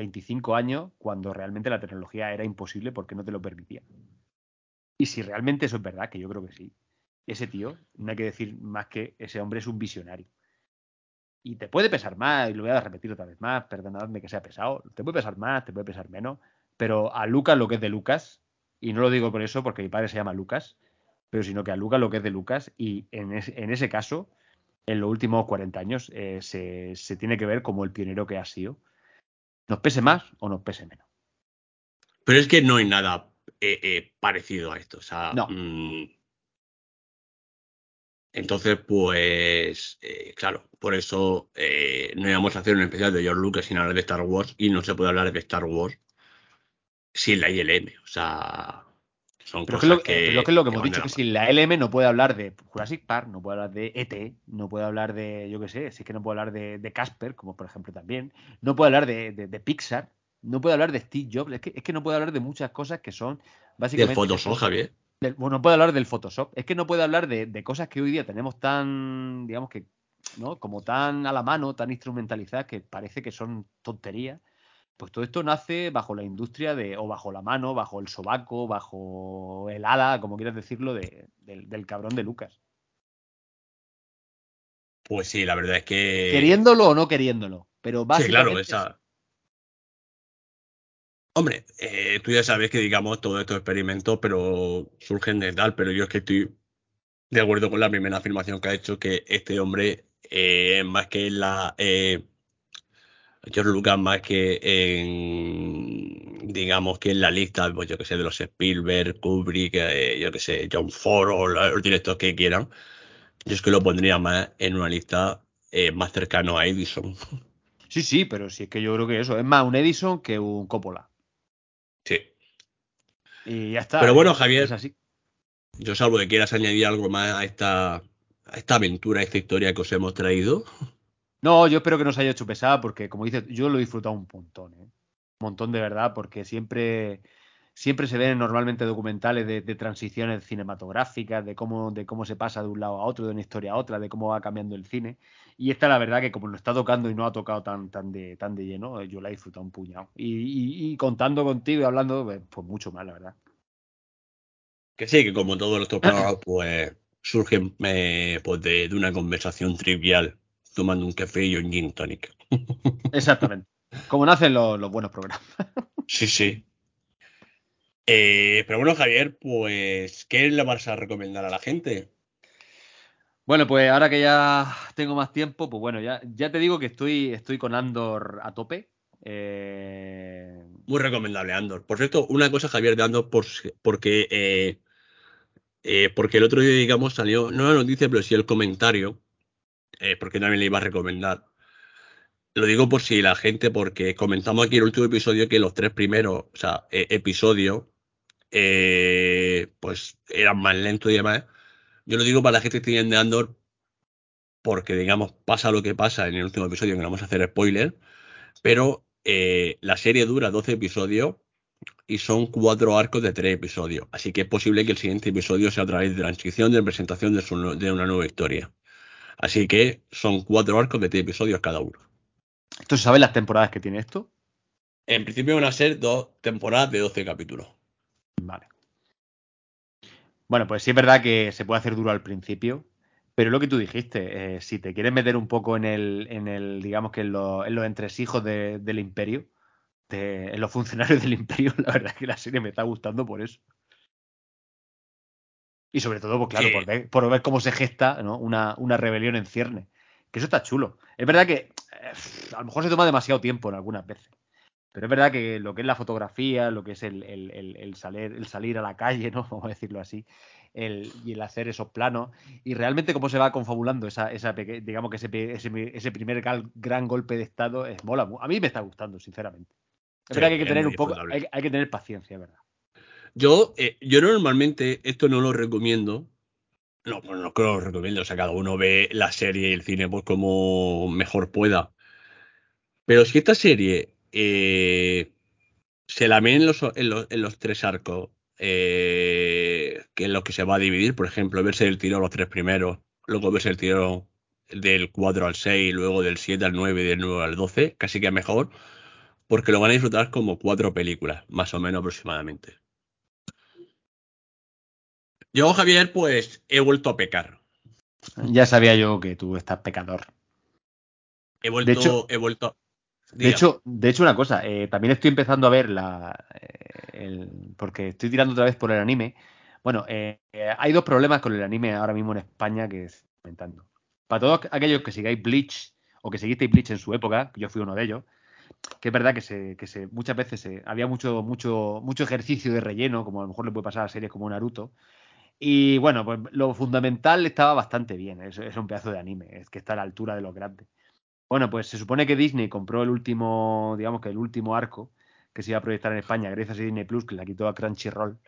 25 años cuando realmente la tecnología era imposible porque no te lo permitía. Y si realmente eso es verdad, que yo creo que sí, ese tío, no hay que decir más que ese hombre es un visionario. Y te puede pesar más, y lo voy a repetir otra vez más, perdonadme que sea pesado, te puede pesar más, te puede pesar menos, pero a Lucas lo que es de Lucas, y no lo digo por eso porque mi padre se llama Lucas, pero sino que a Lucas lo que es de Lucas, y en, ese caso, en los últimos 40 años, eh, se, se tiene que ver como el pionero que ha sido. Nos pese más o nos pese menos. Pero es que no hay nada eh, eh, parecido a esto. O sea, mm, entonces, pues, eh, claro, por eso no íbamos a hacer un especial de George Lucas sin hablar de Star Wars y no se puede hablar de Star Wars sin la ILM. O sea, son cosas que, que, lo, que, es lo que hemos dicho, que sin la ILM no puede hablar de Jurassic Park, no puede hablar de ET, no puede hablar de, yo qué sé, sí que no puede hablar de, Casper, como por ejemplo también, no puede hablar de Pixar, no puede hablar de Steve Jobs, es que, es que no puede hablar de muchas cosas que son básicamente. Del Photoshop, Javier. bueno, no puede hablar del Photoshop. Es que no puede hablar de, cosas que hoy día tenemos tan, digamos que, ¿no? Como tan a la mano, tan instrumentalizadas que parece que son tonterías. Pues todo esto nace bajo la industria de, o bajo la mano, bajo el sobaco, bajo el ala, como quieras decirlo, del, cabrón de Lucas. Pues sí, la verdad es que. Queriéndolo o no queriéndolo. Pero básicamente. Sí, claro, esa, Hombre, eh, tú ya sabes que digamos todos estos experimentos, pero surgen de tal, pero yo es que estoy de acuerdo con la primera afirmación que ha hecho que este hombre, eh, más que la eh, George Lucas, más que en digamos que en la lista, pues yo que sé, de los Spielberg, Kubrick, eh, yo que sé, John Ford o los directores que quieran, yo es que lo pondría más en una lista más cercano a Edison. Sí, sí, pero sí es que yo creo que eso es más un Edison que un Coppola. Sí. Y ya está. Pero bueno, Javier, así. yo salvo que quieras añadir algo más a esta, a esta aventura, a esta historia que os hemos traído. No, yo espero que no os haya hecho pesada porque, como dices, yo lo he disfrutado un montón, ¿eh? Un montón de verdad, porque siempre, siempre se ven normalmente documentales de, transiciones cinematográficas, de cómo, de cómo se pasa de un lado a otro, de una historia a otra, de cómo va cambiando el cine. Y esta, la verdad, que como lo está tocando y no ha tocado tan, tan, de, tan de lleno, yo la he disfrutado un puñado. Y, contando contigo y hablando, pues, pues mucho más, la verdad. Que sí, que como todos estos programas, pues surgen eh, pues de, una conversación trivial, tomando un café y un gin tonic. *laughs* Exactamente. Como nacen los buenos programas. *laughs* sí, sí. Eh, pero bueno, Javier, pues, ¿qué le vas a recomendar a la gente? Bueno, pues ahora que ya tengo más tiempo, pues bueno, ya, ya te digo que estoy, estoy con Andor a tope. Eh, Muy recomendable, Andor. Por cierto, una cosa, Javier, de Andor, porque, eh, porque el otro día, digamos, salió, no la noticia, pero sí el comentario, porque también le iba a recomendar. Lo digo por si la gente, porque comentamos aquí el último episodio que los tres primeros, o episodios, eh, pues eran más lentos y demás. Yo lo digo para la gente que tiene de Andor, porque digamos, pasa lo que pasa en el último episodio, que no vamos a hacer spoiler, pero eh, la serie dura 12 episodios y son cuatro arcos de tres episodios. Así que es posible que el siguiente episodio sea a través de transcripción, de presentación de, de una nueva historia. Así que son cuatro arcos de tres episodios cada uno. ¿Tú sabes las temporadas que tiene esto? En principio van a ser dos temporadas de 12 capítulos. Vale. Bueno, pues sí es verdad que se puede hacer duro al principio, pero lo que tú dijiste, eh, si te quieres meter un poco en el, en el digamos que en, los entresijos del imperio, en los funcionarios del imperio, *laughs* la verdad es que la serie me está gustando por eso. Y sobre todo, pues claro, por, ver, cómo se gesta una, una, rebelión en cierne. Que eso está chulo. Es verdad que eh, a lo mejor se toma demasiado tiempo en algunas veces. Pero es verdad que lo que es la fotografía, lo que es el, el, salir, el salir a la calle, ¿no? *laughs* Vamos a decirlo así, el, y el hacer esos planos, y realmente cómo se va confabulando esa, esa digamos que ese, ese, primer gran golpe de estado, es mola. A mí me está gustando, sinceramente. Es verdad que hay que tener un poco, hay, que tener paciencia, ¿verdad? Yo, eh, yo normalmente esto no lo recomiendo. No, no que lo recomiendo. O sea, cada uno ve la serie y el cine pues como mejor pueda. Pero si esta serie eh, se la ven en los, en los, tres arcos, eh, que es lo que se va a dividir, por ejemplo, verse el tiro los tres primeros, luego verse el tiro del 4 al 6, luego del 7 al 9 y del 9 al 12, casi que mejor, porque lo van a disfrutar como cuatro películas, más o menos aproximadamente. Yo, Javier, pues he vuelto a pecar. Ya sabía yo que tú estás pecador. He vuelto, he vuelto, de hecho, de hecho, una cosa, eh, también estoy empezando a ver la. Eh, porque estoy tirando otra vez por el anime. Bueno, eh, hay dos problemas con el anime ahora mismo en España que es comentando. Para todos aquellos que sigáis Bleach o que seguisteis Bleach en su época, yo fui uno de ellos, que es verdad que se, que se muchas veces había mucho, mucho, mucho ejercicio de relleno, como a lo mejor le puede pasar a series como Naruto. Y bueno, pues lo fundamental estaba bastante bien. Es, es un pedazo de anime, es que está a la altura de los grandes. Bueno, pues se supone que Disney compró el último, digamos que el último arco que se iba a proyectar en España, gracias a Disney Plus, que la quitó a Crunchyroll.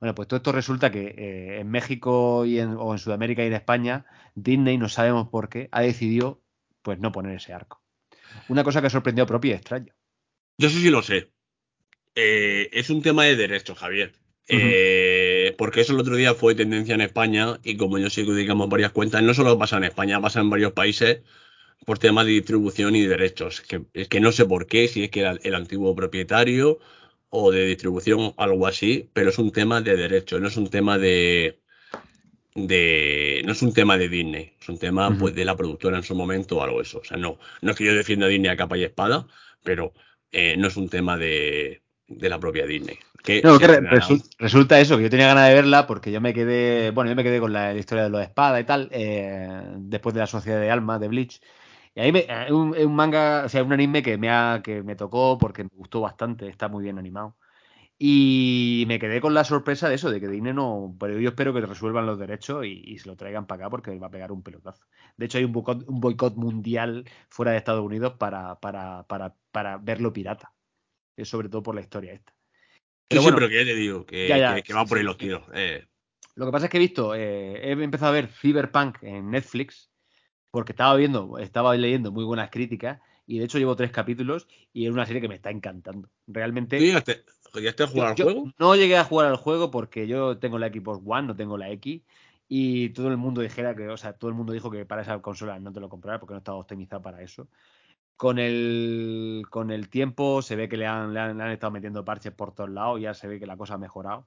Bueno, pues todo esto resulta que eh, en México y en, o en Sudamérica y en España, Disney, no sabemos por qué, ha decidido pues no poner ese arco. Una cosa que sorprendió a propio y extraño. Yo sí sí lo sé. Eh, es un tema de derecho, Javier. Eh, porque eso el otro día fue tendencia en España y como yo sigo, digamos, varias cuentas, no solo pasa en España, pasa en varios países por temas de distribución y derechos. Que, es que no sé por qué, si es que era el antiguo propietario o de distribución, algo así, pero es un tema de derechos, no es un tema de, de no es un tema de Disney, es un tema pues, de la productora en su momento o algo eso. O sea, no, no es que yo defienda a Disney a capa y espada, pero eh, no es un tema de, de la propia Disney. No, que resulta eso, que yo tenía ganas de verla porque yo me quedé, bueno, yo me quedé con la, historia de los espadas y tal, eh, después de la Sociedad de Alma de Bleach. Y ahí me, es un, manga, o sea, un anime que me, ha, que me tocó porque me gustó bastante, está muy bien animado. Y me quedé con la sorpresa de eso, de que Disney no. Pero yo espero que resuelvan los derechos y, se lo traigan para acá porque va a pegar un pelotazo. De hecho, hay un boicot, un boicot mundial fuera de Estados Unidos para, para, para, para verlo pirata. Sobre todo por la historia esta. Pero bueno, pero que ya te digo, que, va por ahí los tiros. Eh. Lo que pasa es que he visto, eh, he empezado a ver Cyberpunk en Netflix porque estaba viendo, estaba leyendo muy buenas críticas Y de hecho llevo tres capítulos y es una serie que me está encantando. Realmente. ¿Ya te, ya te has jugado al juego? No llegué a jugar al juego porque yo tengo la Xbox One, no tengo la X. Y todo el mundo dijera que, o sea, todo el mundo dijo que para esa consola no te lo comprara porque no estaba optimizado para eso. Con el, con el tiempo se ve que le han, le han, estado metiendo parches por todos lados, ya se ve que la cosa ha mejorado.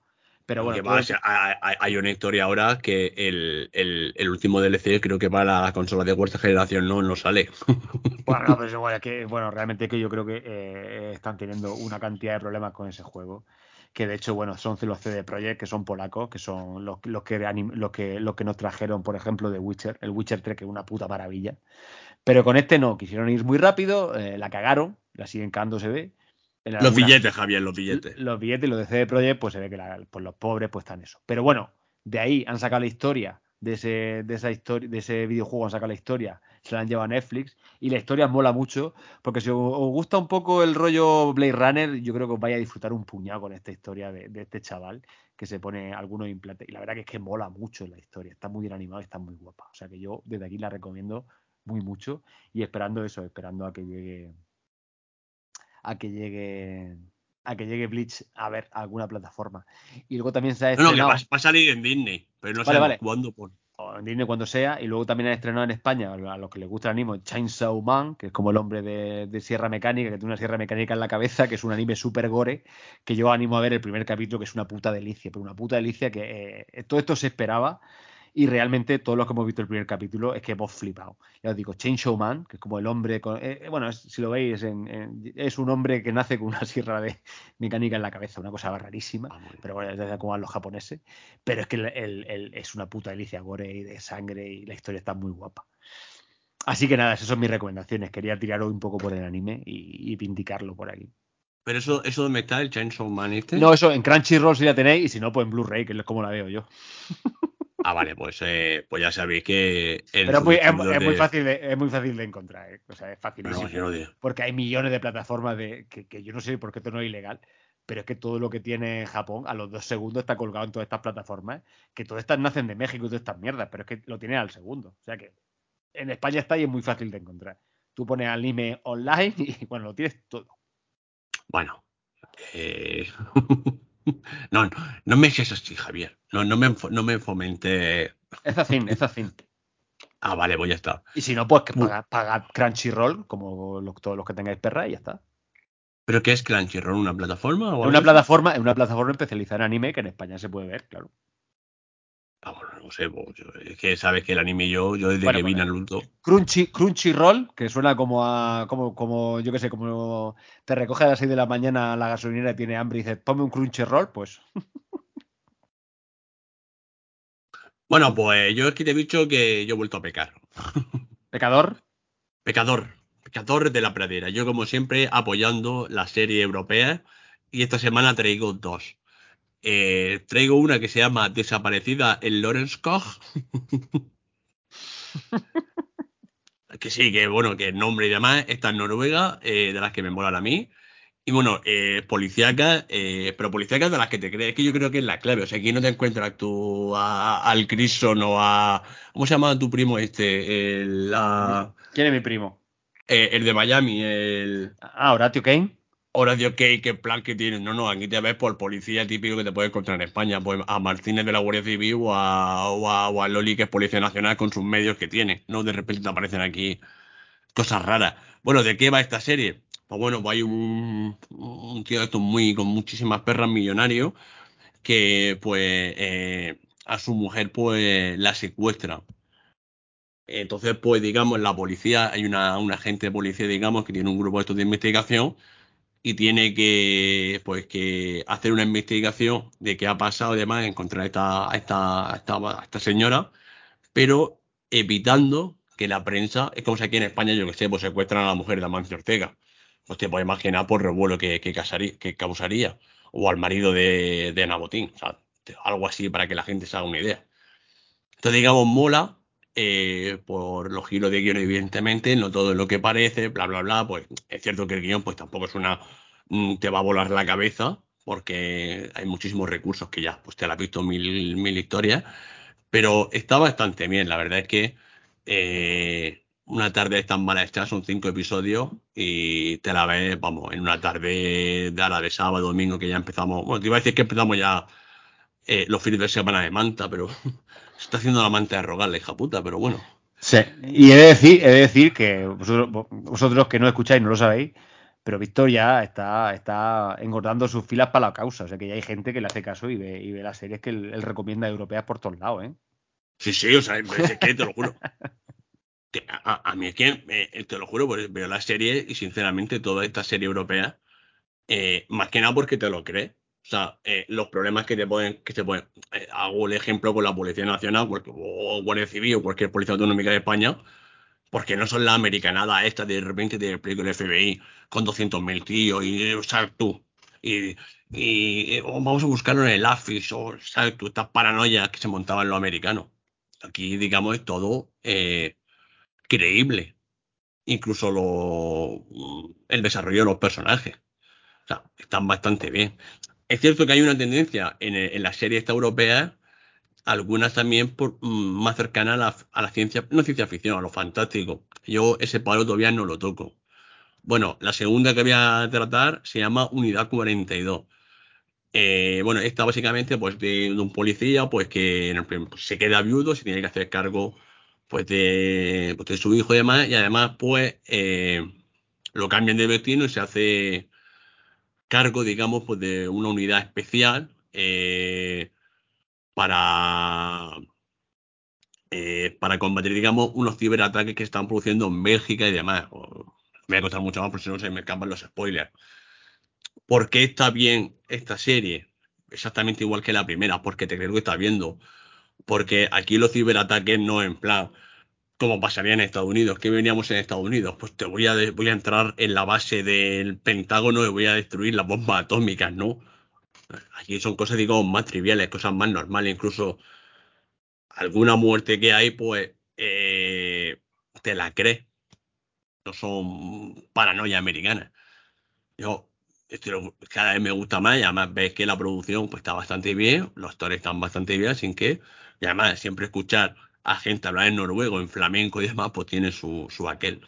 Pero bueno, hay, una historia ahora que el, el, último DLC creo que para la consola de cuarta generación no, no sale. *laughs* Bueno, no, pero es igual, que, bueno, realmente que yo creo que eh, están teniendo una cantidad de problemas con ese juego. Que de hecho, bueno, son los CD Projekt, que son polacos, que son los, los, que, los, que, los que nos trajeron, por ejemplo, de Witcher, el Witcher 3, que es una puta maravilla. Pero con este no, quisieron ir muy rápido, eh, la cagaron, la siguen cagando, se ve los billetes, Javier, los billetes. Los billetes y los de CD Projekt, pues se ve que pues los pobres pues están eso. Pero bueno, de ahí han sacado la historia de ese, de esa historia, de ese videojuego han sacado la historia, se la han llevado a Netflix y la historia mola mucho, porque si os gusta un poco el rollo Blade Runner, yo creo que os vais a disfrutar un puñado con esta historia de, este chaval que se pone algunos implantes. Y la verdad que es que mola mucho la historia, está muy bien animado y está muy guapa. O sea que yo desde aquí la recomiendo muy mucho y esperando eso, esperando a que llegue a que llegue a que llegue Bleach a ver alguna plataforma. Y luego también se ha estrenado... No, no, que va, a salir en Disney, pero no sé cuándo. en Disney cuando sea, y luego también ha estrenado en España, a los que les gusta el anime, Chainsaw Man, que es como el hombre de, Sierra Mecánica, que tiene una Sierra Mecánica en la cabeza, que es un anime súper gore, que yo animo a ver el primer capítulo, que es una puta delicia, pero una puta delicia que eh, todo esto se esperaba, y realmente todos los que hemos visto el primer capítulo es que hemos flipado. Ya os digo, Chainsaw Man, que es como el hombre, con, eh, bueno, si lo veis, es un hombre que nace con una sierra de *laughs* mecánica en la cabeza, una cosa rarísima, ah, pero bueno, es como a los japoneses. Pero es que el, es una puta delicia gore y de sangre y la historia está muy guapa. Así que nada, esas son mis recomendaciones. Quería tirar un poco por el anime y, y indicarlo por aquí. ¿Pero eso, eso dónde está el Chainsaw Man este? No, eso en Crunchyroll si la tenéis y si no, pues en Blu-ray, que es como la veo yo. *laughs* Ah, vale, pues, eh, pues ya sabéis que. Pero es, muy, fácil de, es muy fácil de encontrar, ¿eh? O sea, es fácil. porque hay millones de plataformas de, que, yo no sé por qué esto no es ilegal, pero es que todo lo que tiene Japón a los dos segundos está colgado en todas estas plataformas, que todas estas nacen de México y todas estas mierdas, pero es que lo tiene al segundo. O sea que en España está y es muy fácil de encontrar. Tú pones anime online y *laughs* bueno, lo tienes todo. Bueno. Eh... *laughs* No, no, me eches así, Javier. No, no, me, no me fomente. Es así, es así. *laughs* Ah, vale, pues ya está. Y si no, pues que pagad, Crunchyroll, como todos los que tengáis perra, y ya está. ¿Pero qué es Crunchyroll? ¿Una plataforma? O una plataforma, una plataforma especializada en anime que en España se puede ver, claro. Ah, bueno, no sé, pues, es que sabes que el anime yo, yo desde que vi Naruto. Crunchy, Crunchyroll, que suena como a, como, como, yo qué sé, como te recoge a las 6 de la mañana la gasolinera y tiene hambre y dice, ponme un Crunchyroll, pues. *laughs* Bueno, pues yo es que te he dicho que yo he vuelto a pecar. *laughs* ¿Pecador? Pecador. Pecador de la pradera. Yo, como siempre, apoyando la serie europea. Y esta semana traigo dos. Eh, traigo una que se llama Desaparecida en Lawrence Koch. *laughs* que sí, que bueno, que el nombre y demás, esta en Noruega, eh, de las que me molan a mí. Y bueno, eh, policíacas, eh, pero policíacas de las que te crees, que yo creo que es la clave. O sea, aquí no te encuentras tú al Crison o a. ¿Cómo se llama tu primo este? El, ¿Quién es mi primo? el de Miami, el. Ah, Horatio Kane. Horacio Kane, qué plan que tienes. No, no, aquí te ves por policía típico que te puedes encontrar en España. Pues a Martínez de la Guardia Civil o a, o a, Loli, que es Policía Nacional, con sus medios que tiene. No de repente te aparecen aquí cosas raras. Bueno, ¿de qué va esta serie? Pues bueno, pues hay un, tío de estos muy, con muchísimas perras millonario que pues eh, a su mujer pues la secuestra. Entonces, pues digamos, la policía, hay una, un agente de policía, digamos, que tiene un grupo de estos de investigación y tiene que pues que hacer una investigación de qué ha pasado y demás, encontrar a esta, esta, esta, esta señora, pero evitando que la prensa, es como si aquí en España, yo que sé, pues secuestran a la mujer de Amancio Ortega. Pues te puedes imaginar por revuelo que, que, que causaría. O al marido de, de Nabotín. O sea, algo así para que la gente se haga una idea. Entonces, digamos, mola eh, por los giros de guion, evidentemente, no todo lo que parece, bla, bla, bla. Pues es cierto que el guion, pues tampoco es una. Mm, te va a volar la cabeza, porque hay muchísimos recursos que ya, pues te la has visto mil, mil historias. Pero está bastante bien, la verdad es que. Eh, una tarde tan mal hecha, son cinco episodios y te la ves, vamos, en una tarde de ahora de sábado, domingo, que ya empezamos. Bueno, te iba a decir que empezamos ya eh, los fines de semana de manta, pero *laughs* se está haciendo la manta de rogar, la hija puta, pero bueno. Sí, y he de decir, he de decir que vosotros, vosotros que no escucháis no lo sabéis, pero Víctor ya está, está engordando sus filas para la causa. O sea que ya hay gente que le hace caso y ve, y ve las series que él, él recomienda europeas por todos lados, ¿eh? Sí, sí, o sea, es que te lo juro. *laughs* A, mí es que, eh, te lo juro, pues veo la serie y sinceramente toda esta serie europea, eh, más que nada porque te lo crees. O sea, eh, los problemas que te pueden, que se pueden, eh, hago el ejemplo con la Policía Nacional o Guardia Civil o cualquier Policía Autonómica de España, porque no son la americanada esta de repente te explico el FBI con 200.000 tíos y, o sea, tú, y, y o vamos a buscarlo en el AFIS, o, ¿sabes? Tú, estas paranoias que se montaban los americanos. Aquí, digamos, es todo eh, creíble. Incluso lo, el desarrollo de los personajes. O sea, están bastante bien. Es cierto que hay una tendencia en, en la serie esta europea, algunas también por, mm, más cercanas a la, a la, ciencia, no ciencia ficción, a lo fantástico. Yo ese palo todavía no lo toco. Bueno, la segunda que voy a tratar se llama Unidad 42. Eh, bueno, esta básicamente pues de, de, un policía pues que pues, se queda viudo, se tiene que hacer cargo pues de, pues, de su hijo y demás, y además pues eh, lo cambian de destino y se hace cargo, digamos, pues de una unidad especial eh, para, eh, para combatir, digamos, unos ciberataques que están produciendo en Bélgica y demás. Me voy a contar mucho más, por si no se me escapan los spoilers. ¿Por qué está bien esta serie? Exactamente igual que la primera, porque te creo que estás viendo. Porque aquí los ciberataques no en plan, como pasaría en Estados Unidos, que veníamos en Estados Unidos, pues te voy a, voy a entrar en la base del Pentágono y voy a destruir las bombas atómicas, ¿no? Aquí son cosas, digo, más triviales, cosas más normales, incluso alguna muerte que hay, pues eh, te la crees. No son paranoia americanas. Yo, esto cada vez me gusta más y además ves que la producción pues está bastante bien, los actores están bastante bien, sin que, y además siempre escuchar a gente hablar en noruego, en flamenco y demás, pues tiene su, su aquel.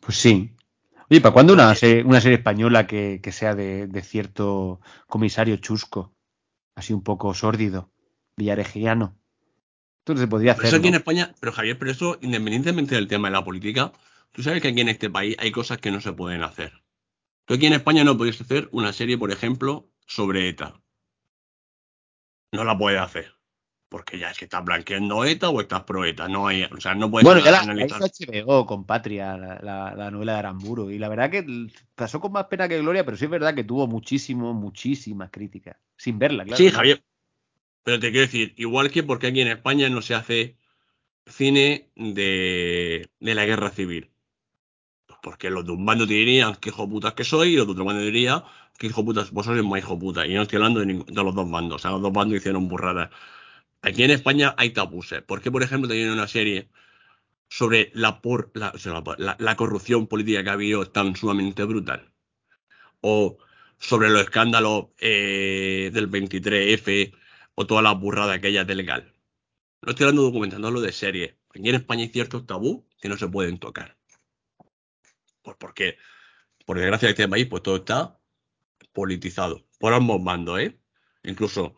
Pues sí. Oye, ¿para cuándo una serie, una serie española que, que sea de, de, cierto comisario chusco? Así un poco sórdido, villaregiano. Esto se podría hacer. Eso aquí en España, pero Javier, pero eso, independientemente del tema de la política, tú sabes que aquí en este país hay cosas que no se pueden hacer. Tú aquí en España no podéis hacer una serie, por ejemplo, sobre ETA. No la puedes hacer. Porque ya es que estás blanqueando ETA o estás pro ETA. No hay, o sea, no puedes bueno, ya la, analizar. HBO con Patria, la, la, la, novela de Aramburu. Y la verdad que pasó con más pena que gloria, pero sí es verdad que tuvo muchísimo, muchísimas críticas. Sin verla, claro. Sí. Javier. Pero te quiero decir, igual que porque aquí en España no se hace cine de, de la guerra civil. Pues porque los de un bando te dirían que hijo putas que soy y los de otro bando dirían que hijo putas, vos sois más hijo puta. Y no estoy hablando de, de, los dos bandos. O sea, los dos bandos hicieron burradas. Aquí en España hay tabuses. Porque, por ejemplo, tenían una serie sobre la, por, la, corrupción política que ha habido tan sumamente brutal. O sobre los escándalos eh, del 23F o toda la burrada aquella del legal. No estoy hablando documentando hablo de series. Aquí en España hay ciertos tabú que no se pueden tocar. Pues porque, por desgracia, en este país, pues todo está politizado. Por ambos bandos, ¿eh? Incluso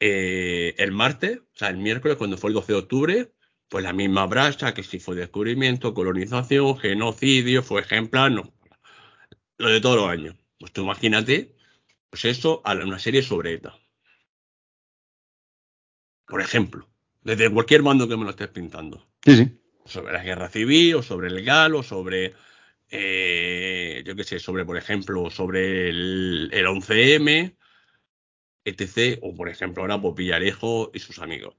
eh, el martes, o sea, el miércoles, cuando fue el 12 de octubre, pues la misma bracha, que si fue descubrimiento, colonización, genocidio, fue ejemplar, no. Lo de todos los años. Pues tú imagínate, pues eso, a una serie sobre ETA. Por ejemplo, desde cualquier bando que me lo estés pintando. Sí, sí. Sobre la guerra civil, o sobre el GAL, o sobre, eh, yo qué sé, sobre, por ejemplo, sobre el, el 11M, etc. O, por ejemplo, ahora por Villarejo y sus amigos.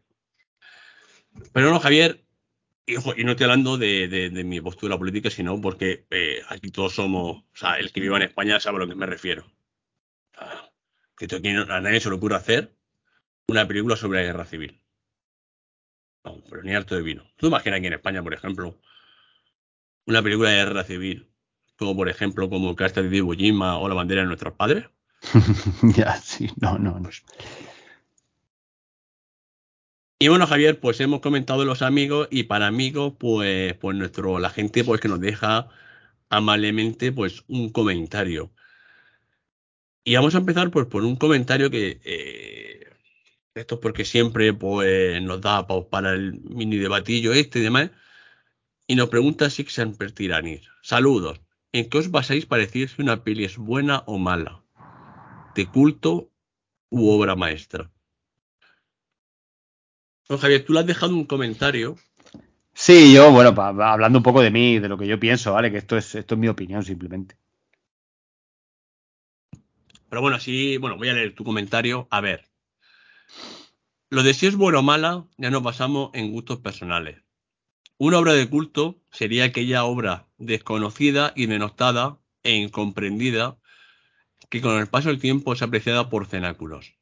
Pero no, Javier, y, ojo, y no estoy hablando de, mi postura política, sino porque eh, aquí todos somos, o sea, el que viva en España sabe a lo que me refiero. Que aquí no, a nadie se le ocurre hacer una película sobre la guerra civil. No, pero ni harto de vino. Tú imaginas aquí en España, por ejemplo, una película de guerra civil, como por ejemplo, como Casta de Iwo Jima o La bandera de nuestros padres. *laughs* ya, sí, no, no, no. Y bueno, Javier, pues hemos comentado los amigos y para amigos, pues, pues nuestro, la gente pues que nos deja amablemente pues un comentario. Y vamos a empezar pues por un comentario que eh, esto es porque siempre pues nos da para el mini debatillo este y demás. Y nos pregunta si Xamper Tiranis. Saludos. ¿En qué os basáis para decir si una peli es buena o mala? ¿De culto u obra maestra? Bueno, Javier, tú le has dejado un comentario. Sí, yo, bueno, pa- pa- hablando un poco de mí, de lo que yo pienso, ¿vale? Que esto es, esto es mi opinión simplemente. Pero bueno, sí, bueno, voy a leer tu comentario. A ver. Lo de si es buena o mala, ya nos basamos en gustos personales. Una obra de culto sería aquella obra desconocida y denostada e incomprendida que con el paso del tiempo es apreciada por cenáculos.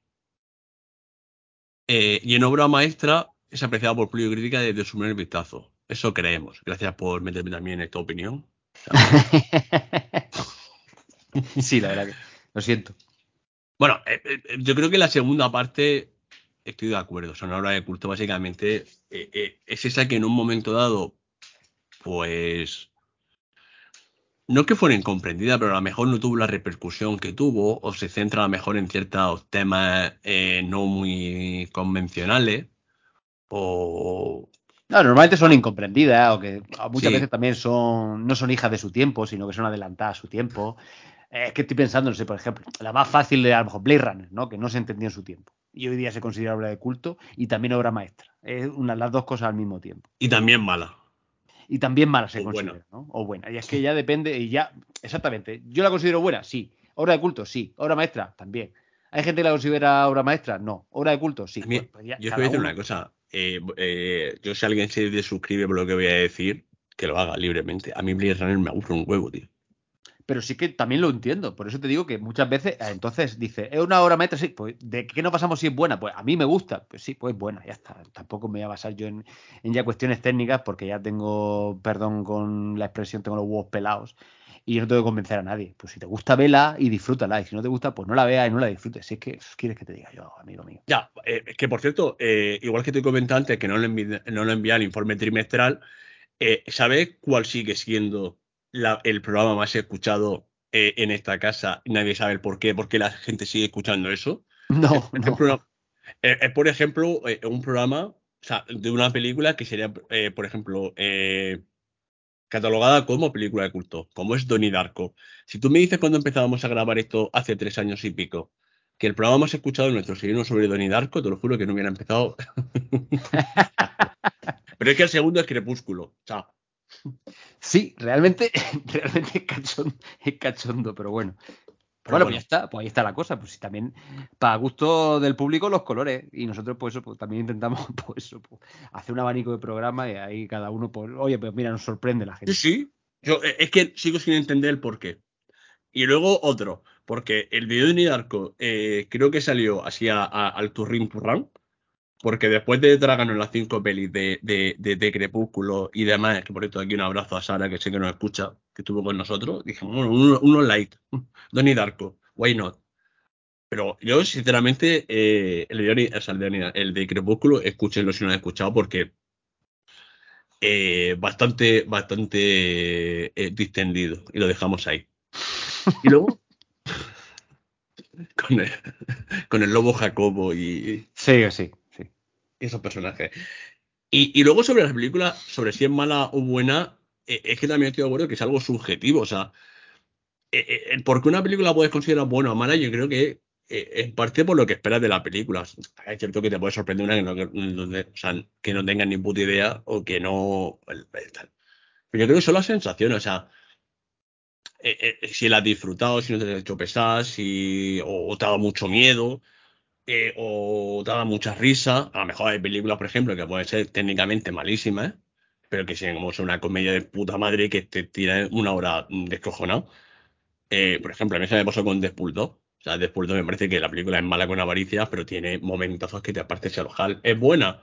Eh, y en obra maestra es apreciada por público y crítica desde su primer vistazo. Eso creemos. Gracias por meterme también en esta opinión. *laughs* sí, la verdad que lo siento. Bueno, eh, eh, yo creo que la segunda parte estoy de acuerdo. O sea, una obra de culto básicamente es esa que en un momento dado, pues, no que fuera incomprendida, pero a lo mejor no tuvo la repercusión que tuvo, o se centra a lo mejor en ciertos temas eh, no muy convencionales, o... No, normalmente son incomprendidas o que o muchas Sí. veces también son no son hijas de su tiempo, sino que son adelantadas a su tiempo. Eh, es que estoy pensando, no sé, por ejemplo, la más fácil de a lo mejor Blade Runner, ¿no? Que no se entendió en su tiempo. Y hoy día se considera obra de culto y también obra maestra. Es una, las dos cosas al mismo tiempo. y también mala. Y también mala se O considera, buena. ¿no? O buena. Y es que ya depende, y ya, exactamente. Yo la considero buena, sí. Obra de culto, sí. Obra maestra, también. ¿Hay gente que la considera obra maestra? No. ¿Obra de culto? Sí. Mí- Pues- ya, Yo os voy a decir uno. una cosa. eh, eh, yo si alguien se desuscribe por lo que voy a decir, que lo haga libremente. A mí Blade Runner me aburre un huevo, tío. Pero sí que también lo entiendo. Por eso te digo que muchas veces, eh, entonces dice, ¿es una obra maestra? Sí, pues ¿de qué nos pasamos si es buena? Pues a mí me gusta. Pues sí, pues buena, ya está. Tampoco me voy a basar yo en, ya cuestiones técnicas porque ya tengo, perdón con la expresión, tengo los huevos pelados y no tengo que convencer a nadie. Pues si te gusta, vela y disfrútala. Y si no te gusta, pues no la veas y no la disfrutes. Si es que quieres que te diga yo, amigo mío. Ya, eh, que por cierto, eh, igual que te comenté antes que no le envi- no el informe trimestral, eh, ¿sabes cuál sigue siendo la- el programa más escuchado eh, en esta casa? Nadie sabe el por qué, por qué la gente sigue escuchando eso. No, Es, no. programa- es- es, por ejemplo, eh, un programa o sea, de una película que sería, eh, por ejemplo, eh, catalogada como película de culto, como es Donnie Darko. Si tú me dices cuando empezábamos a grabar esto hace tres años y pico, que el programa más escuchado de nuestro uno sobre Donnie Darko, te lo juro que no hubiera empezado. *laughs* Pero es que el segundo es Crepúsculo. Chao. Sí, realmente, *laughs* realmente es cachondo, es cachondo, pero bueno. Pero bueno, bueno. pues ya está, pues ahí está la cosa. Pues sí, también, para gusto del público, los colores. Y nosotros, pues eso, pues también intentamos, *laughs* pues eso, pues, hacer un abanico de programa y ahí cada uno, pues, oye, pues mira, nos sorprende la Sí, gente. sí. Yo, eh, es que sigo sin entender el por qué. Y luego otro, porque el video de Donnie Darko eh, creo que salió así a- a- al turrín turrán, porque después de tragarnos las cinco pelis de, de, de, Crepúsculo y demás, que por esto aquí un abrazo a Sara, que sé que nos escucha, que estuvo con nosotros, dijimos, bueno, uno, uno light, Donnie Darko, why not? Pero yo, sinceramente, eh, el, de o sea, el, de Crepúsculo, escúchenlo si no lo han escuchado, porque eh, bastante, bastante eh, distendido, y lo dejamos ahí. Y luego, *laughs* con el, con el lobo Jacobo y, sí, sí. Esos personajes. Y, y luego sobre las películas, sobre si es mala o buena, eh, es que también estoy de acuerdo que es algo subjetivo. O sea, eh, eh, el por qué una película puedes considerar buena o mala, yo creo que eh, en parte por lo que esperas de la película. Es cierto que te puede sorprender una que no, que, o sea, que no tengas ni puta idea o que no. Pero yo creo que son las sensaciones, o sea. eh, eh, si la has disfrutado, si no te has hecho pesar, si o, o te ha dado mucho miedo, eh, o te ha dado mucha risa. A lo mejor hay películas, por ejemplo, que pueden ser técnicamente malísimas, pero que como son una comedia de puta madre que te tira una hora descojonado. Eh, por ejemplo, a mí se me pasó con 2. O sea, 2 me parece que la película es mala con avaricia, pero tiene momentazos que te apartes el ojal. ¿Es buena?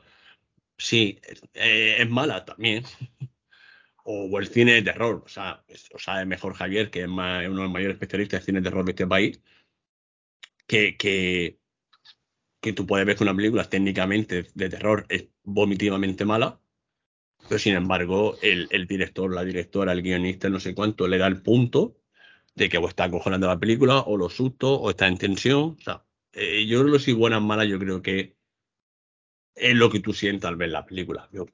Sí. Eh, ¿Es mala? También. *laughs* O el cine de terror. O sea, o sea, es mejor Javier, que es uno de los mayores especialistas de cine de terror de este país, que, que, que tú puedes ver que una película técnicamente de terror es vomitivamente mala, pero sin embargo el, el director, la directora, el guionista, no sé cuánto, le da el punto de que o está acojonando la película, o lo susto, o está en tensión. O sea, eh, yo creo que si buenas malas, yo creo que es lo que tú sientas al ver la película. Yo,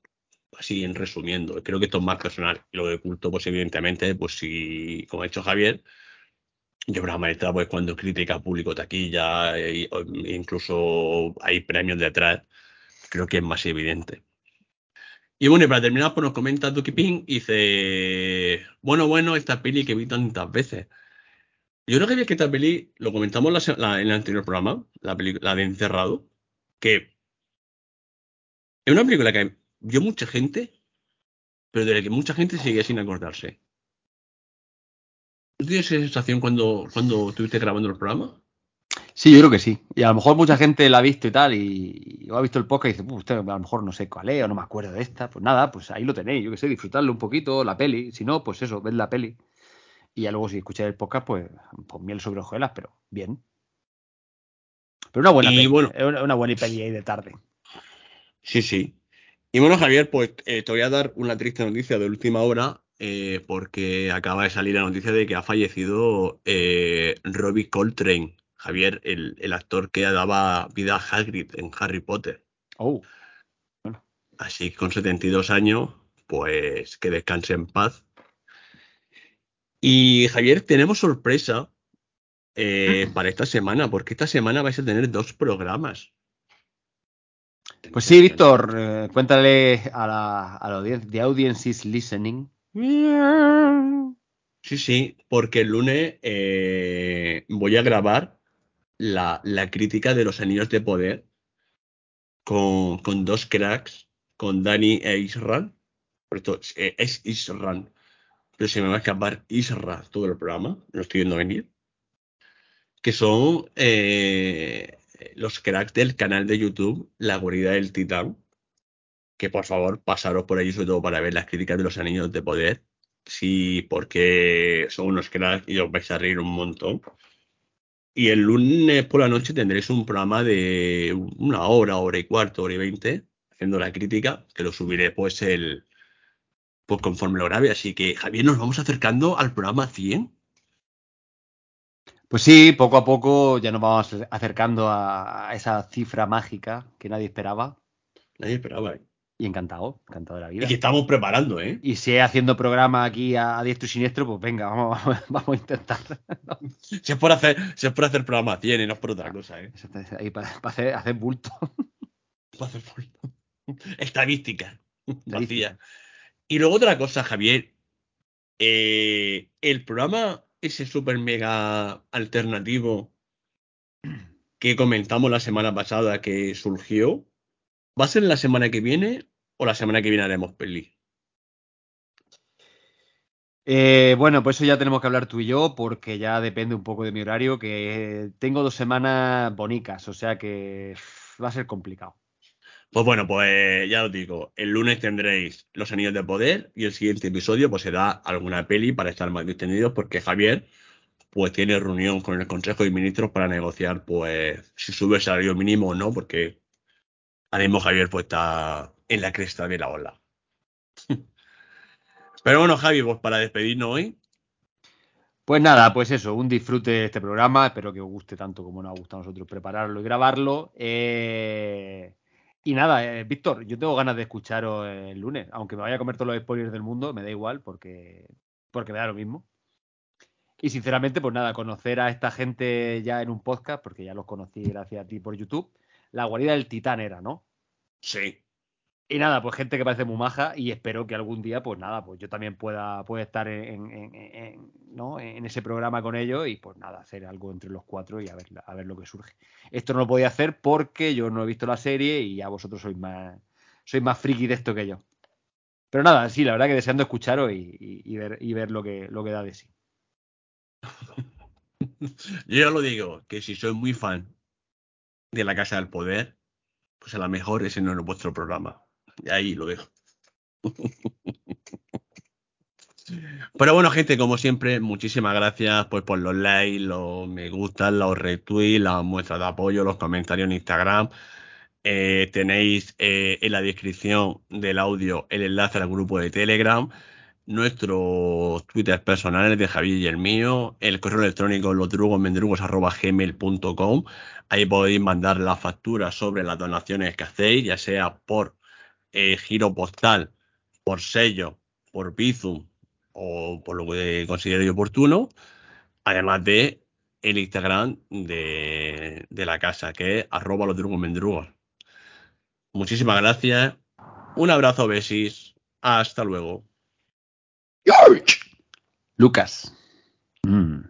así en resumiendo, creo que esto es más personal. Y lo de culto, pues evidentemente, pues si, como ha dicho Javier, yo creo maestra, pues cuando critica público taquilla, e, incluso hay premios detrás, creo que es más evidente. Y bueno, y para terminar, pues nos comenta Duki Ping y dice, bueno, bueno, esta peli que vi tantas veces. Yo creo que que esta peli, lo comentamos en el anterior programa, la, la de Encerrado, que es una película que vio mucha gente, pero de la que mucha gente sigue sin acordarse. ¿Tú tienes esa sensación cuando, cuando estuviste grabando el programa? Sí, yo creo que sí. Y a lo mejor mucha gente la ha visto y tal, y, ha visto el podcast y dice, usted a lo mejor no sé cuál es, o no me acuerdo de esta. Pues nada, pues ahí lo tenéis, yo que sé, disfrutarlo un poquito, la peli. Si no, pues eso, ved la peli. Y ya luego si escucháis el podcast, pues, pues miel sobre hojuelas, pero bien. Pero una buena peli, bueno, una buena peli ahí de tarde. Sí, sí. Y bueno, Javier, pues eh, te voy a dar una triste noticia de última hora, eh, porque acaba de salir la noticia de que ha fallecido eh, Robbie Coltrane Javier, el, actor que daba vida a Hagrid en Harry Potter. Oh. Así con 72 años, pues que descanse en paz. Y Javier, tenemos sorpresa eh, para esta semana, porque esta semana vais a tener dos programas. Pues sí, Víctor, eh, cuéntale a la, a la audiencia, The Audience is Listening. Sí, sí, porque el lunes eh, voy a grabar la, crítica de los anillos de poder con, con dos cracks, con Dani e Isran. Esto eh, es Isran, pero se me va a escapar Isra todo el programa, lo estoy viendo venir. Que son eh, los cracks del canal de YouTube La Guarida del Titán. Que por favor pasaros por ahí, sobre todo para ver las críticas de los anillos de poder. Sí, porque son unos cracks y os vais a reír un montón. Y el lunes por la noche tendréis un programa de una hora, hora y cuarto, hora y veinte, haciendo la crítica, que lo subiré pues el pues conforme lo grabe. Así que, Javier, nos vamos acercando al programa 100. Pues sí, poco a poco ya nos vamos acercando a, esa cifra mágica que nadie esperaba. Nadie esperaba, ¿eh? Y encantado, encantado de la vida. Y que estamos preparando, ¿eh? Y si es haciendo programa aquí a, diestro y siniestro, pues venga, vamos, *laughs* vamos a intentar. si, es por hacer, si es por hacer programa, tiene, no es por otra cosa, ¿eh? Ahí para, hacer, hacer, bulto. *laughs* para hacer bulto. *laughs* Estadística. Vacía. Y luego otra cosa, Javier. Eh, el programa, ese super mega alternativo que comentamos la semana pasada que surgió, ¿Va a ser la semana que viene o la semana que viene haremos peli? Eh, bueno, pues eso ya tenemos que hablar tú y yo, porque ya depende un poco de mi horario, que tengo dos semanas bonicas, o sea que va a ser complicado. Pues bueno, pues ya os digo, el lunes tendréis Los Anillos de Poder y el siguiente episodio pues será alguna peli para estar más distendidos porque Javier pues tiene reunión con el Consejo de Ministros para negociar pues si sube el salario mínimo o no, porque Ahora Javier pues está en la cresta de la ola. *laughs* Pero bueno, Javi, pues para despedirnos hoy. Pues nada, pues eso, un disfrute de este programa. Espero que os guste tanto como nos ha gustado a nosotros prepararlo y grabarlo. Eh, y nada, eh, Víctor, yo tengo ganas de escucharos el lunes. Aunque me vaya a comer todos los spoilers del mundo, me da igual porque, porque me da lo mismo. Y sinceramente, pues nada, conocer a esta gente ya en un podcast, porque ya los conocí gracias a ti por YouTube la guarida del titán era, ¿no? Sí. Y nada, pues gente que parece muy maja y espero que algún día, pues nada, pues yo también pueda, pueda estar en, ¿no? en ese programa con ellos y pues nada, hacer algo entre los cuatro y a ver, a ver lo que surge. Esto no lo podía hacer porque yo no he visto la serie y ya vosotros sois más, sois más friki de esto que yo. Pero nada, sí, la verdad que deseando escucharos y, ver, y ver lo que, lo que da de sí. *laughs* yo ya lo digo, que si soy muy fan de la Casa del Poder, pues a lo mejor ese no es vuestro programa. Y ahí lo dejo. *laughs* Pero bueno, gente, como siempre, muchísimas gracias pues, por los likes, los me gustan, los retweets, las muestras de apoyo, los comentarios en Instagram. Eh, tenéis eh, en la descripción del audio el enlace al grupo de Telegram, nuestros Twitter personales de Javier y el mío, el correo electrónico losdrugosmendrugos.gmail.com. Ahí podéis mandar la factura sobre las donaciones que hacéis, ya sea por eh, giro postal, por sello, por Bizum o por lo que considere oportuno, además de el Instagram de, de la casa, que es arroba los drugos mendrugos. Muchísimas gracias. Un abrazo, besis. Hasta luego. Lucas. Mm.